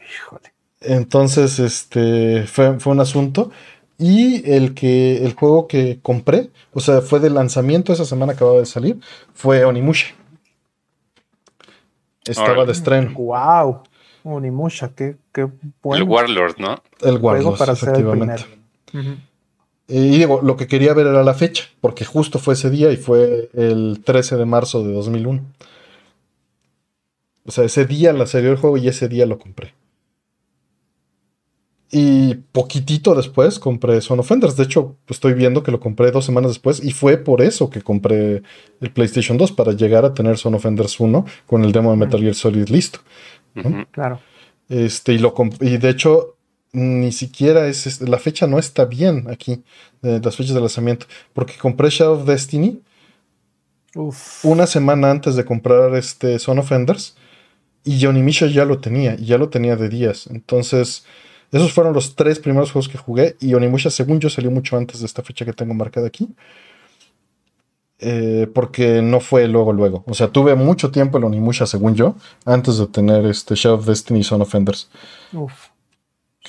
Híjole. Entonces, este, fue, un asunto. Y el que, el juego que compré, o sea, fue de lanzamiento esa semana acababa de salir, fue Onimusha. Estaba de estreno. Wow. Onimusha, qué, qué bueno. El Warlord, ¿no? El Warlord, para efectivamente. Y digo, lo que quería ver era la fecha, porque justo fue ese día y fue el 13 de marzo de 2001. O sea, ese día la salió el juego y ese día lo compré. Y poquitito después compré Son Offenders. De hecho, estoy viendo que lo compré dos semanas después y fue por eso que compré el PlayStation 2 para llegar a tener Son Offenders 1 con el demo de Metal Gear Solid listo. Claro. Este, y, lo y de hecho, ni siquiera es, la fecha no está bien aquí, las fechas de lanzamiento, porque compré Shadow of Destiny una semana antes de comprar este Son Offenders y Johnny Misha ya lo tenía, y ya lo tenía de días. Entonces, esos fueron los tres primeros juegos que jugué y Onimusha, según yo, salió mucho antes de esta fecha que tengo marcada aquí. Eh, porque no fue luego, luego. O sea, tuve mucho tiempo el Onimusha, según yo, antes de tener este Shadow of Destiny y Son Offenders. Uf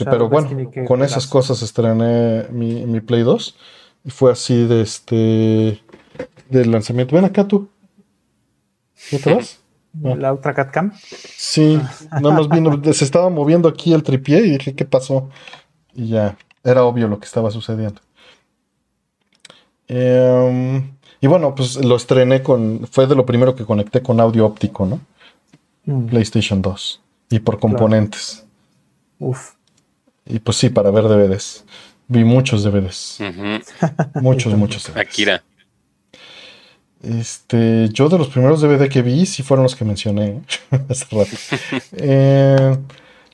pero bueno, con esas cosas estrené mi, Play 2 y fue así de este del lanzamiento. Ven acá tú. ¿Qué te vas? *laughs* La otra CatCam. Sí, nada más vino, *laughs* se estaba moviendo aquí el tripié y dije, ¿qué pasó? Y ya, era obvio lo que estaba sucediendo. Em, y bueno, pues lo estrené con, fue de lo primero que conecté con audio óptico, ¿no? Mm. PlayStation 2. Y por componentes. Uf. Y pues sí, para ver DVDs. Vi muchos DVDs. *laughs* Muchos, muchos Akira. Este, yo de los primeros DVD que vi, sí fueron los que mencioné *laughs* hace rato. *laughs* Eh,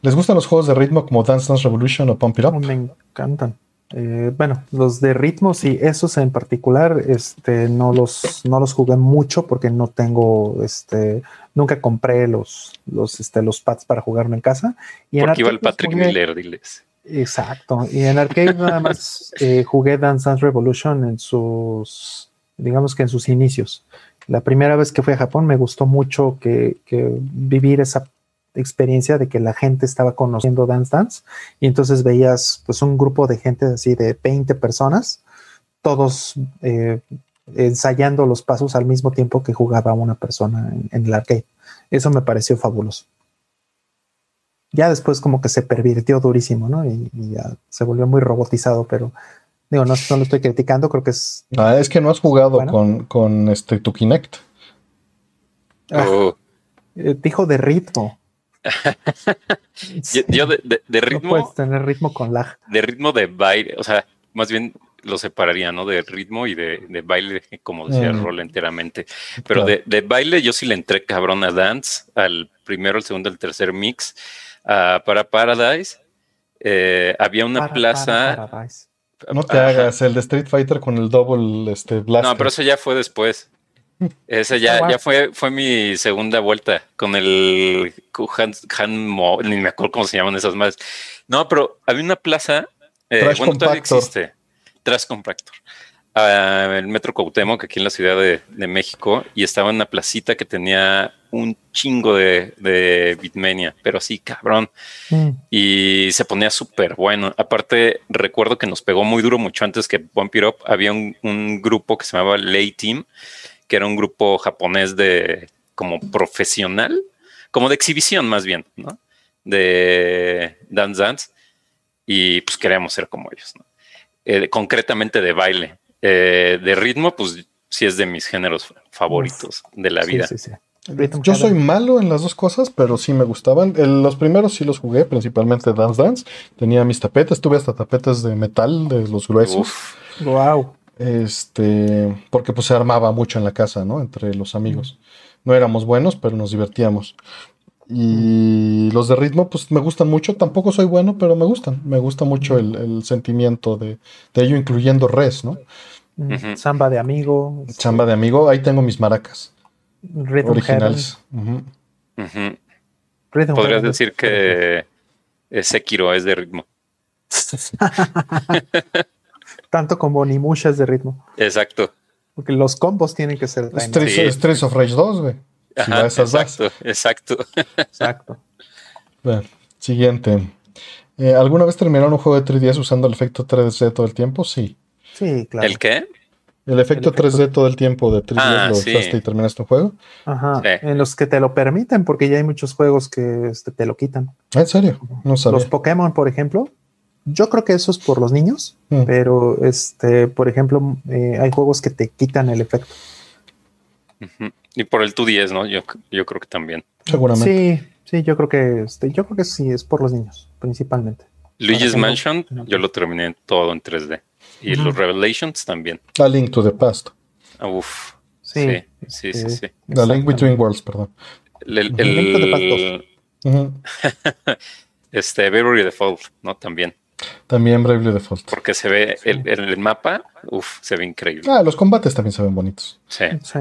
¿Les gustan los juegos de ritmo como Dance Dance Revolution o Pump It Up? Me encantan. Eh, bueno, los de ritmo, sí, esos en particular, este, no los, no los jugué mucho porque no tengo, este, nunca compré los, los, este, los pads para jugarme en casa. Y porque iba el Patrick Miller, diles. Exacto. Y en arcade *laughs* nada más eh, jugué Dance Dance Revolution en sus, digamos que en sus inicios. La primera vez que fui a Japón me gustó mucho que, que vivir esa experiencia de que la gente estaba conociendo Dance Dance y entonces veías pues un grupo de gente así de 20 personas, todos eh, ensayando los pasos al mismo tiempo que jugaba una persona en, el arcade. Eso me pareció fabuloso. Ya después como que se pervirtió durísimo, ¿no? Y, ya se volvió muy robotizado, pero digo, no, no, lo estoy criticando, creo que es... Ah, es que no has jugado con, con este, tu Kinect. Ah, oh. eh, dijo de ritmo *laughs* yo, de, ritmo. puedes tener ritmo con lag. De ritmo de baile, o sea, más bien lo separaría, ¿no? De ritmo y de, baile, como decía el mm. rol enteramente. Pero de, baile yo sí le entré cabrón a Dance, al primero, el segundo, el tercer mix, para Paradise. Eh, había una plaza. no te hagas el de Street Fighter con el double este, blaster. No, pero eso ya fue después. Ese ya, ya fue, fue mi segunda vuelta con el Han, Han ni me acuerdo cómo se llaman esas más. No, pero había una plaza, eh, bueno, todavía existe, Trash Compactor. al Metro Cuauhtémoc, aquí en la Ciudad de, de, México, y estaba en una placita que tenía un chingo de, de Bitmania, pero así cabrón. Mm. Y se ponía súper bueno. Aparte, recuerdo que nos pegó muy duro mucho antes que Bump It Up. Había un, un grupo que se llamaba Lay Team, que era un grupo japonés de como profesional, como de exhibición más bien, ¿no? De Dance Dance. Y pues queríamos ser como ellos, ¿no? Eh, concretamente de baile. Eh, de ritmo, pues sí es de mis géneros favoritos de la vida. Sí, sí, Yo soy malo en las dos cosas, pero sí me gustaban. los primeros sí los jugué, principalmente Dance Dance. Tenía mis tapetes, tuve hasta tapetes de metal, de los gruesos. Wow. Este, porque pues se armaba mucho en la casa, ¿no? Entre los amigos. No éramos buenos, pero nos divertíamos. Y los de ritmo, pues me gustan mucho. Tampoco soy bueno, pero me gustan. Me gusta mucho el, sentimiento de, de, ello, incluyendo res, ¿no? Samba de amigo. Samba de amigo, ahí tengo mis maracas. originales. Podrías decir que Sekiro es de ritmo. *laughs* Tanto como ni muchas de ritmo. Exacto. Porque los combos tienen que ser. Streets, of Rage 2, güey. Exacto, exacto. Exacto. siguiente. Eh, ¿Alguna vez terminaron un juego de 3DS usando el efecto 3D todo el tiempo? Sí. Sí, claro. ¿El qué? El efecto, 3D todo el tiempo de 3D ah, lo usaste y terminaste un juego. Ajá. En los que te lo permiten, porque ya hay muchos juegos que este, te lo quitan. Ah, ¿En serio? No sabía. Los Pokémon, por ejemplo. Yo creo que eso es por los niños, mm. pero este, por ejemplo, eh, hay juegos que te quitan el efecto. Y por el 2DS, ¿no? Yo, yo creo que también. Seguramente. Sí, sí, yo creo que este, yo creo que sí, es por los niños, principalmente. Luigi's Mansion, yo lo terminé todo en 3D. Y los Revelations también. A Link to the Past. Uf. Sí, sí, sí, sí. The Link Between Worlds, perdón. El, el, el *laughs* este, Bravely Default, ¿no? También. También Bravely Default. Porque se ve el, el, mapa, uf, se ve increíble. Ah, los combates también se ven bonitos. Sí. Sí,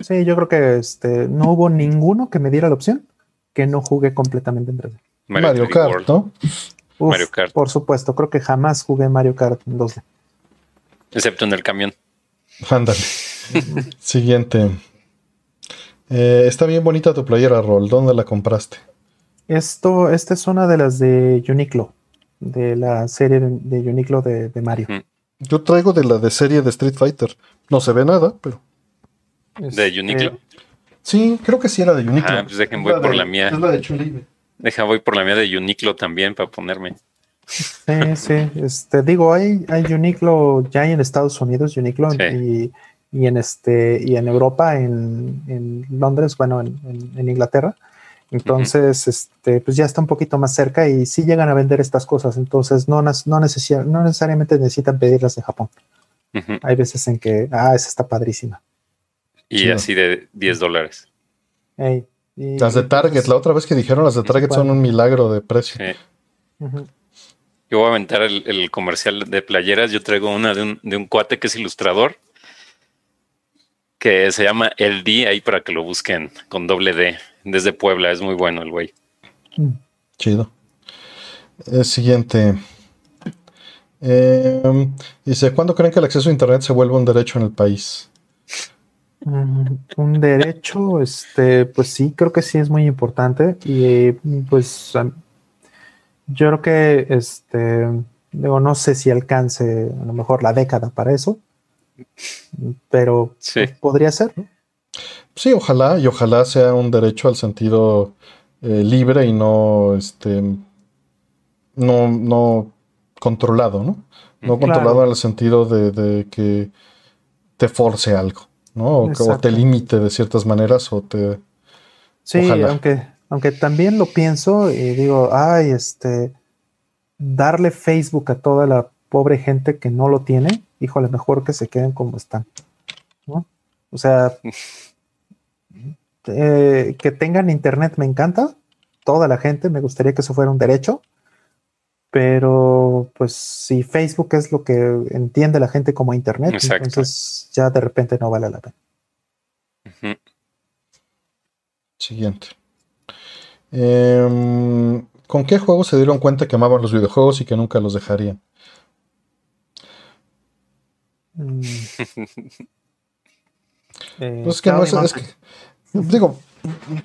sí yo creo que este, no hubo ninguno que me diera la opción que no jugué completamente en 3D. Mario, Kart, ¿no? Mario Kart. Por supuesto, creo que jamás jugué Mario Kart en 2D. Excepto en el camión. Ándale. *laughs* Siguiente. Eh, está bien bonita tu playera, Roll. ¿Dónde la compraste? Esto, esta es una de las de Uniqlo, de la serie de, Uniqlo de, Mario. Yo traigo de la de serie de Street Fighter. No se ve nada, pero. ¿De Uniqlo? sí, creo que sí era de Uniqlo. Ah, pues dejen voy por la mía. Es la de Deja voy por la mía de Uniqlo también para ponerme. Sí, sí. Este, digo, hay, hay Uniqlo ya en Estados Unidos, Uniqlo, y, en este, y en Europa, en, Londres, bueno, en, Inglaterra. Entonces, este, pues ya está un poquito más cerca y sí llegan a vender estas cosas. Entonces, no, no, no necesariamente necesitan pedirlas de Japón. Hay veces en que, ah, esa está padrísima. Y así de 10 dólares. las de Target, la otra vez que dijeron las de Target son un milagro de precio. Sí. Yo voy a aventar el, comercial de playeras. Yo traigo una de un, de un, cuate que es ilustrador, que se llama El D, ahí para que lo busquen con doble D, desde Puebla. Es muy bueno el güey. Mm. Chido. El siguiente. Em, dice, ¿cuándo creen que el acceso a Internet se vuelva un derecho en el país? Mm, un derecho, este, pues sí, creo que sí es muy importante. Y pues yo creo que, este, digo, no sé si alcance a lo mejor la década para eso, pero pues, podría ser, Sí, ojalá, y ojalá sea un derecho al sentido eh, libre y no, este, no, no controlado, ¿no? No controlado en el sentido de, que te force algo, ¿no? O, te limite de ciertas maneras o te... Sí, aunque aunque también lo pienso y digo, ay, este, darle Facebook a toda la pobre gente que no lo tiene, híjole, mejor que se queden como están. ¿no? O sea, *laughs* eh, que tengan internet me encanta, toda la gente, me gustaría que eso fuera un derecho, pero pues si Facebook es lo que entiende la gente como internet, entonces ya de repente no vale la pena. Siguiente. Em, ¿Con qué juegos se dieron cuenta que amaban los videojuegos y que nunca los dejarían? Mm, *laughs* Eh, Pues es que no es, es que- digo,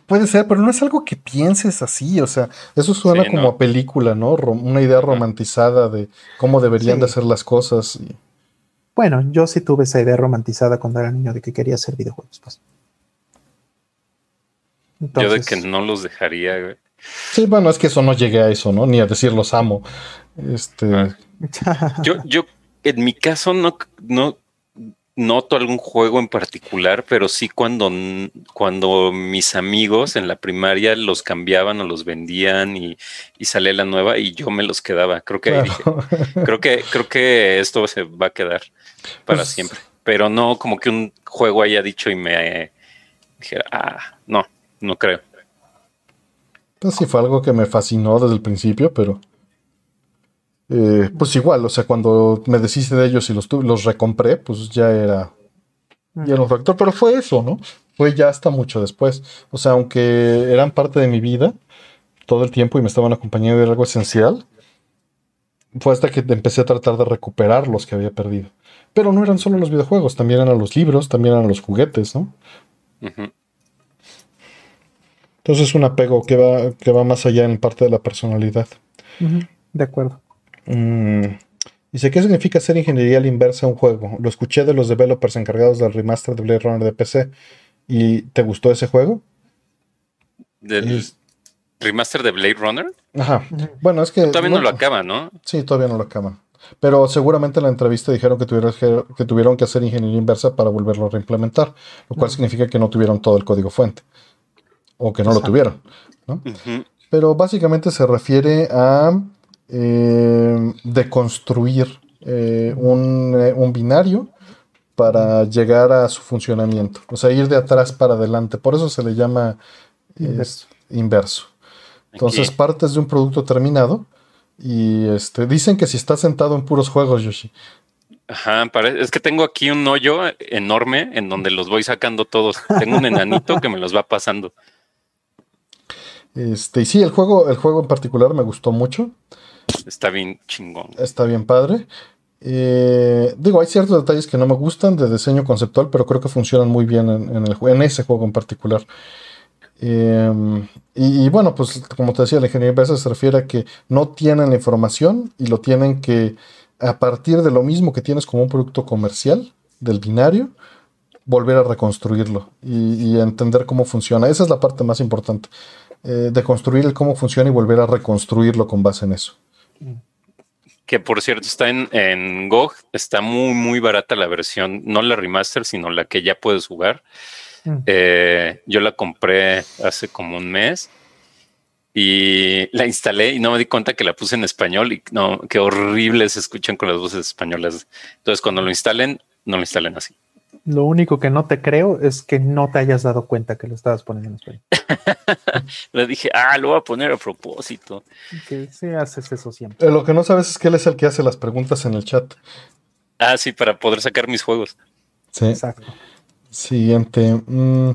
puede ser, pero no es algo que pienses así, o sea, eso suena Sí, como no. a película, ¿no? Rom- una idea romantizada de cómo deberían Sí. de hacer las cosas. y- Bueno, yo sí tuve esa idea romantizada cuando era niño de que quería hacer videojuegos. Pues. Yo de que no los dejaría, güey. Sí, bueno, es que eso no llegué a eso, ¿no? Ni a decir los amo. Este, Ah. *laughs* Yo, yo, en mi caso, no, no noto algún juego en particular, pero sí cuando, cuando mis amigos en la primaria los cambiaban o los vendían y, y salía la nueva y yo me los quedaba. Creo que ahí dije, claro. *laughs* creo que, creo que esto se va a quedar para Pues- siempre. Pero no como que un juego haya dicho y me dijera, ah, no, no creo. Pues sí, fue algo que me fascinó desde el principio, pero. Eh, pues igual, o sea, cuando me deshice de ellos y los, los recompré, pues ya era. Ya era un factor, pero fue eso, ¿no? Fue ya hasta mucho después. O sea, aunque eran parte de mi vida todo el tiempo y me estaban acompañando de algo esencial, fue hasta que empecé a tratar de recuperar los que había perdido. Pero no eran solo los videojuegos, también eran los libros, también eran los juguetes, ¿no? Entonces es un apego que va, que va más allá en parte de la personalidad. De acuerdo. Mm, Dice, ¿qué significa hacer ingeniería a la inversa a un juego? Lo escuché de los developers encargados del remaster de Blade Runner de PC. ¿Y te gustó ese juego? Del remaster de Blade Runner. Ajá. Bueno, es que... Todavía no lo bueno, acaba, ¿no? Sí, todavía no lo acaban. Pero seguramente en la entrevista dijeron que tuvieron que, que tuvieron que hacer ingeniería inversa para volverlo a reimplementar, lo cual significa que no tuvieron todo el código fuente. O que no lo tuvieron. Pero básicamente se refiere a eh, deconstruir eh, un, eh, un binario para llegar a su funcionamiento. O sea, ir de atrás para adelante. Por eso se le llama Inverso. inverso. Entonces partes de un producto terminado y este, dicen que si estás sentado en puros juegos, Yoshi. Ajá, es que tengo aquí un hoyo enorme en donde los voy sacando todos. Tengo un enanito que me los va pasando. Este, y sí, el juego, el juego en particular me gustó mucho. Está bien chingón. Está bien padre. Eh, digo, hay ciertos detalles que no me gustan de diseño conceptual, pero creo que funcionan muy bien en, el, en ese juego en particular. Eh, y, bueno, pues como te decía, la ingeniería inversa se refiere a que no tienen la información y lo tienen que, a partir de lo mismo que tienes como un producto comercial, del binario, volver a reconstruirlo y, y entender cómo funciona. Esa es la parte más importante, eh, de construir el cómo funciona y volver a reconstruirlo con base en eso. Que por cierto está en, en GOG. Está muy, muy barata la versión, no la remaster, sino la que ya puedes jugar. Mm. Eh, yo la compré hace como un mes y la instalé y no me di cuenta que la puse en español y no, qué horrible se escuchan con las voces españolas. Entonces, cuando lo instalen, no lo instalen así. Lo único que no te creo es que no te hayas dado cuenta que lo estabas poniendo en español. *laughs* Le dije, ah, lo voy a poner a propósito. Que sí haces eso siempre. Eh, lo que no sabes es que él es el que hace las preguntas en el chat. Ah, sí, para poder sacar mis juegos. Sí. Exacto. Siguiente. Mm,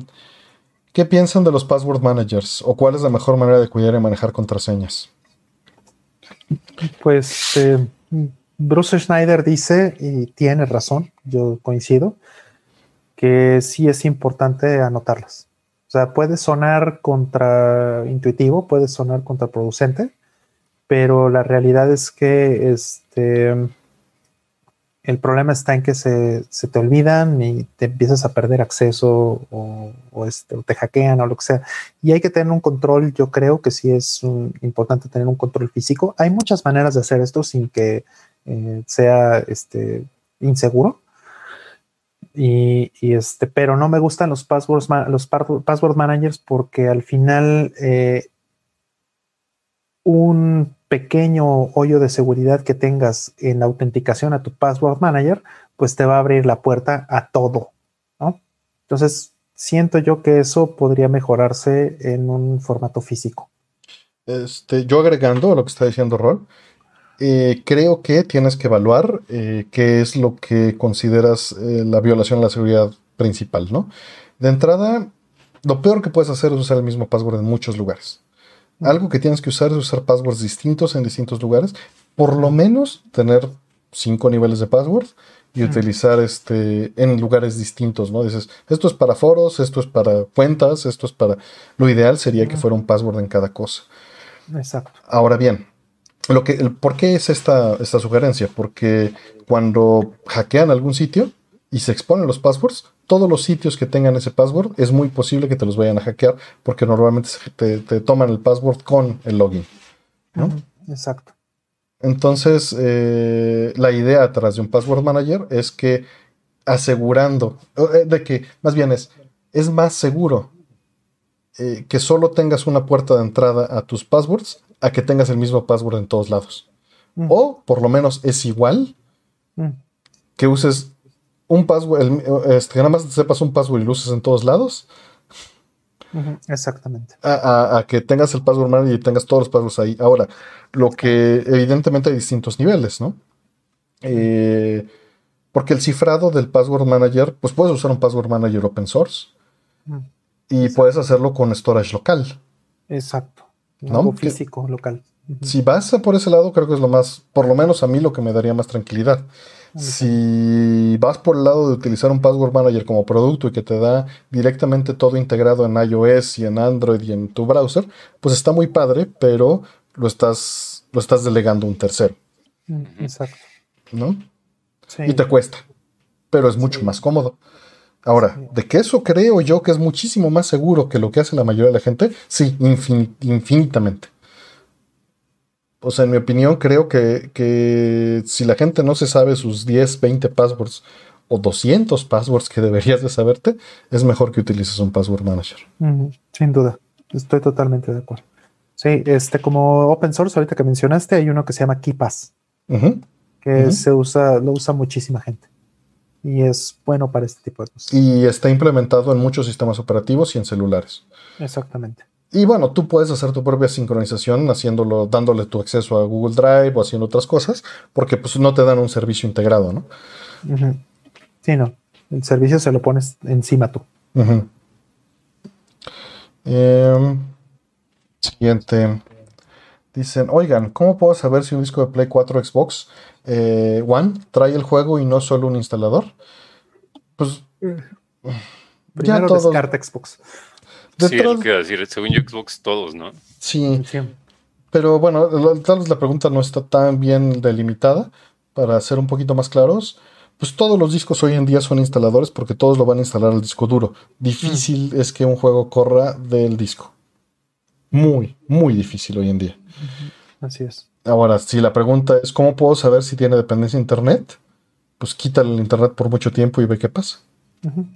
¿Qué piensan de los password managers? ¿O cuál es la mejor manera de cuidar y manejar contraseñas? Pues eh, Bruce Schneider dice, y tiene razón, yo coincido, que sí es importante anotarlas. O sea, puede sonar contraintuitivo, puede sonar contraproducente, pero la realidad es que este, el problema está en que se, se te olvidan y te empiezas a perder acceso o, este, o te hackean o lo que sea. Y hay que tener un control, yo creo que sí es importante tener un control físico. Hay muchas maneras de hacer esto sin que eh, sea este, inseguro. Y, este, pero no me gustan los passwords, los password managers porque al final eh, un pequeño hoyo de seguridad que tengas en la autenticación a tu password manager, pues te va a abrir la puerta a todo, ¿no? Entonces, siento yo que eso podría mejorarse en un formato físico. Este, yo agregando a lo que está diciendo Rol, eh, creo que tienes que evaluar eh, qué es lo que consideras eh, la violación a la seguridad principal, ¿no? De entrada, lo peor que puedes hacer es usar el mismo password en muchos lugares. Algo que tienes que usar es usar passwords distintos en distintos lugares. Por lo menos tener cinco niveles de password y utilizar este en lugares distintos, ¿no? Dices, esto es para foros, esto es para cuentas, esto es para... Lo ideal sería que fuera un password en cada cosa. Exacto. Ahora bien, lo que, el, ¿por qué es esta, esta sugerencia? Porque cuando hackean algún sitio y se exponen los passwords, todos los sitios que tengan ese password es muy posible que te los vayan a hackear porque normalmente te, te toman el password con el login. ¿no? Exacto. Entonces, eh, la idea atrás de un password manager es que asegurando, eh, de que más bien es, es más seguro eh, que solo tengas una puerta de entrada a tus passwords a que tengas el mismo password en todos lados. Mm. O por lo menos es igual Mm. que uses un password, el- este, que nada más sepas un password y lo uses en todos lados, Exactamente. a, a- a que tengas el password manager y tengas todos los passwords ahí. Ahora, lo que evidentemente hay distintos niveles, ¿no? Eh, porque el cifrado del password manager, pues puedes usar un password manager open source Mm. y puedes hacerlo con storage local. Exacto. ¿No? Algo Que- físico, local. Si vas a por ese lado, creo que es lo más, por lo menos a mí lo que me daría más tranquilidad. Si vas por el lado de utilizar un Password Manager como producto y que te da directamente todo integrado en iOS y en Android y en tu browser, pues está muy padre, pero lo estás, lo estás delegando a un tercero, Mm, Exacto. ¿no? Sí. Y te cuesta, pero es mucho más cómodo. Ahora, de que eso creo yo que es muchísimo más seguro que lo que hace la mayoría de la gente, sí, infin- infinitamente. O sea, en mi opinión, creo que, que si la gente no se sabe sus 10, 20 passwords o 200 passwords que deberías de saberte, es mejor que utilices un password manager. Sin duda. Estoy totalmente de acuerdo. Sí, este, como open source, ahorita que mencionaste, hay uno que se llama KeePass, Ujú. que se usa, lo usa muchísima gente. Y es bueno para este tipo de cosas. Y está implementado en muchos sistemas operativos y en celulares. Exactamente. Y bueno, tú puedes hacer tu propia sincronización haciéndolo, dándole tu acceso a Google Drive o haciendo otras cosas, porque pues no te dan un servicio integrado, ¿no? Ujú. Sí, no. El servicio se lo pones encima tú. Em, siguiente. Dicen, oigan, ¿cómo puedo saber si un disco de Play 4 Xbox eh, One trae el juego y no solo un instalador? Pues Primero todos- descarta Xbox. Sí, es lo que iba a decir. Según yo, Xbox, todos, ¿no? sí, Sí. pero bueno, tal vez la pregunta no está tan bien delimitada. Para ser un poquito más claros, pues todos los discos hoy en día son instaladores porque todos lo van a instalar al disco duro. Difícil es que un juego corra del disco. Muy, muy difícil hoy en día. Así es. Ahora, si la pregunta es ¿cómo puedo saber si tiene dependencia de internet? Pues quítale el internet por mucho tiempo y ve qué pasa.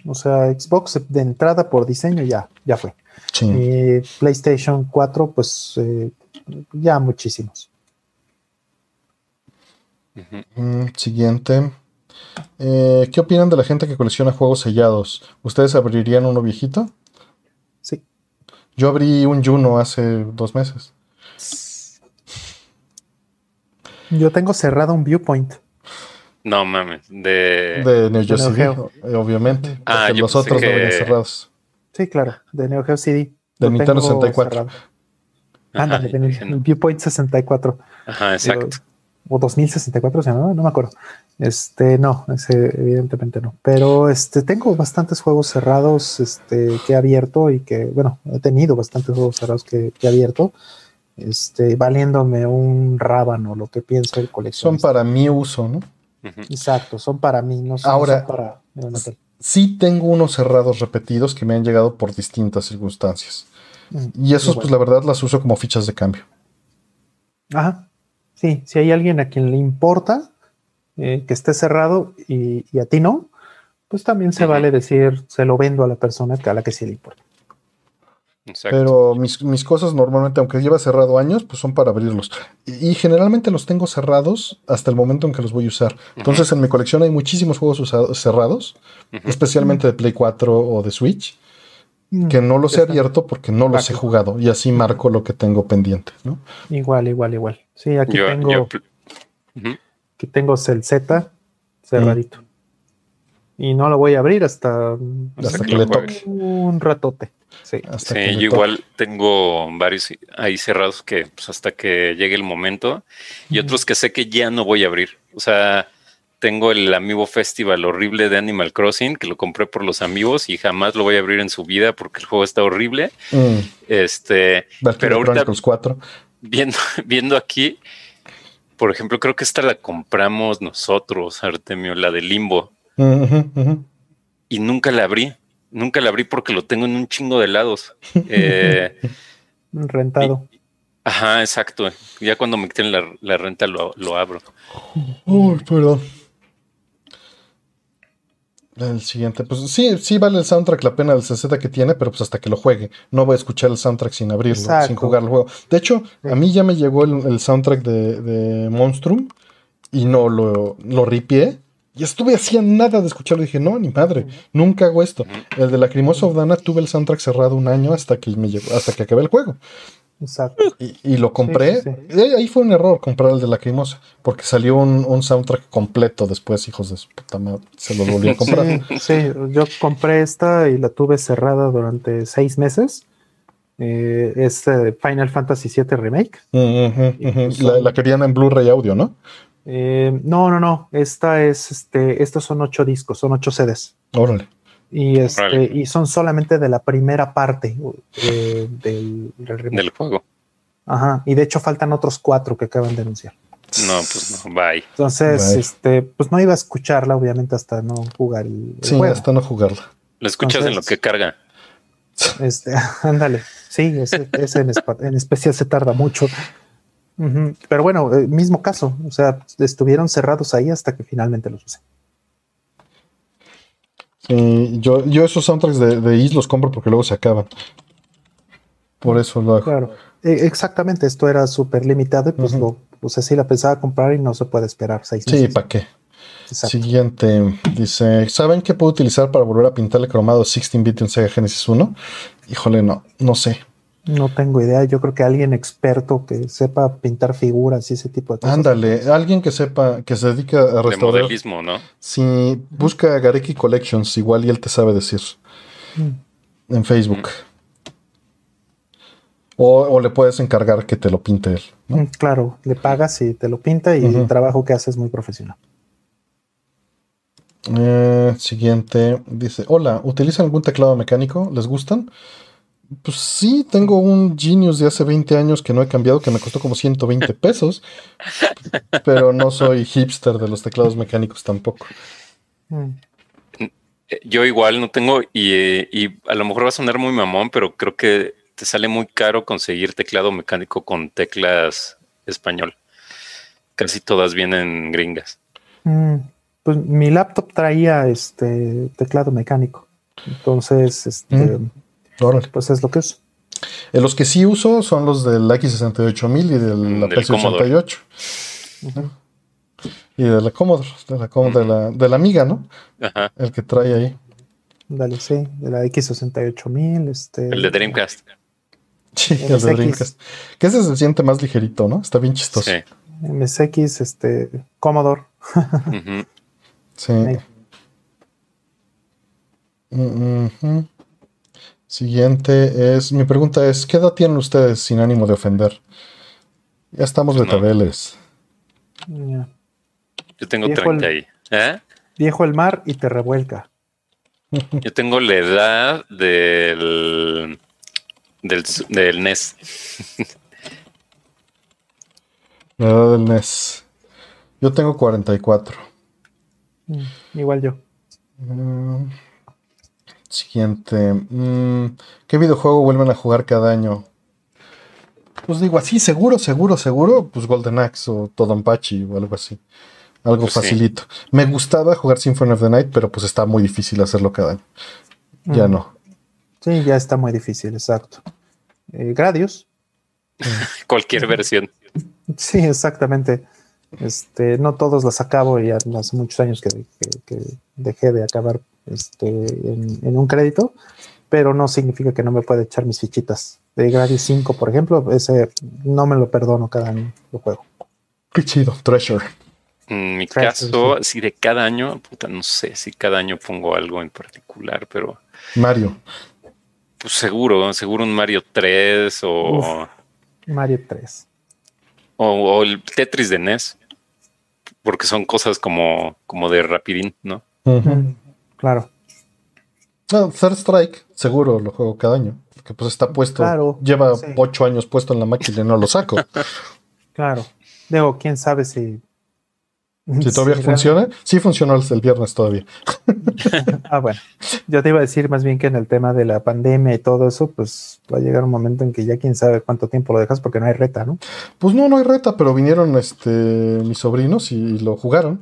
O sea, Xbox de entrada por diseño ya, ya fue. Sí. Y PlayStation 4, pues eh, ya muchísimos. Mm, siguiente. Eh, ¿Qué opinan de la gente que colecciona juegos sellados? ¿Ustedes abrirían uno viejito? Sí. Yo abrí un Juno hace dos meses. Yo tengo cerrado un viewpoint. No mames. De. De Neo Geo Neo CD, Geo. eh, obviamente. Ah, yo los otros no que- venían cerrados. Sí, claro, de Neo Geo CD. De Lo Nintendo tengo 64. cerrado. Ajá, Ándale, de no. Viewpoint 64. Ajá, exacto. O 2064 se llamaba, no me acuerdo. Este, no, ese evidentemente no. Pero este, tengo bastantes juegos cerrados este, que he abierto y que, bueno, he tenido bastantes juegos cerrados que, que he abierto, este, valiéndome un rábano lo que piensa el Son coleccionista. para mi uso, ¿no? Exacto, son para mí, no son, Ahora- son para. Sí tengo unos cerrados repetidos que me han llegado por distintas circunstancias. Mm, Y esos, igual. pues la verdad, las uso como fichas de cambio. Ajá. Sí, si hay alguien a quien le importa eh, que esté cerrado y, y a ti no, pues también se vale decir, se lo vendo a la persona que a la que sí le importa. Exacto. Pero mis, mis cosas normalmente, aunque lleva cerrado años, pues son para abrirlos. Y, y generalmente los tengo cerrados hasta el momento en que los voy a usar. Entonces en mi colección hay muchísimos juegos usados, cerrados, especialmente de Play 4 o de Switch, que no los he abierto porque no los he jugado. Y así marco lo que tengo pendiente. ¿no? Igual, igual, igual. Sí, aquí Yo- tengo, yo aquí tengo el Z cerradito. Y no lo voy a abrir hasta, Hasta que le toque. un ratote. Sí. Hasta Sí, que yo toque. igual tengo varios ahí cerrados que pues, hasta que llegue el momento y otros que sé que ya no voy a abrir. O sea, tengo el Amiibo Festival horrible de Animal Crossing, que lo compré por los amigos y jamás lo voy a abrir en su vida porque el juego está horrible. Mm. Este, Valkyria pero ahorita Chronicles 4. viendo, *laughs* viendo aquí, por ejemplo, creo que esta la compramos nosotros, Artemio, la de Limbo, Mm, y nunca la abrí. Nunca la abrí porque lo tengo en un chingo de lados. Eh, *laughs* Rentado. ajá, exacto. Ya cuando me quiten la, la renta lo, lo abro. Uy, perdón. El siguiente, pues sí, sí vale el soundtrack la pena del CZ que tiene, pero pues hasta que lo juegue. No voy a escuchar el soundtrack sin abrirlo, Exacto. sin jugar el juego. De hecho, a mí ya me llegó el, el soundtrack de, de Monstrum y no lo, lo ripié. Y estuve hacía nada de escucharlo. Dije, no, ni madre, nunca hago esto. El de Lacrimosa of Dana tuve el soundtrack cerrado un año hasta que me llegó, hasta que acabé el juego. Exacto. Y, y lo compré. sí, Ahí fue un error comprar el de Lacrimosa, porque salió un, un soundtrack completo después, hijos de su puta madre. Se lo volví a comprar. Sí, sí, yo compré esta y la tuve cerrada durante seis meses. Eh, es eh, Final Fantasy VII Remake. La, la querían en Blu-ray audio, ¿no? Eh, no, no, no. Esta es, este, estos son ocho discos, son ocho CDs. Órale. Y, este, Órale. y son solamente de la primera parte eh, del, del remake. Del juego. Ajá. Y de hecho faltan otros cuatro que acaban de anunciar. No, pues no, bye. Entonces, este, pues no iba a escucharla, obviamente, hasta no jugar el, el Sí, juego. hasta no jugarla. Lo escuchas en lo que carga. Este, *laughs* ándale. Sí, ese, ese en, en especial se tarda mucho. Pero bueno, eh, mismo caso. O sea, estuvieron cerrados ahí hasta que finalmente los usé. Sí, yo, yo esos soundtracks de, de Is los compro porque luego se acaban. Por eso lo hago. Claro. Eh, exactamente, esto era súper limitado y pues Ujú. lo, o sea, sí la pensaba comprar y no se puede esperar seis Sí. ¿para qué? Exacto. Siguiente. Dice, ¿saben qué puedo utilizar para volver a pintarle cromado 16-bit en Sega Genesis 1? Híjole, no, no sé. No tengo idea. Yo creo que alguien experto que sepa pintar figuras y ese tipo de cosas. Ándale, alguien que sepa, que se dedica a De restaurar. modelismo, ¿no? Si busca Gareki Collections, igual y él te sabe decir Mm. en Facebook. O, o le puedes encargar que te lo pinte él. ¿no? Mm, Claro, le pagas y te lo pinta y Ujú. el trabajo que hace es muy profesional. Eh, siguiente, dice, hola, ¿utilizan algún teclado mecánico? ¿Les gustan? Pues sí, tengo un Genius de hace 20 años que no he cambiado, que me costó como 120 pesos, pero no soy hipster de los teclados mecánicos tampoco. Mm. Yo igual no tengo, y, eh, y a lo mejor va a sonar muy mamón, pero creo que te sale muy caro conseguir teclado mecánico con teclas español. Casi todas vienen gringas. Mm, Pues mi laptop traía este teclado mecánico. Entonces, este, Mm. Órale. pues es lo que es. Eh, los que sí uso son los del X68000 y de la Mm, del PC88. Y de la Commodore, de la, Com- de la, de la Amiga, ¿no? Ajá. El que trae ahí. Dale, sí, de la X68000, este. El de Dreamcast. Sí, El el de. Dreamcast. Que ese se siente más ligerito, ¿no? Está bien chistoso. Sí. MSX, este, Commodore. Ujú. Sí. Mm. Siguiente es, mi pregunta es, ¿qué edad tienen ustedes sin ánimo de ofender? Ya estamos No. betabeles. Ya. Yo tengo Viejo 30 el- ahí. ¿Eh? Viejo el mar y te revuelca. *laughs* *laughs* Yo tengo la edad del, del, del NES. La edad del NES. Yo tengo 44. Mm, Igual yo. Mm, Siguiente. Mm, ¿Qué videojuego vuelven a jugar cada año? Pues digo así, seguro, seguro, seguro, pues Golden Axe o Todonpachi o algo así. Algo Pues sí. facilito. Me gustaba jugar Symphony of the Night, pero pues está muy difícil hacerlo cada año. Ya Mm. no. Sí, ya está muy difícil, exacto. Eh, Gradius. *laughs* Cualquier versión. Sí, exactamente. Este, no todos las acabo y hace muchos años que, que- que dejé de acabar este, en, en un crédito, pero no significa que no me pueda echar mis fichitas. De Gradius 5, por ejemplo, ese no me lo perdono cada año lo juego. Qué chido. Treasure. En mi caso, si de cada año, puta, no sé si cada año pongo algo en particular, pero Mario. pues seguro, seguro un Mario 3 o, Mario 3. o, o el Tetris de NES. Porque son cosas como, como de rapidín, ¿no? Claro. No, Third Strike, seguro lo juego cada año. Porque pues está puesto. Claro, lleva sí. ocho años puesto en la máquina y no lo saco. *laughs* Claro. Digo, quién sabe si. Si todavía si funciona, sí funcionó el, viernes todavía. *laughs* Ah, bueno. Yo te iba a decir más bien que en el tema de la pandemia y todo eso, pues va a llegar un momento en que ya quién sabe cuánto tiempo lo dejas porque no hay reta, ¿no? Pues no, no hay reta, pero vinieron este mis sobrinos y lo jugaron.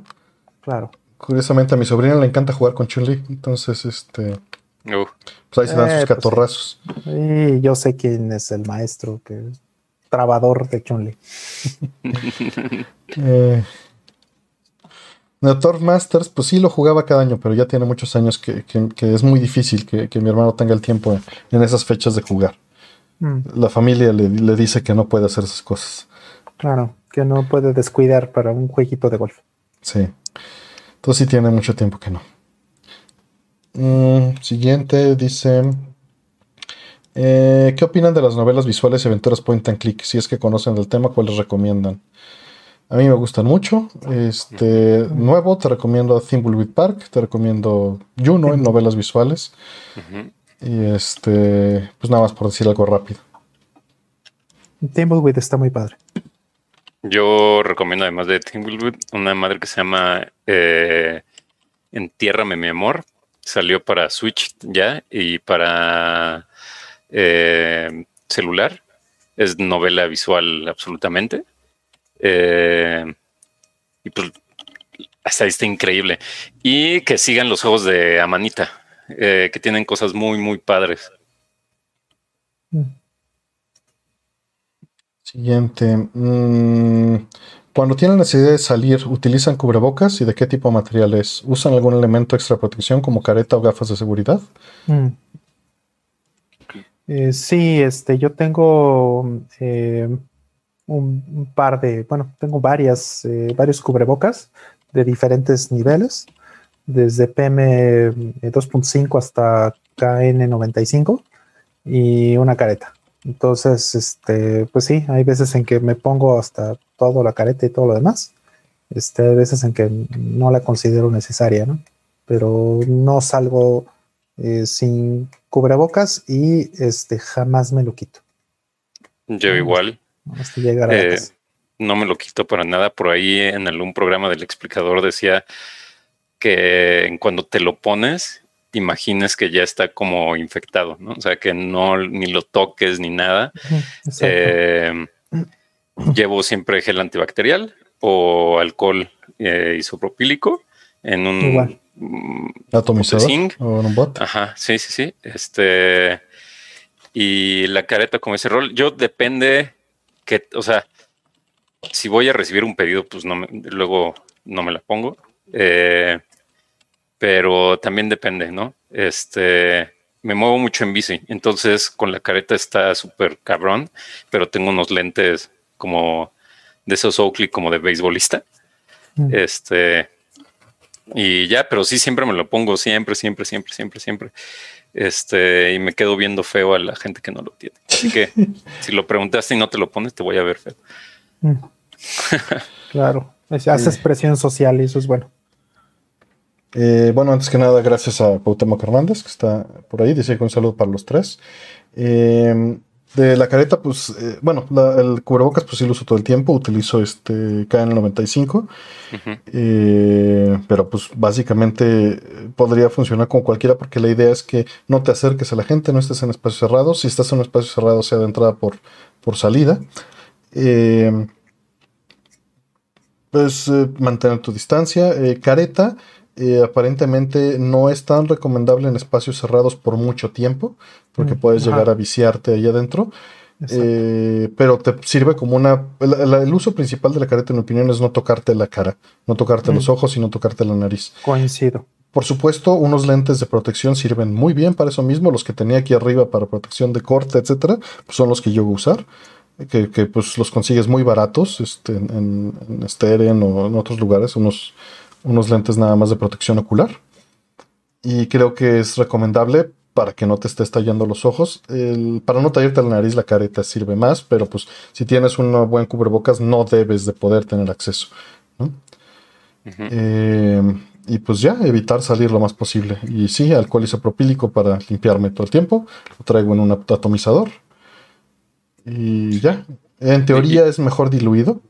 Claro. Curiosamente a mi sobrina le encanta jugar con Chun-Li, entonces este, Uh, pues ahí se dan Eh, sus pues, catorrazos. Y yo sé quién es el maestro, que trabador de Chun-Li. *laughs* Eh, Neotor Masters, pues sí lo jugaba cada año, pero ya tiene muchos años que, que- que es muy difícil que, que mi hermano tenga el tiempo en, en esas fechas de jugar. Mm, La familia le, le dice que no puede hacer esas cosas. claro, que no puede descuidar para un jueguito de golf. Sí. Entonces sí tiene mucho tiempo que no. Mm, siguiente dice. eh, ¿Qué opinan de las novelas visuales y aventuras point and click? Si es que conocen el tema, ¿cuáles recomiendan? A mí me gustan mucho. Este nuevo, te recomiendo Thimbleweed Park, te recomiendo Juno en novelas visuales. Y este, pues nada más por decir algo rápido. Thimbleweed está muy padre. Yo recomiendo además de Thimbleweed una madre que se llama eh, Entiérrame mi amor. Salió para Switch ya y para eh, celular. Es novela visual absolutamente. Eh, y pues hasta ahí está increíble. Y que sigan los juegos de Amanita, eh, que tienen cosas muy, muy padres. Siguiente. mm, cuando tienen necesidad de salir, ¿utilizan cubrebocas y de qué tipo de material es? ¿Usan algún elemento extra protección como careta o gafas de seguridad? Mm. Eh, sí, este, yo tengo eh, un, par de, bueno, tengo varias, eh, varios cubrebocas de diferentes niveles, desde PM 2.5 hasta KN95 y una careta. Entonces, este, pues sí, hay veces en que me pongo hasta todo la careta y todo lo demás. Este, hay veces en que no la considero necesaria, ¿no? Pero no salgo eh, sin cubrebocas y este jamás me lo quito. Yo igual. Hasta llegar a Eh, no me lo quito para nada. Por ahí en algún programa del explicador decía que en cuando te lo pones, imagines que ya está como infectado, ¿no? O sea, que no ni lo toques ni nada. Eh, llevo siempre gel antibacterial o alcohol eh, isopropílico en un Igual. mm, ¿Atomizador? zinc. ¿O en un bot? Ajá, sí, sí, sí. Este. Y la careta con ese rol, yo depende que, o sea, si voy a recibir un pedido, pues no me, luego no me la pongo. Eh, pero también depende, ¿no? Este, me muevo mucho en bici, entonces con la careta está súper cabrón, pero tengo unos lentes como de esos Oakley como de beisbolista. Mm. Este, y ya, pero sí siempre me lo pongo, siempre, siempre, siempre, siempre, siempre. Este, y me quedo viendo feo a la gente que no lo tiene. Así que *laughs* si lo preguntaste y no te lo pones, te voy a ver feo. Mm. *laughs* claro. Es- Haces presión social y eso es bueno. Eh, bueno, antes que nada, gracias a Cuauhtémoc Hernández, que está por ahí. Dice que un saludo para los tres. Eh, de la careta, pues, eh, bueno, la- el cubrebocas, pues sí lo uso todo el tiempo. Utilizo este KN95. Ujú. Eh, pero pues básicamente eh, podría funcionar con cualquiera porque la idea es que no te acerques a la gente, no estés en espacios cerrados. Si estás en un espacio cerrado, sea de entrada por, por salida. Eh, pues mantener tu distancia. Careta eh, aparentemente no es tan recomendable en espacios cerrados por mucho tiempo porque Mm, puedes ajá. llegar a viciarte ahí adentro. Eh, pero te sirve como una. El, uso principal de la careta, en mi opinión, es no tocarte la cara, no tocarte Mm. los ojos y no tocarte la nariz. Coincido. Por supuesto, unos lentes de protección sirven muy bien para eso mismo. Los que tenía aquí arriba para protección de corte, etcétera, pues son los que yo voy a usar. Que, que, pues los consigues muy baratos este, en, en, en Steren o en otros lugares, unos, unos lentes nada más de protección ocular. Y creo que es recomendable para que no te esté estallando los ojos. El- para no tallarte la nariz, la careta sirve más, pero pues si tienes un buen cubrebocas, no debes de poder tener acceso. ¿no? Eh, y pues ya, evitar salir lo más posible. Y sí, alcohol isopropílico para limpiarme todo el tiempo. Lo traigo en un atomizador. Y ya. En teoría es mejor diluido.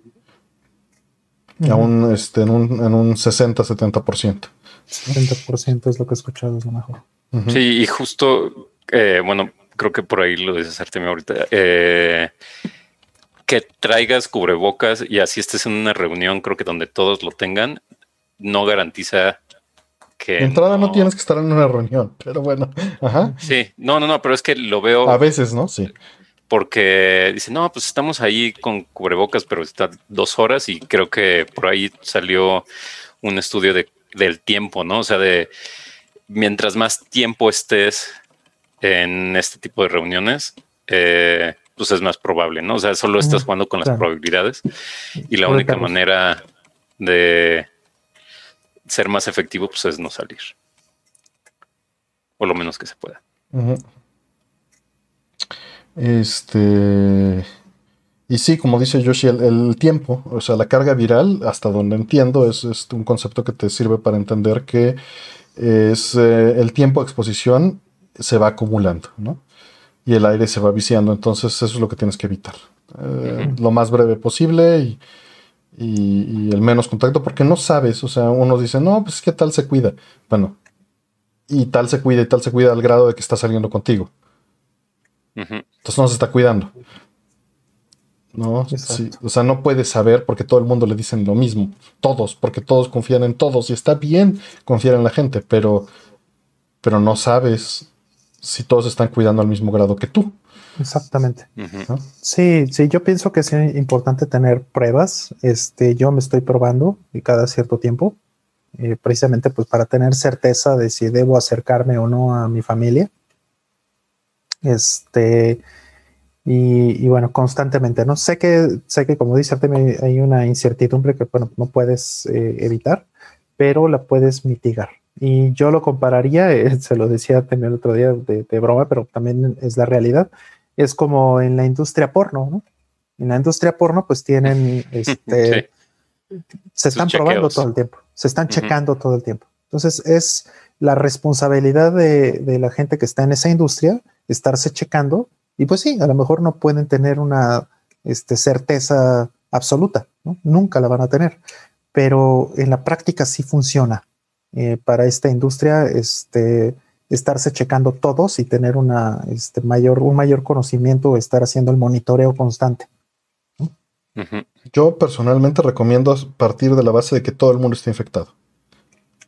Aún este, en un, en un 60-70%. 70% es lo que he escuchado, es lo mejor. Sí, y justo, eh, bueno, creo que por ahí lo dices Artemio ahorita. Eh, que traigas cubrebocas y así estés en una reunión, creo que donde todos lo tengan, no garantiza que. De entrada no, tienes que estar en una reunión, pero bueno. Ajá. Sí, no, no, no, pero es que lo veo. A veces, ¿no? Sí. Porque dice, no, pues estamos ahí con cubrebocas, pero está dos horas y creo que por ahí salió un estudio de, del tiempo, ¿no? O sea, de mientras más tiempo estés en este tipo de reuniones, eh, pues es más probable, ¿no? O sea, solo estás jugando con las probabilidades y la única manera de ser más efectivo, pues es no salir. O lo menos que se pueda. Este. Y sí, como dice Yoshi, el, tiempo, o sea, la carga viral, hasta donde entiendo, es, un concepto que te sirve para entender que es eh, el tiempo de exposición se va acumulando, ¿no? Y el aire se va viciando, entonces eso es lo que tienes que evitar. Eh, lo más breve posible y, y, el menos contacto, porque no sabes, o sea, uno dice, no, pues que tal se cuida. Bueno, y tal se cuida y tal se cuida al grado de que está saliendo contigo. Entonces no se está cuidando. No, o sea, no puedes saber porque todo el mundo le dicen lo mismo. Todos, porque todos confían en todos y está bien confiar en la gente, pero, pero no sabes si todos están cuidando al mismo grado que tú. Exactamente. Sí, sí, yo pienso que es importante tener pruebas. Este, yo me estoy probando cada cierto tiempo, eh, precisamente pues para tener certeza de si debo acercarme o no a mi familia. Este, y, bueno, constantemente, ¿no? Sé que, sé que como dice Artemio, hay una incertidumbre que, bueno, no puedes eh, evitar, pero la puedes mitigar. Y yo lo compararía, eh, *laughs* se lo decía también el otro día de, de, broma, pero también es la realidad es como en la industria porno, ¿no? En la industria porno, pues tienen, *laughs* este, se están probando todo el tiempo, se están checando todo el tiempo. Entonces es la responsabilidad de, la gente que está en esa industria estarse checando y pues sí, a lo mejor no pueden tener una este, certeza absoluta, ¿no? nunca la van a tener, pero en la práctica sí funciona. Eh, para esta industria, este, estarse checando todos y tener una, este, mayor, un mayor conocimiento, estar haciendo el monitoreo constante. Yo personalmente recomiendo partir de la base de que todo el mundo esté infectado.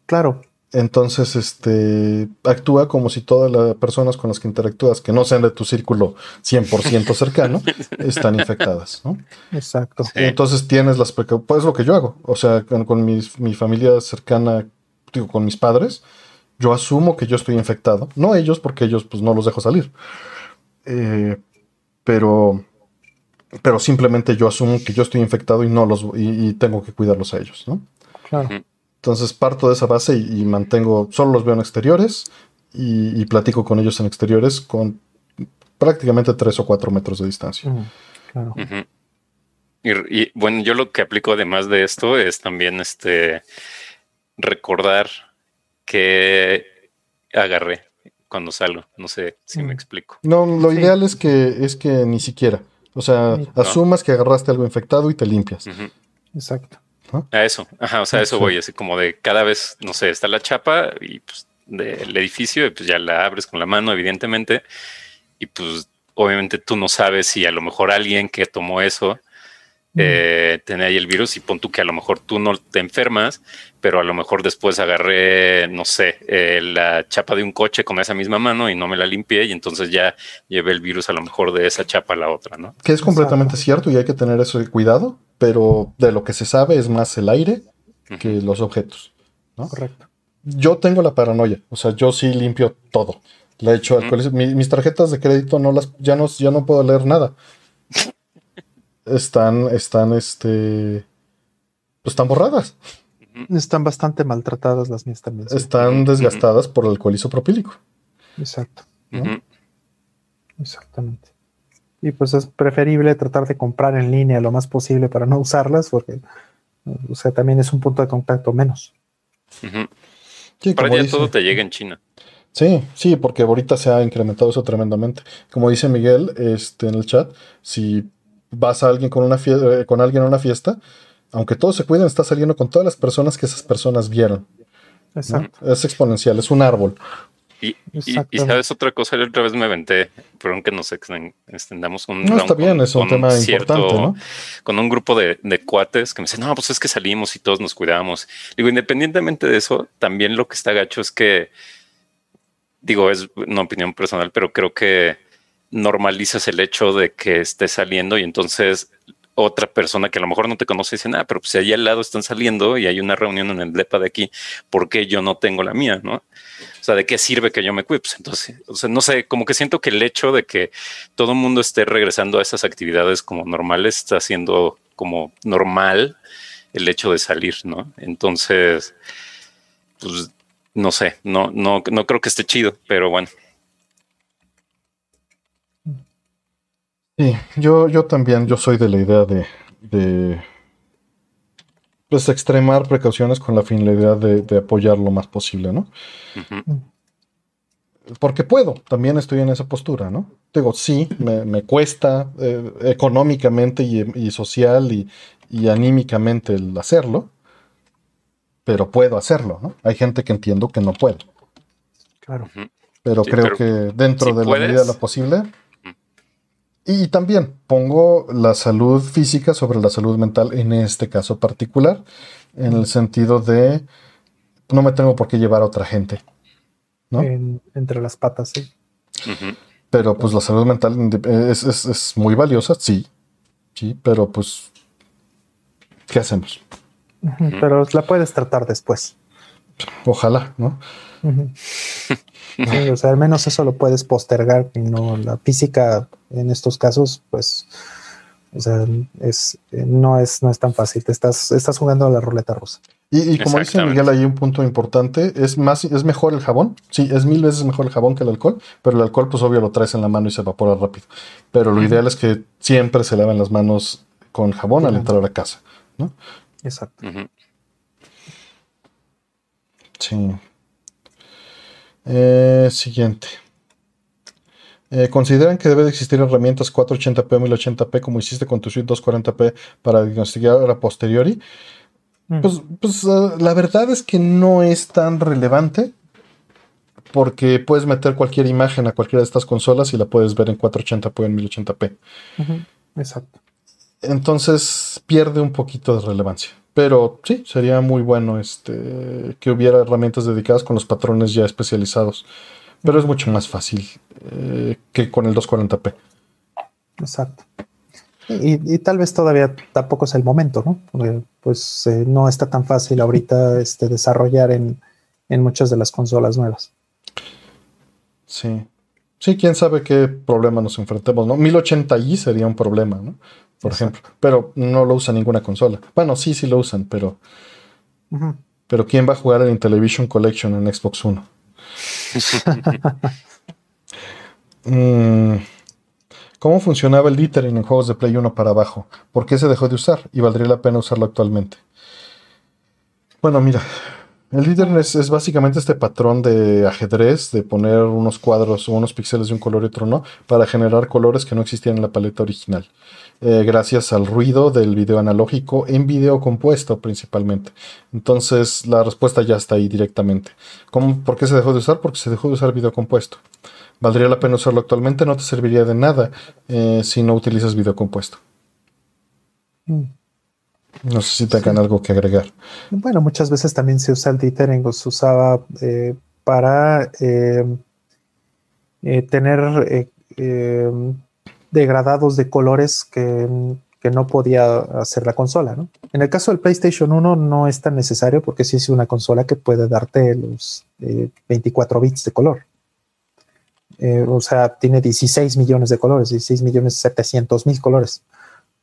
Claro. Entonces, este, actúa como si todas las personas con las que interactúas, que no sean de tu círculo 100% cercano, *laughs* están infectadas, ¿no? Exacto. entonces tienes las precauciones, pues lo que yo hago, o sea, con, mi, mi familia cercana, digo, con mis padres, yo asumo que yo estoy infectado. No ellos, porque ellos pues no los dejo salir. Eh, pero, pero simplemente yo asumo que yo estoy infectado y no los y, tengo que cuidarlos a ellos, ¿no? Claro. Entonces parto de esa base y, mantengo, solo los veo en exteriores y, platico con ellos en exteriores con prácticamente tres o cuatro metros de distancia. claro. y, y, bueno, yo lo que aplico además de esto es también este recordar que agarré cuando salgo. No sé si me mm. explico. No, lo ideal es que, es que ni siquiera. O sea, asumas que agarraste algo infectado y te limpias. Exacto. A eso, ajá, o sea, eso voy, así como de cada vez, no sé, está la chapa y pues del edificio y pues ya la abres con la mano, evidentemente, y pues obviamente tú no sabes si a lo mejor alguien que tomó eso eh, tener ahí el virus y pon tú que a lo mejor tú no te enfermas, pero a lo mejor después agarré, no sé, eh, la chapa de un coche con esa misma mano y no me la limpié y entonces ya llevé el virus a lo mejor de esa chapa a la otra, ¿no? Que es completamente cierto y hay que tener eso de cuidado, pero de lo que se sabe es más el aire que los objetos, ¿no? Correcto. Yo tengo la paranoia, o sea, yo sí limpio todo. Le he hecho mis, tarjetas de crédito no las, ya no, ya no puedo leer nada están, están, este, pues están borradas. Están bastante maltratadas las mías también. Están desgastadas por el alcohol isopropílico. Exacto. Exactamente. Y pues es preferible tratar de comprar en línea lo más posible para no usarlas, porque O sea, también es un punto de contacto menos. Para ya todo te llega en China. Sí, sí, porque ahorita se ha incrementado eso tremendamente. Como dice Miguel este, en el chat, si vas a alguien con, una eh, con alguien a una fiesta, aunque todos se cuiden, está saliendo con todas las personas que esas personas vieron. Exacto. Es exponencial, es un árbol. Y, sabes otra cosa, la otra vez me aventé, perdón que nos extendamos un No, está bien, es un tema importante, ¿no? Con un grupo de, cuates que me dicen, no, pues es que salimos y todos nos cuidamos. Digo, independientemente de eso, también lo que está gacho es que, digo, es una opinión personal, pero creo que normalizas el hecho de que estés saliendo y entonces otra persona que a lo mejor no te conoce dice, ah, pero pues si allá al lado están saliendo y hay una reunión en el DEPA de aquí, ¿por qué yo no tengo la mía? ¿No? O sea, ¿de qué sirve que yo me cuide? Pues entonces, o sea, no sé, como que siento que el hecho de que todo el mundo esté regresando a esas actividades como normales está haciendo como normal el hecho de salir, ¿no? Entonces, pues no sé, no, no, no creo que esté chido, pero bueno. Sí, yo, yo también, yo soy de la idea de, de pues extremar precauciones con la finalidad de, de apoyar lo más posible, ¿no? Porque puedo, también estoy en esa postura, ¿no? Digo, sí, me, cuesta eh, económicamente y, social y, y, anímicamente el hacerlo, pero puedo hacerlo, ¿no? Hay gente que entiendo que no puede. Claro. Pero creo que dentro de la medida de lo posible, y también pongo la salud física sobre la salud mental en este caso particular, en el sentido de no me tengo por qué llevar a otra gente. ¿no? entre las patas, sí. Pero pues la salud mental es, muy valiosa, sí, sí, pero pues, ¿qué hacemos? Pero la puedes tratar después. Ojalá, ¿no? *laughs* o sea, al menos eso lo puedes postergar, no la física en estos casos, pues, o sea, es, no, es, no es tan fácil, te estás, estás jugando a la ruleta rusa. Y, como dice Miguel, hay un punto importante, es más, es mejor el jabón, sí, es mil veces mejor el jabón que el alcohol, pero el alcohol pues obvio lo traes en la mano y se evapora rápido. Pero lo ideal es que siempre se laven las manos con jabón al entrar a la casa, ¿no? Exacto. Sí. Eh, siguiente. Eh, ¿Consideran que debe de existir herramientas 480p o 1080p como hiciste con tu suite 240p para diagnosticar a posteriori? Mm. Pues, pues eh, la verdad es que no es tan relevante porque puedes meter cualquier imagen a cualquiera de estas consolas y la puedes ver en 480p o en 1080p. Exacto. Entonces pierde un poquito de relevancia. Pero sí, sería muy bueno este, que hubiera herramientas dedicadas con los patrones ya especializados. Pero es mucho más fácil eh, que con el 240p. Exacto. Y, tal vez todavía tampoco es el momento, ¿no? Porque pues eh, no está tan fácil ahorita este, desarrollar en, en muchas de las consolas nuevas. Sí. Sí, quién sabe qué problema nos enfrentemos, ¿no? 1080i sería un problema, ¿no? Por ejemplo. Pero no lo usa ninguna consola. Bueno, sí, sí lo usan, pero. Pero ¿quién va a jugar en Television Collection en Xbox One? *laughs* Mm, ¿Cómo funcionaba el dithering en juegos de Play 1 para abajo? ¿Por qué se dejó de usar? ¿Y valdría la pena usarlo actualmente? Bueno, mira, el líder es, básicamente este patrón de ajedrez, de poner unos cuadros o unos píxeles de un color y otro no, para generar colores que no existían en la paleta original. Eh, gracias al ruido del video analógico en video compuesto principalmente. Entonces la respuesta ya está ahí directamente. ¿Cómo, ¿Por qué se dejó de usar? Porque se dejó de usar video compuesto. ¿Valdría la pena usarlo actualmente? No te serviría de nada eh, si no utilizas video compuesto. Mm. No sé si tengan algo que agregar. Bueno, muchas veces también se usa el dithering o se usaba eh, para eh, tener degradados de colores que, no podía hacer la consola. ¿no? En el caso del PlayStation 1 no es tan necesario porque sí es una consola que puede darte los 24 bits de color. o sea, tiene 16 millones de colores, 16 millones 700 mil colores.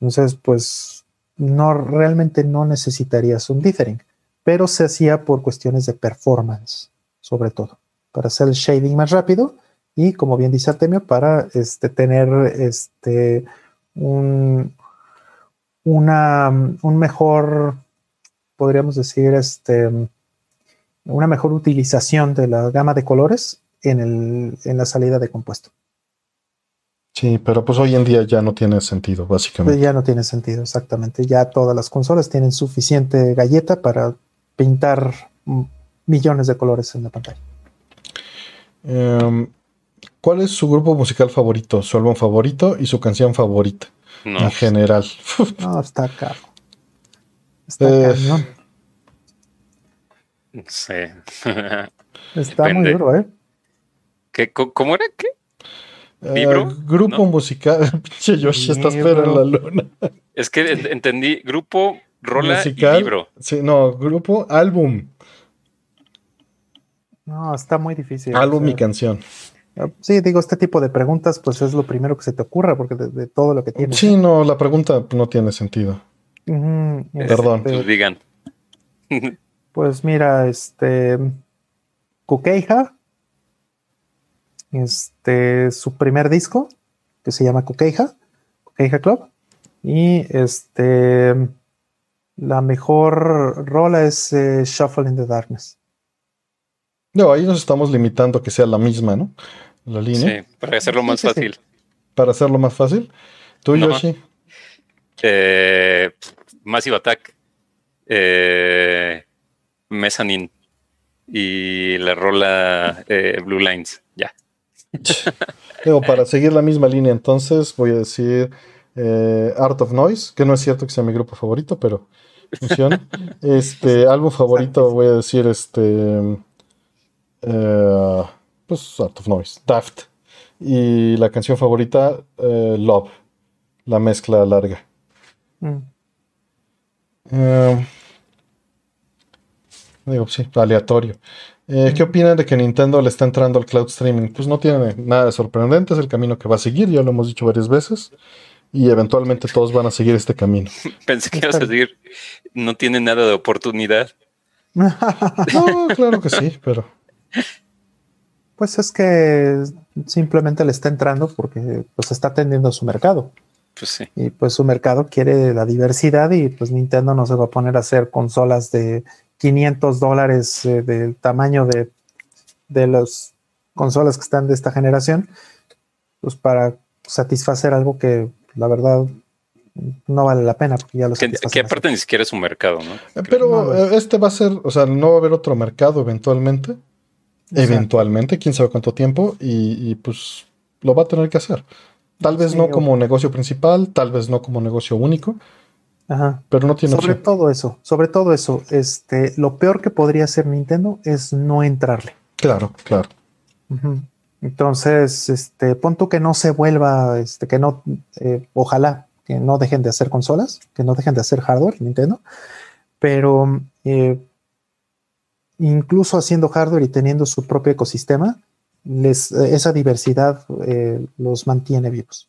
Entonces, pues no realmente no necesitarías un dithering, pero se hacía por cuestiones de performance, sobre todo, para hacer el shading más rápido y, como bien dice Artemio, para este, tener este, un, una, un mejor podríamos decir, este, una mejor utilización de la gama de colores en, el, en la salida de compuesto. Sí, pero pues hoy en día ya no tiene sentido, básicamente. Ya no tiene sentido, exactamente. Ya todas las consolas tienen suficiente galleta para pintar millones de colores en la pantalla. Em, ¿Cuál es su grupo musical favorito, su álbum favorito y su canción favorita? En general. *laughs* no, está caro. Está eh, cañón. Sí. está muy duro, ¿eh? ¿Qué, ¿Cómo era? ¿Qué? Eh, ¿Libro? grupo musical. *laughs* Pinche Yoshi, estás pero en la luna. Es que entendí grupo, rola y libro. Sí, no, grupo, álbum. No, está muy difícil. Álbum y canción. Sí, digo, este tipo de preguntas, pues es lo primero que se te ocurra, porque de, todo lo que tiene. Sí, no, la pregunta no tiene sentido. Perdón. Este, pues digan. *laughs* pues mira, este. Kukeija este, su primer disco, que se llama Coqueija, Coqueija Club. Y este, la mejor rola es eh, Shuffle in the Darkness. No, ahí nos estamos limitando a que sea la misma, ¿no? La línea. Sí, para hacerlo más fácil. Para hacerlo más fácil. ¿Tú, Yoshi? Eh, Massive Attack. Eh, Mezzanine. Y la rola eh, Blue Lines. Ya. *laughs* Digo, para seguir la misma línea, entonces voy a decir eh, Art of Noise, que no es cierto que sea mi grupo favorito, pero funciona. *laughs* este álbum favorito, voy a decir este. Eh, pues Art of Noise, Daft. Y la canción favorita, eh, Love, la mezcla larga. Mm. digo, sí, aleatorio. Eh, ¿Qué opinan de que Nintendo le está entrando al cloud streaming? Pues no tiene nada de sorprendente, es el camino que va a seguir, ya lo hemos dicho varias veces, y eventualmente todos van a seguir este camino. *laughs* Pensé que ibas a decir, no tiene nada de oportunidad. *laughs* no, claro que sí, pero... Pues es que simplemente le está entrando porque pues está atendiendo su mercado. Pues sí. Y pues su mercado quiere la diversidad y pues Nintendo no se va a poner a hacer consolas de 500 dólares eh, del tamaño de, de las consolas que están de esta generación, pues para satisfacer algo que la verdad no vale la pena porque ya lo que, que aparte ni siquiera es un mercado, ¿no? Eh, pero eh, este va a ser, o sea, no va a haber otro mercado eventualmente. Eventualmente, quién sabe cuánto tiempo, y, pues lo va a tener que hacer. Tal vez no como negocio principal, tal vez no como negocio único, Ajá. Pero no tiene Sobre todo eso, sobre todo eso, este, lo peor que podría hacer Nintendo es no entrarle. Claro, claro. Entonces, este, pon que no se vuelva, este, que no, eh, ojalá que no dejen de hacer consolas, que no dejen de hacer hardware, Nintendo, pero eh, incluso haciendo hardware y teniendo su propio ecosistema, les, esa diversidad eh, los mantiene vivos.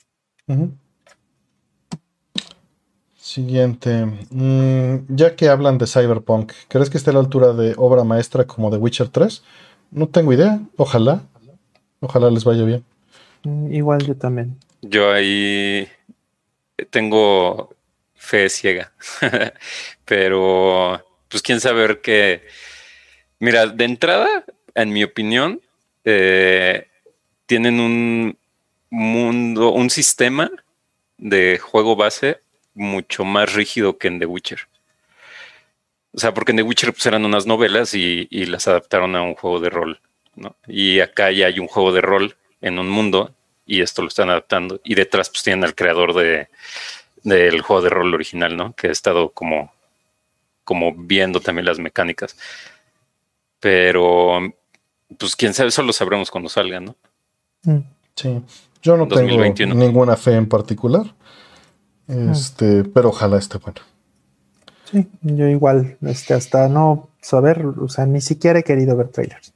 Siguiente. Mm, ya que hablan de Cyberpunk, ¿crees que esté a la altura de obra maestra como The Witcher 3? No tengo idea. Ojalá. Ojalá les vaya bien. Mm, igual yo también. Yo ahí tengo fe ciega. *laughs* Pero, pues quién sabe qué. Mira, de entrada, en mi opinión, eh, tienen un mundo, un sistema de juego base mucho más rígido que en The Witcher. O sea, porque en The Witcher pues, eran unas novelas y, las adaptaron a un juego de rol, ¿no? Y acá ya hay un juego de rol en un mundo y esto lo están adaptando. Y detrás pues tienen al creador de, del juego de rol original, ¿no? Que ha estado como, como viendo también las mecánicas. Pero, pues quién sabe, eso lo sabremos cuando salga, ¿no? Mm. Sí, yo no tengo ninguna fe en particular. Este, pero ojalá esté bueno. Sí, yo igual, este, hasta no saber, o sea, ni siquiera he querido ver trailers.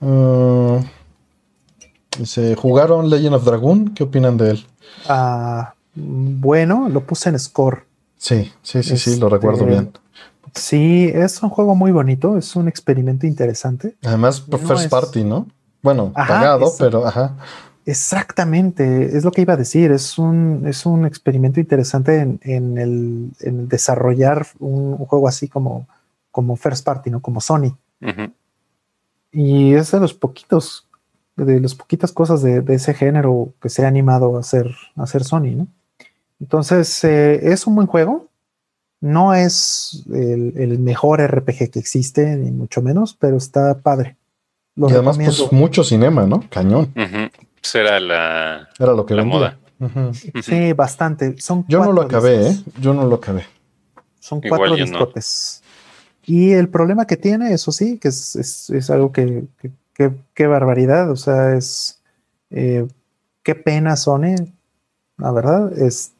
Uh, dice, ¿jugaron Legend of Dragoon? ¿Qué opinan de él? Ah, bueno, lo puse en score. Sí, sí, sí, sí, lo recuerdo este, bien. Sí, es un juego muy bonito, es un experimento interesante. Además, first party, ¿no? Bueno, pagado, pero ajá. Exactamente, es lo que iba a decir. Es un, es un experimento interesante en, en el, en desarrollar un, juego así como, como First Party, ¿no? Como Sony. Y es de los poquitos, de las poquitas cosas de, ese género que se ha animado a hacer, a hacer Sony, ¿no? Entonces, eh, es un buen juego. No es el, mejor RPG que existe, ni mucho menos, pero está padre. y además, pues mucho cinema, ¿no? Cañón. Pues era la, era lo que la moda. Sí, bastante. Son Yo no lo acabé, ¿eh? Yo no lo acabé. Son cuatro discotes. Y el problema que tiene, eso sí, que es, algo que, qué barbaridad, o sea, es eh, qué pena Sony, la verdad,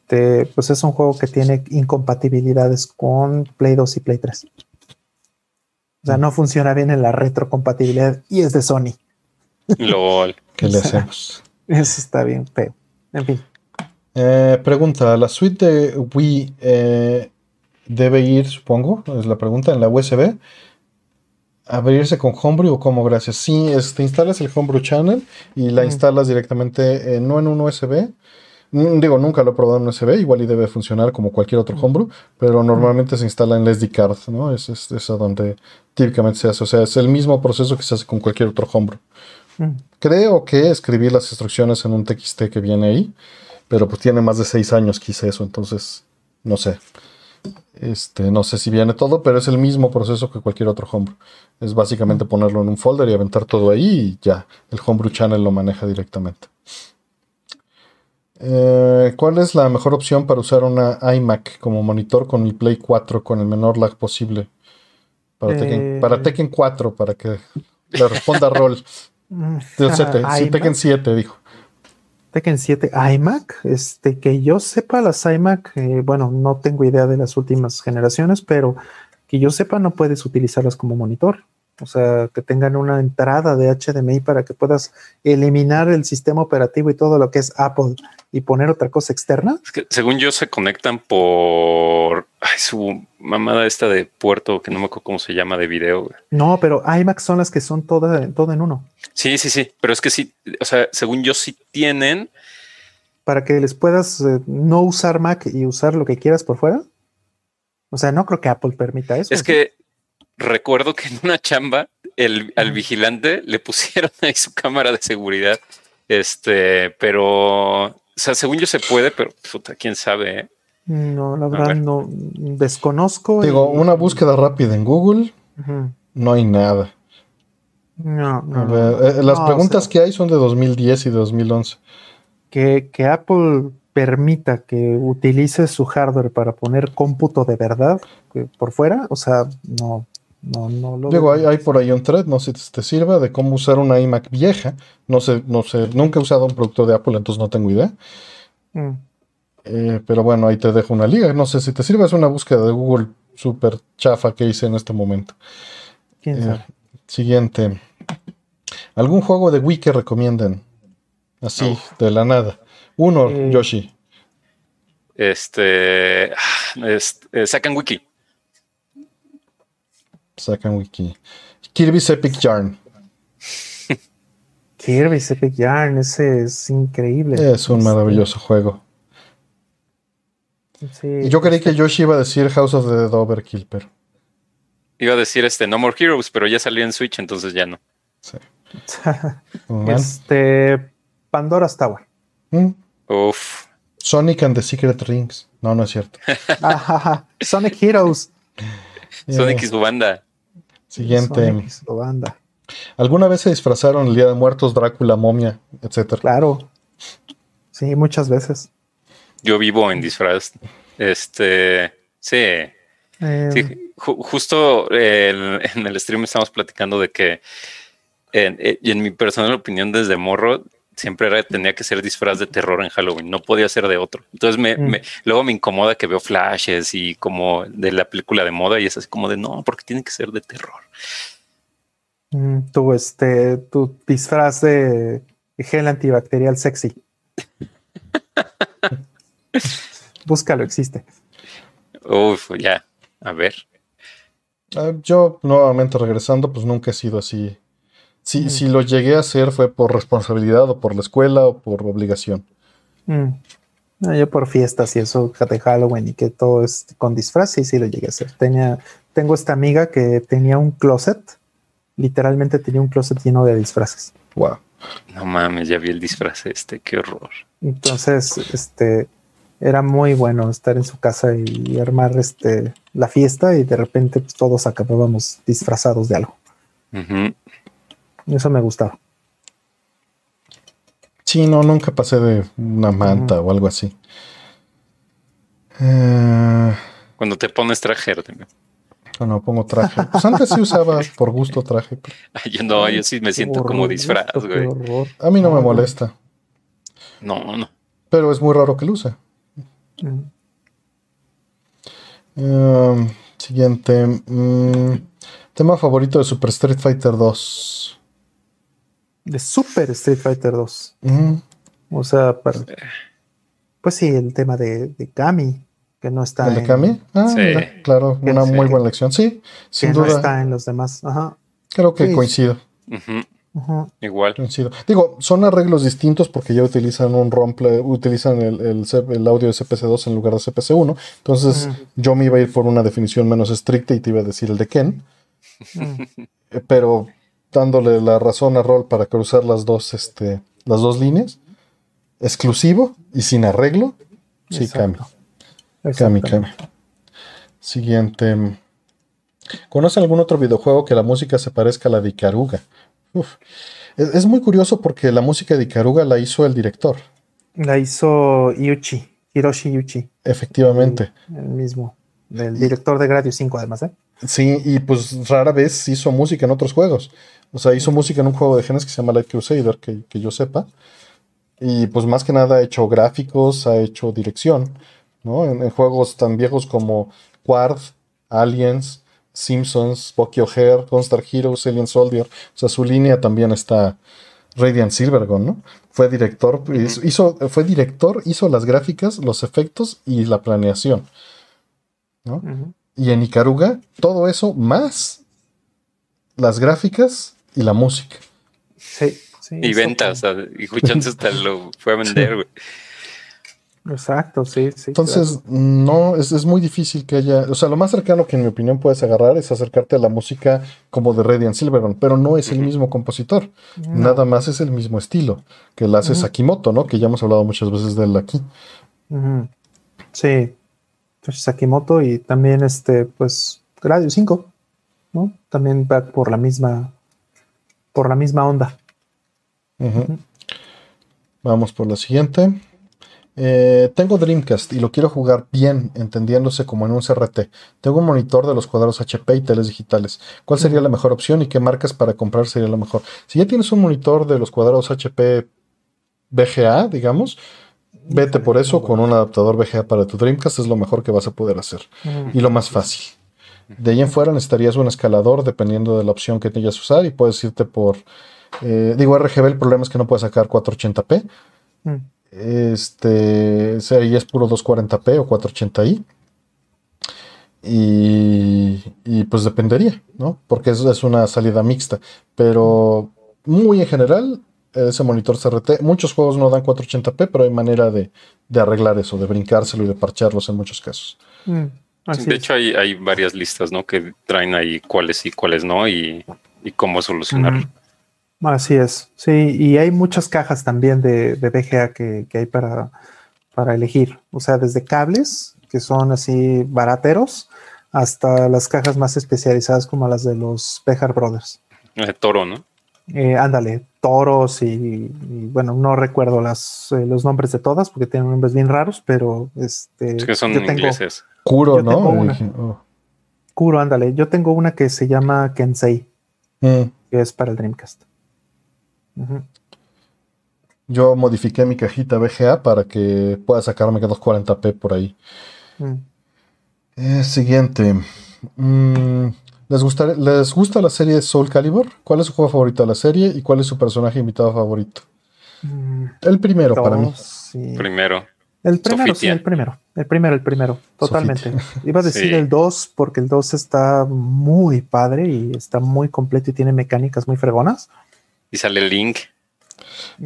este, pues es un juego que tiene incompatibilidades con Play 2 y Play 3. O sea, no funciona bien en la retrocompatibilidad y es de Sony. *laughs* LOL. ¿Qué le hacemos? Eso está bien feo. En fin. Eh, pregunta, ¿la suite de Wii eh, debe ir, supongo, es la pregunta, en la USB? ¿Abrirse con Homebrew o cómo? Gracias. Sí, te instalas el Homebrew Channel y la instalas directamente, eh, no en un USB, digo, nunca lo he probado en USB, igual y debe funcionar como cualquier otro homebrew, pero normalmente se instala en SD card, ¿no? Es, es, a donde típicamente se hace. O sea, es el mismo proceso que se hace con cualquier otro homebrew. Creo que escribí las instrucciones en un TXT que viene ahí, pero pues tiene más de seis años que hice eso, entonces no sé. Este, no sé si viene todo, pero es el mismo proceso que cualquier otro homebrew. Es básicamente ponerlo en un folder y aventar todo ahí y ya, el homebrew channel lo maneja directamente. Eh, ¿Cuál es la mejor opción para usar una iMac como monitor con mi Play 4 con el menor lag posible? Para, Tekken, 4, eh. para que le responda Roll. *laughs* Mm, sí, Tekken 7, dijo. Tekken 7 iMac, este, que yo sepa las iMac, eh, bueno, no tengo idea de las últimas generaciones, pero que yo sepa no puedes utilizarlas como monitor. O sea, que tengan una entrada de HDMI para que puedas eliminar el sistema operativo y todo lo que es Apple y poner otra cosa externa. Es que según yo se conectan por su mamada esta de puerto que no me acuerdo cómo se llama de video. No, pero iMac son las que son todas todo en uno. Sí, sí, sí. Pero es que sí, o sea, según yo sí tienen. Para que les puedas eh, no usar Mac y usar lo que quieras por fuera. O sea, no creo que Apple permita eso. Es que recuerdo que en una chamba el, al vigilante le pusieron *laughs* ahí su cámara de seguridad. Este, pero, o sea, según yo se puede, pero puta, quién sabe. ¿eh? No, la verdad no desconozco. Digo, una búsqueda rápida en Google, no hay nada. No, no. Eh, las preguntas que hay son de 2010 y 2011. Que, que Apple permita que utilice su hardware para poner cómputo de verdad por fuera, o sea, no, no, no lo Digo, hay, por ahí un thread, no sé si te sirva, de cómo usar una iMac vieja. No sé, no sé, nunca he usado un producto de Apple, entonces no tengo idea. Mm. Eh, pero bueno, ahí te dejo una liga. No sé si te sirve, es una búsqueda de Google súper chafa que hice en este momento. ¿Quién sabe? Eh, siguiente. ¿Algún juego de Wii que recomienden? Así, de la nada. Uno, eh, Yoshi. Este, ah, sacan Wiki. Sacan wiki. Kirby's Epic Yarn. *laughs* Kirby's Epic Yarn, ese es increíble. Es un maravilloso juego. Sí, yo creí que Yoshi iba a decir House of the Overkill, pero. Iba a decir este No More Heroes, pero ya salió en Switch, entonces ya no. Sí. *laughs* este. Pandora's Tower. ¿Mm? Uf. Sonic and the Secret Rings. No, no es cierto. *laughs* Sonic Heroes. Sonic y su banda. Siguiente. ¿Alguna vez se disfrazaron el Día de Muertos, Drácula, momia, etcétera? Claro. Sí, muchas veces. Yo vivo en disfraz. Este, sí. Eh, justo en el stream estamos platicando de que, en, en mi personal opinión, desde morro, siempre tenía que ser disfraz de terror en Halloween, no podía ser de otro. Entonces me, mm. luego me incomoda que veo flashes y como de la película de moda y es así como de no, porque tiene que ser de terror. Mm, tu este, tu disfraz de gel antibacterial sexy. *laughs* Búscalo, existe. Uf, ya, a ver. Ah, yo nuevamente regresando, pues nunca he sido así Si, Mm. si lo llegué a hacer fue por responsabilidad o por la escuela o por obligación. Mm. No, yo por fiestas y eso de Halloween y que todo es con disfraz, sí, sí lo llegué a hacer. Tenía, tengo esta amiga que tenía un closet, literalmente tenía un closet lleno de disfraces. Wow. No mames, ya vi el disfraz este, qué horror. Entonces, este, era muy bueno estar en su casa y armar este, la fiesta y de repente pues, todos acabábamos disfrazados de algo. Ujú. Eso me gustaba. Sí, no, nunca pasé de una manta o algo así. Eh, Cuando te pones traje, Artemio. bueno, pongo traje. Pues antes sí usaba por gusto traje. pero Ay, Yo no, yo sí me siento como disfraz, güey. A mí no me molesta, No, no. pero es muy raro que lo use. Mm. Um, siguiente. mm, tema favorito de Super Street Fighter 2. De Super Street Fighter 2. Mm, O sea, para- pues sí, el tema de, de Kami, que no está ¿El de en- Kami? Ah, Sí. mira, claro, Que una sí. muy buena lección. Sí, que sin no duda. está en los demás. Ajá. Creo que Sí. coincido. Ujú. Igual. coincido. Digo, son arreglos distintos porque ya utilizan un ROM, utilizan el, el audio de CPC2 en lugar de CPC1. Entonces, yo me iba a ir por una definición menos estricta y te iba a decir el de Ken. Eh, pero dándole la razón a Roll para cruzar las dos, este, las dos líneas, exclusivo y sin arreglo, sí. Exacto. Exactamente. Kami. Siguiente. ¿Conoce algún otro videojuego que la música se parezca a la de Ikaruga? Uf. Es, es muy curioso porque la música de Ikaruga la hizo el director, La hizo Yuchi, Hiroshi Yuchi, efectivamente. el mismo, el director de Gradius 5 además, ¿eh? Sí, y pues rara vez hizo música en otros juegos. O sea, hizo música en un juego de genes que se llama Light Crusader, que, que yo sepa. Y pues más que nada ha hecho gráficos, ha hecho dirección, ¿no? En, en juegos tan viejos como Quard, Aliens, Simpsons, Bucky O'Hare, Gunstar Heroes, Alien Soldier. O sea, su línea también está Radiant Silvergun, ¿no? Fue director, hizo, hizo- fue director, hizo las gráficas, los efectos y la planeación, Y en Ikaruga, todo eso más las gráficas y la música. Sí, sí. Y ventas, o sea, y Juchance *laughs* hasta lo fue a vender, güey. Exacto, sí, sí. Entonces, no, es, es muy difícil que haya. O sea, lo más cercano que en mi opinión puedes agarrar es acercarte a la música como de Radiant Silvergun, pero no es el mismo compositor. No. Nada más es el mismo estilo que la hace. Sakimoto, ¿no? Que ya hemos hablado muchas veces de él aquí. Ujú. Sí. Sakimoto y también este, pues, Gradius 5, ¿no? También va por la misma, por la misma onda. Vamos por la siguiente. Eh, tengo Dreamcast y lo quiero jugar bien, entendiéndose como en un CRT. Tengo un monitor de los cuadros HP y teles digitales. ¿Cuál sería la mejor opción y qué marcas para comprar sería lo mejor? Si ya tienes un monitor de los cuadrados HP VGA, digamos, vete por eso con un adaptador VGA para tu Dreamcast, es lo mejor que vas a poder hacer Ujú. y lo más fácil. De ahí en fuera necesitarías un escalador dependiendo de la opción que tengas usar y puedes irte por, eh, digo RGB, el problema es que no puedes sacar 480p. Mm. Este, ahí es puro 240p o 480i. Y, y pues dependería, ¿no? Porque es, es una salida mixta. Pero muy en general, ese monitor CRT, muchos juegos no dan 480p, pero hay manera de, de arreglar eso, de brincárselo y de parcharlos en muchos casos. Mm. De es. hecho, hay, hay varias listas, ¿no? Que traen ahí cuáles y cuáles no y, y cómo solucionarlo. Así es, sí, y hay muchas cajas también de, de VGA que, que hay para, para elegir, o sea, desde cables, que son así barateros, hasta las cajas más especializadas como las de los Bejar Brothers. Eh, toro, ¿no? Eh, ándale, toros y, y, bueno, no recuerdo las, eh, los nombres de todas porque tienen nombres bien raros, pero este, Es que son yo tengo ingleses. Curo, Yo ¿no? tengo una. Dije, oh. Kuro, ándale, yo tengo una que se llama Kensei, Mm. que es para el Dreamcast. Yo modifiqué mi cajita VGA para que pueda sacarme 240p por ahí. Mm. Eh, siguiente. Mm, ¿les, gusta, ¿Les gusta la serie Soul Calibur? ¿Cuál es su juego favorito de la serie y cuál es su personaje invitado favorito? Mm. El primero para mí. Sí. Primero. El primero, sí, Sofitia. el primero. El primero, el primero. Totalmente. Iba a decir Sí. el 2 porque el 2 está muy padre y está muy completo y tiene mecánicas muy fregonas. Y sale Link.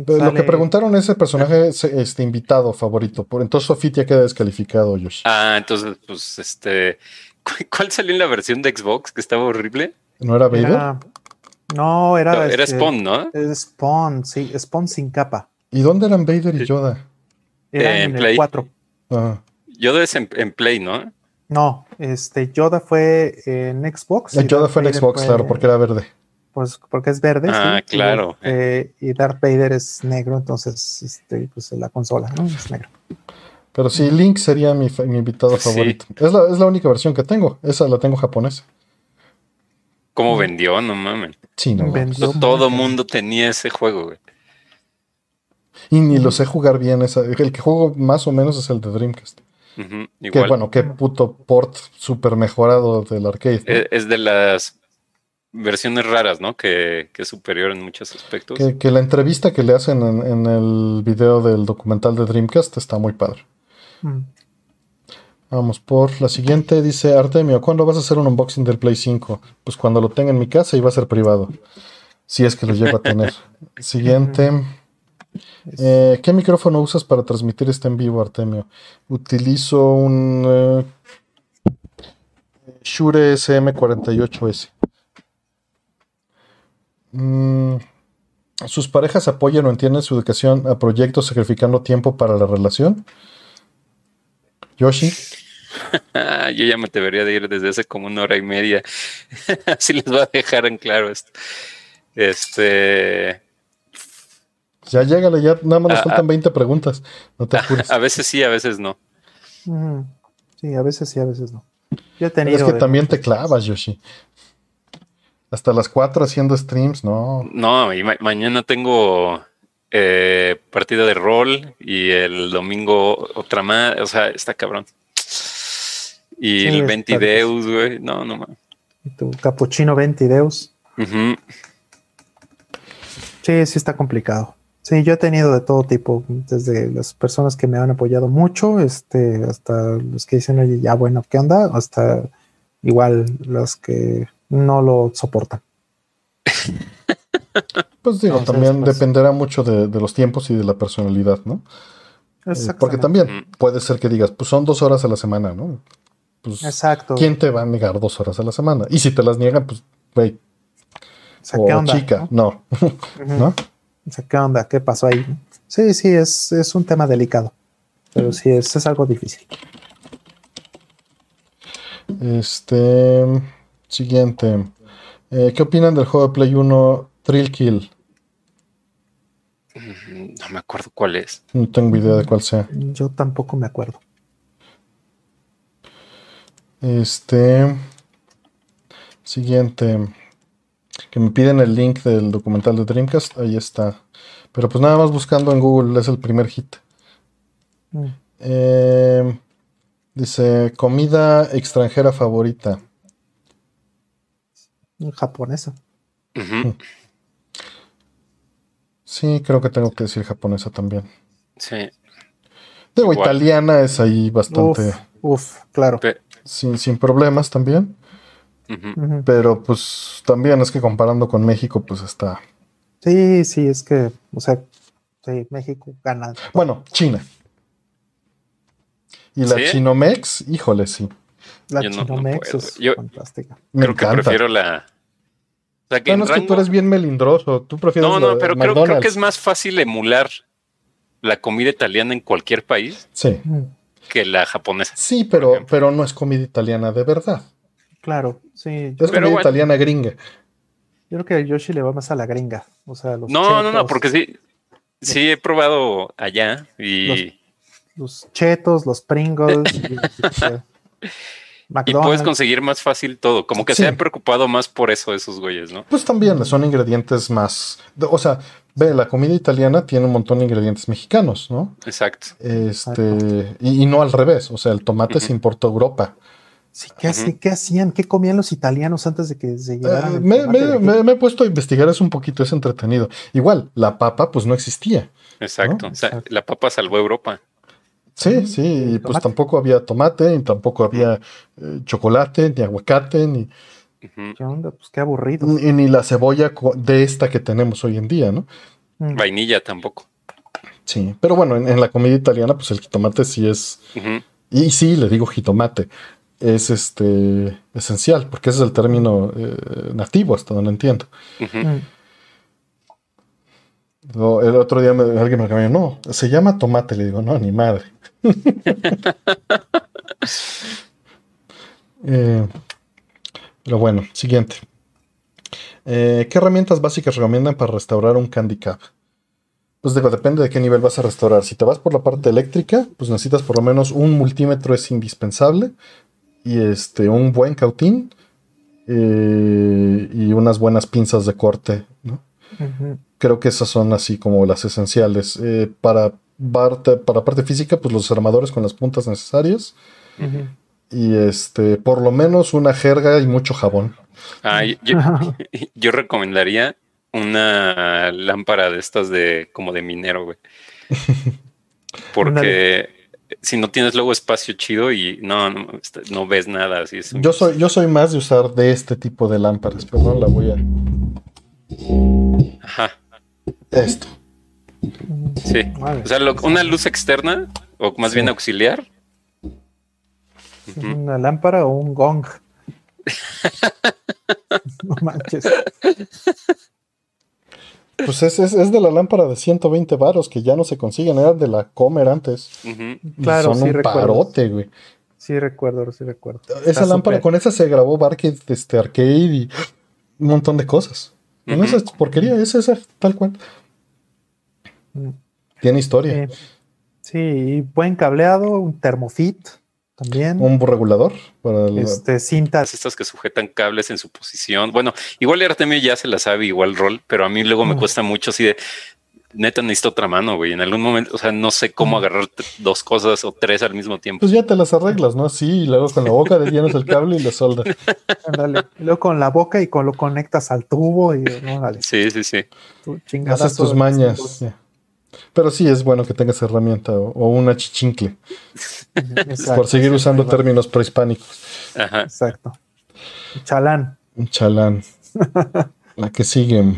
Pero Lo que preguntaron es el personaje este invitado favorito. Por entonces Sofía ya queda descalificado, Yoshi. Ah, entonces, pues, este. ¿Cu- *laughs* ¿Cuál salió en la versión de Xbox que estaba horrible? ¿No era Vader? Era- no, era. No, era este, Spawn, ¿no? Spawn, sí, Spawn sin capa. ¿Y dónde eran Vader y Yoda? Era Eh, en en el Play. 4. Ah, Yoda es en, en Play, ¿no? No, este Yoda fue en Xbox. el Yoda Darth fue en Vader Xbox, fue- claro, porque era verde. Pues porque es verde. Ah, sí, claro. Y, este, y Darth Vader es negro, entonces, este, pues la consola, ¿no? Es negro. Pero sí, Link sería mi, mi invitado Sí. favorito. Es la, es la única versión que tengo. Esa la tengo japonesa. ¿Cómo vendió? No mames. Sí, no. mames. Vendió Todo mundo tenía ese juego, güey. Y ni lo sé jugar bien. Esa, el que juego más o menos es el de Dreamcast. Ujú, Que Igual. bueno, qué puto port súper mejorado del arcade. ¿no? Es de las versiones raras, ¿no? Que, que es superior en muchos aspectos. Que, que la entrevista que le hacen en, en el video del documental de Dreamcast está muy padre. Mm. Vamos por la siguiente. Dice Artemio, ¿cuándo vas a hacer un unboxing del Play 5? Pues cuando lo tenga en mi casa y va a ser privado. Si es que lo llego a tener. *laughs* Siguiente. Eh, ¿Qué micrófono usas para transmitir este en vivo, Artemio? Utilizo un eh, Shure SM48S. Mm, ¿Sus parejas apoyan o entienden su educación a proyectos sacrificando tiempo para la relación? Yoshi. Ah, *laughs* yo ya me debería de ir desde hace como una hora y media. *laughs* Así les voy a dejar en claro esto. Este. Ya llégale, ya nada más nos Ah, faltan 20 preguntas. No te *laughs* apures. A veces sí, a veces no. Sí, a veces sí, a veces no. Yo he Pero es que también te clavas, Yoshi. Hasta las 4 haciendo streams, no. No, y ma- mañana tengo eh, partida de rol y el domingo otra más. O sea, está cabrón. Y Sí, el está 20 Deus, güey. No, no mames. Tu Capuchino Ventideus. Ujú. Sí, sí está complicado. Sí, yo he tenido de todo tipo, desde las personas que me han apoyado mucho, este, hasta los que dicen, oye, ya bueno, ¿qué onda? Hasta igual los que no lo soportan. *laughs* Pues digo, Entonces, también pues- dependerá mucho de, de los tiempos y de la personalidad, ¿no? Eh, porque también Mm. puede ser que digas, pues son dos horas a la semana, ¿no? Pues, Exacto. ¿quién te va a negar dos horas a la semana? Y si te las niegan, pues, güey, O sea, o ¿qué onda? chica, no. *laughs* ¿no? O sea, ¿qué onda? ¿Qué pasó ahí? Sí, sí, es, es un tema delicado, pero sí, es, es algo difícil. Este. Siguiente. Eh, ¿Qué opinan del juego de Play 1 Thrill Kill? No me acuerdo cuál es. No tengo idea de cuál sea. Yo tampoco me acuerdo. Este. Siguiente. Que me piden el link del documental de Dreamcast. Ahí está. Pero pues nada más buscando en Google es el primer hit. Mm. Eh, dice: Comida extranjera favorita. Japonesa. Sí, creo que tengo que decir japonesa también. Sí. Digo, Igual. italiana es ahí bastante. Uf, uf, claro. Pe- Sin, sin problemas también. Pero pues también es que comparando con México, pues está. Sí, sí, es que, o sea, sí, México gana. Bueno, China. Y la ¿Sí? Chinomex, híjole, sí. La Yo no- no Chinomex es Yo- fantástica. Me Creo que encanta. prefiero la. O sea, que es que tú eres bien melindroso. Tú prefieres No, no, pero creo, que es más fácil emular la comida italiana en cualquier país Sí. Que la japonesa. Sí, pero, pero no es comida italiana de verdad. Claro, sí. Es comida bueno. italiana gringa. yo creo que el Yoshi le va más a la gringa. O sea, los No, no, no, porque sí, sí he probado allá y, Los chetos, los Pringles, y, y *laughs* McDonald's. puedes conseguir más fácil todo. Como que Sí. se han preocupado más por eso esos güeyes, ¿no? Pues también son ingredientes más. O sea, ve, la comida italiana tiene un montón de ingredientes mexicanos, ¿no? Exacto. Este, y, y no al revés. O sea, el tomate se importó a Europa. Sí, ¿qué, hace- ¿Qué hacían? ¿Qué comían los italianos antes de que se? Eh, el me, tomate me- he puesto a investigar eso un poquito, es entretenido. Igual, la papa, pues no existía. Exacto. ¿No? O sea, Exacto. la papa salvó Europa. Sí, sí, y pues tomate. tampoco había tomate, y tampoco había eh, chocolate, ni aguacate, ni. ¿Qué onda? Pues qué aburrido. Ni, ni la cebolla de esta que tenemos hoy en día, ¿no? Mm. Vainilla tampoco. Sí, pero bueno, en, en la comida italiana, pues el jitomate sí es, y sí, le digo jitomate, es este esencial, porque ese es el término eh, nativo, hasta donde entiendo. Mm. El otro día me- alguien me cambió, no, se llama tomate, le digo, no, ni madre. *laughs* Eh, pero bueno, siguiente. Eh, ¿Qué herramientas básicas recomiendan para restaurar un Candy Cab? Pues digo, depende de qué nivel vas a restaurar. Si te vas por la parte eléctrica, pues necesitas por lo menos un multímetro es indispensable y este un buen cautín eh, y unas buenas pinzas de corte. Creo que esas son así como las esenciales. Eh, para, parte, para parte física, pues los armadores con las puntas necesarias. Y este, por lo menos una jerga y mucho jabón. Ah, *laughs* yo, yo recomendaría una lámpara de estas de como de minero, güey. *laughs* Porque si no tienes luego espacio chido y no, no, no ves nada, así es. Yo soy, yo soy más de usar de este tipo de lámparas. Perdón, la voy a. Ajá, Esto. Sí. Vale. O sea, lo- una luz externa, o más Sí. bien auxiliar. ¿Una lámpara o un gong? *laughs* no manches. Pues es, es, es de la lámpara de 120 varos que ya no se consiguen. Era de la Comer antes. Ujú. Y Claro, son sí un recuerdo. parote, güey. Sí recuerdo, sí recuerdo. Esa Está lámpara, con esa se grabó Barkid este, Arcade y un montón de cosas. Con Ujú. esa es porquería, es esa, tal cual. Tiene historia. Sí. Sí, buen cableado, un termofit también. Un regulador para la- este, cintas. Estas que sujetan cables en su posición. Bueno, igual Artemio ya se la sabe, igual rol, pero a mí luego me Mm. cuesta mucho así de neta necesito otra mano, güey. En algún momento, o sea, no sé cómo Mm. agarrar dos cosas o tres al mismo tiempo. Pues ya te las arreglas, ¿no? Así, y luego con la boca llenas el cable y le soldas. *laughs* Ándale. Y luego con la boca y con lo conectas al tubo y no, dale, Sí, sí, sí. tú Haces tus de mañas. Pero sí es bueno que tengas herramienta o, o una chichincle. Exacto, por seguir usando términos prehispánicos. Ajá. Exacto. Chalán. Un chalán. *laughs* La que sigue.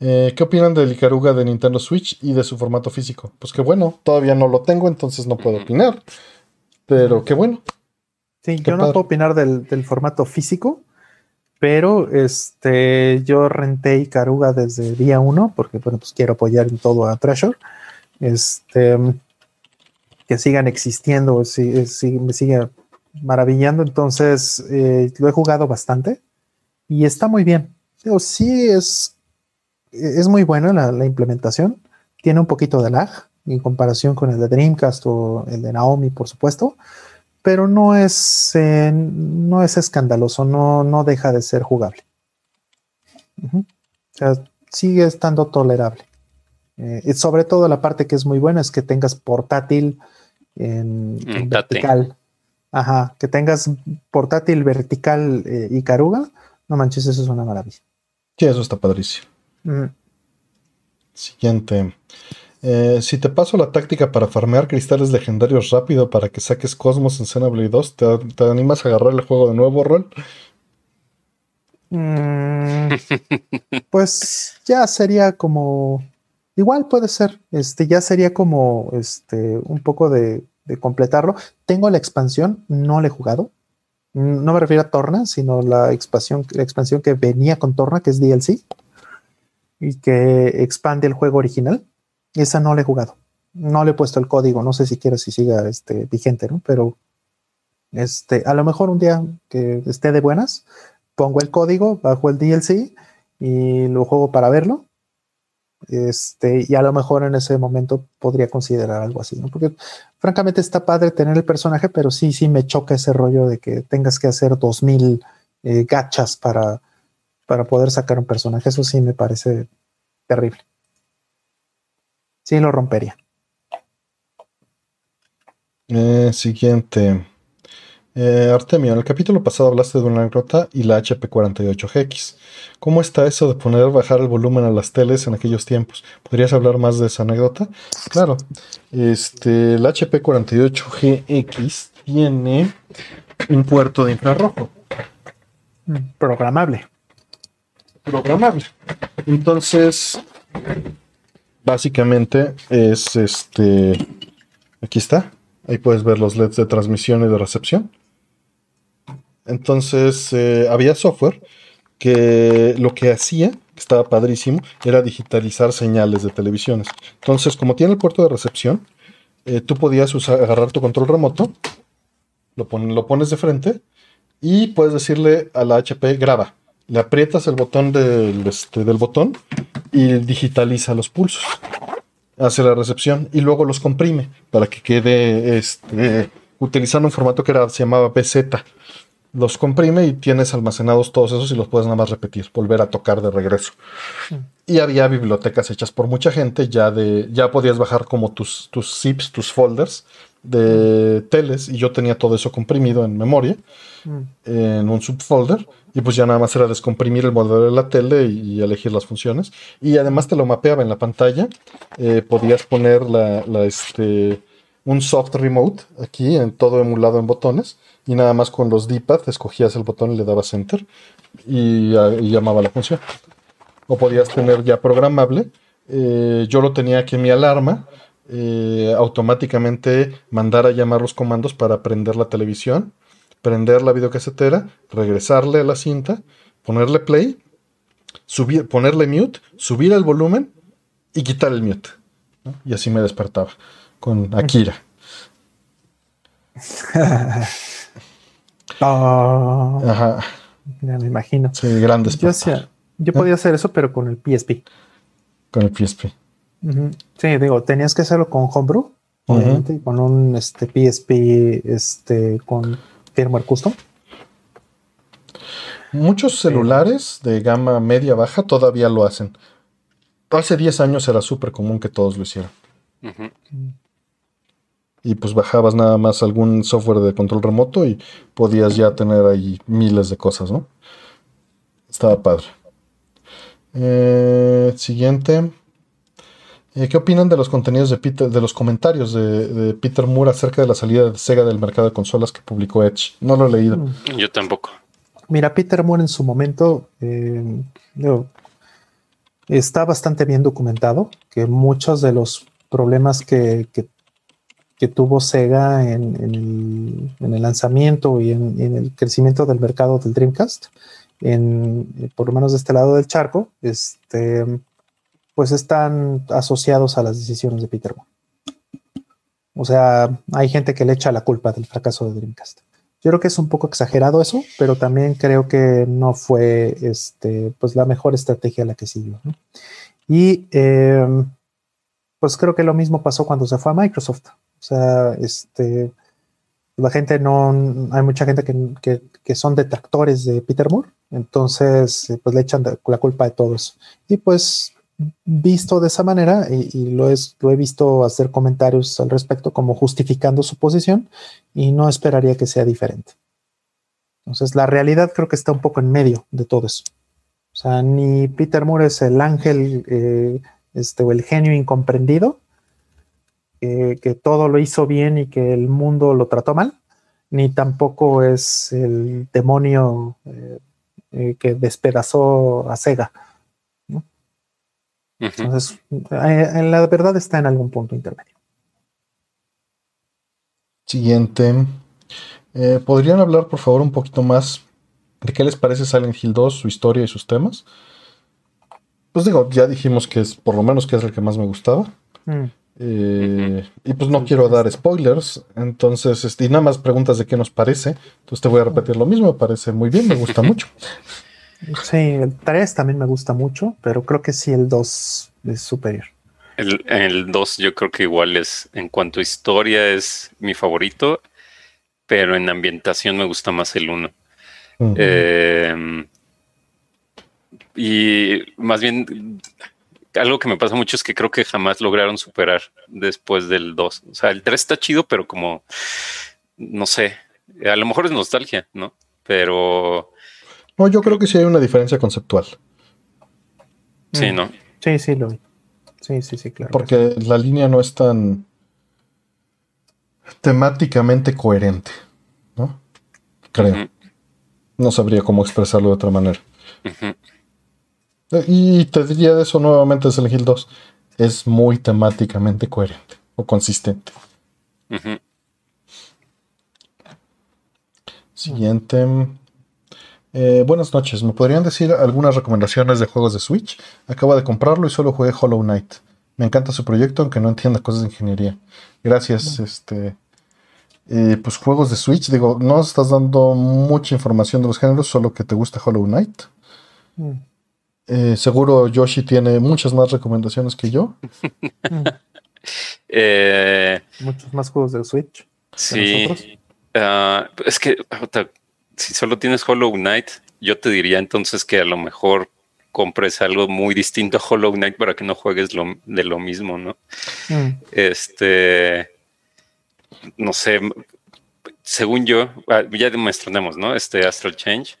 Eh, ¿Qué opinan del Icaruga de Nintendo Switch y de su formato físico? Pues que bueno, todavía no lo tengo, entonces no puedo opinar. Pero qué bueno. Sí, Qué yo no puedo opinar del, del formato físico, pero este, yo renté Icaruga desde día uno, porque bueno, pues quiero apoyar en todo a Treasure. Este, que sigan existiendo, sí, sí, me sigue maravillando. Entonces, eh, lo he jugado bastante y está muy bien. Digo, sí es, es muy buena la implementación. Tiene un poquito de lag en comparación con el de Dreamcast o el de Naomi, por supuesto pero no es, eh, no es escandaloso, no, no deja de ser jugable. O sea, sigue estando tolerable. Eh, y sobre todo la parte que es muy buena es que tengas portátil en, en Mm, vertical. Ajá, que tengas portátil vertical eh, y caruga. No manches, eso es una maravilla. Sí, eso está padrísimo. Mm, Siguiente. Eh, si te paso la táctica para farmear cristales legendarios rápido para que saques Cosmos en Xenoblade 2, ¿te, te animas a agarrar el juego de nuevo, Rol? Mm, *laughs* pues ya sería como igual puede ser este ya sería como este un poco de, de completarlo. Tengo la expansión no la he jugado. Mm, no me refiero a Torna sino la expansión la expansión que venía con Torna que es DLC y que expande el juego original esa no la he jugado no le he puesto el código no sé si quiero si siga este vigente no pero este a lo mejor un día que esté de buenas pongo el código, bajo el DLC y lo juego para verlo. Este, y a lo mejor en ese momento podría considerar algo así, ¿no? Porque francamente está padre tener el personaje, pero sí, sí me choca ese rollo de que tengas que hacer 2000 eh, gachas para, para poder sacar un personaje. Eso sí me parece terrible. Sí, lo rompería. Eh, siguiente. Eh, Artemio, en el capítulo pasado hablaste de una anécdota y la HP48GX. ¿Cómo está eso de poner bajar el volumen a las teles en aquellos tiempos? ¿Podrías hablar más de esa anécdota? Claro. Este, la HP48GX tiene un puerto de infrarrojo. Mm, Programable. programable. Entonces, básicamente es este. Aquí está. Ahí puedes ver los LEDs de transmisión y de recepción. Entonces, eh, había software que lo que hacía, que estaba padrísimo, era digitalizar señales de televisiones. Entonces, como tiene el puerto de recepción, eh, tú podías usar, agarrar tu control remoto, lo, lo pones de frente y puedes decirle a la HP graba. Le aprietas el botón del, este, del botón y digitaliza los pulsos. Hace la recepción y luego los comprime para que quede este, utilizando un formato que era, se llamaba BZ. Los comprime y tienes almacenados todos esos y los puedes nada más repetir, volver a tocar de regreso. Y había bibliotecas hechas por mucha gente, ya de ya podías bajar como tus, tus zips, tus folders de teles, y yo tenía todo eso comprimido en memoria, Mm. en un subfolder, y pues ya nada más era descomprimir el modelo de la tele y, elegir las funciones. Y además te lo mapeaba en la pantalla, eh, podías poner la, la, este, un soft remote aquí, en todo emulado en botones, y nada más con los D-pad escogías el botón y le dabas enter, y, ah, y llamaba la función o podías tener ya programable. Eh, yo lo tenía aquí en mi alarma, eh, automáticamente mandar a llamar los comandos para prender la televisión, prender la videocasetera, regresarle a la cinta, ponerle play, subir, ponerle mute, subir el volumen y quitar el mute. ¿no? Y así me despertaba con Akira. *laughs* Ah, Ajá, ya me imagino. sí, grandes Yo, yo podía hacer eso, pero con el PSP. con el PSP. Sí, digo, tenías que hacerlo con Homebrew, obviamente, y con un este, PSP este, con firmware custom. Muchos celulares de gama media baja todavía lo hacen. Hace 10 años era súper común que todos lo hicieran. Y pues bajabas nada más algún software de control remoto y podías ya tener ahí miles de cosas, ¿no? Estaba padre. Eh, siguiente. Eh, ¿Qué opinan de los contenidos de Peter, de los comentarios de, de Peter Moore acerca de la salida de Sega del mercado de consolas que publicó Edge? No lo he leído. Mm. Yo tampoco. Mira, Peter Moore en su momento eh, está bastante bien documentado, que muchos de los problemas que, que- que tuvo Sega en, en el, en el lanzamiento y en, en el crecimiento del mercado del Dreamcast, en, por lo menos de este lado del charco, este, pues están asociados a las decisiones de Peter Moore. O sea, hay gente que le echa la culpa del fracaso de Dreamcast. Yo creo que es un poco exagerado eso, pero también creo que no fue este, pues la mejor estrategia la que siguió. Y eh, pues creo que lo mismo pasó cuando se fue a Microsoft. O sea, este, la gente no, hay mucha gente que, que, que son detractores de Peter Moore, entonces pues le echan la culpa de todo eso. Y pues visto de esa manera, y, lo, es, lo he visto hacer comentarios al respecto como justificando su posición, y no esperaría que sea diferente. Entonces, la realidad creo que está un poco en medio de todo eso. O sea, ni Peter Moore es el ángel eh, este, o el genio incomprendido, que todo lo hizo bien y que el mundo lo trató mal, ni tampoco es el demonio eh, eh, que despedazó a Sega. Entonces, eh, en la verdad está en algún punto intermedio. Siguiente. Eh, ¿Podrían hablar, por favor, un poquito más de qué les parece Silent Hill 2, su historia y sus temas? Pues digo, ya dijimos que es, por lo menos, que es el que más me gustaba. Mm. Eh, Y pues no quiero dar spoilers. Entonces, este, y nada más preguntas de qué nos parece. Entonces te voy a repetir lo mismo. Me parece muy bien, me gusta *laughs* mucho. Sí, el 3 también me gusta mucho, pero creo que sí el 2 es superior. El, el 2 yo creo que igual es, en cuanto a historia, es mi favorito, pero en ambientación me gusta más el 1. Mm. Eh, y más bien, algo que me pasa mucho es que creo que jamás lograron superar después del 2. O sea, el 3 está chido, pero como, no sé, a lo mejor es nostalgia, ¿no? Pero No, yo creo que sí hay una diferencia conceptual. sí, Mm. ¿no? Sí, sí, lo vi. Sí, sí, sí, claro. Porque la línea no es tan temáticamente coherente. ¿No? Creo. No sabría cómo expresarlo de otra manera. Y te diría de eso nuevamente Silent Hill 2. Es muy temáticamente coherente o consistente. Siguiente. Eh, buenas noches. ¿Me podrían decir algunas recomendaciones de juegos de Switch? Acabo de comprarlo y solo jugué Hollow Knight. Me encanta su proyecto, aunque no entienda cosas de ingeniería. Gracias. Este. Eh, pues juegos de Switch, digo, no estás dando mucha información de los géneros, solo que te gusta Hollow Knight. Mm. Eh, seguro Yoshi tiene muchas más recomendaciones que yo. *laughs* Eh, Muchos más juegos de Switch. Sí. Ah, es que si solo tienes Hollow Knight, yo te diría entonces que a lo mejor compres algo muy distinto a Hollow Knight para que no juegues de lo mismo, ¿no? Mm. Este, no sé, según yo, ah, ya demostramos, ¿no? Este Astral Change.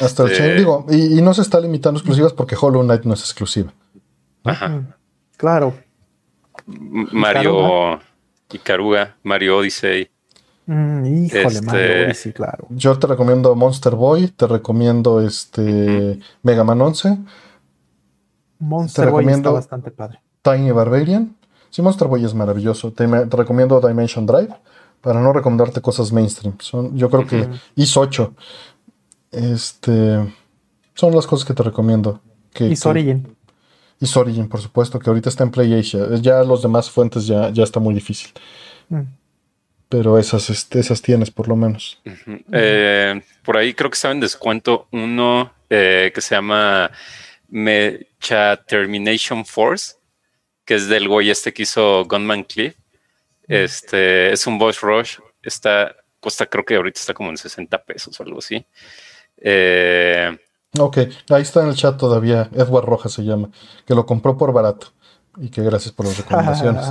Astral Change, este digo, y, no se está limitando exclusivas porque Hollow Knight no es exclusiva. Ajá. Mm, claro. Mario y Caruga, Mario Odyssey. Mm, híjole, este, Mario Odyssey, claro. Yo te recomiendo Monster Boy, te recomiendo este Mega Man 11. Monster Boy está bastante padre. Tiny Barbarian. Sí, Monster Boy es maravilloso. Te, recomiendo Dimension Drive para no recomendarte cosas mainstream. Son, yo creo que IS 8. Este, son las cosas que te recomiendo. Que, Is Origin. Is Origin, por supuesto, que ahorita está en PlayAsia. Ya los demás fuentes ya, ya está muy difícil. Mm. Pero esas, este, esas tienes por lo menos. Eh, por ahí creo que está en descuento uno eh, que se llama Mecha Termination Force, que es del güey este que hizo Gunman Cliff. Este es un voice rush. Está, cuesta, creo que ahorita está como en 60 pesos o algo así. Eh, ok, ahí está en el chat todavía. Edward Rojas se llama, que lo compró por barato. Y que gracias por las *laughs* recomendaciones.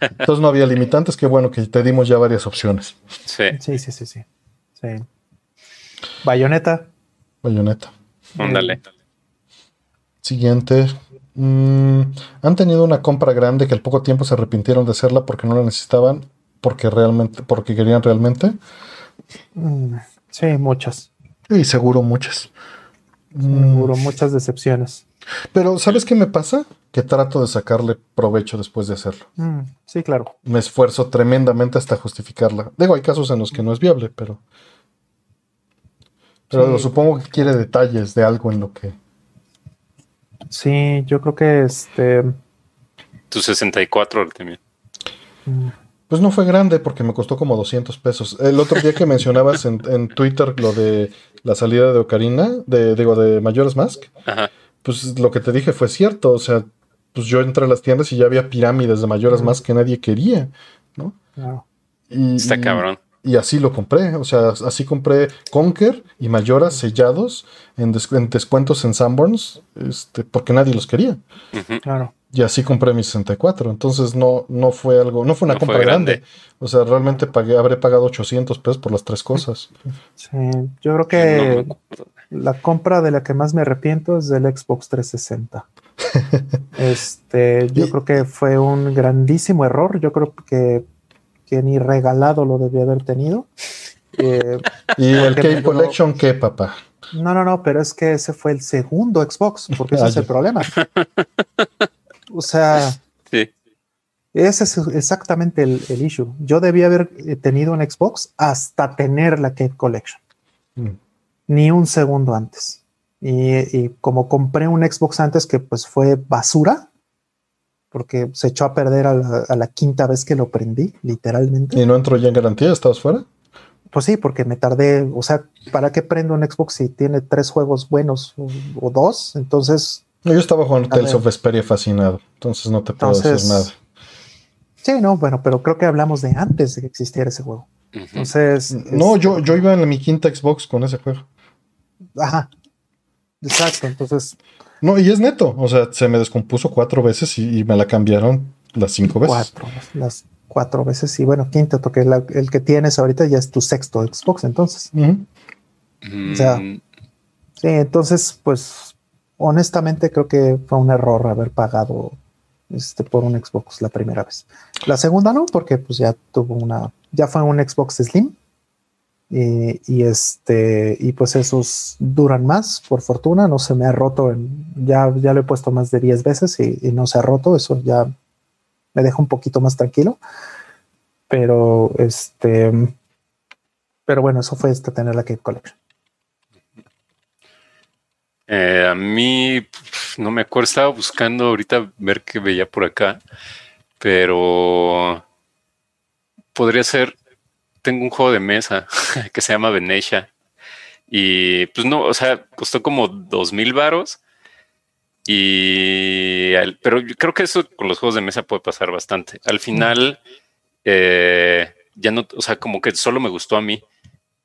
Entonces no había limitantes, qué bueno que te dimos ya varias opciones. Sí, sí, sí, sí. sí. Bayoneta. Bayoneta. Ándale. Siguiente. Mm, ¿Han tenido una compra grande que al poco tiempo se arrepintieron de hacerla porque no la necesitaban? Porque realmente, porque querían realmente. Mm, sí, muchas. Y seguro muchas. Seguro, muchas decepciones. Pero, ¿sabes qué me pasa? Que trato de sacarle provecho después de hacerlo. Mm, sí, claro. Me esfuerzo tremendamente hasta justificarla. Digo, hay casos en los que no es viable, pero. Pero supongo que quiere detalles de algo en lo que. Sí, yo creo que este. Tu 64 también. Pues no fue grande porque me costó como 200 pesos. El otro día que mencionabas en, Twitter lo de la salida de Ocarina, de, digo, de Majora's Mask, pues lo que te dije fue cierto. O sea, pues yo entré a las tiendas y ya había pirámides de Majora's Mask que nadie quería, ¿no? Y, Está cabrón. Y, así lo compré. O sea, así compré Conker y Majora's sellados en, descuentos en Sanborns, este, porque nadie los quería. Claro. Y así compré mi 64. Entonces no, no fue algo, no fue una compra grande. O sea, realmente pagué, habré pagado 800 pesos por las tres cosas. Sí, yo creo que la compra de la que más me arrepiento es del Xbox 360. *laughs* este, yo creo que fue un grandísimo error. Yo creo que, que ni regalado lo debía haber tenido. Eh, ¿Y el Game Collection qué, papá? No, no, no, pero es que ese fue el segundo Xbox, porque ese es el problema. *laughs* O sea, ese es exactamente el, issue. Yo debía haber eh, tenido un Xbox hasta tener la Cape Collection. Mm. Ni un segundo antes. Y, como compré un Xbox antes que pues fue basura, porque se echó a perder a la, quinta vez que lo prendí, literalmente. ¿Y no entró ya en garantía? ¿Estabas fuera? Pues sí, porque me tardé, o sea, ¿para qué prendo un Xbox si tiene tres juegos buenos o dos? Entonces yo estaba jugando Tales of Vesperia fascinado, entonces no te puedo decir nada. Sí, no, bueno, pero creo que hablamos de antes de que existiera ese juego. Entonces. No, yo, yo iba en mi quinta Xbox con ese juego. Ajá. Exacto, entonces. No, y es neto. O sea, se me descompuso cuatro veces y, me la cambiaron las cinco veces. Cuatro, las cuatro veces, y bueno, quinta, porque el que tienes ahorita ya es tu sexto Xbox, entonces. O sea, mm. sí, entonces, pues honestamente creo que fue un error haber pagado este, por un Xbox la primera vez. La segunda no, porque pues ya tuvo una, ya fue un Xbox Slim. Y, y, este, y pues esos duran más, por fortuna, no se me ha roto, en, ya, ya lo he puesto más de 10 veces y, no se ha roto, eso ya me deja un poquito más tranquilo. Pero este, pero bueno, eso fue este tener la Cape Collection. Eh, a mí no me acuerdo, estaba buscando ahorita ver qué veía por acá, pero podría ser tengo un juego de mesa *laughs* que se llama Venetia. Y pues no, o sea, costó como dos mil varos. Y pero yo creo que eso con los juegos de mesa puede pasar bastante. Al final, eh, ya no, o sea, como que solo me gustó a mí.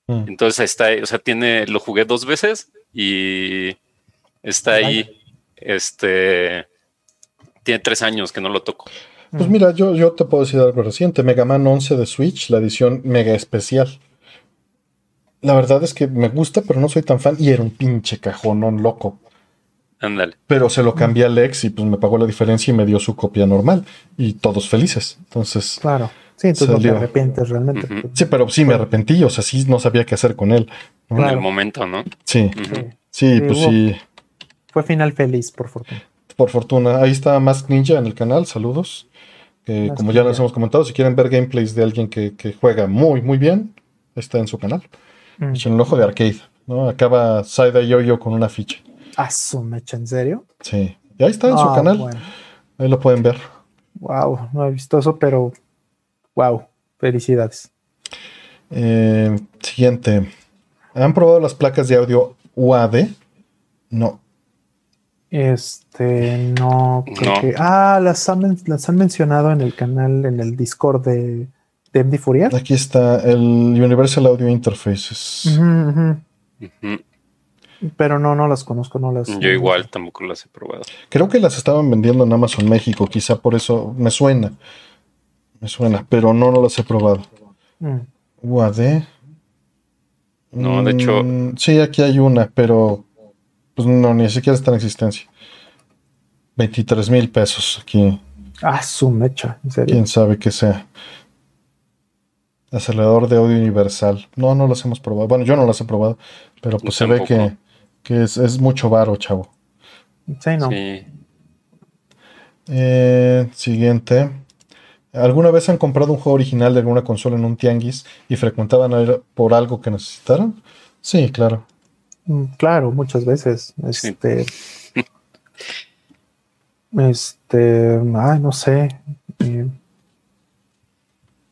Mm. Entonces está, o sea, tiene, lo jugué dos veces y está ahí. Este tiene tres años que no lo toco. Pues mira, yo, yo te puedo decir algo reciente. Mega Man 11 de Switch, la edición mega especial. La verdad es que me gusta, pero no soy tan fan. Y era un pinche cajonón loco. Ándale. Pero se lo cambié a Lex y pues me pagó la diferencia y me dio su copia normal. Y todos felices. Entonces. Claro. Sí, entonces no te arrepientes realmente. Uh -huh. Sí, pero sí me arrepentí. O sea, sí no sabía qué hacer con él. ¿no? En el momento, ¿no? Sí. Uh -huh. Sí, sí, pues sí. Fue final feliz, por fortuna. Por fortuna. Ahí está Mask Ninja en el canal. Saludos. Que, como ya les hemos comentado, si quieren ver gameplays de alguien que, que juega muy, muy bien, está en su canal. Mm. En el ojo de arcade, ¿no? Acaba Side Yo-Yo con una ficha. ¿Ah, su mecha? ¿En serio? Sí. Y ahí está en oh, su canal. Bueno. Ahí lo pueden ver. Wow, no he visto eso, pero wow, felicidades. Eh, siguiente. ¿Han probado las placas de audio UAD? No. Este, no, creo No. que. Ah, las han, las han mencionado en el canal, en el Discord de, de MD Fourier. Aquí está el Universal Audio Interfaces. Pero no, no las conozco, no las. Yo igual tampoco las he probado. Creo que las estaban vendiendo en Amazon México, quizá por eso me suena. Me suena, pero no, no las he probado. Mm. UAD. No, de hecho- Mm, Sí, aquí hay una, pero pues no, ni siquiera está en existencia. 23 mil pesos aquí. Ah, su mecha, en serio. Quién sabe qué sea. Acelerador de audio universal. No, no las hemos probado. Bueno, yo no las he probado, pero pues se ve que, que es, es mucho varo, chavo. Sí, no. Sí. Eh, siguiente. ¿Alguna vez han comprado un juego original de alguna consola en un tianguis y frecuentaban por algo que necesitaran? Sí, claro. Mm, Claro, muchas veces. Sí. Este. Este. Ay, no sé. Eh,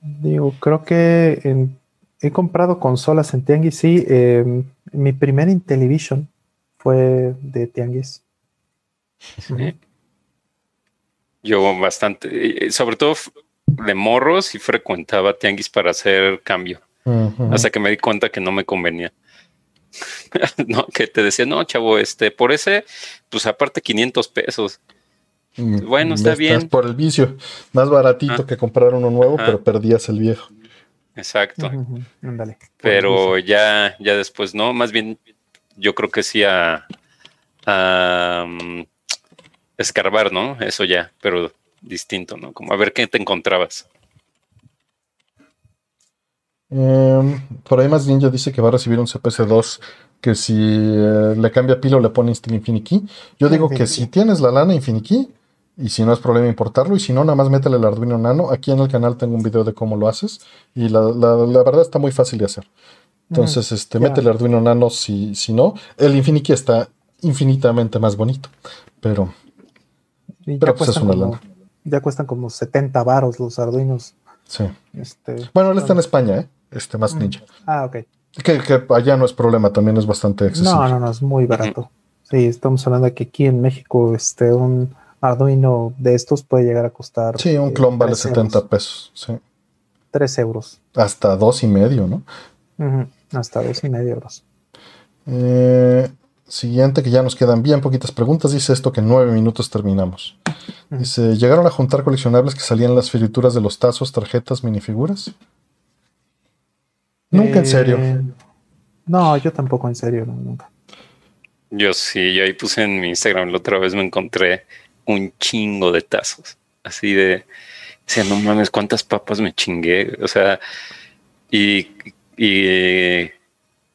digo, creo que en- he comprado consolas en Tianguis. Sí, eh, mi primer Intellivision fue de Tianguis. Yo bastante, sobre todo de morros y frecuentaba tianguis para hacer cambio. Hasta que me di cuenta que no me convenía. *laughs* no, que te decía, no, chavo, este, por ese, pues aparte 500 pesos. Mm, bueno, está estás bien. por el vicio. Más baratito Ah. que comprar uno nuevo, Ajá. pero perdías el viejo. Exacto. Ándale. Pero ya, ya después no, más bien yo creo que sí a, a, mm, escarbar, ¿no? Eso ya, pero distinto, ¿no? Como a ver qué te encontrabas. Em, por ahí más Ninja dice que va a recibir un CPC2 que si eh, le cambia pila o le pone Infinity. Yo digo que si tienes la lana Infinity y si no es problema importarlo y si no nada más métele el Arduino Nano. Aquí en el canal tengo un video de cómo lo haces y la, la- la verdad está muy fácil de hacer. Entonces, este, métele Arduino Nano si, si no. El Infinity está infinitamente más bonito, pero pero pues es una como, lana. ya cuestan como 70 varos los Arduinos. sí. Este, Bueno, él está en España, ¿eh? Este más Mm. Ninja. Ah, ok. Que, que allá no es problema, también es bastante accesible. No, no, no, es muy barato. Sí, estamos hablando de que aquí en México este, un Arduino de estos puede llegar a costar. Sí, un eh, clon vale tres 70 euros. pesos. Sí. 3 euros. Hasta dos y medio, ¿no? Hasta dos y medio euros. Eh, siguiente, que ya nos quedan bien poquitas preguntas. Dice esto que en nueve minutos terminamos. Dice, ¿llegaron a juntar coleccionables que salían las figurituras de los tazos, tarjetas, minifiguras? Nunca en serio. Eh, No, yo tampoco en serio, no, nunca. Yo sí, yo ahí puse en mi Instagram la otra vez me encontré un chingo de tazos. Así de, decía, no mames, cuántas papas me chingué. O sea, y y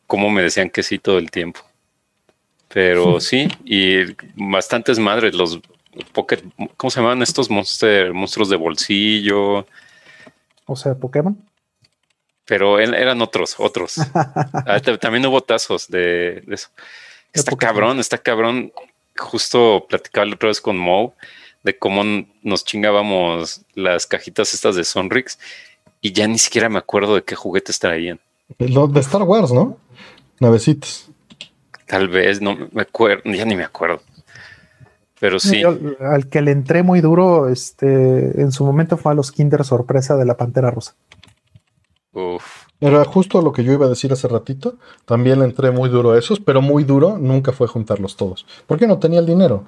cómo me decían que sí todo el tiempo. Pero *laughs* sí, y bastantes madres, los Pocket, ¿cómo se llaman estos monster, monstruos de bolsillo? O sea, Pokémon. Pero eran otros, otros. *laughs* Ah, también hubo tazos de, eso. Está cabrón, está cabrón. Justo platicaba la otra vez con Mo de cómo nos chingábamos las cajitas estas de Sonrix y ya ni siquiera me acuerdo de qué juguetes traían. Lo de Star Wars, ¿no? Navecitas. Tal vez, no me acuerdo, ya ni me acuerdo. Pero sí. al que le entré muy duro, este, en su momento fue a los Kinder sorpresa de la Pantera Rosa. Uf. Era justo lo que yo iba a decir hace ratito. También le entré muy duro a esos, pero muy duro nunca fue juntarlos todos. Porque no tenía el dinero.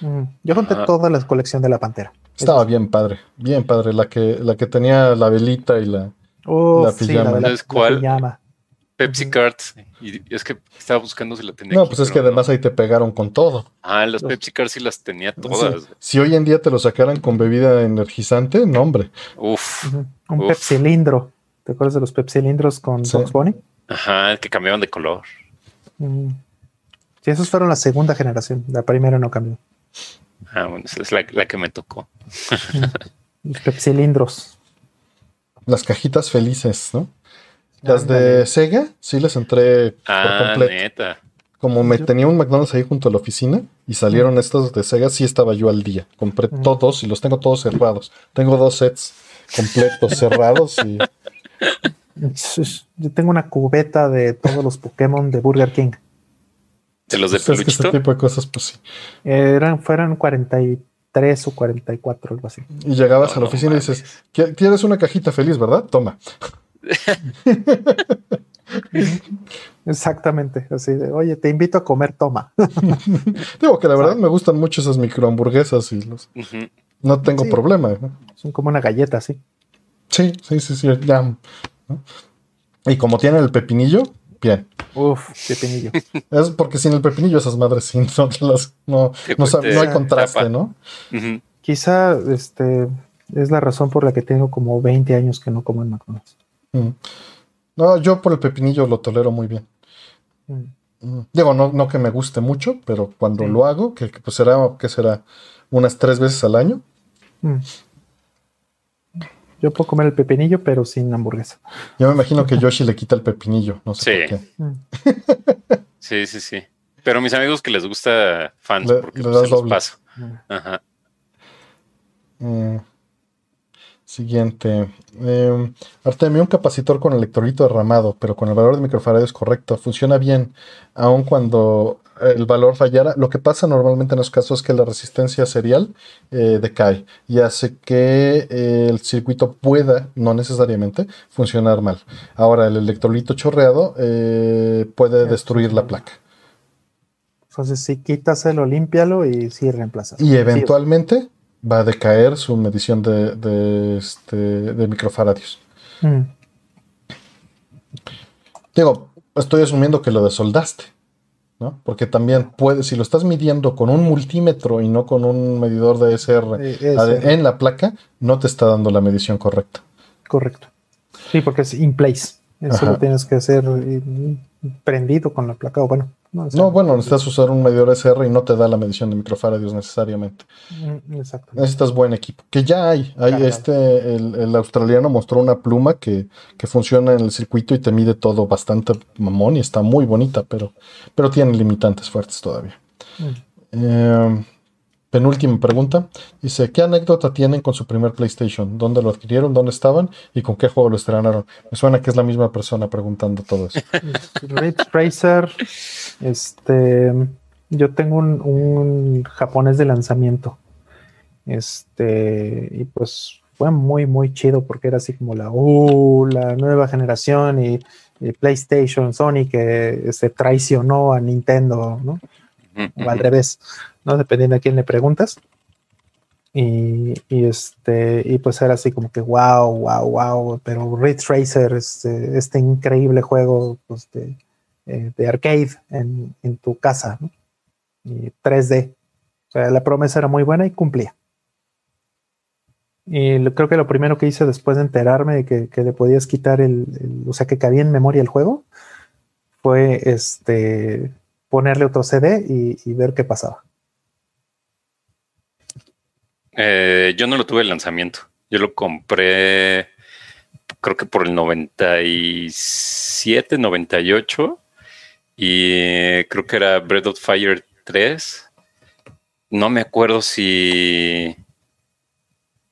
Mm, yo junté toda la colección de la Pantera. Estaba bien padre, bien padre. La que, la que tenía la velita y la, la pijama. cuál? Pepsi Cards. Y es que estaba buscando si la tenía. No, pues es que además ahí te pegaron con todo. Ah, las Pepsi Cards sí las tenía todas. Si hoy en día te lo sacaran con bebida energizante, no, hombre. Uf. Un Pepsi cilindro. ¿Te acuerdas de los Pepsi cilindros con sí. Bunny? Ajá, que cambiaban de color. Mm. Sí, esos fueron la segunda generación. La primera no cambió. Ah, bueno, esa es la, que me tocó. Mm. los Pepsi cilindros. Las cajitas felices, ¿no? Las de Sega, sí les entré ah, por completo. Neta. Como me tenía un McDonald's ahí junto a la oficina y salieron estos de Sega, sí estaba yo al día. Compré todos y los tengo todos cerrados. Tengo dos sets completos cerrados y yo tengo una cubeta de todos los Pokémon de Burger King. ¿De los de pues Ese tipo de cosas, pues sí. Eran, fueron 43 o 44, algo así. Y llegabas a la oficina y dices, ¿quieres una cajita feliz, verdad? Toma. *laughs* Exactamente, así de, oye, te invito a comer, toma. *laughs* Digo que la verdad me gustan mucho esas microhamburguesas y los... No tengo problema. Son como una galleta, sí. Sí, sí, sí, sí, ya. Y como tiene el pepinillo, bien. Uf, pepinillo. *laughs* Es porque sin el pepinillo esas madres sí, no, no, no, hay contraste, ¿no? Quizá este es la razón por la que tengo como 20 años que no como en McDonald's. Mm. No, yo por el pepinillo lo tolero muy bien. Mm. Mm. Digo, no, no que me guste mucho, pero cuando lo hago, que, pues será, que será unas tres veces al año. Yo puedo comer el pepinillo, pero sin hamburguesa. Yo me imagino que Yoshi le quita el pepinillo, no sé sí. por qué. *laughs* Sí, sí, sí. Pero mis amigos que les gusta fans, porque pues, se los paso. Ajá. Mm. Siguiente. Eh, Artemio, un capacitor con electrolito derramado, pero con el valor de microfaradios correcto. Funciona bien, aun cuando el valor fallara. Lo que pasa normalmente en los casos es que la resistencia serial eh, decae y hace que eh, el circuito pueda, no necesariamente, funcionar mal. Ahora, el electrolito chorreado eh, puede destruir la placa. Entonces, si quítaselo, límpialo y sí reemplaza. Y eventualmente va a decaer su medición de, de, este, de microfaradios. Mm. Digo, estoy asumiendo que lo desoldaste, ¿no? Porque también puede, si lo estás midiendo con un multímetro y no con un medidor de SR, en la placa, no te está dando la medición correcta. Correcto. Sí, porque es in place. Eso lo tienes que hacer eh, prendido con la placa, o bueno, no, bueno, necesitas usar un medidor SR y no te da la medición de microfaradios necesariamente. Mm, necesitas buen equipo. Que ya hay. hay este, el, australiano mostró una pluma que, funciona en el circuito y te mide todo bastante mamón y está muy bonita, pero, pero tiene limitantes fuertes todavía. Mm. Eh, Penúltima pregunta. Dice, ¿qué anécdota tienen con su primer PlayStation? ¿Dónde lo adquirieron? ¿Dónde estaban? ¿Y con qué juego lo estrenaron? Me suena que es la misma persona preguntando todo eso. *laughs* Ridge Racer. Este, yo tengo un, japonés de lanzamiento. Este, y pues fue muy, muy chido porque era así como la, uh, la nueva generación y, PlayStation, Sony que se traicionó a Nintendo, ¿no? O al revés. ¿no? Dependiendo a quién le preguntas. Y, este, y pues era así como que wow, wow, wow, pero Ridge Racer, este, este increíble juego pues, de, eh, arcade en, tu casa, Y 3D. O sea, la promesa era muy buena y cumplía. Y creo que lo primero que hice después de enterarme de que, que le podías quitar el, el- o sea, que cabía en memoria el juego, fue este ponerle otro CD y, y ver qué pasaba. Eh, yo no lo tuve el lanzamiento. Yo lo compré, creo que por el 97, 98. Y creo que era Breath of Fire 3. No me acuerdo si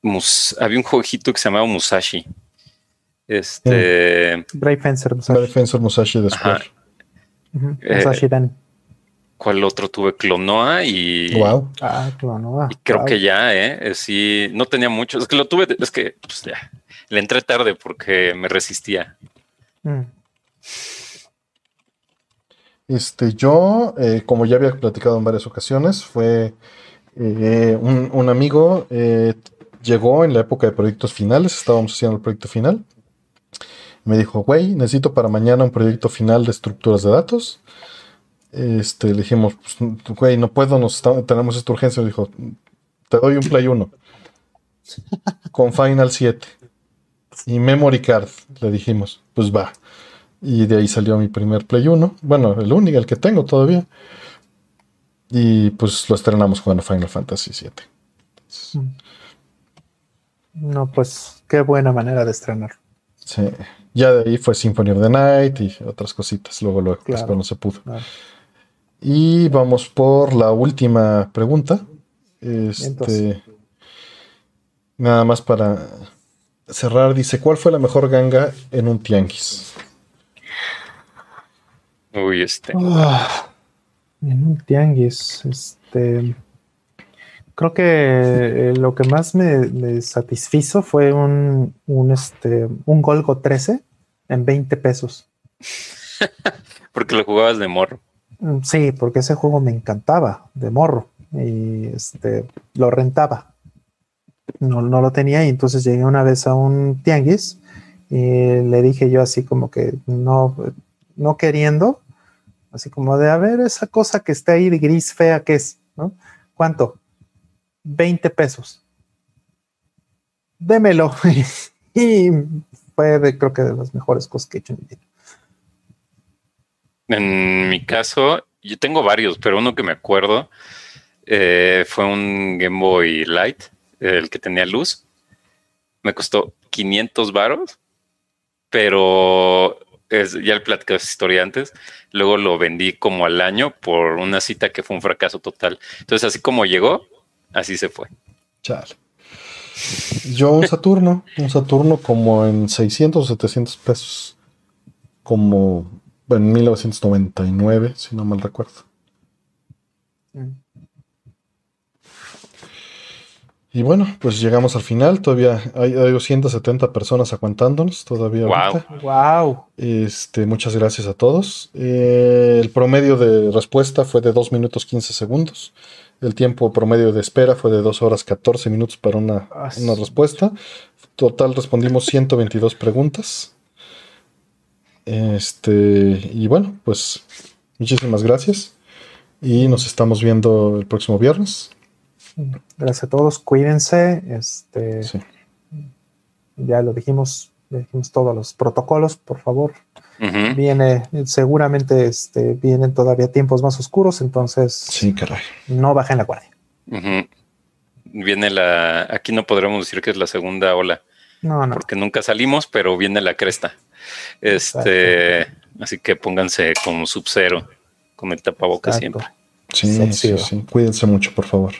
Mus- había un jueguito que se llamaba Musashi. Este, Brave Fencer, Musashi, Defensor Musashi de Ajá. Square. Ujú, eh, Musashi Dan. ¿Cuál otro tuve? Clonoa y, Wow. Ah, claro, y creo que ya, ¿eh? Eh, Sí, no tenía mucho. Es que lo tuve, es que pues, ya, le entré tarde porque me resistía. Mm, Este, yo, eh, como ya había platicado en varias ocasiones, fue eh, un, un amigo, eh, llegó en la época de proyectos finales, estábamos haciendo el proyecto final. Me dijo, güey, necesito para mañana un proyecto final de estructuras de datos. Este, le dijimos, pues, güey, no puedo, nos está- tenemos esta urgencia. Dijo, te doy un Play 1 *laughs* con Final 7 y Memory Card. Le dijimos, pues va. Y de ahí salió mi primer Play 1. Bueno, el único, el que tengo todavía. Y pues lo estrenamos jugando Final Fantasy 7. No, pues qué buena manera de estrenar. Sí. Ya de ahí fue Symphony of the Night y otras cositas. Luego, luego, Claro. cuando se pudo. Claro. Y vamos por la última pregunta. Este, Entonces. nada más para cerrar. Dice, ¿cuál fue la mejor ganga en un tianguis? Uy, este. Ah, en un tianguis, este. Creo que eh, lo que más me, me satisfizo fue un, un, este, un Golgo 13 en 20 pesos. *laughs* Porque lo jugabas de morro. Sí, porque ese juego me encantaba de morro y este lo rentaba. No, no lo tenía y entonces llegué una vez a un tianguis y le dije yo así como que no, no queriendo, así como de a ver esa cosa que está ahí de gris fea, ¿qué es? ¿No? ¿Cuánto? 20 pesos. Démelo. *laughs* y fue de, creo que de las mejores cosas que he hecho en mi vida. En mi caso, yo tengo varios, pero uno que me acuerdo eh, fue un Game Boy Light, el que tenía luz. Me costó 500 varos, pero ya le platicé esa historia antes. Luego lo vendí como al año por una cita que fue un fracaso total. Entonces, así como llegó, así se fue. Chale. Yo un Saturno, un Saturno como en 600 o 700 pesos. Como en 1999, si no mal recuerdo. Mm. Y bueno, pues llegamos al final. Todavía hay, hay 270 personas aguantándonos todavía. Wow. ahorita. Wow. Este, muchas gracias a todos. Eh, el promedio de respuesta fue de 2 minutos 15 segundos. El tiempo promedio de espera fue de 2 horas 14 minutos para una, una respuesta. Total respondimos 122 preguntas. Este, y bueno, pues muchísimas gracias. Y nos estamos viendo el próximo viernes. Gracias a todos, cuídense. Este, Sí. ya lo dijimos, ya dijimos todos los protocolos, por favor. Viene, seguramente este, vienen todavía tiempos más oscuros, entonces Sí, caray. no bajen la guardia. Viene la. Aquí no podremos decir que es la segunda ola, No, no. porque nunca salimos, pero viene la cresta. Este, así que pónganse como sub-cero con el tapabocas Exacto. siempre. Sí, sí, sí. Cuídense mucho, por favor.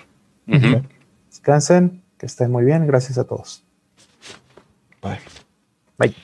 Descansen, que estén muy bien. Gracias a todos. Bye. Bye.